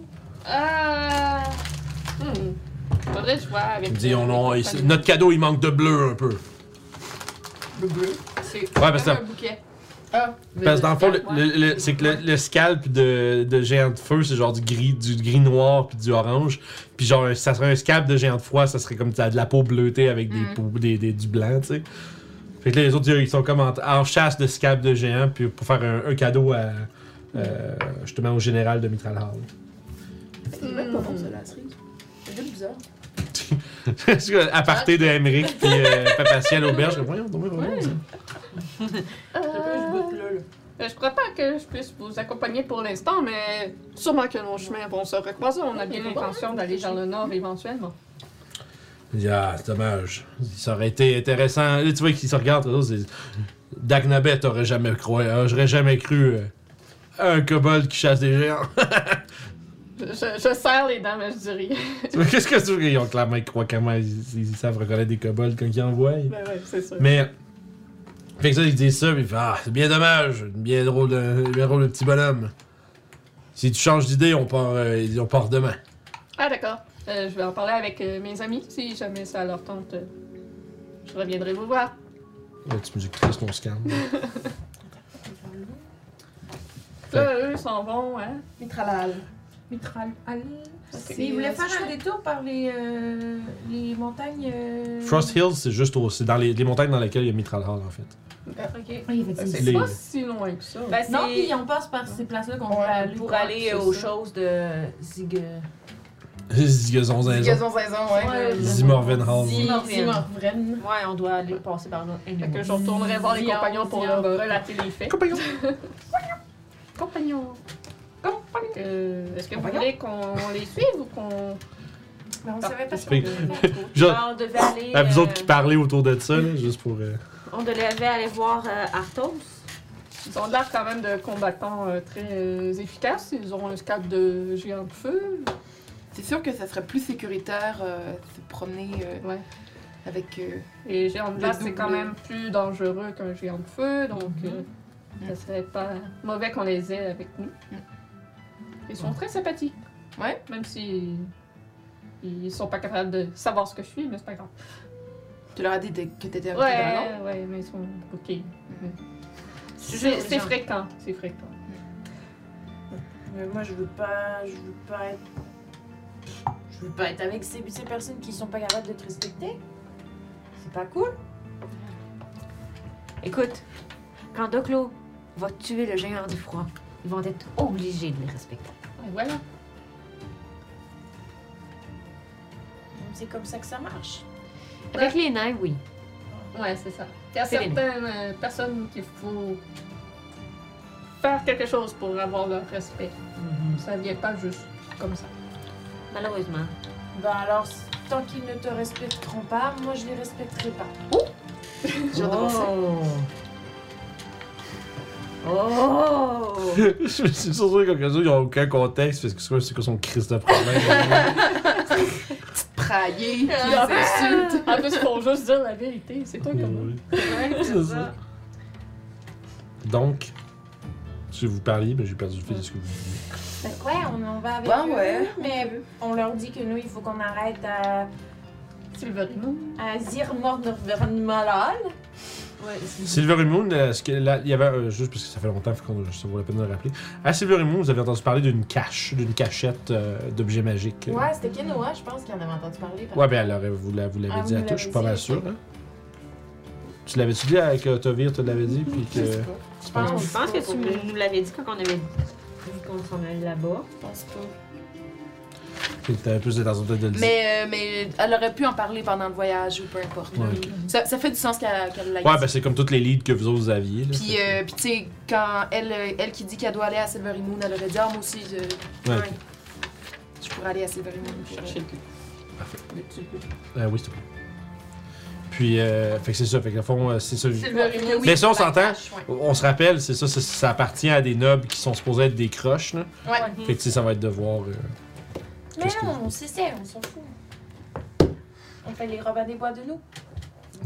[SPEAKER 3] Euh. Hmm. Faudrait que je vois avec.
[SPEAKER 1] On, on- il-
[SPEAKER 3] compagnons.
[SPEAKER 1] notre cadeau, il manque de bleu un peu.
[SPEAKER 2] Le bleu?
[SPEAKER 3] C'est
[SPEAKER 1] Ouais, parce que
[SPEAKER 2] Comme un bouquet. Ah.
[SPEAKER 1] Parce que dans le fond, le- le- le- c'est que le, le scalp de, de géant de feu, c'est genre du gris, du gris noir puis du orange. Puis genre, ça serait un scalp de géant de froid, ça serait comme de la peau bleutée avec des
[SPEAKER 2] Mm.
[SPEAKER 1] peaux- des, des- du blanc, tu sais. Fait que là, les autres, ils sont comme en, en chasse de scalp de géant puis pour faire un, un cadeau à, euh, justement au général de Mitral Hall.
[SPEAKER 2] C'est même pas bon, ça, la cerise. C'est juste bizarre. <laughs>
[SPEAKER 1] À partir de Emmerich puis euh, Papa Ciel Auberge, voyons, ça.
[SPEAKER 2] Là, là.
[SPEAKER 3] euh, je crois pas que je puisse vous accompagner pour l'instant, mais sûrement que nos chemins vont se recroiser. On a bien l'intention d'aller vers le nord éventuellement.
[SPEAKER 1] Il dit, ah, c'est dommage. Ça aurait été intéressant. Là, tu vois qu'ils se regardent, autres, c'est. Dagnabet aurait jamais cru. euh, J'aurais jamais cru. euh, un kobold qui chasse des géants. <laughs>
[SPEAKER 3] Je, serre les dents, mais je dis rien.
[SPEAKER 1] Qu'est-ce que tu veux? Ils ont clairement ils croient comment ils, ils savent reconnaître des kobolds quand ils en voient.
[SPEAKER 3] Ben ouais, c'est sûr.
[SPEAKER 1] Mais. Fait que ça, ils disent ça, puis ils font Ah, c'est bien dommage. Bien drôle de, bien drôle de petit bonhomme. Si tu changes d'idée, on part, euh, on part demain.
[SPEAKER 3] Ah, d'accord. Euh, je vais en parler avec euh, mes amis. Si jamais ça leur tente, euh, je reviendrai vous voir.
[SPEAKER 1] La petite musique triste, on se calme. <laughs>
[SPEAKER 3] Là, eux s'en vont, hein.
[SPEAKER 2] Mitralal. Mitral.
[SPEAKER 3] Ok.
[SPEAKER 2] Il voulait faire un détour par les, euh, les montagnes. euh,
[SPEAKER 1] Frost Hills, c'est juste au, c'est dans les, les montagnes dans lesquelles il y a Mitral Hall, en fait.
[SPEAKER 2] Ok.
[SPEAKER 4] Ah, dit-
[SPEAKER 3] C'est
[SPEAKER 1] Les-
[SPEAKER 3] pas si loin que ça.
[SPEAKER 4] Ben,
[SPEAKER 2] Non, puis on passe par ces places-là qu'on
[SPEAKER 4] Ouais,
[SPEAKER 2] peut aller.
[SPEAKER 4] pour aller aux choses de Zig...
[SPEAKER 1] Zigazon zinzon.
[SPEAKER 2] Ouais. Le-
[SPEAKER 1] Zimorven Hall.
[SPEAKER 4] Zimorven.
[SPEAKER 2] Zimorven.
[SPEAKER 4] Ouais, on doit aller passer par là.
[SPEAKER 3] Fait que je retournerai voir les compagnons pour leur relater les faits.
[SPEAKER 1] Compagnon. <laughs>
[SPEAKER 3] Compagnons. Compagnons. Euh, Est-ce que vous
[SPEAKER 2] Compagnons.
[SPEAKER 3] voulez qu'on les suive ou qu'on.
[SPEAKER 2] Mais on savait pas
[SPEAKER 1] Fait-
[SPEAKER 2] ça.
[SPEAKER 1] Genre,
[SPEAKER 4] Ah, on devait aller...
[SPEAKER 1] à vous
[SPEAKER 4] euh,
[SPEAKER 1] autres qui parlez autour de ça, juste pour. euh,
[SPEAKER 4] On devait aller voir euh, Arthos.
[SPEAKER 3] Ils ont l'air quand même de combattants euh, très euh, efficaces. Ils ont un scalp de géant de feu.
[SPEAKER 2] C'est sûr que ça serait plus sécuritaire euh, se promener euh,
[SPEAKER 3] Ouais.
[SPEAKER 2] avec. euh,
[SPEAKER 3] Et géant de glace, c'est quand même plus dangereux qu'un géant de feu. Donc, euh,
[SPEAKER 2] Mhm.
[SPEAKER 3] ça serait pas mauvais qu'on les ait avec nous.
[SPEAKER 2] Mhm.
[SPEAKER 3] Ils sont très sympathiques.
[SPEAKER 2] Ouais.
[SPEAKER 3] Même si. Ils sont pas capables de savoir ce que je suis, mais c'est pas grave.
[SPEAKER 2] Tu leur as dit que t'étais un
[SPEAKER 3] Ouais,
[SPEAKER 2] dragon.
[SPEAKER 3] ouais, mais ils sont ok.
[SPEAKER 2] C'est
[SPEAKER 3] fréquent, c'est fréquent.
[SPEAKER 7] Mais moi, je veux pas. Je veux pas être. Je veux pas être avec ces, ces personnes qui sont pas capables de te respecter. C'est pas cool.
[SPEAKER 4] Écoute, quand Doclo va tuer le géant du froid, ils vont être obligés de les respecter.
[SPEAKER 3] Et voilà.
[SPEAKER 7] C'est comme ça que ça marche.
[SPEAKER 4] Avec les nains, oui.
[SPEAKER 3] Ouais, c'est ça. Il y a certaines euh, personnes qu'il faut faire quelque chose pour avoir leur respect. Ça vient pas juste comme ça.
[SPEAKER 4] Malheureusement.
[SPEAKER 7] Ben alors, tant qu'ils ne te respecteront pas, moi je les respecterai pas.
[SPEAKER 2] De ça.
[SPEAKER 4] Oh. <laughs>
[SPEAKER 5] Oh! <laughs>
[SPEAKER 1] Je suis sûr que quelques-uns, ils n'ont aucun contexte, parce que c'est quoi, son crise de problème?
[SPEAKER 2] Prailler, qui
[SPEAKER 3] Ah,
[SPEAKER 2] insulte.
[SPEAKER 3] En plus, il faut juste dire la vérité. C'est toi comme
[SPEAKER 1] Oui.
[SPEAKER 5] Ouais, <laughs>
[SPEAKER 1] C'est ça. Donc, si vous parliez, ben, j'ai perdu le fil de ce que vous disiez.
[SPEAKER 7] Fait que ouais, on en va avec
[SPEAKER 2] Ouais,
[SPEAKER 7] eux,
[SPEAKER 2] ouais.
[SPEAKER 7] mais on leur dit que nous, il faut qu'on arrête à,
[SPEAKER 3] Silverino.
[SPEAKER 7] à Zirmordvermalal.
[SPEAKER 5] Ouais, c'est-
[SPEAKER 1] Silver Moon, euh, ce que là, il y avait, euh, juste parce que ça fait longtemps, qu'on ça vaut la peine de le rappeler. À Silver Moon, vous avez entendu parler d'une cache, d'une cachette euh, d'objets magiques.
[SPEAKER 7] Ouais, c'était Kenoa, je pense, qui en avait entendu parler. par-
[SPEAKER 1] Ouais, ben alors, euh, vous l'a- vous l'avez
[SPEAKER 7] Ah,
[SPEAKER 1] dit
[SPEAKER 7] vous
[SPEAKER 1] à toi, je suis pas mal
[SPEAKER 7] dit,
[SPEAKER 1] sûr. Hein? Tu l'avais-tu dit avec euh, Tovir, tu l'avais dit, puis que.
[SPEAKER 7] Je sais pas.
[SPEAKER 1] Je
[SPEAKER 7] Je
[SPEAKER 1] pense
[SPEAKER 5] Je pense que tu nous l'avais dit quand on avait vu qu'on s'en allait là-bas.
[SPEAKER 7] Je pense pas.
[SPEAKER 1] t'avais plus d'intention de le dire.
[SPEAKER 2] Mais, euh, mais elle aurait pu en parler pendant le voyage ou peu importe.
[SPEAKER 1] Ouais.
[SPEAKER 2] Ça, ça fait du sens qu'elle l'ait
[SPEAKER 1] Ouais, ben c'est comme toutes les leads que vous autres aviez. Là,
[SPEAKER 2] Puis, euh, puis tu sais, quand elle, euh, elle qui dit qu'elle doit aller à Silvery Moon, elle aurait dit Ah, moi aussi, je,
[SPEAKER 1] Ouais,
[SPEAKER 2] je pourrais aller à Silvery Moon. pour,
[SPEAKER 3] Chercher le cul.
[SPEAKER 1] Parfait. Euh, oui, s'il te plaît. Puis, euh, fait que c'est ça. Fait que, au fond, euh, c'est ça.
[SPEAKER 3] Silverino.
[SPEAKER 1] Mais ça, on s'entend.
[SPEAKER 2] ouais.
[SPEAKER 1] On se rappelle, c'est ça, ça, ça appartient à des nobles qui sont supposés être des croches. Là.
[SPEAKER 2] Ouais.
[SPEAKER 1] Fait que, tu sais, ça va être de voir. euh,
[SPEAKER 7] Mais
[SPEAKER 1] Qu'est-ce que
[SPEAKER 7] non, on s'essaie, on s'en fout. On fait les Robins des Bois de nous.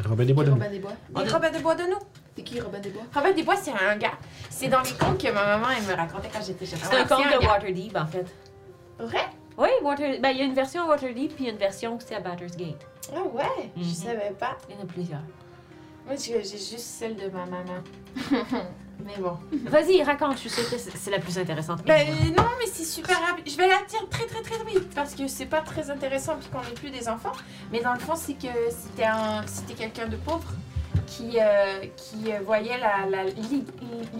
[SPEAKER 1] Robin des Bois de
[SPEAKER 2] Robin des Bois.
[SPEAKER 7] Les Robins des Bois de nous.
[SPEAKER 2] C'est qui Robin des Bois?
[SPEAKER 7] Robin des Bois, c'est un gars. C'est dans les contes que ma maman, elle me racontait quand j'étais jeune.
[SPEAKER 5] C'est un conte de Waterdeep, en fait.
[SPEAKER 7] Vrai?
[SPEAKER 5] Oui, Water... ben, il y a une version à Waterdeep, puis il y a une version aussi à Batter's Gate.
[SPEAKER 7] Ah ouais? Je
[SPEAKER 5] Mhm.
[SPEAKER 7] savais pas.
[SPEAKER 5] Il y en a plusieurs.
[SPEAKER 7] Moi, j'ai juste celle de ma maman. <laughs> mais bon.
[SPEAKER 5] Vas-y, raconte, je suis sûre que c'est la plus intéressante.
[SPEAKER 7] Ben non, mais c'est super rapide. Je vais la dire très très très vite parce que c'est pas très intéressant puisqu'on n'est plus des enfants. Mais dans le fond, c'est que c'était un, c'était quelqu'un de pauvre qui euh, qui euh, voyait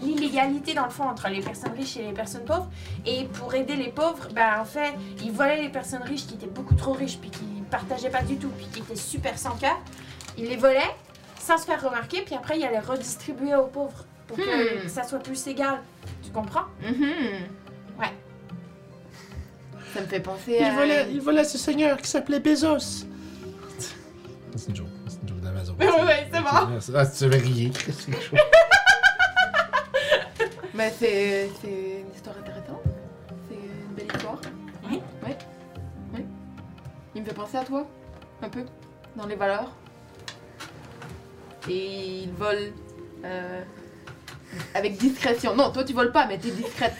[SPEAKER 7] l'illégalité dans le fond entre les personnes riches et les personnes pauvres. Et pour aider les pauvres, ben en fait, il volait les personnes riches qui étaient beaucoup trop riches puis qui partageaient pas du tout puis qui étaient super sans cœur. Il les volait sans se faire remarquer puis après il allait redistribuer aux pauvres pour que
[SPEAKER 2] Hmm.
[SPEAKER 7] ça soit plus égal. Tu comprends?
[SPEAKER 2] Mhm.
[SPEAKER 7] Ouais.
[SPEAKER 2] Ça me fait penser
[SPEAKER 1] Il
[SPEAKER 2] à.
[SPEAKER 1] volait, il volait ce seigneur qui s'appelait Bezos. C'est une joke. C'est une joke d'Amazon.
[SPEAKER 2] Ouais, ouais, c'est bon.
[SPEAKER 1] Ah, tu veux rire. C'est chaud. <laughs>
[SPEAKER 2] Mais c'est c'est une histoire intéressante. C'est une belle histoire. Il me fait penser à toi, un peu, dans les valeurs. Et il vole euh, avec discrétion. Non, toi tu voles pas, mais t'es discrète.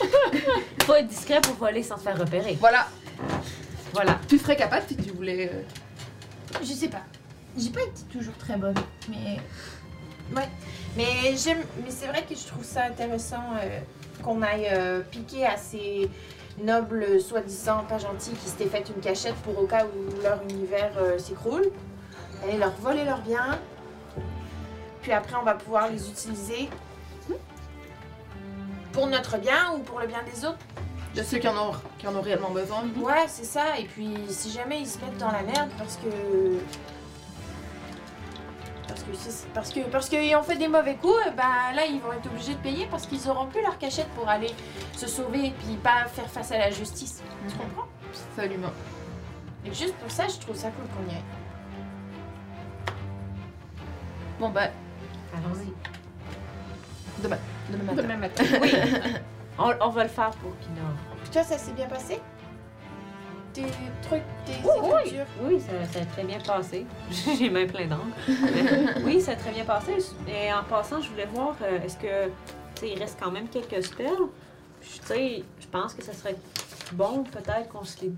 [SPEAKER 5] Il <laughs> faut être discret pour voler sans se faire repérer.
[SPEAKER 2] Voilà.
[SPEAKER 5] Voilà.
[SPEAKER 2] Tu serais capable si tu voulais. euh,
[SPEAKER 7] Je sais pas. J'ai pas été toujours très bonne, mais. Ouais. Mais j'aime. Mais c'est vrai que je trouve ça intéressant euh, qu'on aille euh, piquer à ces nobles, soi-disant pas gentils, qui s'étaient fait une cachette pour au cas où leur univers euh, s'écroule. Aller leur voler leurs biens. Puis après, on va pouvoir les utiliser pour notre bien ou pour le bien des autres.
[SPEAKER 2] de ceux qui en ont, qui en ont réellement besoin.
[SPEAKER 7] Ouais, c'est ça. Et puis, si jamais ils se mettent dans la merde parce que. Parce que parce que parce qu'ils ont fait des mauvais coups, eh ben là ils vont être obligés de payer parce qu'ils auront plus leur cachette pour aller se sauver et puis pas faire face à la justice. Tu comprends?
[SPEAKER 2] Absolument.
[SPEAKER 7] Et juste pour ça, je trouve ça cool qu'on y aille.
[SPEAKER 2] Bon, ben,
[SPEAKER 5] Allons-y.
[SPEAKER 2] demain matin.
[SPEAKER 3] Demain matin. <laughs>
[SPEAKER 5] Oui. on, on va le faire pour Kina.
[SPEAKER 7] Puis toi, ça s'est bien passé? Tes trucs, tes
[SPEAKER 5] Oui, oui. Oui, ça, ça a très bien passé. <laughs> J'ai même plein d'angles. <laughs> Oui, ça a très bien passé. Et en passant, je voulais voir, euh, est-ce que, tu sais, il reste quand même quelques spells? Puis, tu sais, je pense que ça serait bon peut-être qu'on se les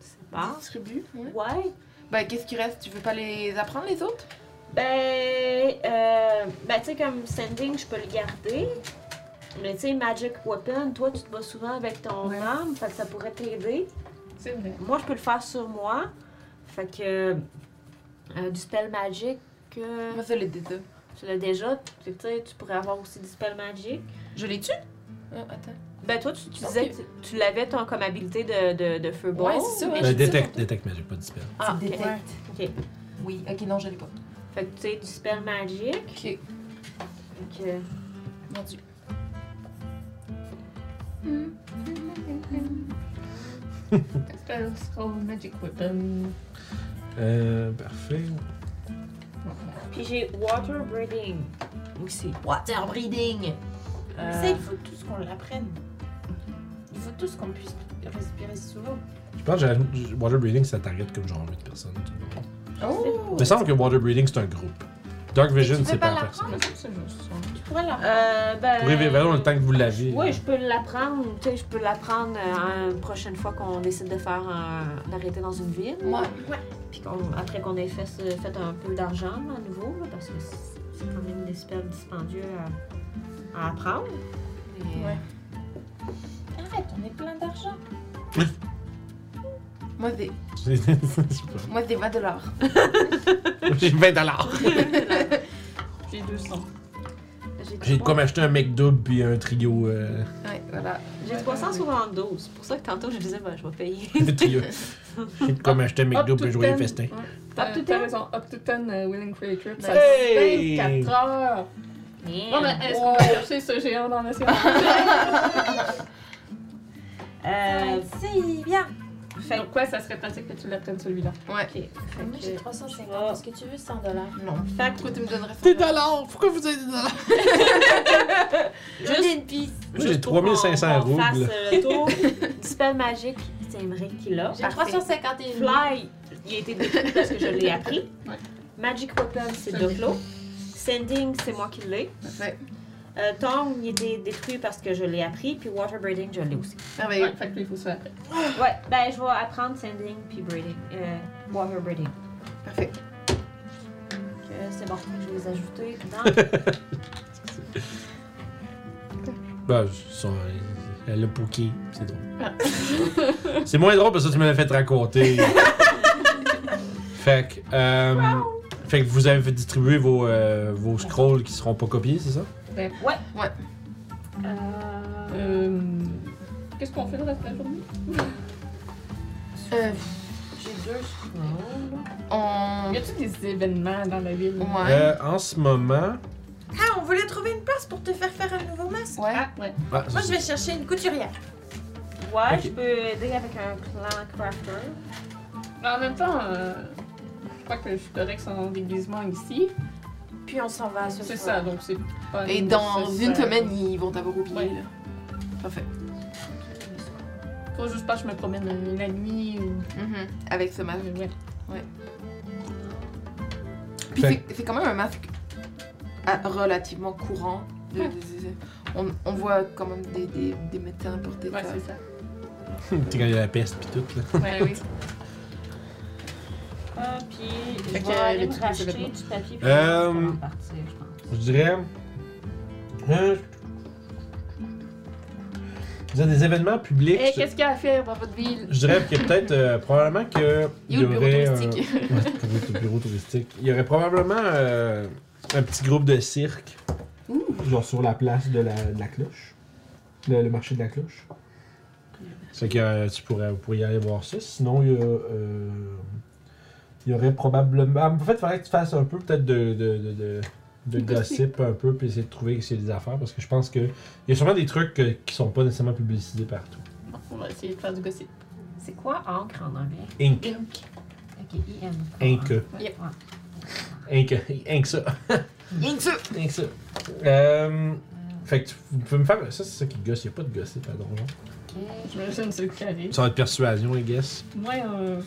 [SPEAKER 5] sépare.
[SPEAKER 2] Distribue. Ouais.
[SPEAKER 5] Ouais.
[SPEAKER 2] Ben, qu'est-ce qui reste? Tu veux pas les apprendre, les autres?
[SPEAKER 5] Ben, euh, ben tu sais, comme Sending, je peux le garder. Mais tu sais, Magic Weapon, toi, tu te bats souvent avec ton
[SPEAKER 2] Ouais.
[SPEAKER 5] arme, fait que ça pourrait t'aider.
[SPEAKER 3] C'est vrai.
[SPEAKER 5] Moi, je peux le faire sur moi. Fait que euh, du spell magic, euh,
[SPEAKER 2] Moi, ça l'ai déjà.
[SPEAKER 5] tu l'as déjà. Tu sais, tu pourrais avoir aussi du spell magic.
[SPEAKER 2] Je l'ai tu Ah, attends.
[SPEAKER 5] Ben toi, tu, tu
[SPEAKER 2] Ok.
[SPEAKER 5] disais que tu- tu l'avais ton, comme habilité de, de, de feu
[SPEAKER 2] Ouais,
[SPEAKER 5] ball.
[SPEAKER 2] c'est ça, ouais.
[SPEAKER 1] Euh, détecte, détecte, mais j'ai pas de spell.
[SPEAKER 5] Ah,
[SPEAKER 2] C'est
[SPEAKER 5] ok.
[SPEAKER 2] détecte.
[SPEAKER 5] Ok.
[SPEAKER 2] Oui, ok, non, je l'ai pas.
[SPEAKER 5] Fait que tu sais, du spell magic.
[SPEAKER 2] Ok,
[SPEAKER 5] Fait que,
[SPEAKER 2] mon dieu.
[SPEAKER 3] Scroll Magic Weapon.
[SPEAKER 1] Euh, parfait.
[SPEAKER 5] Puis j'ai water breathing.
[SPEAKER 4] Aussi. Water breathing.
[SPEAKER 6] Mais Ça, il faut tous qu'on l'apprenne. Il faut tous qu'on puisse respirer sous l'eau.
[SPEAKER 1] Je pense que water breathing, ça t'arrête comme genre 8 personnes. tout le monde.
[SPEAKER 6] Oh!
[SPEAKER 1] Il me semble que water breathing, c'est un groupe. Dark Vision,
[SPEAKER 6] tu peux
[SPEAKER 1] c'est
[SPEAKER 6] pas
[SPEAKER 3] juste ça.
[SPEAKER 6] Tu pourrais l'apprendre.
[SPEAKER 5] Euh, ben.
[SPEAKER 1] Pour évaluer le temps que vous l'avez.
[SPEAKER 5] Oui, je peux l'apprendre. Tu sais, je peux l'apprendre euh, une prochaine fois qu'on décide de faire un, arrêté dans une ville.
[SPEAKER 2] Ouais.
[SPEAKER 5] Puis qu'on- après qu'on ait fait, ce- fait un peu d'argent à nouveau, là, parce que c'est quand même des spells dispendieux à, à apprendre. Mais,
[SPEAKER 6] Ouais. Arrête, on est plein d'argent.
[SPEAKER 2] Moi, c'est, <laughs> moi, c'est 20 dollars. <laughs> <laughs>
[SPEAKER 1] J'ai 20 dollars.
[SPEAKER 3] J'ai 200.
[SPEAKER 1] J'ai de quoi m'acheter un McDouble puis un trio. Euh,
[SPEAKER 2] Ouais, voilà.
[SPEAKER 5] J'ai 372. C'est pour ça que tantôt je disais, ben, je vais payer.
[SPEAKER 1] un trio. J'ai de quoi m'acheter un
[SPEAKER 3] Up
[SPEAKER 1] McDouble
[SPEAKER 3] to
[SPEAKER 1] et jouer au
[SPEAKER 3] 10.
[SPEAKER 1] festin.
[SPEAKER 3] Ouais. T'as
[SPEAKER 5] Up to
[SPEAKER 3] t'as
[SPEAKER 5] 10?
[SPEAKER 3] raison, up to 10 uh, willing creature. Ça
[SPEAKER 1] Hey!
[SPEAKER 3] fait 24 heures. Bon, mais est-ce qu'on va chercher ce géant dans l'océan?
[SPEAKER 5] Euh,
[SPEAKER 6] C'est bien.
[SPEAKER 5] Fait
[SPEAKER 3] Donc, ouais, ça serait pratique que tu l'apprennes celui-là.
[SPEAKER 2] Ouais.
[SPEAKER 5] ok. Fait
[SPEAKER 6] Moi, j'ai
[SPEAKER 5] que-
[SPEAKER 6] 350.
[SPEAKER 5] Ah.
[SPEAKER 6] Est-ce que tu veux 100 dollars?
[SPEAKER 2] Non.
[SPEAKER 5] Fait que
[SPEAKER 2] Pourquoi tu me donnerais ça?
[SPEAKER 1] Des dollars! Pourquoi vous avez des dollars? <laughs>
[SPEAKER 5] Juste
[SPEAKER 6] une piste.
[SPEAKER 1] Moi, j'ai
[SPEAKER 5] Juste pour
[SPEAKER 1] 3500
[SPEAKER 5] qu'on- qu'on fasse,
[SPEAKER 1] roubles.
[SPEAKER 5] euh, le tour <laughs> spell magique, c'est Emmerich qui l'a.
[SPEAKER 6] J'ai
[SPEAKER 2] Parfait.
[SPEAKER 6] 351.
[SPEAKER 5] Fly, il a été détruit parce que je l'ai appris.
[SPEAKER 3] Ouais.
[SPEAKER 5] Magic Weapon, c'est
[SPEAKER 3] C'est
[SPEAKER 5] Doclo. Sending, c'est moi qui l'ai.
[SPEAKER 2] Parfait.
[SPEAKER 5] Euh, Tongue, il était détruit parce que je l'ai appris. Puis Water Breathing, je l'ai aussi.
[SPEAKER 2] Merveilleux.
[SPEAKER 3] Ouais, fait que lui, il faut se faire après.
[SPEAKER 5] Ouais, ben je vais apprendre Sending puis Breathing. Euh, water Breathing.
[SPEAKER 2] Parfait.
[SPEAKER 5] Euh, c'est bon, je vais les ajouter dans. <laughs>
[SPEAKER 1] Ben, ça, elle pooké, c'est drôle. <laughs> c'est moins drôle parce que tu me l'as fait raconter. <laughs> fait que, euh, fait que vous avez fait distribuer vos, euh, vos scrolls qui seront pas copiés, c'est ça?
[SPEAKER 5] Euh,
[SPEAKER 3] Euh, Qu'est-ce qu'on fait le reste de la journée?
[SPEAKER 2] Euh,
[SPEAKER 6] J'ai deux scrolls.
[SPEAKER 2] on.
[SPEAKER 3] Y a-t-il des événements dans la ville?
[SPEAKER 2] Ouais.
[SPEAKER 1] Euh, en ce moment.
[SPEAKER 6] Ah, on voulait trouver une place pour te faire faire un nouveau masque.
[SPEAKER 2] Ouais.
[SPEAKER 3] Ah, ouais.
[SPEAKER 1] Ah,
[SPEAKER 6] Moi, je vais chercher une couturière.
[SPEAKER 5] ouais, je peux aider avec un clan crafter.
[SPEAKER 3] Mais en même temps, euh, je crois que je suis correct sans déguisement ici.
[SPEAKER 6] Puis on s'en va ce
[SPEAKER 3] C'est
[SPEAKER 6] soir.
[SPEAKER 3] ça, donc c'est pas
[SPEAKER 2] Et dans
[SPEAKER 3] nécessaire.
[SPEAKER 2] une semaine, ils vont t'avoir oublié.
[SPEAKER 3] Ouais.
[SPEAKER 2] Là. Parfait.
[SPEAKER 3] Faut juste pas que je me promène euh, la nuit ou.
[SPEAKER 2] Mhm. Avec ce masque.
[SPEAKER 3] Ouais.
[SPEAKER 2] Puis
[SPEAKER 1] Fait-
[SPEAKER 2] c'est- c'est quand même un masque ah, relativement courant. De- de- de- on, on voit quand même des, des, des médecins porter
[SPEAKER 3] Ouais,
[SPEAKER 2] ça.
[SPEAKER 3] c'est ça. <laughs>
[SPEAKER 1] Quand il y a la peste pis tout, là.
[SPEAKER 3] Ouais, oui. <laughs>
[SPEAKER 5] Ah, puis je vais
[SPEAKER 3] que,
[SPEAKER 5] aller me racheter du papier puis
[SPEAKER 1] Euh,
[SPEAKER 5] partir, je pense.
[SPEAKER 1] Je dirais. Hein, Vous avez des événements publics.
[SPEAKER 3] Et
[SPEAKER 1] je-
[SPEAKER 3] qu'est-ce qu'il y a à faire dans votre ville?
[SPEAKER 1] Je dirais qu'il y a peut-être, euh, <laughs> probablement que.
[SPEAKER 2] Il y a le bureau
[SPEAKER 1] aurait,
[SPEAKER 2] touristique.
[SPEAKER 1] euh, ouais, le bureau, le bureau touristique. Il y aurait probablement euh, un petit groupe de cirque. Genre sur la place de la, de la cloche. Le, le marché de la cloche. Fait que euh, tu pourrais, vous pourriez aller voir ça. Sinon, il y a. il y aurait probablement. En fait, il faudrait que tu fasses un peu peut-être de, de, de, de, de gossip un peu, puis essayer de trouver s'il y a des affaires. Parce que je pense que. Il y a sûrement des trucs euh, qui sont pas nécessairement publicisés partout.
[SPEAKER 3] Bon, on va essayer de faire du gossip.
[SPEAKER 5] C'est quoi encre en anglais?
[SPEAKER 1] Inc.
[SPEAKER 5] Ok, IN.
[SPEAKER 1] Inc.
[SPEAKER 3] Yep.
[SPEAKER 1] Inc. Inc. ça. <laughs>
[SPEAKER 2] Que ça.
[SPEAKER 1] Que ça. Euh, fait que tu, vous pouvez me faire. Ça, c'est ça qui gosse. Il n'y a pas de gossip à donjon.
[SPEAKER 3] J'imagine que c'est le carré.
[SPEAKER 1] Ça va être persuasion, I guess.
[SPEAKER 3] Moi, euh,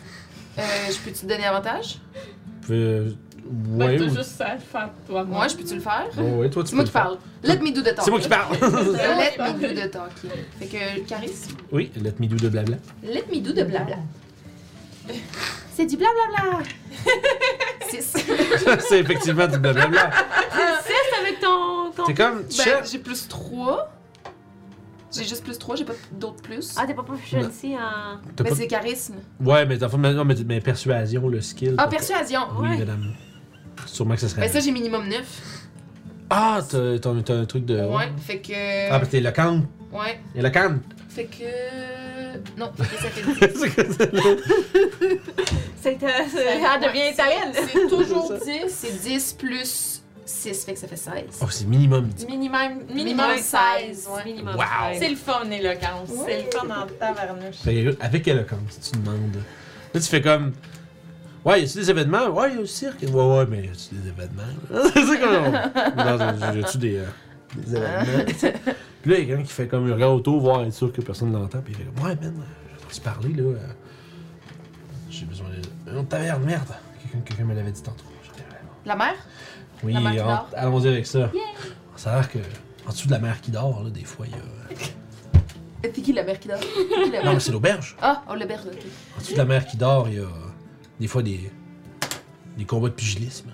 [SPEAKER 2] Euh, je peux-tu te donner avantage?
[SPEAKER 1] Vous pouvez. euh,
[SPEAKER 3] ben,
[SPEAKER 1] ou-
[SPEAKER 3] juste à faire toi
[SPEAKER 2] Moi, je peux-tu le faire?
[SPEAKER 1] Oh, ouais, toi, tu
[SPEAKER 2] C'est moi
[SPEAKER 1] peux
[SPEAKER 2] qui
[SPEAKER 1] le faire.
[SPEAKER 2] parle. Let me do the talk.
[SPEAKER 1] C'est moi qui parle.
[SPEAKER 2] Let me do the talking. Fait que charisme.
[SPEAKER 1] oui, let me do de blabla.
[SPEAKER 2] Let me do the blabla. C'est du blablabla. 6. <laughs>
[SPEAKER 1] c'est effectivement du blablabla.
[SPEAKER 5] C'est avec ton. ton...
[SPEAKER 1] C'est comme.
[SPEAKER 2] Ben, j'ai plus 3. J'ai juste plus 3, j'ai pas d'autres plus.
[SPEAKER 5] Ah, t'es pas proficiency en.
[SPEAKER 1] t'as
[SPEAKER 2] mais
[SPEAKER 1] pas-
[SPEAKER 2] c'est charisme.
[SPEAKER 1] Ouais, mais, t'as pas- mais, non, mais, mais persuasion, le skill.
[SPEAKER 2] Ah,
[SPEAKER 1] t'as
[SPEAKER 2] persuasion.
[SPEAKER 1] Oui,
[SPEAKER 5] Ouais.
[SPEAKER 1] madame. Sûrement que ça serait.
[SPEAKER 2] Ben ça, j'ai minimum 9.
[SPEAKER 1] Ah, t'as t'as- t'as un truc de.
[SPEAKER 2] Ouais, fait que...
[SPEAKER 1] Ah, parce que t'es locante.
[SPEAKER 2] Ouais,
[SPEAKER 1] Et locante.
[SPEAKER 2] fait que... Non, fait que ça fait 10. <laughs>
[SPEAKER 1] C'est quoi ça?
[SPEAKER 5] C'est. euh, c'est-
[SPEAKER 2] Ouais,
[SPEAKER 5] Elle devient italienne!
[SPEAKER 2] C'est toujours 10. <laughs> C'est 10 plus 6, fait que ça fait 16.
[SPEAKER 1] Oh, c'est minimum 10.
[SPEAKER 6] Minimum, minimum
[SPEAKER 2] Minimum
[SPEAKER 6] 16. ouais.
[SPEAKER 5] Minimum
[SPEAKER 1] Wow.
[SPEAKER 5] 16.
[SPEAKER 6] C'est le fun, l'éloquence. C'est le fun en tabarnouche.
[SPEAKER 1] Fait que, avec éloquence, tu demandes. Là, tu fais comme. Ouais, y a-tu des événements? Ouais, y a le cirque. Ouais, ouais, mais y a-tu des événements? <laughs> c'est comme. Non, <laughs> y a-tu des, euh, des événements? <laughs> puis là, il y a quelqu'un qui fait comme. Il regarde autour, voir, être sûr que personne ne l'entend. Puis il fait comme. Ouais, man, j'ai entendu parler, là. euh, J'ai besoin de. Une taverne, merde. Quelqu'un quelqu'un me l'avait dit tantôt. Vraiment.
[SPEAKER 2] La mer?
[SPEAKER 1] Oui, allons-y avec ça. Ça a l'air que. En dessous de la mer qui dort, là, des fois, il y a.
[SPEAKER 2] C'est qui la mer qui dort? C'est qui la
[SPEAKER 1] Non, mais c'est l'auberge.
[SPEAKER 2] Ah, on l'auberge, ok.
[SPEAKER 1] En dessous de la mer qui dort, il y a des fois des, des combats de pugilisme.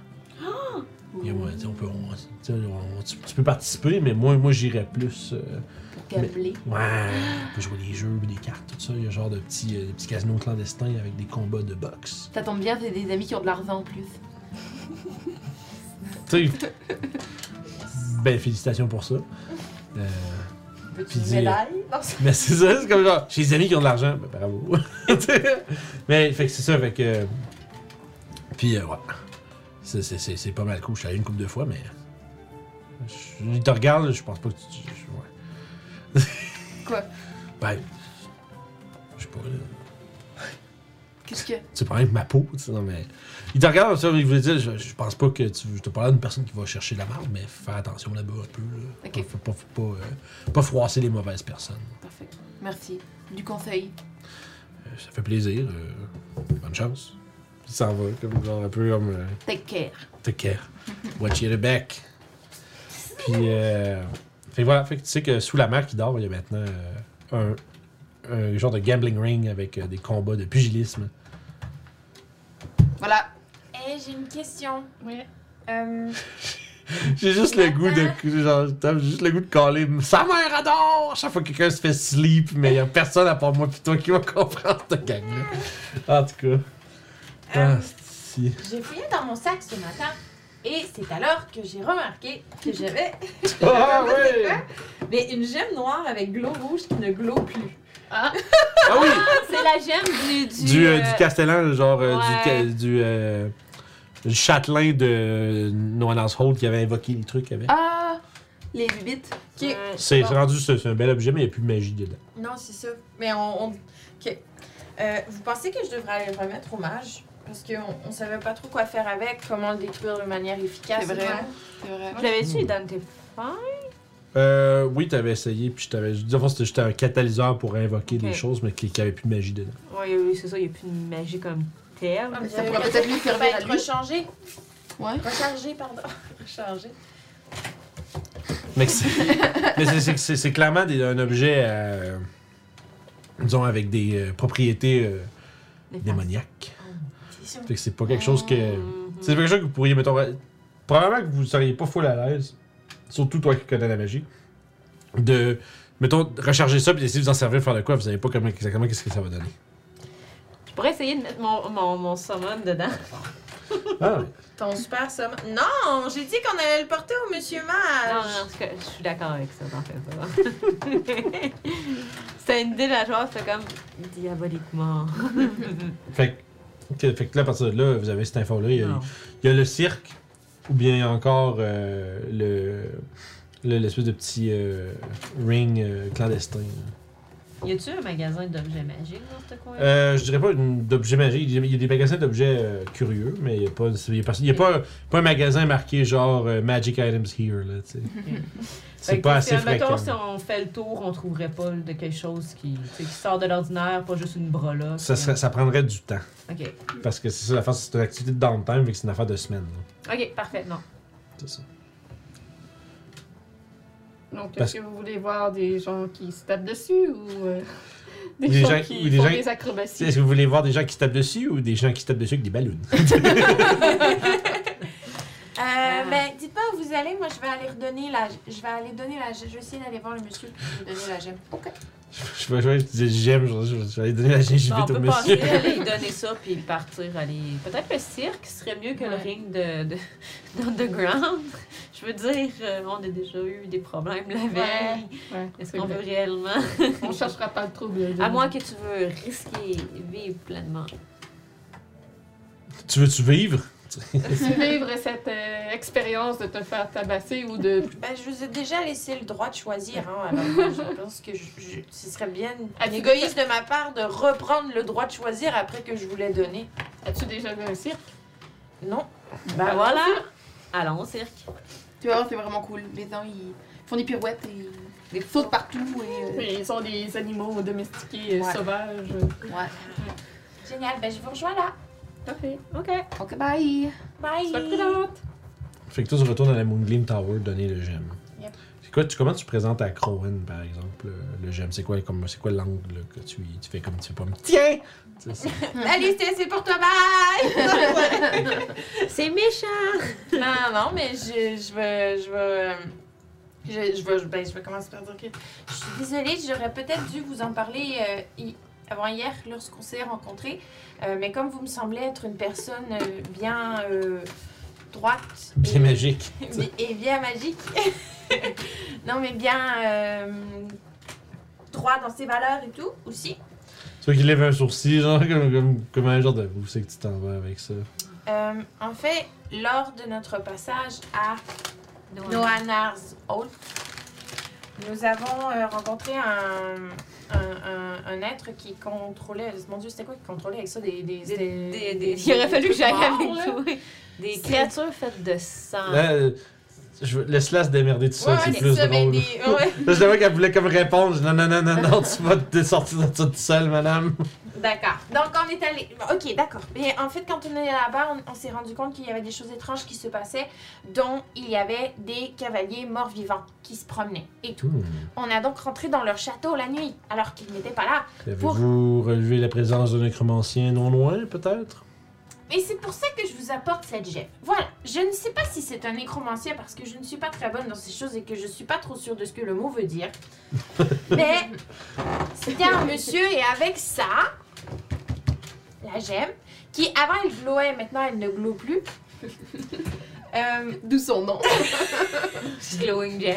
[SPEAKER 1] Il y a, ouais, tu sais, on peut, on- tu, sais, on- tu- tu peux participer, mais moi, moi j'irais plus. euh, ouais, on peut jouer des jeux, des cartes, tout ça. Il y a genre de petits, euh, des petits casinos clandestins avec des combats de boxe.
[SPEAKER 2] Ça tombe bien, c'est des amis qui ont de l'argent en plus.
[SPEAKER 1] Tu sais. ben, félicitations pour ça. Euh, Puis
[SPEAKER 2] médaille? Non,
[SPEAKER 1] Mais c'est ça, c'est comme genre, j'ai des amis qui ont de l'argent, ben bravo. <laughs> mais fait que c'est ça, fait que. Puis euh, ouais. C'est- C'est c'est- c'est pas mal cool. Je suis allé une couple de fois, mais. Je, te regarde, je pense pas que tu. je- ouais. <laughs>
[SPEAKER 2] Quoi?
[SPEAKER 1] Ben. Je sais pas, là.
[SPEAKER 2] Qu'est-ce que.
[SPEAKER 1] C'est pas avec ma peau, tu sais, non, mais. Il te regarde, ça, il veut dire, je, je pense pas que tu. Je te parle d'une personne qui va chercher la marde, mais fais attention là-bas un peu, là. Faut, pas, faut pas, euh, pas froisser les mauvaises personnes.
[SPEAKER 2] Parfait. Merci. Du conseil.
[SPEAKER 1] Euh, ça fait plaisir. euh, bonne chance. Il s'en va, comme genre un peu comme.
[SPEAKER 2] Take care.
[SPEAKER 1] take care. Watch your back. Puis, euh, fait que voilà, fait que tu sais que sous la mer qui dort, il y a maintenant un, un genre de gambling ring avec des combats de pugilisme.
[SPEAKER 2] Voilà.
[SPEAKER 7] J'ai une question.
[SPEAKER 3] Oui.
[SPEAKER 7] Euh, <laughs>
[SPEAKER 1] J'ai juste le goût de. Genre, juste le goût de caller. Sa mère adore! Chaque fois que quelqu'un se fait sleep, mais il y a personne à part moi pis toi qui va comprendre cette gang-là. En tout cas. Ah,
[SPEAKER 7] Euh,
[SPEAKER 1] si.
[SPEAKER 7] j'ai fouillé dans mon sac ce matin et c'est alors que j'ai remarqué que j'avais <laughs>
[SPEAKER 1] Ah, <laughs> ouais!
[SPEAKER 7] mais une gemme noire avec glow rouge qui ne glow plus.
[SPEAKER 1] Ah oui!
[SPEAKER 5] C'est la gemme du. Du,
[SPEAKER 1] Du, euh, du Castellan, genre du, du, euh, du châtelain de No One Else Hold qui avait invoqué les trucs avec.
[SPEAKER 2] Ah! Les bibites.
[SPEAKER 7] Ok.
[SPEAKER 5] ouais.
[SPEAKER 1] c'est
[SPEAKER 7] bon.
[SPEAKER 1] rendu, c'est c'est un bel objet, mais il n'y a plus de magie dedans.
[SPEAKER 7] Non, c'est ça. Mais on. on- Ok. Euh, vous pensez que je devrais aller le remettre au mage? Parce qu'on on savait pas trop quoi faire avec, comment le détruire de manière efficace.
[SPEAKER 2] C'est vrai.
[SPEAKER 7] Ouais.
[SPEAKER 2] C'est vrai.
[SPEAKER 5] Je l'avais-tu, fins?
[SPEAKER 1] Euh, oui, t'avais essayé, puis je t'avais. Je c'était juste un catalyseur pour invoquer des
[SPEAKER 5] Ok.
[SPEAKER 1] choses, mais qui n'avait plus de magie dedans.
[SPEAKER 5] Oui, oui, c'est ça, il n'y a plus de magie comme
[SPEAKER 7] Ah,
[SPEAKER 2] Ça pourrait peut-être lui servir à
[SPEAKER 7] être
[SPEAKER 2] lui.
[SPEAKER 7] rechargé.
[SPEAKER 2] Ouais.
[SPEAKER 7] Rechargé, pardon. <laughs> Rechargé.
[SPEAKER 1] Mais <laughs> c'est clairement des- un objet, euh, disons, avec des euh, propriétés euh, démoniaques.
[SPEAKER 7] C'est ça.
[SPEAKER 1] Fait que c'est pas quelque chose que.
[SPEAKER 5] Mhm.
[SPEAKER 1] C'est quelque chose que vous pourriez, mettons. Probablement que vous seriez pas full à l'aise, surtout toi qui connais la magie, de, mettons, recharger ça puis d'essayer de vous en servir faire de quoi, vous savez pas comment, exactement qu'est-ce que ça va donner.
[SPEAKER 5] Je pourrais essayer de mettre mon, mon, mon summon dedans.
[SPEAKER 1] Ah.
[SPEAKER 7] Ton super somme. Non, j'ai dit qu'on allait le porter au monsieur mage.
[SPEAKER 5] Non, je suis d'accord avec ça, t'en fais pas. C'était une idée de la joie, c'était comme diaboliquement. <laughs>
[SPEAKER 1] Fait, que- fait que là, à partir de là, vous avez cette info-là. Il y a,
[SPEAKER 5] Non.
[SPEAKER 1] il y a le cirque, ou bien encore euh, le le- l'espèce de petit euh, ring euh, clandestin.
[SPEAKER 5] Y a-tu un magasin d'objets magiques dans ce coin?
[SPEAKER 1] Euh, je dirais pas d'objets magiques. Il y a- des magasins d'objets euh, curieux, mais il n'y a, pas, y a, pas, y a pas, pas un magasin marqué genre euh, Magic Items Here. Là, tu sais. <laughs> C'est pas assez fréquent.
[SPEAKER 5] Mettons, si on fait le tour, on trouverait pas de quelque chose qui, sort de l'ordinaire, pas juste une là.
[SPEAKER 1] Ça, serait- ça prendrait du temps.
[SPEAKER 5] Ok.
[SPEAKER 1] Parce que c'est ça, c'est une activité de downtime, mais que c'est une affaire de semaine. là.
[SPEAKER 5] Ok, parfait, non.
[SPEAKER 1] C'est ça.
[SPEAKER 3] Donc,
[SPEAKER 1] Parce-
[SPEAKER 3] est-ce que vous voulez voir des gens qui se tapent dessus ou euh, des,
[SPEAKER 1] Des
[SPEAKER 3] gens,
[SPEAKER 1] gens-
[SPEAKER 3] qui
[SPEAKER 1] ou des
[SPEAKER 3] font
[SPEAKER 1] gens-
[SPEAKER 3] des acrobaties?
[SPEAKER 1] Est-ce que vous voulez voir des gens qui se tapent dessus ou des gens qui se tapent dessus avec des ballons? <laughs> <laughs>
[SPEAKER 7] Euh, ben, dites-moi où vous allez. Moi, je vais aller redonner la. Je vais aller donner la. Je vais essayer d'aller voir le monsieur pour lui donner la gemme. Ok.
[SPEAKER 1] je vais, je vais dire j'aime, je, je- je vais aller donner la gingivite
[SPEAKER 5] on
[SPEAKER 1] au
[SPEAKER 5] peut
[SPEAKER 1] monsieur.
[SPEAKER 5] passer, aller lui <laughs> donner ça, puis partir, aller... Peut-être le cirque serait mieux que le
[SPEAKER 3] Ouais.
[SPEAKER 5] ring de, de, d'Underground. Je veux dire, euh, on a déjà eu des problèmes la veille.
[SPEAKER 3] Ouais,
[SPEAKER 5] Est-ce qu'on veut réellement?
[SPEAKER 3] On cherchera pas le trouble.
[SPEAKER 5] À moins que tu veux risquer vivre pleinement.
[SPEAKER 1] Tu veux-tu vivre?
[SPEAKER 3] Tu vivre cette euh, expérience de te faire tabasser ou de <laughs>
[SPEAKER 7] Ben, je vous ai déjà laissé le droit de choisir. Hein, alors, moi, je <laughs> pense que je, je- ce serait bien
[SPEAKER 3] tu-
[SPEAKER 7] égoïste de ma part de reprendre le droit de choisir après que je vous l'ai donné.
[SPEAKER 3] As-tu déjà vu un cirque?
[SPEAKER 7] Non.
[SPEAKER 5] Ben voilà! Allons au cirque.
[SPEAKER 2] Tu vas voir, c'est vraiment cool. Les gens, ils font des pirouettes et des sautent partout. Et, euh,
[SPEAKER 3] Ils sont des animaux domestiqués euh,
[SPEAKER 2] Ouais.
[SPEAKER 3] sauvages.
[SPEAKER 2] Ouais.
[SPEAKER 7] Génial, ben je vous rejoins là.
[SPEAKER 3] Parfait.
[SPEAKER 5] OK.
[SPEAKER 2] Ok, bye.
[SPEAKER 7] Bye.
[SPEAKER 3] Sois prudente.
[SPEAKER 1] Fait que toi, tu retournes à la Moongleam Tower donner le gemme. Tu, comment tu présentes à Crowan, par exemple, le, le gemme? C'est quoi, comme, c'est quoi l'angle que tu, tu fais comme tu fais pas Tiens! <laughs>
[SPEAKER 7] Allez, c'est c'est pour toi, bye! <laughs>
[SPEAKER 5] C'est méchant!
[SPEAKER 7] non, non, mais je, je vais. Je vais. euh, Je, je, vais, ben, je vais commencer par dire que je suis désolée, j'aurais peut-être dû vous en parler euh, hi- avant hier lorsqu'on s'est rencontrés. Euh, mais comme vous me semblez être une personne euh, bien euh, droite.
[SPEAKER 1] Bien
[SPEAKER 7] et-
[SPEAKER 1] magique. <laughs>
[SPEAKER 7] et bien magique. <laughs> non, mais bien euh, droit dans ses valeurs et tout aussi.
[SPEAKER 1] Tu vois qu'il lève un sourcil, genre, <laughs> comme, comme, comme un genre de. Où c'est que tu t'en vas avec ça?
[SPEAKER 7] Euh, en fait, lors de notre passage à Noanar's Hall, nous avons euh, rencontré un, un, un, un être qui contrôlait. Mon Dieu, c'était quoi qui contrôlait avec ça Des. des,
[SPEAKER 5] Des-
[SPEAKER 7] des-
[SPEAKER 5] des-
[SPEAKER 7] des-
[SPEAKER 5] Il aurait fallu que j'aille avec toi. Des créatures faites de sang.
[SPEAKER 1] Là, euh, je laisse-la se démerder tout
[SPEAKER 7] Ouais,
[SPEAKER 1] ça, c'est
[SPEAKER 7] ouais,
[SPEAKER 1] plus
[SPEAKER 7] ça, mais
[SPEAKER 1] drôle.
[SPEAKER 7] des- ouais. <laughs>
[SPEAKER 1] Je vois qu'elle voulait comme répondre. Non, non, non, non, non, tu vas te sortir de ça toute seule, madame.
[SPEAKER 7] D'accord. Donc, on est allé. Ok, d'accord. Mais en fait, quand on est là-bas, on, on s'est rendu compte qu'il y avait des choses étranges qui se passaient, dont il y avait des cavaliers morts-vivants qui se promenaient et tout.
[SPEAKER 1] Hmm.
[SPEAKER 7] On a donc rentré dans leur château la nuit, alors qu'ils n'étaient pas là.
[SPEAKER 1] Avez-vous relevé la présence d'un nécromancien non loin, peut-être?
[SPEAKER 7] Et c'est pour ça que je vous apporte cette gemme. Voilà. Je ne sais pas si c'est un nécromancien parce que je ne suis pas très bonne dans ces choses et que je suis pas trop sûre de ce que le mot veut dire. <laughs> Mais c'était un monsieur et avec ça, la gemme, qui avant elle glowait, maintenant elle ne glow plus. <laughs> Euh,
[SPEAKER 2] D'où son nom. <laughs>
[SPEAKER 5] Glowing gem.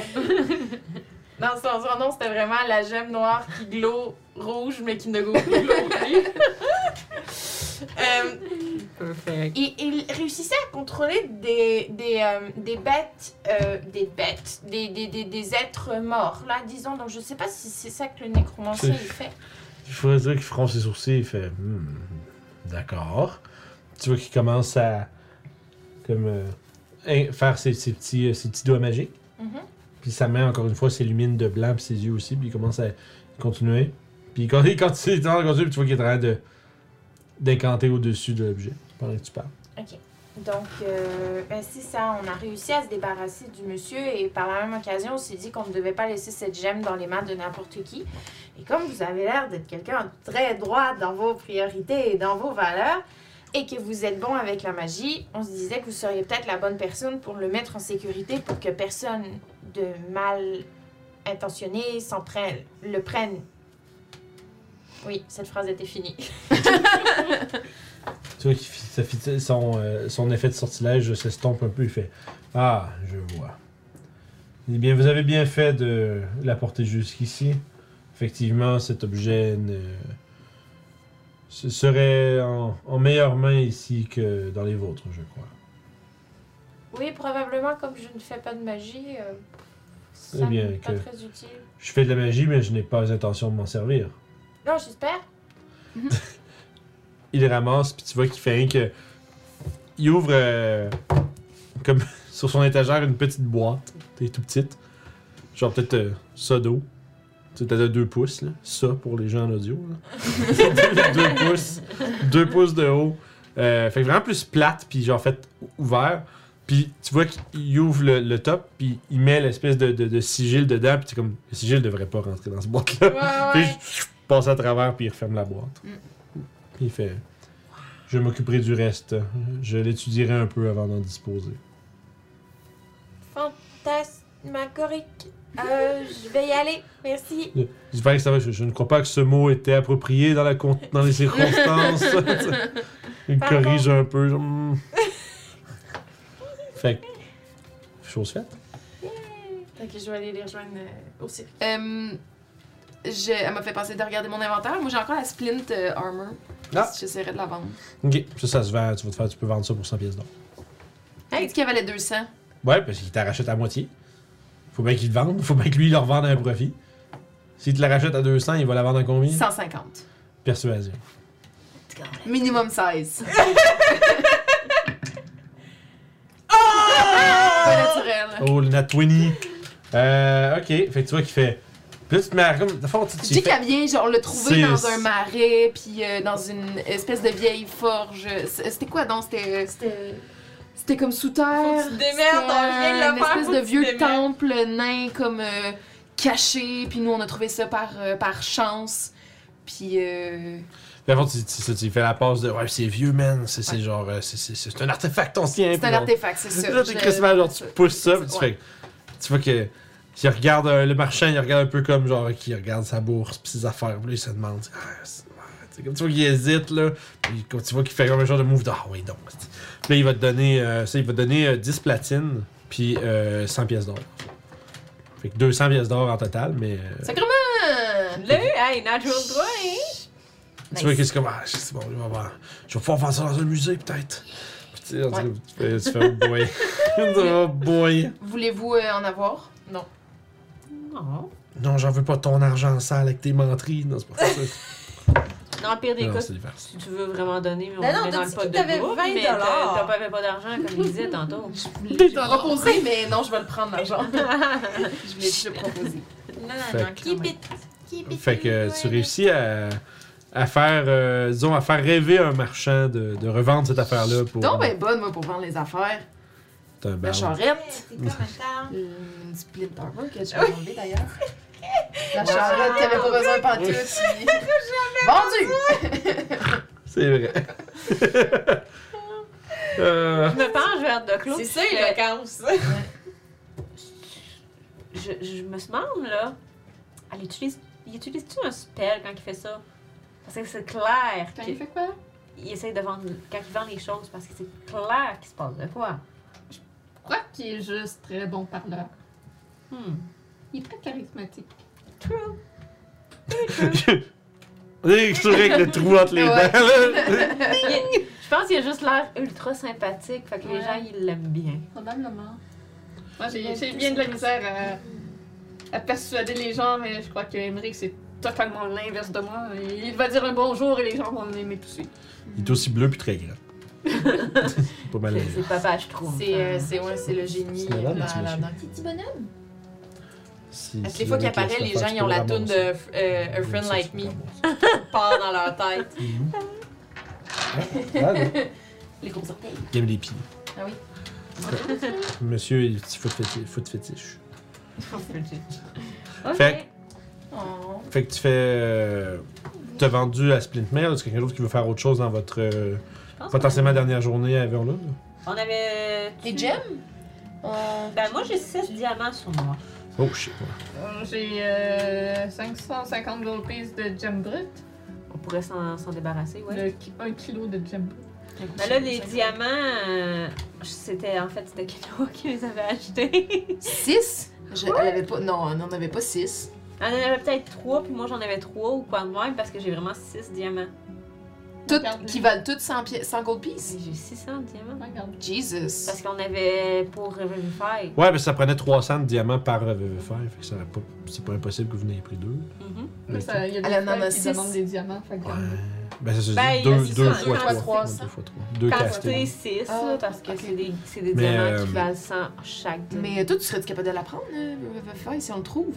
[SPEAKER 7] dans son, son nom, c'était vraiment la gemme noire qui glow rouge mais qui ne glow glow plus. Euh,
[SPEAKER 5] Perfect.
[SPEAKER 7] Il, il réussissait à contrôler des, des, euh, des bêtes, euh, des bêtes, des, des, des, des êtres morts, là, disons. Donc, je sais pas si c'est ça que le nécromancien, il fait.
[SPEAKER 1] Il faudrait dire qu'il fronce ses sourcils, il fait Hmm, D'accord. Tu vois qu'il commence à comme euh, faire ses, ses petits, euh, ses petits doigts magiques.
[SPEAKER 7] Mhm.
[SPEAKER 1] Puis sa main, encore une fois, s'illumine de blanc, puis ses yeux aussi, puis il commence à continuer. Puis quand il <laughs> continue, il continue, puis tu vois qu'il est en train de d'incanter au-dessus de l'objet pendant que tu parles.
[SPEAKER 7] Donc, euh, ben, c'est ça. On a réussi à se débarrasser du monsieur et par la même occasion, on s'est dit qu'on ne devait pas laisser cette gemme dans les mains de n'importe qui. Et comme vous avez l'air d'être quelqu'un de très droit dans vos priorités et dans vos valeurs, et que vous êtes bon avec la magie, on se disait que vous seriez peut-être la bonne personne pour le mettre en sécurité pour que personne de mal intentionné s'en prenne, le prenne. Oui, cette phrase était finie. <laughs>
[SPEAKER 1] Tu vois ça son, euh, son effet de sortilège s'estompe un peu, il fait Ah, je vois. Eh bien, vous avez bien fait de l'apporter jusqu'ici. Effectivement, cet objet ne... ce serait en, en meilleure main ici que dans les vôtres, je crois.
[SPEAKER 7] Oui, probablement, comme je ne fais pas de magie, euh, ça
[SPEAKER 1] Eh bien,
[SPEAKER 7] n'est pas très utile.
[SPEAKER 1] Je fais de la magie, mais je n'ai pas intention de m'en servir.
[SPEAKER 7] Non, j'espère. <laughs>
[SPEAKER 1] il ramasse, puis tu vois qu'il fait rien que. Il ouvre euh, comme <laughs> sur son étagère une petite boîte, t'es tout petite. Genre peut-être euh, ça d'eau. Tu sais, t'as de 2 pouces, là. Ça pour les gens en audio, là. <laughs> 2 pouces. 2 pouces de haut. Euh, fait que vraiment plus plate, puis genre fait ouvert. Puis tu vois qu'il ouvre le, le top, puis il met l'espèce de, de, de sigil dedans, puis comme. Le sigil devrait pas rentrer dans ce boîte-là.
[SPEAKER 7] Ouais,
[SPEAKER 1] Puis je passe à travers, puis il referme la boîte.
[SPEAKER 2] Mm.
[SPEAKER 1] Puis il fait Je m'occuperai du reste. Je l'étudierai un peu avant d'en disposer.
[SPEAKER 7] Fantasmagorique. Euh, je vais y aller. Merci.
[SPEAKER 1] Je, je ne crois pas que ce mot était approprié dans, la con- dans les circonstances. <laughs> il
[SPEAKER 7] Pardon.
[SPEAKER 1] corrige un peu. genre, hmm. fait que. Chose faite.
[SPEAKER 7] Ok, je vais aller les rejoindre euh, au cirque.
[SPEAKER 2] Euh, je- elle m'a fait penser de regarder mon inventaire. Moi, j'ai encore la Splint euh, Armor.
[SPEAKER 1] Ah.
[SPEAKER 2] J'essaierai de la vendre.
[SPEAKER 1] Ok, ça, ça se vend. Tu vas te faire, tu peux vendre ça pour 100 pièces d'or.
[SPEAKER 2] Elle dit qu'elle valait 200.
[SPEAKER 1] Ouais, parce qu'il t'arrachète à moitié. Faut bien qu'il te vende. Faut bien que lui, il le revende à un profit. S'il te la rachète à 200, il va la vendre à combien?
[SPEAKER 2] 150.
[SPEAKER 1] Persuasion.
[SPEAKER 2] Minimum 16. <laughs> Pas naturel.
[SPEAKER 1] Oh, le Nat 20. Euh, ok, fait que tu vois qu'il fait. Puis là, tu te mets à comme. De fond, tu
[SPEAKER 2] Je
[SPEAKER 1] tu
[SPEAKER 2] dis
[SPEAKER 1] fais-
[SPEAKER 2] qu'elle vient, genre, on l'a trouvé dans un marais, puis euh, dans une espèce de vieille forge. C'était quoi, donc? C'était...
[SPEAKER 4] C'était.
[SPEAKER 2] C'était comme sous terre.
[SPEAKER 4] Faut que tu démerdes, on vient de le
[SPEAKER 2] Une
[SPEAKER 4] faire,
[SPEAKER 2] espèce
[SPEAKER 4] faut
[SPEAKER 2] de vieux temple nain comme euh, caché, puis nous on a trouvé ça par, euh, par chance. Puis euh,
[SPEAKER 1] Puis avant, tu, tu, tu fais la passe de. Ouais, c'est vieux, man. C'est c'est genre. euh, c'est- c'est c'est un artefact ancien.
[SPEAKER 2] c'est un artefact, c'est <laughs> ça.
[SPEAKER 1] Là, t'es genre, tu pousses ça, puis tu
[SPEAKER 2] Ouais.
[SPEAKER 1] fais. Tu vois que. Il regarde euh, le marchand, il regarde un peu comme genre qui regarde sa bourse puis ses affaires. Puis là, il se demande. Ah, c'est- ouais, tu sais, comme tu vois qu'il hésite là. Puis comme tu vois qu'il fait comme un genre de move de Ah oui donc. Puis là, il va te donner. euh, ça, il va te donner euh, 10 platines puis euh, 100 pièces d'or. Fait que 200 pièces d'or en total, mais. euh,
[SPEAKER 2] Sacrement!
[SPEAKER 5] Le, hey, natural 20!
[SPEAKER 1] Tu vois que c'est comme, ah, c'est bon, je vais, voir. je vais pouvoir vendre ça dans un musée, peut-être. Puis tu sais,
[SPEAKER 2] Ouais.
[SPEAKER 1] tu fais, tu fais, oh boy. <laughs> oh boy.
[SPEAKER 2] Voulez-vous euh, en avoir?
[SPEAKER 5] Non.
[SPEAKER 1] Non, j'en veux pas ton argent sale avec tes menteries. Non, c'est pas ça. <laughs>
[SPEAKER 5] Dans le pire des
[SPEAKER 1] Non,
[SPEAKER 5] cas, si tu veux vraiment donner, on
[SPEAKER 4] Ben non,
[SPEAKER 5] met dans le pot de
[SPEAKER 4] t'avais 20
[SPEAKER 5] mais t'as pas, pas d'argent, comme il disait tantôt. <laughs>
[SPEAKER 2] Je t'ai proposé, mais non, je vais le prendre, l'argent. <laughs> je voulais déjà proposer.
[SPEAKER 4] Non,
[SPEAKER 1] Fait
[SPEAKER 4] non, non,
[SPEAKER 1] que-
[SPEAKER 4] keep it. Keep it.
[SPEAKER 1] Fait que tu réussis à, à faire, euh, disons, à faire rêver un marchand de, de revendre cette affaire-là pour.
[SPEAKER 2] Donc, ben bonne, moi, pour vendre les affaires.
[SPEAKER 1] T'as un
[SPEAKER 2] La charrette.
[SPEAKER 4] C'est comme un temps. <laughs>
[SPEAKER 2] Une split armor que je vais enlever d'ailleurs. La charrette qui avait pas besoin de pantoute. Vendu! <laughs> <laughs>
[SPEAKER 1] C'est vrai. Euh,
[SPEAKER 5] Je me penche vers de Claude.
[SPEAKER 4] C'est ça, il
[SPEAKER 5] je
[SPEAKER 4] vacances.
[SPEAKER 5] je, je me demande, là, elle utilise, il utilise-tu un spell quand il fait ça? Parce que c'est clair
[SPEAKER 3] Quand il fait quoi?
[SPEAKER 5] il essaie de vendre, quand il vend les choses, parce que c'est clair qu'il se passe de quoi.
[SPEAKER 3] Je crois qu'il est juste très bon parleur.
[SPEAKER 5] Hmm.
[SPEAKER 3] Il est très charismatique.
[SPEAKER 5] True. <laughs>
[SPEAKER 1] Extrait avec le trou entre les dents. <laughs>
[SPEAKER 5] je pense qu'il a juste l'air ultra sympathique, fait que les gens, ils l'aiment bien.
[SPEAKER 3] Probablement. Moi, j'ai j'ai bien de la misère à, à persuader les gens, mais je crois que Emmerich, c'est totalement l'inverse de moi. Il va dire un bonjour et les gens vont l'aimer tout de suite.
[SPEAKER 1] Il est aussi bleu puis très grand. Pas mal.
[SPEAKER 5] C'est c'est papa, je trouve.
[SPEAKER 2] C'est euh, c'est- ouais, c'est le génie.
[SPEAKER 1] C'est madame,
[SPEAKER 2] là, Petit bonhomme?
[SPEAKER 1] Si-
[SPEAKER 2] Parce que
[SPEAKER 1] si
[SPEAKER 2] les fois
[SPEAKER 1] le
[SPEAKER 2] qu'il
[SPEAKER 1] mec le
[SPEAKER 2] les gens,
[SPEAKER 1] tu
[SPEAKER 2] ils ont
[SPEAKER 1] peux
[SPEAKER 2] la
[SPEAKER 1] le
[SPEAKER 2] toune de
[SPEAKER 1] ramasser.
[SPEAKER 2] euh, A Friend
[SPEAKER 1] ça,
[SPEAKER 2] Like
[SPEAKER 1] tu
[SPEAKER 2] Me
[SPEAKER 1] peux <laughs>
[SPEAKER 2] part dans leur tête.
[SPEAKER 1] Mhm. Ah, ouais. <laughs>
[SPEAKER 2] Les gros orteils.
[SPEAKER 1] Les pieds.
[SPEAKER 2] Ah oui. <laughs>
[SPEAKER 1] Monsieur, il est petit foot fétiche. Foot fétiche.
[SPEAKER 5] Ok.
[SPEAKER 1] Fait
[SPEAKER 2] Oh.
[SPEAKER 1] Fait que tu fais. Euh, T'as vendu à Splint Mail, est-ce qu'il y a quelqu'un d'autre qui veut faire autre chose dans votre euh,
[SPEAKER 5] pense
[SPEAKER 1] potentiellement
[SPEAKER 5] qu'on-
[SPEAKER 1] dernière journée à Everlund?
[SPEAKER 5] On avait.
[SPEAKER 2] Des gemmes? Euh,
[SPEAKER 5] Ben, moi, j'ai 6 diamants sur moi.
[SPEAKER 1] Oh shit.
[SPEAKER 3] Euh, J'ai euh, 550 gold pieces de gem brut.
[SPEAKER 5] On pourrait s'en s'en débarrasser, ouais.
[SPEAKER 3] Ki- un kilo de gem brut.
[SPEAKER 5] Ben là, les diamants, euh, c'était en fait, c'était Kenoa qui les avait achetés.
[SPEAKER 2] Six? Je, elle avait pas, non, elle n'en avait pas six.
[SPEAKER 5] Elle en avait peut-être 3, puis moi j'en avais 3 ou quoi de même, parce que j'ai vraiment 6 diamants.
[SPEAKER 2] Toutes,
[SPEAKER 3] Regarde-les.
[SPEAKER 2] qui valent toutes 100, pi- 100 gold pieces?
[SPEAKER 5] J'ai 600 diamants.
[SPEAKER 3] Regarde.
[SPEAKER 2] Jesus.
[SPEAKER 5] Parce qu'on avait pour Revivify.
[SPEAKER 1] Ouais, mais ça prenait 300 de diamants par VV5, fait que ça pas- c'est pas impossible que vous n'ayez pris deux.
[SPEAKER 3] Là, ça- Il y a des
[SPEAKER 2] Elle en a
[SPEAKER 3] qui
[SPEAKER 2] six.
[SPEAKER 3] demandent des diamants. Fait que
[SPEAKER 1] Ouais. Ben, ça se dit
[SPEAKER 5] Ben, il y a
[SPEAKER 1] deux, deux fois
[SPEAKER 5] il y en a
[SPEAKER 1] trois. Deux fois trois. Deux
[SPEAKER 5] Quantité
[SPEAKER 1] castés.
[SPEAKER 5] 6,
[SPEAKER 2] Ah,
[SPEAKER 5] parce que
[SPEAKER 2] ok.
[SPEAKER 5] c'est des, c'est des
[SPEAKER 1] Mais,
[SPEAKER 5] diamants
[SPEAKER 1] euh,
[SPEAKER 5] qui valent 100 chaque.
[SPEAKER 2] Mais toi, tu serais capable de la prendre, euh, si on le trouve?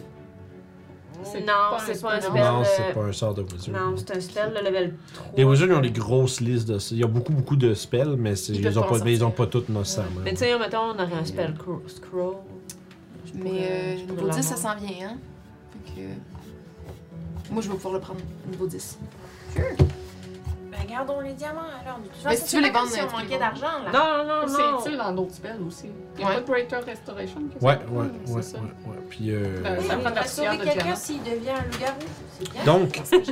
[SPEAKER 3] C'est
[SPEAKER 5] non,
[SPEAKER 3] pas
[SPEAKER 5] c'est
[SPEAKER 3] un
[SPEAKER 5] pas un
[SPEAKER 3] spell.
[SPEAKER 1] Non, c'est
[SPEAKER 5] euh,
[SPEAKER 1] pas un sort de wizard.
[SPEAKER 5] Non, c'est un spell de level 3.
[SPEAKER 1] Les wizards, ils ont des grosses listes de Ils ont beaucoup, beaucoup de spells, mais
[SPEAKER 2] Ils
[SPEAKER 1] ils, ont
[SPEAKER 2] pas
[SPEAKER 1] pas,
[SPEAKER 2] en
[SPEAKER 1] mais ils ont
[SPEAKER 2] sortir.
[SPEAKER 1] pas toutes nécessairement.
[SPEAKER 5] Mais tu sais, mettons, on aurait un spell cro- scroll. Je
[SPEAKER 2] Mais
[SPEAKER 5] pourrais-
[SPEAKER 2] euh,
[SPEAKER 5] je
[SPEAKER 2] niveau
[SPEAKER 5] pourrais
[SPEAKER 2] 10, ça s'en vient, hein? Fait que... Moi, je vais pouvoir le prendre, niveau 10.
[SPEAKER 4] Ben, gardons les diamants alors. De toute
[SPEAKER 2] Mais si tu veux les vendre,
[SPEAKER 4] si on manquait d'argent, là.
[SPEAKER 5] Non, non, non.
[SPEAKER 3] C'est utile dans d'autres spells aussi. Il y a
[SPEAKER 2] Ouais.
[SPEAKER 3] pas de Greater Restoration.
[SPEAKER 1] Ouais, ouais,
[SPEAKER 3] c'est?
[SPEAKER 1] ouais, ouais,
[SPEAKER 3] ça?
[SPEAKER 1] ouais. Puis, euh,
[SPEAKER 4] Oui,
[SPEAKER 3] ça prend de la
[SPEAKER 4] va sauver quelqu'un s'il devient un loup-garou. C'est bien.
[SPEAKER 1] Donc,
[SPEAKER 3] je-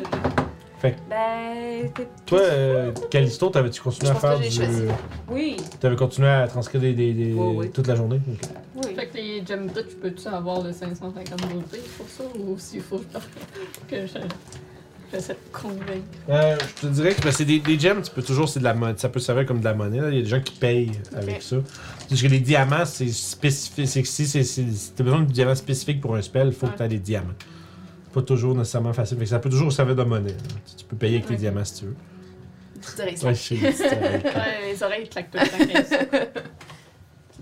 [SPEAKER 5] Ben, t'es-
[SPEAKER 1] toi, euh, Callisto, t'avais-tu continué
[SPEAKER 2] Je
[SPEAKER 1] à faire du.
[SPEAKER 2] choisi.
[SPEAKER 5] oui.
[SPEAKER 1] T'avais continué à transcrire des, des, des-
[SPEAKER 5] Ouais, ouais.
[SPEAKER 1] toute la journée? Ok.
[SPEAKER 2] Oui.
[SPEAKER 3] Fait que les gem tu peux-tu avoir le 550 gold piece pour ça ou s'il faut que je. J'essaie de convaincre.
[SPEAKER 1] Euh, je te dirais que ben, c'est des, des gems, tu peux toujours, c'est de la monnaie, ça peut servir comme de la monnaie. là. Il y a des gens qui payent avec ça. Parce que les diamants, c'est spécifique. C'est que si c'est- c'est- si t'as besoin de diamants spécifiques pour un spell, il faut que
[SPEAKER 3] Ouais.
[SPEAKER 1] tu aies des diamants. C'est pas toujours nécessairement facile. Fait que ça peut toujours servir de monnaie. là. Tu- Tu peux payer avec les
[SPEAKER 3] Ok.
[SPEAKER 1] diamants si tu veux. Ouais. <laughs>
[SPEAKER 3] Ouais, les oreilles claquent tout le temps. quand ça. <laughs>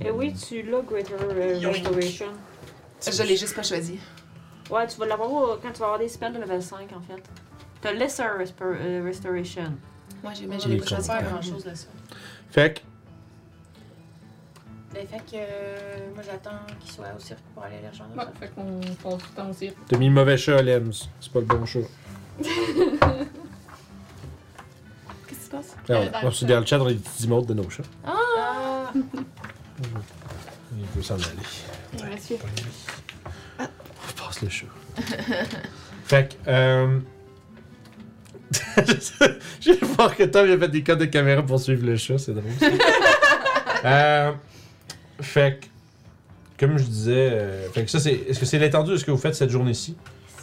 [SPEAKER 5] Eh oui, tu l'as, Greater euh, Restoration.
[SPEAKER 2] Je l'ai juste pas choisi.
[SPEAKER 5] Ouais, tu vas l'avoir au- quand tu vas avoir des spells de level 5 en fait. T'as Lesser euh, Restoration.
[SPEAKER 2] Moi, j'ai mais
[SPEAKER 1] est
[SPEAKER 2] pas choisi.
[SPEAKER 6] Pas grand chose là-dessus.
[SPEAKER 1] Fait que,
[SPEAKER 7] Ben, fait que euh, moi j'attends qu'il soit au cirque pour aller les rejoindre.
[SPEAKER 3] Ouais, fait qu'on passe du temps aussi.
[SPEAKER 1] t'as mis le mauvais chat à Lems. C'est pas le bon chat. <laughs>
[SPEAKER 2] Qu'est-ce qui se passe?
[SPEAKER 1] Ah, ouais. On
[SPEAKER 3] le
[SPEAKER 1] se
[SPEAKER 3] chat.
[SPEAKER 1] dans le chat, on a des petits emotes de nos chats.
[SPEAKER 7] Ah! <laughs>
[SPEAKER 1] Il peut s'en aller.
[SPEAKER 3] Monsieur.
[SPEAKER 1] On passe le chat. <laughs> fait que, euh... <laughs> Je vais voir que Tom il a fait des codes de caméra pour suivre le chat, c'est drôle. ça. <laughs> euh... Fait que, comme je disais, euh, fait que ça c'est, est-ce que c'est l'étendue de ce que vous faites cette journée-ci?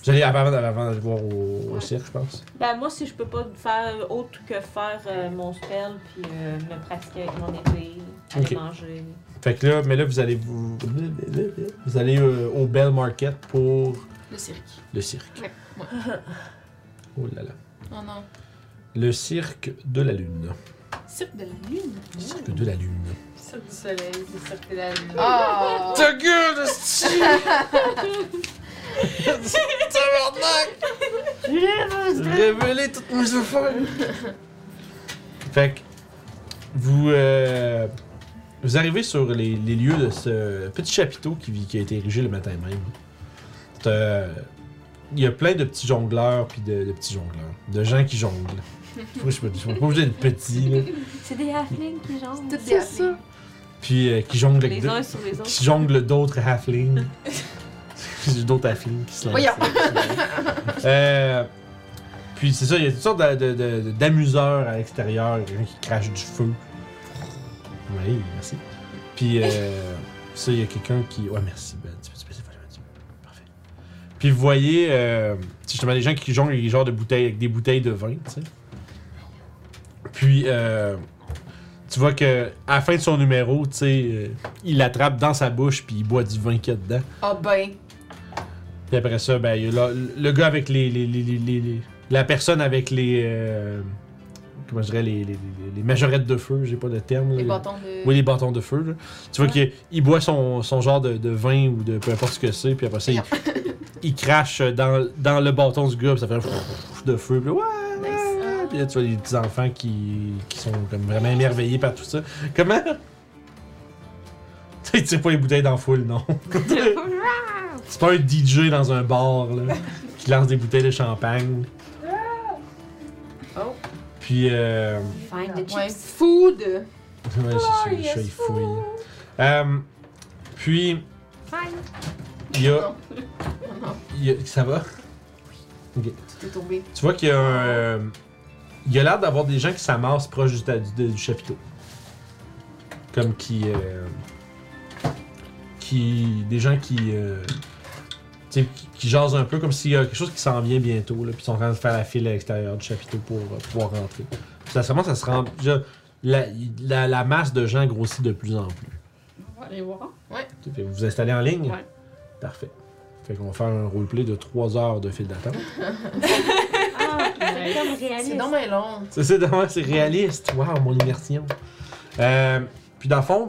[SPEAKER 1] Vous allez avant, d'aller voir au, au cirque, je pense.
[SPEAKER 5] Ben moi si je peux pas faire autre que faire euh, mon spell puis euh, me pratiquer avec mon épée, aller manger.
[SPEAKER 1] Fait que là, mais là vous allez vous, vous allez euh, au Bell Market pour
[SPEAKER 2] Le cirque.
[SPEAKER 1] le cirque.
[SPEAKER 2] Ouais, ouais.
[SPEAKER 1] Oh là là.
[SPEAKER 2] Oh non.
[SPEAKER 1] Le cirque de la lune.
[SPEAKER 2] Cirque de la lune?
[SPEAKER 1] Le cirque de la lune.
[SPEAKER 6] Cirque du soleil, c'est cirque de la lune.
[SPEAKER 2] Oh!
[SPEAKER 1] Ta gueule, esti! <laughs> Révéler toutes mes affaires! fait que, vous, euh, vous arrivez sur les, les lieux de ce petit chapiteau qui, qui a été érigé le matin même. C'est, euh, Il y a plein de petits jongleurs puis de, de petits jongleurs. De gens qui jonglent. Moi, je suis pas, je suis pas obligé d'être petit, là.
[SPEAKER 5] C'est des halflings qui jonglent.
[SPEAKER 1] C'est ça. Puis euh, qui jonglent avec
[SPEAKER 5] Les
[SPEAKER 1] de-
[SPEAKER 5] uns sur les autres.
[SPEAKER 1] qui jongle d'autres halflings. <laughs> J'ai d'autres halflings qui se lancent.
[SPEAKER 2] Voyons.
[SPEAKER 1] Euh, puis c'est ça, il y a toutes sortes de- de- de- d'amuseurs à l'extérieur. Il y a quelqu'un qui crache du feu. Oui, merci. Puis euh, ça, il y a quelqu'un qui. Ouais, merci, Puis vous voyez, euh, justement des gens qui jonglent avec des genres de bouteilles, avec des bouteilles de vin, tu sais. Puis euh, tu vois que à la fin de son numéro, tu sais, euh, il l'attrape dans sa bouche puis il boit du vin qu'il y a dedans.
[SPEAKER 2] Oh ben.
[SPEAKER 1] Puis après ça, ben, il y a le, le gars avec les, les, les, les- les- les- La personne avec les. euh, comment je dirais, les, les, les- les majorettes de feu, j'ai pas de terme. là.
[SPEAKER 2] Les bâtons de.
[SPEAKER 1] Oui, les bâtons de feu. là. Tu vois qu'il il boit son, son genre de, de vin ou de peu importe ce que c'est, puis après ça, il, <laughs> il crache dans, dans le bâton du gars, ça fait un de feu. Puis là, ouais,
[SPEAKER 2] Nice.
[SPEAKER 1] ouais. Puis là, tu vois les petits enfants qui, qui sont comme vraiment émerveillés par tout ça. Comment? <laughs> Tu sais, il tire pas les bouteilles dans la foule, non. <laughs> <laughs> C'est pas un DJ dans un bar là, qui lance des bouteilles de champagne.
[SPEAKER 2] Oh.
[SPEAKER 1] Puis, euh,
[SPEAKER 5] Find the
[SPEAKER 2] Ouais. Food.
[SPEAKER 1] ouais, c'est sûr, le chat, il fouille. Euh, puis, il y a,
[SPEAKER 2] Non. Non,
[SPEAKER 1] il y a- Ça va?
[SPEAKER 2] tout est tombé.
[SPEAKER 1] Tu vois qu'il y a un. euh, il y a l'air d'avoir des gens qui s'amassent proche du, ta- du, du chapiteau. Comme qui. euh, qui. Des gens qui. euh, tu sais, qui, qui jasent un peu comme s'il y a quelque chose qui s'en vient bientôt, là, puis ils sont en train de faire la file à l'extérieur du chapiteau pour euh, pouvoir rentrer. Ça se commence à se La, la, la masse de gens grossit de plus en plus.
[SPEAKER 3] On va aller voir.
[SPEAKER 1] Fait que Vous vous installez en ligne?
[SPEAKER 3] Ouais.
[SPEAKER 1] Parfait. Fait qu'on va faire un roleplay de 3 heures de file d'attente. <laughs>
[SPEAKER 5] Ah,
[SPEAKER 2] C'est
[SPEAKER 5] réaliste.
[SPEAKER 2] donc bien long.
[SPEAKER 1] C'est ouais, c'est réaliste. Waouh, mon immersion. Euh, puis dans le fond,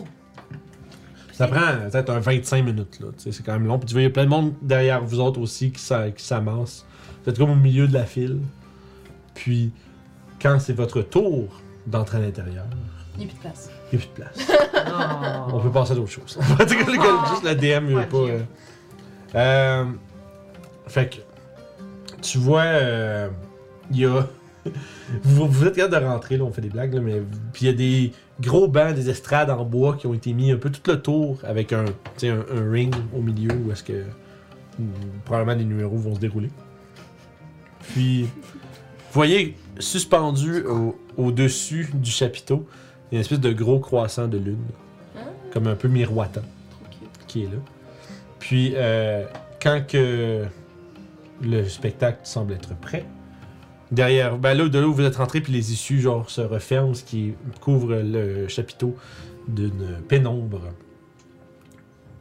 [SPEAKER 1] ça prend peut-être un 25 minutes. là. C'est quand même long. Puis tu vois, il y a plein de monde derrière vous autres aussi qui s'a- qui s'amasse. Vous êtes comme au milieu de la file. Puis, quand c'est votre tour d'entrer à l'intérieur,
[SPEAKER 2] Il n'y a plus de place.
[SPEAKER 1] il n'y a plus de place. <laughs> On peut passer à d'autres choses. <laughs> En fait, le gars, juste la DM, il veut
[SPEAKER 2] Ouais,
[SPEAKER 1] pas. euh. Euh, fait que tu vois, euh, il y a. <laughs> Vous, vous êtes capable de rentrer, là, on fait des blagues, là, mais. Puis il y a des gros bancs, des estrades en bois qui ont été mis un peu tout le tour avec un, tu sais, un, un ring au milieu où est-ce que. Probablement les numéros vont se dérouler. Puis, vous voyez, suspendu au- au-dessus du chapiteau, il y a une espèce de gros croissant de lune, comme un peu miroitant, qui est là. Puis, euh, quand le spectacle semble être prêt, derrière, ben là, de là où vous êtes rentré, puis les issues, genre, se referment, ce qui couvre le chapiteau d'une pénombre.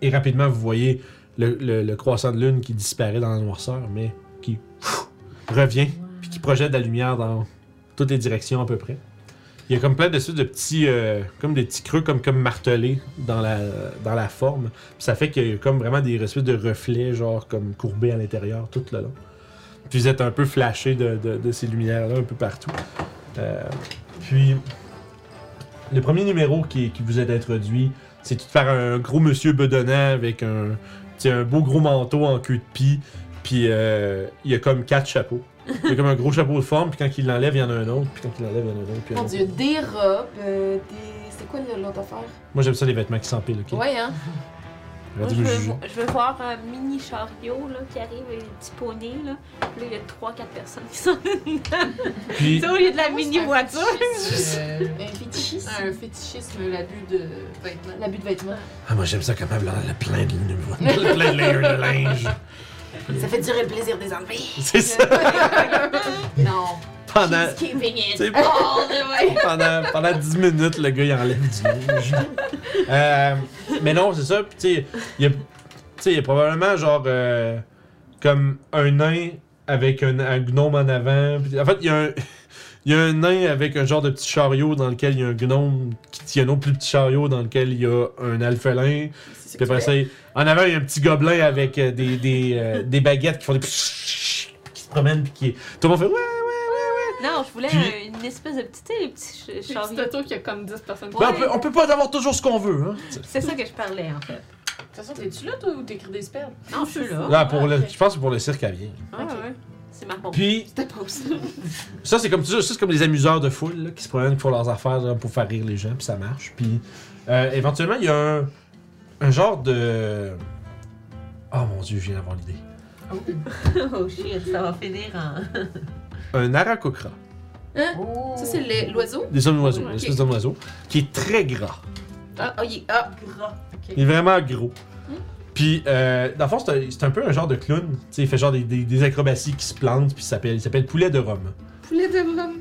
[SPEAKER 1] Et rapidement, vous voyez le croissant de lune qui disparaît dans la noirceur, mais qui revient, puis qui projette de la lumière dans toutes les directions à peu près. Il y a comme plein de, de petits, euh, comme des petits creux, comme, comme martelés dans la, forme. Ça fait qu'il y a comme vraiment des espèces de reflets, genre comme courbés à l'intérieur tout le long. Puis vous êtes un peu flashé de, ces lumières-là un peu partout. Euh, puis, le premier numéro qui, vous est introduit, c'est de faire un gros monsieur bedonnant avec un, un beau gros manteau en queue de pie. Puis euh, il y a comme quatre chapeaux. Il y a comme un gros chapeau de forme, puis quand il l'enlève, il y en a un autre, puis quand il l'enlève, il y en a un autre. puis
[SPEAKER 2] Mon dieu, des robes, euh, des. C'est quoi l'autre affaire?
[SPEAKER 1] Moi j'aime ça les vêtements qui s'empilent, ok?
[SPEAKER 2] Ouais, hein? <laughs>
[SPEAKER 5] Moi, je, veux, je veux voir un mini chariot là, qui arrive avec des petits poneys. Là. Puis là, il y a 3-4 personnes qui sont. <laughs>
[SPEAKER 1] Puis,
[SPEAKER 5] C'est au lieu de la mini
[SPEAKER 7] un
[SPEAKER 5] voiture.
[SPEAKER 7] fétichisme, <laughs> euh,
[SPEAKER 2] Un fétichisme?
[SPEAKER 7] Un fétichisme, l'abus de vêtements.
[SPEAKER 2] L'abus de vêtements.
[SPEAKER 1] ah, moi j'aime ça quand même, elle a plein de, plein de de linge.
[SPEAKER 2] Ça fait durer le plaisir des enlever.
[SPEAKER 1] C'est ça! <laughs>
[SPEAKER 7] Non.
[SPEAKER 1] Pendant, pendant, pendant 10 minutes, le gars il enlève du linge. Euh, mais non, c'est ça. Puis tu sais, il y a, tu sais, il y a probablement genre euh, comme un nain avec un, un gnome en avant. Puis, en fait, il y a un. Il y a un nain avec un genre de petit chariot dans lequel il y a un gnome qui tient un autre plus petit chariot dans lequel il y a un alphelin.
[SPEAKER 2] C'est
[SPEAKER 1] Puis après ça, il- en avant, il y a un petit gobelin avec euh, des, des, euh, des baguettes qui font des <laughs> qui se promènent puis qui tout le monde fait ouais ouais
[SPEAKER 5] Non, je voulais
[SPEAKER 1] Puis-
[SPEAKER 5] un- une espèce de petit, tu sais, les petits ch-
[SPEAKER 3] C'est
[SPEAKER 5] chariots.
[SPEAKER 3] un tour qui a comme 10 personnes.
[SPEAKER 1] Ben, on, peut, on peut pas avoir toujours ce qu'on veut hein.
[SPEAKER 5] C'est ça que je parlais en fait.
[SPEAKER 7] De toute façon, t'es-tu là, toi, ou t'écris des spells?
[SPEAKER 5] Non, je suis là.
[SPEAKER 1] Là, pour le,
[SPEAKER 7] ok.
[SPEAKER 1] je pense que pour le cirque à vient.
[SPEAKER 5] Ah, ouais. C'est ma bombe.
[SPEAKER 1] Puis
[SPEAKER 7] C'était pas aussi. <laughs>
[SPEAKER 1] ça c'est comme ça, c'est comme des amuseurs de foule là, qui se promènent qui font leurs affaires là, pour faire rire les gens puis ça marche. Puis euh, éventuellement il y a un, un genre de oh mon dieu je viens d'avoir l'idée
[SPEAKER 5] oh <laughs> shit, ça va finir en. <laughs>
[SPEAKER 1] un aracocra
[SPEAKER 7] Oh.
[SPEAKER 2] Ça, c'est l'oiseau?
[SPEAKER 1] des hommes oiseaux
[SPEAKER 2] Ok.
[SPEAKER 1] une espèce d'homme oiseau qui est très gras
[SPEAKER 2] Ah, oh, il est. Ah,
[SPEAKER 5] Gras.
[SPEAKER 1] il est vraiment gros puis euh, dans le fond c'est un, peu un genre de clown tu sais il fait genre des, des, des acrobaties qui se plantent puis il s'appelle il s'appelle poulet de Rome
[SPEAKER 2] poulet de rhum.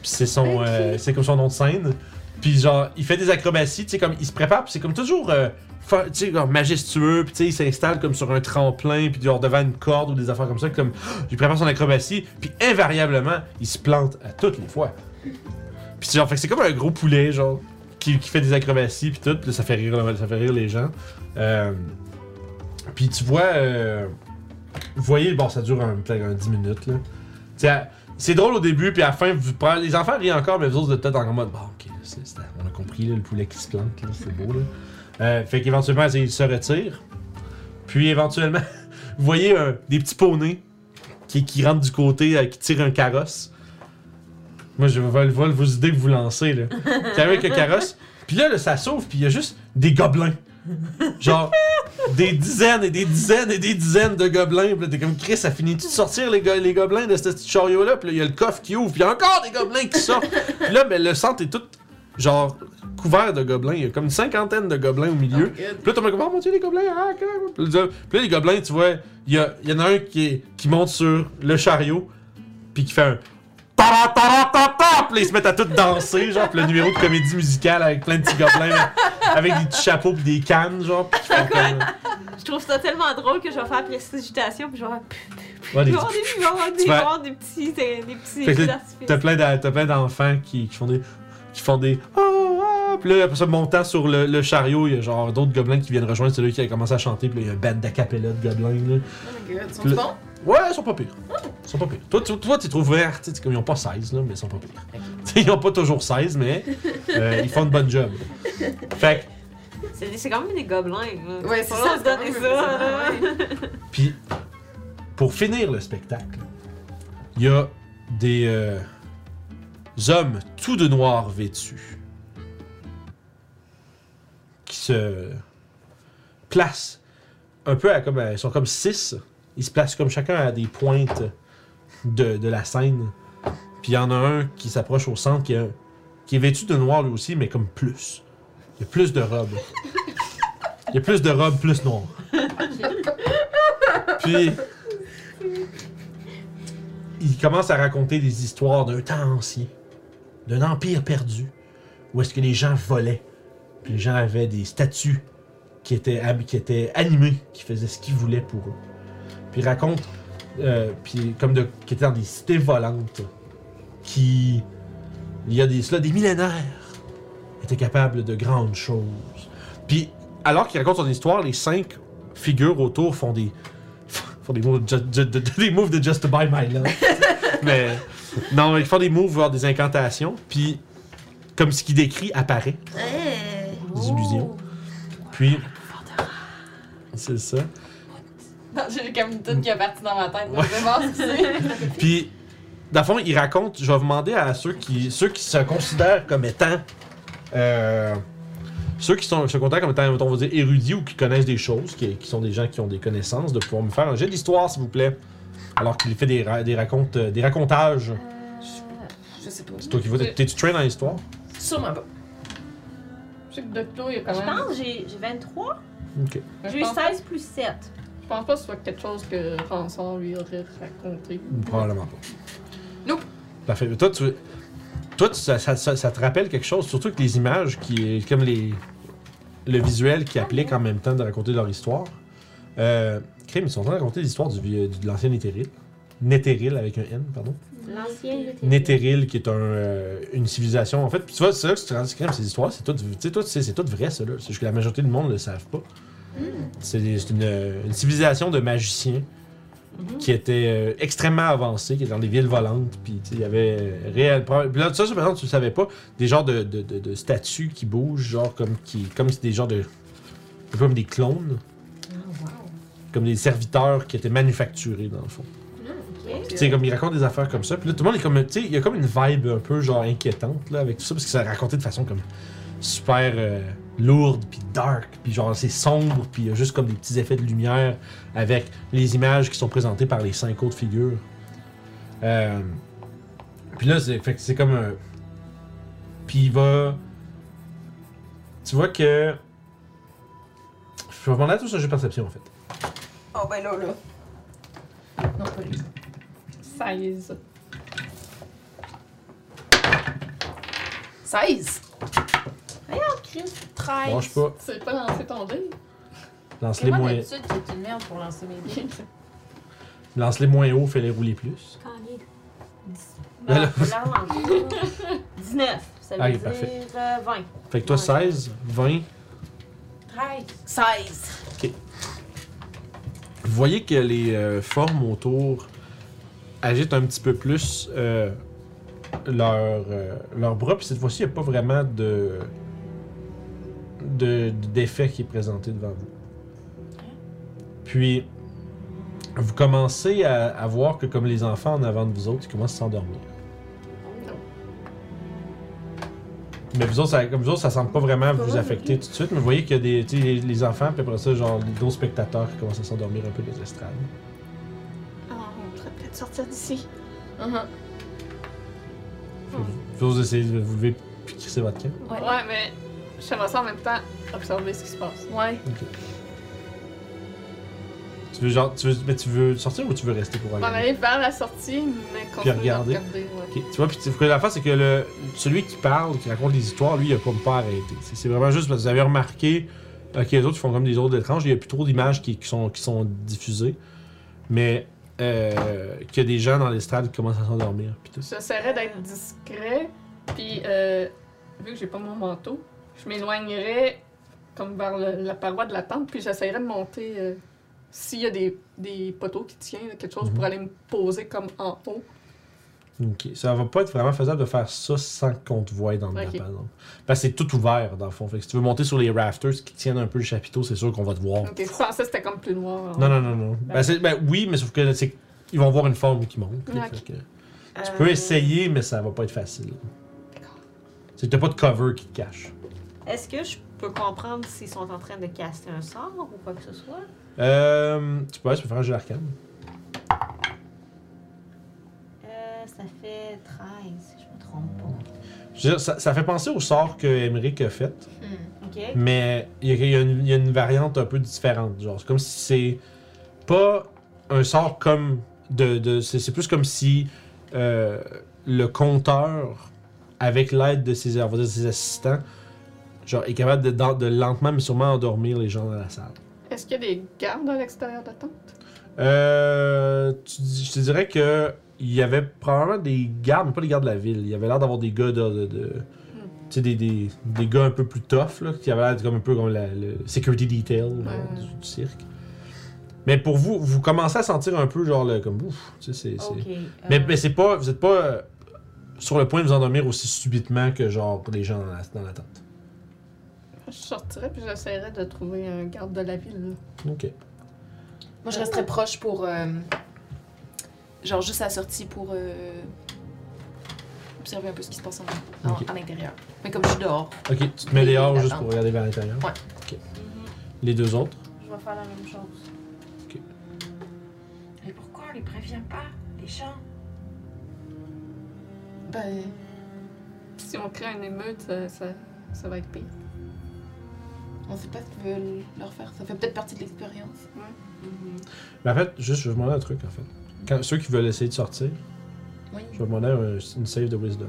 [SPEAKER 1] Puis c'est son, euh, c'est comme son nom de scène. Puis genre, il fait des acrobaties, tu sais, comme il se prépare, puis c'est comme toujours, euh, fa- tu sais, comme majestueux, puis tu sais, il s'installe comme sur un tremplin, puis genre devant une corde ou des affaires comme ça, comme, <gasps> il prépare son acrobatie, puis invariablement, il se plante à toutes les fois. Puis genre, fait c'est comme un gros poulet, genre, qui, fait des acrobaties, puis tout, puis ça fait rire, ça fait rire les gens. Euh, puis tu vois, euh, vous voyez, bon, ça dure un, peut-être un 10 minutes, là. Tu c'est drôle au début, puis à la fin, vous prenez- les enfants rient encore, mais vous autres, vous êtes peut-être en mode, bon, ok, on a compris, là, le poulet qui se plante, c'est beau, là. Euh, fait qu'éventuellement, il se retire. Puis éventuellement, <laughs> vous voyez euh, des petits poneys qui, qui rentrent du côté, euh, qui tirent un carrosse. Moi, je vole, vole vos idées que vous lancez, là. <laughs> Avec le carrosse. Puis là, là, ça s'ouvre, puis il y a juste des gobelins. Genre, des dizaines et des dizaines et des dizaines de gobelins. Puis là, t'es comme Chris, ça finit-tu de sortir les, go- les gobelins de ce petit chariot-là? Puis là, il y a le coffre qui ouvre, puis il y a encore des gobelins qui sortent. Puis là, ben, le centre est tout, genre, couvert de gobelins. Il y a comme une cinquantaine de gobelins au milieu. Puis là, t'as comme, oh mon dieu, les gobelins, ah, Puis là, puis là, les gobelins, tu vois, il y, a- y en a un qui, est- qui monte sur le chariot, puis qui fait un. Tara, tara, tara, tara! Puis là, ils se mettent à tout danser, genre, puis le numéro de comédie musicale avec plein de petits gobelins, là, avec des petits chapeaux pis des cannes, genre, puis comme.
[SPEAKER 5] Je trouve ça tellement drôle que je vais faire prestidigitation puis je vais
[SPEAKER 1] Ouais, des
[SPEAKER 5] des, des, petits, des, des petits
[SPEAKER 1] là. T'as plein d'enfants qui, qui font des. qui font des. Ah, ah, Puis là, après ça, montant sur le, le chariot, il y a genre d'autres gobelins qui viennent rejoindre celui qui a commencé à chanter, puis là, il y a un band d'acapella de gobelins, là.
[SPEAKER 2] Oh my god, ils sont
[SPEAKER 1] Le-
[SPEAKER 2] bons?
[SPEAKER 1] Ouais, ils sont pas pires. Ils sont pas pires. Toi, tu, toi, tu trouves vert, tu sais, comme ils ont pas 16, là, mais ils sont pas pires. <laughs> Ils ont pas toujours 16, mais euh, ils font une bonne job. Fait que,
[SPEAKER 5] C'est c'est quand même des gobelins. là.
[SPEAKER 2] Ouais, c'est ça,
[SPEAKER 5] se donner
[SPEAKER 2] c'est
[SPEAKER 5] ça. là. <laughs>
[SPEAKER 1] puis, pour finir le spectacle, il y a des euh, hommes tout de noir vêtus qui se placent un peu à comme. euh, Ils sont comme six. Ils se placent comme chacun à des pointes de, de la scène. Puis il y en a un qui s'approche au centre qui, est- qui est vêtu de noir lui aussi, mais comme plus. Il y a plus de robes. Il y a plus de robes plus noires. Puis il commence à raconter des histoires d'un temps ancien, d'un empire perdu, où est-ce que les gens volaient. Puis les gens avaient des statues qui étaient, qui étaient animées, qui faisaient ce qu'ils voulaient pour eux. Puis il raconte, euh, puis comme de, qui étaient dans des cités volantes, qui il y a des, cela des millénaires, étaient capables de grandes choses. Puis, alors qu'il raconte son histoire, les cinq figures autour font des. <laughs> font des moves de, de- de- de- des moves de Just to Buy My Love. <laughs> Mais. Non, ils font des moves, voire des incantations, puis. Comme ce qu'il décrit apparaît. Des illusions. Puis. C'est ça.
[SPEAKER 6] J'ai comme une tune qui est partie dans ma tête. Je vais voir ce que c'est.
[SPEAKER 1] Puis, dans le fond, il raconte, je vais vous demander à ceux qui, ceux qui se considèrent comme étant. euh, ceux qui sont, se considèrent comme étant, on va dire, érudits ou qui connaissent des choses, qui, qui sont des gens qui ont des connaissances, de pouvoir me faire un jet d'histoire, s'il vous plaît. Alors qu'il fait des, ra- des, racontes, euh, des racontages.
[SPEAKER 2] Je sais pas.
[SPEAKER 1] C'est toi qui vas. T'es-tu train dans l'histoire?
[SPEAKER 2] Sûrement pas.
[SPEAKER 3] Je sais que Docto, il y a quand
[SPEAKER 5] Je pense que j'ai j'ai 23.
[SPEAKER 1] Ok.
[SPEAKER 5] J'ai eu
[SPEAKER 3] pense pas-
[SPEAKER 5] 16 plus 7.
[SPEAKER 3] Je pense pas que ce soit quelque chose que Rançon lui aurait raconté.
[SPEAKER 1] Probablement pas.
[SPEAKER 2] Nope.
[SPEAKER 1] Parfait. Mais toi, tu. Toi, tu- ça, ça- ça- ça te rappelle quelque chose, surtout que les images, qui, comme les, le visuel qui applique en même temps de raconter leur histoire. Euh, Crime, ils sont en train de raconter l'histoire du, de l'ancien Néthéril. Néthéril avec un N, pardon.
[SPEAKER 5] L'ancien
[SPEAKER 1] Néthéril, qui est un, euh, une civilisation. En fait, tu vois, c'est là que tu te rends compte, ces histoires, c'est tout, tu sais, tout, c'est c'est tout vrai, ça. là. C'est juste que la majorité du monde ne le savent pas. C'est des- c'est une, une civilisation de magiciens qui était euh, extrêmement avancée, qui était dans des villes volantes. Puis il y avait réel. Puis là, ça, par exemple, tu le savais pas, des genres de, de, de- de statues qui bougent, genre comme, qui, comme des genres de. un peu comme des clones. Comme des serviteurs qui étaient manufacturés, dans le fond. Tu sais, comme il raconte des affaires comme ça. Puis là, tout le monde est comme. Tu sais, il y a comme une vibe un peu, genre, inquiétante, là, avec tout ça, parce que ça raconté de façon comme super euh, lourde, puis dark, puis genre, c'est sombre, puis il y a juste comme des petits effets de lumière avec les images qui sont présentées par les cinq autres figures. Euh, puis là, c'est fait que c'est comme un. Puis il va. Tu vois que. Je vais demander à tous un jeu de perception, en fait.
[SPEAKER 2] Oh ben là, là. Non, pas lui.
[SPEAKER 3] 16.
[SPEAKER 2] 16.
[SPEAKER 5] Chris.
[SPEAKER 2] 13.
[SPEAKER 1] Lâche pas.
[SPEAKER 3] C'est pas lancé ton dé?
[SPEAKER 1] Lance-les
[SPEAKER 6] Moi,
[SPEAKER 1] moins,
[SPEAKER 6] d'habitude, j'ai une merde pour lancer mes dés. <laughs>
[SPEAKER 1] lance-les moins haut, fais-les rouler plus.
[SPEAKER 5] Kanye.
[SPEAKER 1] Ben là-
[SPEAKER 5] faut la relancer. 19. Ça veut
[SPEAKER 1] Ah,
[SPEAKER 5] dire
[SPEAKER 1] parfait.
[SPEAKER 5] euh, 20.
[SPEAKER 1] Fait que toi,
[SPEAKER 5] Ouais.
[SPEAKER 1] 16, 20.
[SPEAKER 6] 13.
[SPEAKER 2] 16.
[SPEAKER 1] Vous voyez que les euh, formes autour agitent un petit peu plus euh, leur, euh, leurs bras, puis cette fois-ci, il n'y a pas vraiment de de- d'effet qui est présenté devant vous. Puis, vous commencez à, à voir que comme les enfants en avant de vous autres, ils commencent à s'endormir. Mais vous autres, ça, comme vous autres, ça semble pas vraiment vous affecter tout de suite, mais vous voyez qu'il y a des, tu sais, les, les enfants, puis après ça, genre, les gros spectateurs qui commencent à s'endormir un peu des estrades.
[SPEAKER 3] Ah, on pourrait peut-être sortir d'ici.
[SPEAKER 2] Mhm.
[SPEAKER 1] Vous essayez de vous lever puis crisser votre camp?
[SPEAKER 2] Ouais.
[SPEAKER 3] Ouais, mais j'aimerais ça en même temps observer ce qui se passe.
[SPEAKER 2] Ouais.
[SPEAKER 1] Tu veux, genre, tu veux, mais tu veux sortir ou tu veux rester pour
[SPEAKER 3] On
[SPEAKER 1] regarder?
[SPEAKER 3] arrive vers la sortie, mais continuer de
[SPEAKER 1] regarder.
[SPEAKER 3] regarder. Ouais.
[SPEAKER 1] Ok, Tu vois, puis tu- la face, c'est que le, celui qui parle, qui raconte les histoires, lui, il a pas, pas arrêté. C'est c'est vraiment juste parce que vous avez remarqué euh, que les autres font comme des autres étranges. Il n'y a plus trop d'images qui, qui sont, qui sont diffusées. Mais euh, qu'il y a des gens dans l'estrade qui commencent à s'endormir. puis tout.
[SPEAKER 3] J'essaierais d'être discret, puis euh, vu que j'ai pas mon manteau, je m'éloignerais comme vers le- la paroi de la tente, puis j'essaierais de monter euh, s'il y a des, des poteaux qui tiennent, quelque chose
[SPEAKER 1] Mhm.
[SPEAKER 3] pour aller me poser comme en haut.
[SPEAKER 1] Ok. Ça va pas être vraiment faisable de faire ça sans qu'on te voie dans le
[SPEAKER 3] Ok.
[SPEAKER 1] par exemple. Parce que c'est tout ouvert, dans le fond. Fait que si tu veux monter sur les rafters qui tiennent un peu le chapiteau, c'est sûr qu'on va te voir.
[SPEAKER 3] Ok, je pensais que c'était comme plus noir.
[SPEAKER 1] Non, non, non, non. Ben, c'est- ben, oui, mais sauf que c'est ils vont voir une forme qui monte. fait que tu peux essayer, mais ça va pas être facile. C'est que t'as pas de cover qui te cache.
[SPEAKER 5] Est-ce que je peux comprendre s'ils sont en train de caster un sort ou quoi que ce soit?
[SPEAKER 1] Euh, tu peux, tu peux faire un jeu d'arcane.
[SPEAKER 5] Euh, ça fait 13, si je me trompe pas.
[SPEAKER 1] Je veux dire, ça, ça fait penser au sort que Emmerich a fait,
[SPEAKER 5] OK?
[SPEAKER 1] mais il y, a- y une- il y a une variante un peu différente. Genre, c'est comme si c'est pas un sort comme de. de- c'est c'est plus comme si euh, le compteur, avec l'aide de ses, on va dire, ses assistants, genre, est capable de, de lentement mais sûrement endormir les gens dans la salle.
[SPEAKER 3] Est-ce qu'il y a des gardes à l'extérieur de la tente?
[SPEAKER 1] Euh, tu je te dirais que il y avait probablement des gardes, mais pas des gardes de la ville. Il y avait l'air d'avoir des gars de. de, de- tu sais, des, des, des gars un peu plus tough, là, qui avaient l'air d'être comme un peu comme la- le security detail genre, du, du cirque. Mais pour vous, vous commencez à sentir un peu genre le, comme ouf, tu sais, c'est. Mais,
[SPEAKER 4] euh,
[SPEAKER 1] mais c'est pas. Vous êtes pas euh, sur le point de vous endormir aussi subitement que genre les gens dans la, dans la tente.
[SPEAKER 3] Je sortirais puis j'essaierais de trouver un garde de la ville. là.
[SPEAKER 1] Ok.
[SPEAKER 2] Moi, je resterais proche pour. euh, genre, juste à la sortie pour. euh, observer un peu ce qui se passe en- en-
[SPEAKER 1] Ok.
[SPEAKER 2] à l'intérieur. Mais comme je suis dehors.
[SPEAKER 1] Ok, tu te mets
[SPEAKER 2] Et
[SPEAKER 1] dehors juste pour regarder vers l'intérieur?
[SPEAKER 2] Ouais.
[SPEAKER 1] Ok. Les deux autres?
[SPEAKER 5] Je vais faire la même chose.
[SPEAKER 7] Mais pourquoi on les prévient pas, les gens?
[SPEAKER 2] Ben.
[SPEAKER 3] Si on crée une émeute, ça, ça, ça va être pire.
[SPEAKER 2] On sait pas ce qu'ils veulent leur faire. Ça fait peut-être partie de l'expérience.
[SPEAKER 1] Mais en fait, juste, je vais vous demander un truc, en fait. Quand, ceux qui veulent essayer de sortir,
[SPEAKER 2] Oui.
[SPEAKER 1] je vais vous demander un- une save de wisdom.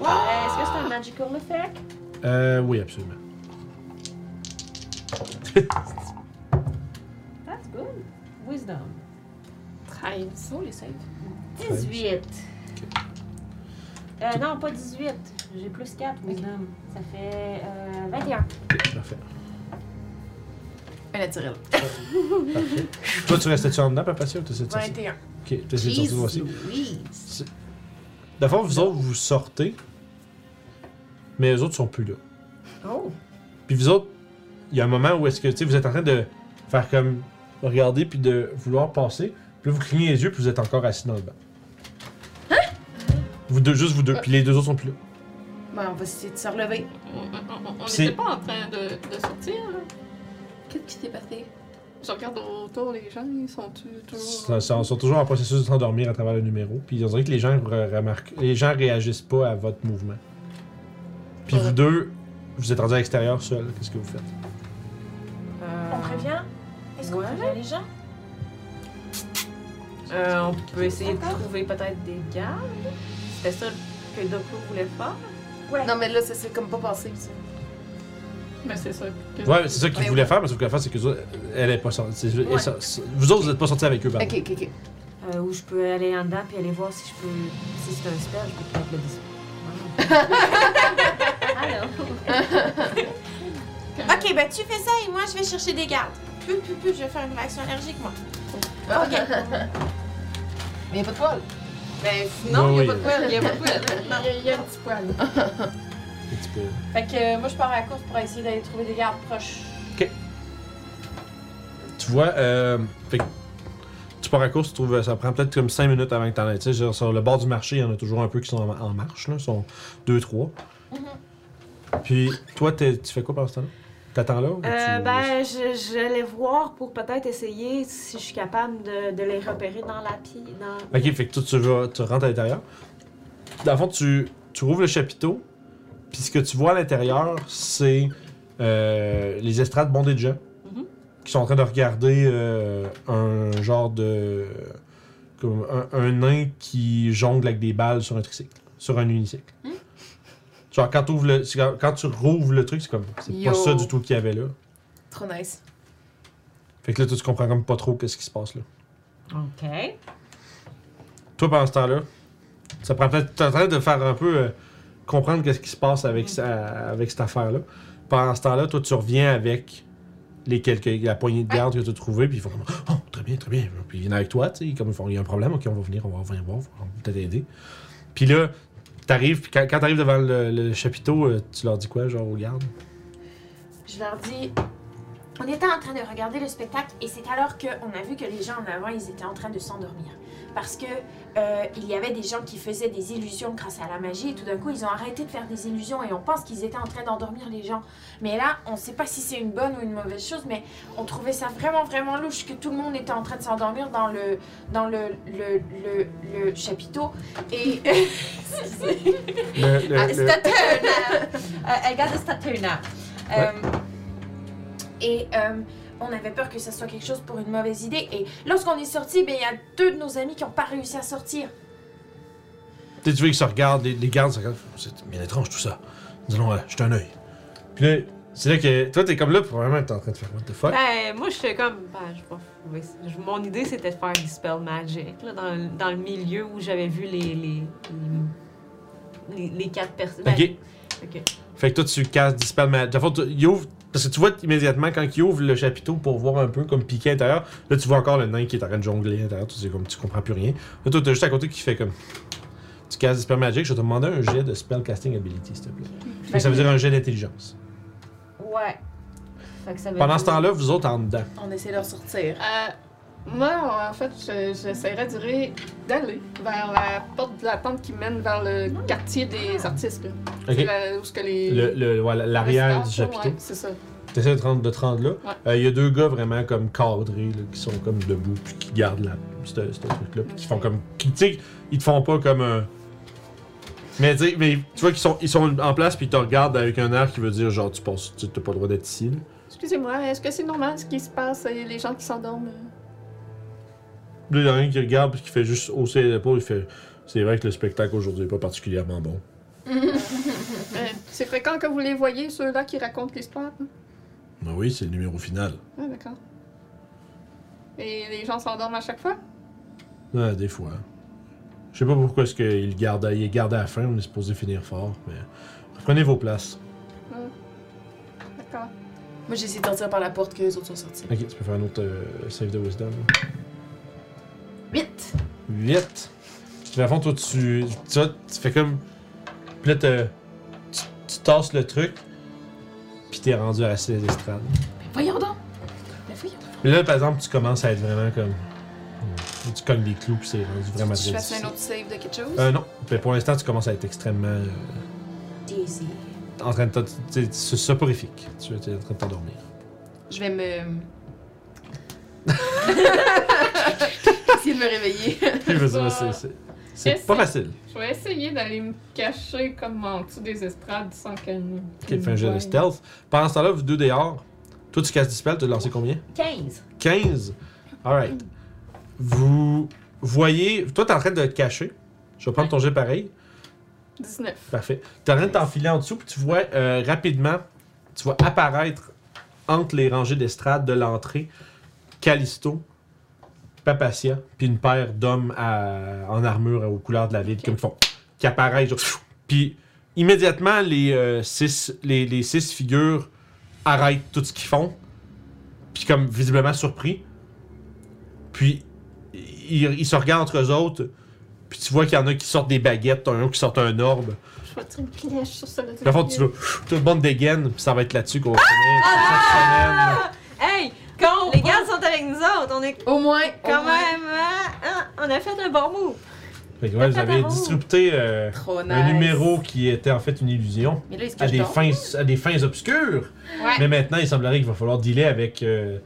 [SPEAKER 5] Euh, Est-ce que c'est un magical effect?
[SPEAKER 1] Euh, oui, absolument. <laughs>
[SPEAKER 5] That's good. Wisdom.
[SPEAKER 3] 13.
[SPEAKER 2] Oh, les saves.
[SPEAKER 5] 18. Euh, non, pas 18. J'ai plus 4 wisdom. Ça fait euh, 21.
[SPEAKER 1] Ok, parfait.
[SPEAKER 2] Un naturel.
[SPEAKER 1] Parfait. Toi, tu restais-tu en dedans, Papacia, ou sortir?
[SPEAKER 2] 21.
[SPEAKER 1] Ok, tu essayé de sortir toi aussi. D'abord, vous autres, vous sortez, mais les autres sont plus là.
[SPEAKER 4] Oh!
[SPEAKER 1] Puis vous autres, il y a un moment où est-ce que, tu sais, vous êtes en train de faire comme regarder puis de vouloir passer. Puis là, vous clignez les yeux puis vous êtes encore assis dans le banc. Vous deux, juste vous deux. Puis les deux autres sont plus là.
[SPEAKER 2] Ben, on va essayer de se relever.
[SPEAKER 3] On- on- On
[SPEAKER 1] C'est-
[SPEAKER 3] n'était pas en train de, de sortir. là.
[SPEAKER 2] Qu'est-ce qui s'est passé?
[SPEAKER 3] Je regarde autour, les gens, ils sont-tu toujours.
[SPEAKER 1] Ils sont, sont toujours en processus de s'endormir à travers le numéro. Puis on dirait que les gens re- remarquent, les gens réagissent pas à votre mouvement. Puis vous deux, vous êtes rendus à l'extérieur seul. Qu'est-ce que vous faites?
[SPEAKER 4] Euh,
[SPEAKER 7] On prévient? Est-ce qu'on
[SPEAKER 4] ouais.
[SPEAKER 7] prévient les gens?
[SPEAKER 4] Euh, on peut essayer de trouver peut-être des gardes. C'était ça que Doku voulait faire.
[SPEAKER 7] Ouais.
[SPEAKER 2] Non, mais là, ça s'est comme pas passé. ça.
[SPEAKER 3] Mais c'est ça. que-
[SPEAKER 1] Ouais, c'est ça qu'ils
[SPEAKER 2] Ouais,
[SPEAKER 1] voulaient
[SPEAKER 2] ouais.
[SPEAKER 1] faire, mais sauf que la face, c'est que vous autres, elle est pas sortie. c'est- elle
[SPEAKER 2] Ouais.
[SPEAKER 1] sort- c'est- Vous autres, vous êtes pas sortis avec eux, pardon.
[SPEAKER 2] Ok, ok, ok.
[SPEAKER 4] Euh, où je peux aller en dedans puis aller voir si je peux. Si c'est un spell, je peux peut-être le dispel.
[SPEAKER 5] Alors.
[SPEAKER 7] Ok, ben tu fais ça et moi je vais chercher des gardes. Pu, pu, pu, je vais faire une réaction allergique moi. Ok.
[SPEAKER 2] Mais y a pas de poil.
[SPEAKER 7] Ben
[SPEAKER 1] non, il y a pas
[SPEAKER 7] de poil, y a pas de poil.
[SPEAKER 3] Il y a- un petit poil. <laughs>
[SPEAKER 1] Un petit.
[SPEAKER 7] Fait que euh, moi je pars à la course pour essayer d'aller trouver des gardes proches.
[SPEAKER 1] Tu vois, euh, fait que tu pars à course, tu trouves, ça prend peut-être comme 5 minutes avant que t'en aies. Tu sais, genre, sur le bord du marché, il y en a toujours un peu qui sont en, en marche, là. Ils sont 2-3. Puis, toi, t'es- tu fais quoi pendant ce temps-là? T'attends là? ou tu-
[SPEAKER 5] Euh, ben, je, je vais voir pour peut-être essayer si je suis capable de, de les repérer dans la pie. Dans...
[SPEAKER 1] Ok, fait que toi, tu, tu rentres à l'intérieur. Dans le fond, tu, tu rouvres le chapiteau. Puis ce que tu vois à l'intérieur, c'est euh, les estrades bondées de gens
[SPEAKER 5] Mhm.
[SPEAKER 1] qui sont en train de regarder euh, un genre de. comme un, un nain qui jongle avec des balles sur un tricycle, sur un unicycle. Genre, quand, le, quand, quand tu rouvres le truc, c'est comme. C'est
[SPEAKER 2] Yo.
[SPEAKER 1] pas ça du tout qu'il y avait là.
[SPEAKER 2] Trop nice.
[SPEAKER 1] Fait que là, toi, tu comprends comme pas trop qu'est-ce qui se passe là.
[SPEAKER 4] Ok.
[SPEAKER 1] Toi, pendant ce temps-là, ça prend peut-être. T'es en train de faire un peu euh, comprendre qu'est-ce qui se passe avec, ça- avec cette affaire-là. Pendant ce temps-là, toi, tu reviens avec les quelques, la poignée de gardes que tu as trouvées, puis ils font comme Oh, très bien, très bien. Puis ils viennent avec toi, tu sais, comme ils font Il y a un problème, ok, on va venir, on va venir voir, on va peut-être aider. Puis là, t'arrives, puis quand, quand t'arrives devant le, chapiteau, euh, tu leur dis quoi, genre aux gardes?
[SPEAKER 7] Je leur dis. On était en train de regarder le spectacle et c'est alors qu'on a vu que les gens en avant, ils étaient en train de s'endormir. Parce que euh, il y avait des gens qui faisaient des illusions grâce à la magie et tout d'un coup, ils ont arrêté de faire des illusions et on pense qu'ils étaient en train d'endormir les gens. Mais là, on sait pas si c'est une bonne ou une mauvaise chose, mais on trouvait ça vraiment, vraiment louche que tout le monde était en train de s'endormir dans le, dans le, le, le, le chapiteau. Et. <laughs>
[SPEAKER 1] Le- le- le-
[SPEAKER 7] et euh, on avait peur que ça soit quelque chose pour une mauvaise idée. Et lorsqu'on est sorti, ben, il y a deux de nos amis qui n'ont pas réussi à sortir.
[SPEAKER 1] Tu sais, tu vois qu'ils se regardent, les, les gardes se regardent. C'est bien étrange tout ça. Nous allons euh, jeter un œil. Puis là, C'est là que toi, t'es comme là, probablement, t'es en train de faire what the fuck?
[SPEAKER 5] Ben, moi, j'étais comme. Ben, je trouver ça. Je- Mon idée, c'était de faire Dispel Magic, là, dans, le- dans le milieu où j'avais vu les. les, les, les- les quatre personnes.
[SPEAKER 1] Ok.
[SPEAKER 5] ok.
[SPEAKER 1] Fait que toi, tu casses Magic. Le fond, tu- il ouvre. Parce que tu vois immédiatement quand il ouvre le chapiteau pour voir un peu comme piquer à l'intérieur, là tu vois encore le nain qui est en train de jongler à l'intérieur, tu sais comme tu comprends plus rien. Là toi t'as juste à côté qui fait comme. Tu casses Dispel Magic, je vais te demander un jet de Spellcasting Ability s'il te plaît. Fait que ça veut dire un jet d'intelligence.
[SPEAKER 5] Ouais. Fait que ça veut
[SPEAKER 1] Pendant
[SPEAKER 5] dire-
[SPEAKER 1] ce temps-là, vous autres en dedans.
[SPEAKER 2] On essaie de leur sortir.
[SPEAKER 3] Euh, moi, en fait, je- j'essaierais d'aller vers la porte de la tente qui mène vers le quartier des artistes. Là. Où que les.
[SPEAKER 1] Le, le- voilà, l'arrière du
[SPEAKER 3] Ouais,
[SPEAKER 1] chapiteau.
[SPEAKER 3] c'est ça.
[SPEAKER 1] T'essaies de te rendre, de te rendre là.
[SPEAKER 3] Ouais.
[SPEAKER 1] Euh, Il y a deux gars vraiment comme cadrés, là, qui sont comme debout, puis qui gardent la, ce, truc-là, puis qui font comme. Tu sais, ils te font pas comme un. Mais, mais tu vois qu'ils sont, ils sont en place, puis ils te regardent avec un air qui veut dire genre, tu penses, tu t'as pas le droit d'être ici.
[SPEAKER 3] Excusez-moi, est-ce que c'est normal ce qui se passe, euh, les gens qui s'endorment?
[SPEAKER 1] Là, il y en a un qui regarde, puis qui fait juste hausser l'épaule, il fait. C'est vrai que le spectacle aujourd'hui est pas particulièrement bon. <laughs>
[SPEAKER 3] C'est fréquent que vous les voyez, ceux-là qui racontent l'histoire? hein?
[SPEAKER 1] Ah oui, c'est le numéro final.
[SPEAKER 3] Ah, d'accord. Et les gens s'endorment à chaque fois?
[SPEAKER 1] Ah, des fois. Je sais pas pourquoi est-ce qu'il garde, à- il est gardé à la fin, on est supposé finir fort, mais. Prenez vos places.
[SPEAKER 3] D'accord.
[SPEAKER 2] Moi, j'ai essayé de sortir par la porte que les autres sont sortis.
[SPEAKER 1] Ok, tu peux faire un autre euh, save de wisdom.
[SPEAKER 2] 8!
[SPEAKER 1] 8. Puis, à fond, toi, tu, tu, vois, tu fais comme. Puis là, te- tu, tu tasses le truc, puis t'es rendu à d'estrade.
[SPEAKER 2] Mais voyons donc! Mais voyons donc!
[SPEAKER 1] Puis là, par exemple, tu commences à être vraiment comme. Tu cognes les clous, puis c'est rendu vraiment
[SPEAKER 2] Tu
[SPEAKER 1] très
[SPEAKER 2] je
[SPEAKER 1] difficile.
[SPEAKER 2] fasse un autre save de quelque chose?
[SPEAKER 1] Euh, non. Puis pour l'instant, tu commences à être extrêmement. euh, en train de. tu- tu- C'est soporifique. Tu es en train de t'endormir.
[SPEAKER 2] Je vais me. <laughs> Essayer de me réveiller.
[SPEAKER 1] C'est- c'est- C'est
[SPEAKER 3] Essaye.
[SPEAKER 1] pas facile.
[SPEAKER 3] Je vais essayer d'aller me cacher comme en dessous des estrades sans qu'elle me.
[SPEAKER 1] Ok, fais un jeu de stealth. Pendant ce temps-là, vous deux dehors. Toi, tu casses Dispel, tu as lancé combien?
[SPEAKER 4] 15.
[SPEAKER 1] 15. Alright. Vous voyez. Toi, t'es en train de te cacher. Je vais prendre ton jet pareil.
[SPEAKER 3] 19.
[SPEAKER 1] Parfait. T'es en train de t'enfiler en dessous, puis tu vois euh, rapidement, tu vois apparaître entre les rangées d'estrade de l'entrée Callisto, Papacia, puis une paire d'hommes en armure aux couleurs de la ville, comme qui font. qui apparaissent. Puis immédiatement, les, euh, six, les, les six figures arrêtent tout ce qu'ils font, puis comme visiblement surpris. Puis ils, ils se regardent entre eux autres, puis tu vois qu'il y en a qui sortent des baguettes, un qui sort un orbe.
[SPEAKER 3] Je vais tirer une flèche sur ça.
[SPEAKER 1] Par contre, tu vas. Tout le monde dégaine, puis ça va être là-dessus qu'on va finir cette
[SPEAKER 5] Hey! Les gars sont avec nous autres. On est
[SPEAKER 2] Au moins!
[SPEAKER 5] quand même. hein, hein, on a fait un bon move.
[SPEAKER 1] Fait que ouais, vous avez disrupté euh,
[SPEAKER 2] nice.
[SPEAKER 1] un numéro qui était en fait une illusion
[SPEAKER 2] Mais là,
[SPEAKER 1] à des, fins, à des fins obscures.
[SPEAKER 2] Ouais.
[SPEAKER 1] Mais maintenant, il semblerait qu'il va falloir dealer avec, euh,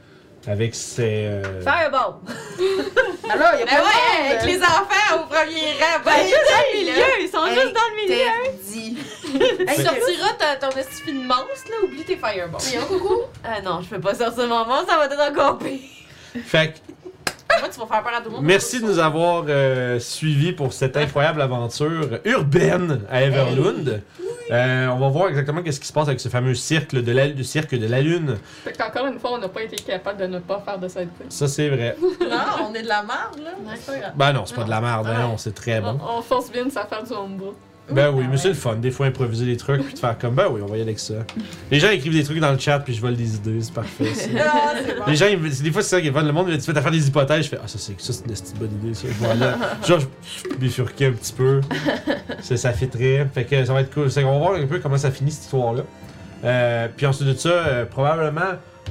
[SPEAKER 1] avec ces. euh,
[SPEAKER 5] Fireball. <laughs>
[SPEAKER 2] Alors, il y a
[SPEAKER 6] Ben
[SPEAKER 2] pas
[SPEAKER 6] ouais,
[SPEAKER 2] de
[SPEAKER 6] avec les enfants au premier rang.
[SPEAKER 5] Ben, juste dans le milieu. Ils sont juste dans le milieu.
[SPEAKER 6] Hey, sortira ton esti de monstre, là, oublie tes fireballs.
[SPEAKER 2] Coucou.
[SPEAKER 5] Ah non, je peux pas sortir mon monstre, ça va être encore pire.
[SPEAKER 1] Fait que
[SPEAKER 6] Moi, tu vas faire peur à tout le monde.
[SPEAKER 1] merci de nous avoir euh, suivis pour cette incroyable aventure urbaine à Everlund. Euh, on va voir exactement qu'est-ce qui se passe avec ce fameux cercle de la, le cirque de la lune.
[SPEAKER 3] Fait qu'encore une fois, on n'a pas été capable de ne pas faire de cette
[SPEAKER 1] Ça, c'est vrai. <laughs>
[SPEAKER 6] Non, on est de la merde, là.
[SPEAKER 1] Ben non, c'est pas de la merde, hein, non, c'est très bon.
[SPEAKER 3] On, on force Vince à faire du hombro.
[SPEAKER 1] Ben oui, mais c'est le fun, des fois improviser des trucs puis de faire comme ben oui, on va y aller avec ça. Les gens écrivent des trucs dans le chat puis je vole des idées, c'est parfait. ça.
[SPEAKER 6] Ah.
[SPEAKER 1] Les gens, ils- des fois c'est ça qui est fun, le monde tu fais faire des hypothèses, je fais ah ça c'est ça c'est une petite bonne idée ça. Voilà. Genre je bifurquais un petit peu. Ça, ça fait très. Fait que ça va être cool. C'est qu'on va voir un peu comment ça finit cette histoire là. Euh, puis ensuite de ça, euh, probablement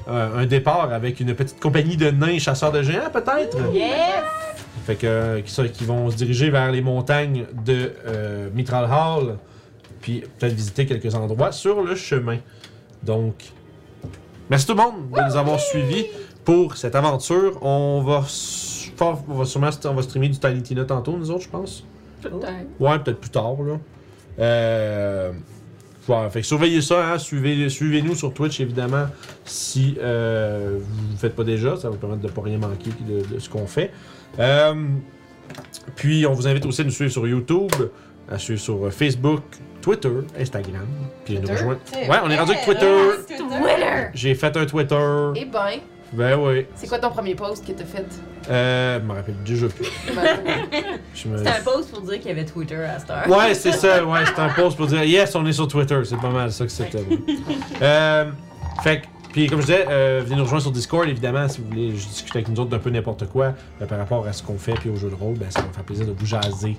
[SPEAKER 1] euh, un départ avec une petite compagnie de nains chasseurs de géants peut-être?
[SPEAKER 5] Yes!
[SPEAKER 1] Fait que qui, sont- qui vont se diriger vers les montagnes de euh, Mitral Hall, puis peut-être visiter quelques endroits sur le chemin. Donc, merci tout le monde de nous avoir suivis pour cette aventure. On va, on va sûrement on va streamer du Tiny Tina tantôt, nous autres, je pense.
[SPEAKER 3] Peut-être.
[SPEAKER 1] Ouais, peut-être plus tard, là. Euh... ouais, fait que surveillez ça, hein. Suivez, suivez-nous sur Twitch, évidemment, si euh, vous ne le faites pas déjà. Ça va vous permettre de ne pas rien manquer de, de ce qu'on fait. Euh, Puis, on vous invite aussi à nous suivre sur YouTube. À suivre sur euh, Facebook, Twitter, Instagram. Puis nous
[SPEAKER 2] Twitter?
[SPEAKER 1] rejoindre.
[SPEAKER 4] C'est
[SPEAKER 1] Ouais, on est rendu avec Twitter.
[SPEAKER 2] Twitter!
[SPEAKER 1] J'ai fait un Twitter.
[SPEAKER 2] Eh ben,
[SPEAKER 1] Ben oui.
[SPEAKER 2] c'est quoi ton premier post que t'as fait?
[SPEAKER 1] Euh, je me rappelle déjà plus. <laughs>
[SPEAKER 2] Ben,
[SPEAKER 1] me-
[SPEAKER 4] C'était un post pour dire qu'il y avait Twitter à cette heure.
[SPEAKER 1] Ouais, c'est ça. Ouais, c'était un <laughs> post pour dire yes, on est sur Twitter. C'est pas mal ça que c'était. ouais. euh, fait que, puis comme je disais, euh, venez nous rejoindre sur Discord, évidemment, si vous voulez discuter avec nous autres d'un peu n'importe quoi euh, par rapport à ce qu'on fait puis au jeu de rôle, ben ça va me faire plaisir de vous jaser.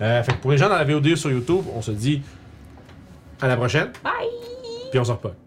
[SPEAKER 1] Euh, fait que pour les gens dans la VOD sur YouTube, on se dit à la prochaine.
[SPEAKER 5] Bye!
[SPEAKER 1] Puis on se repas.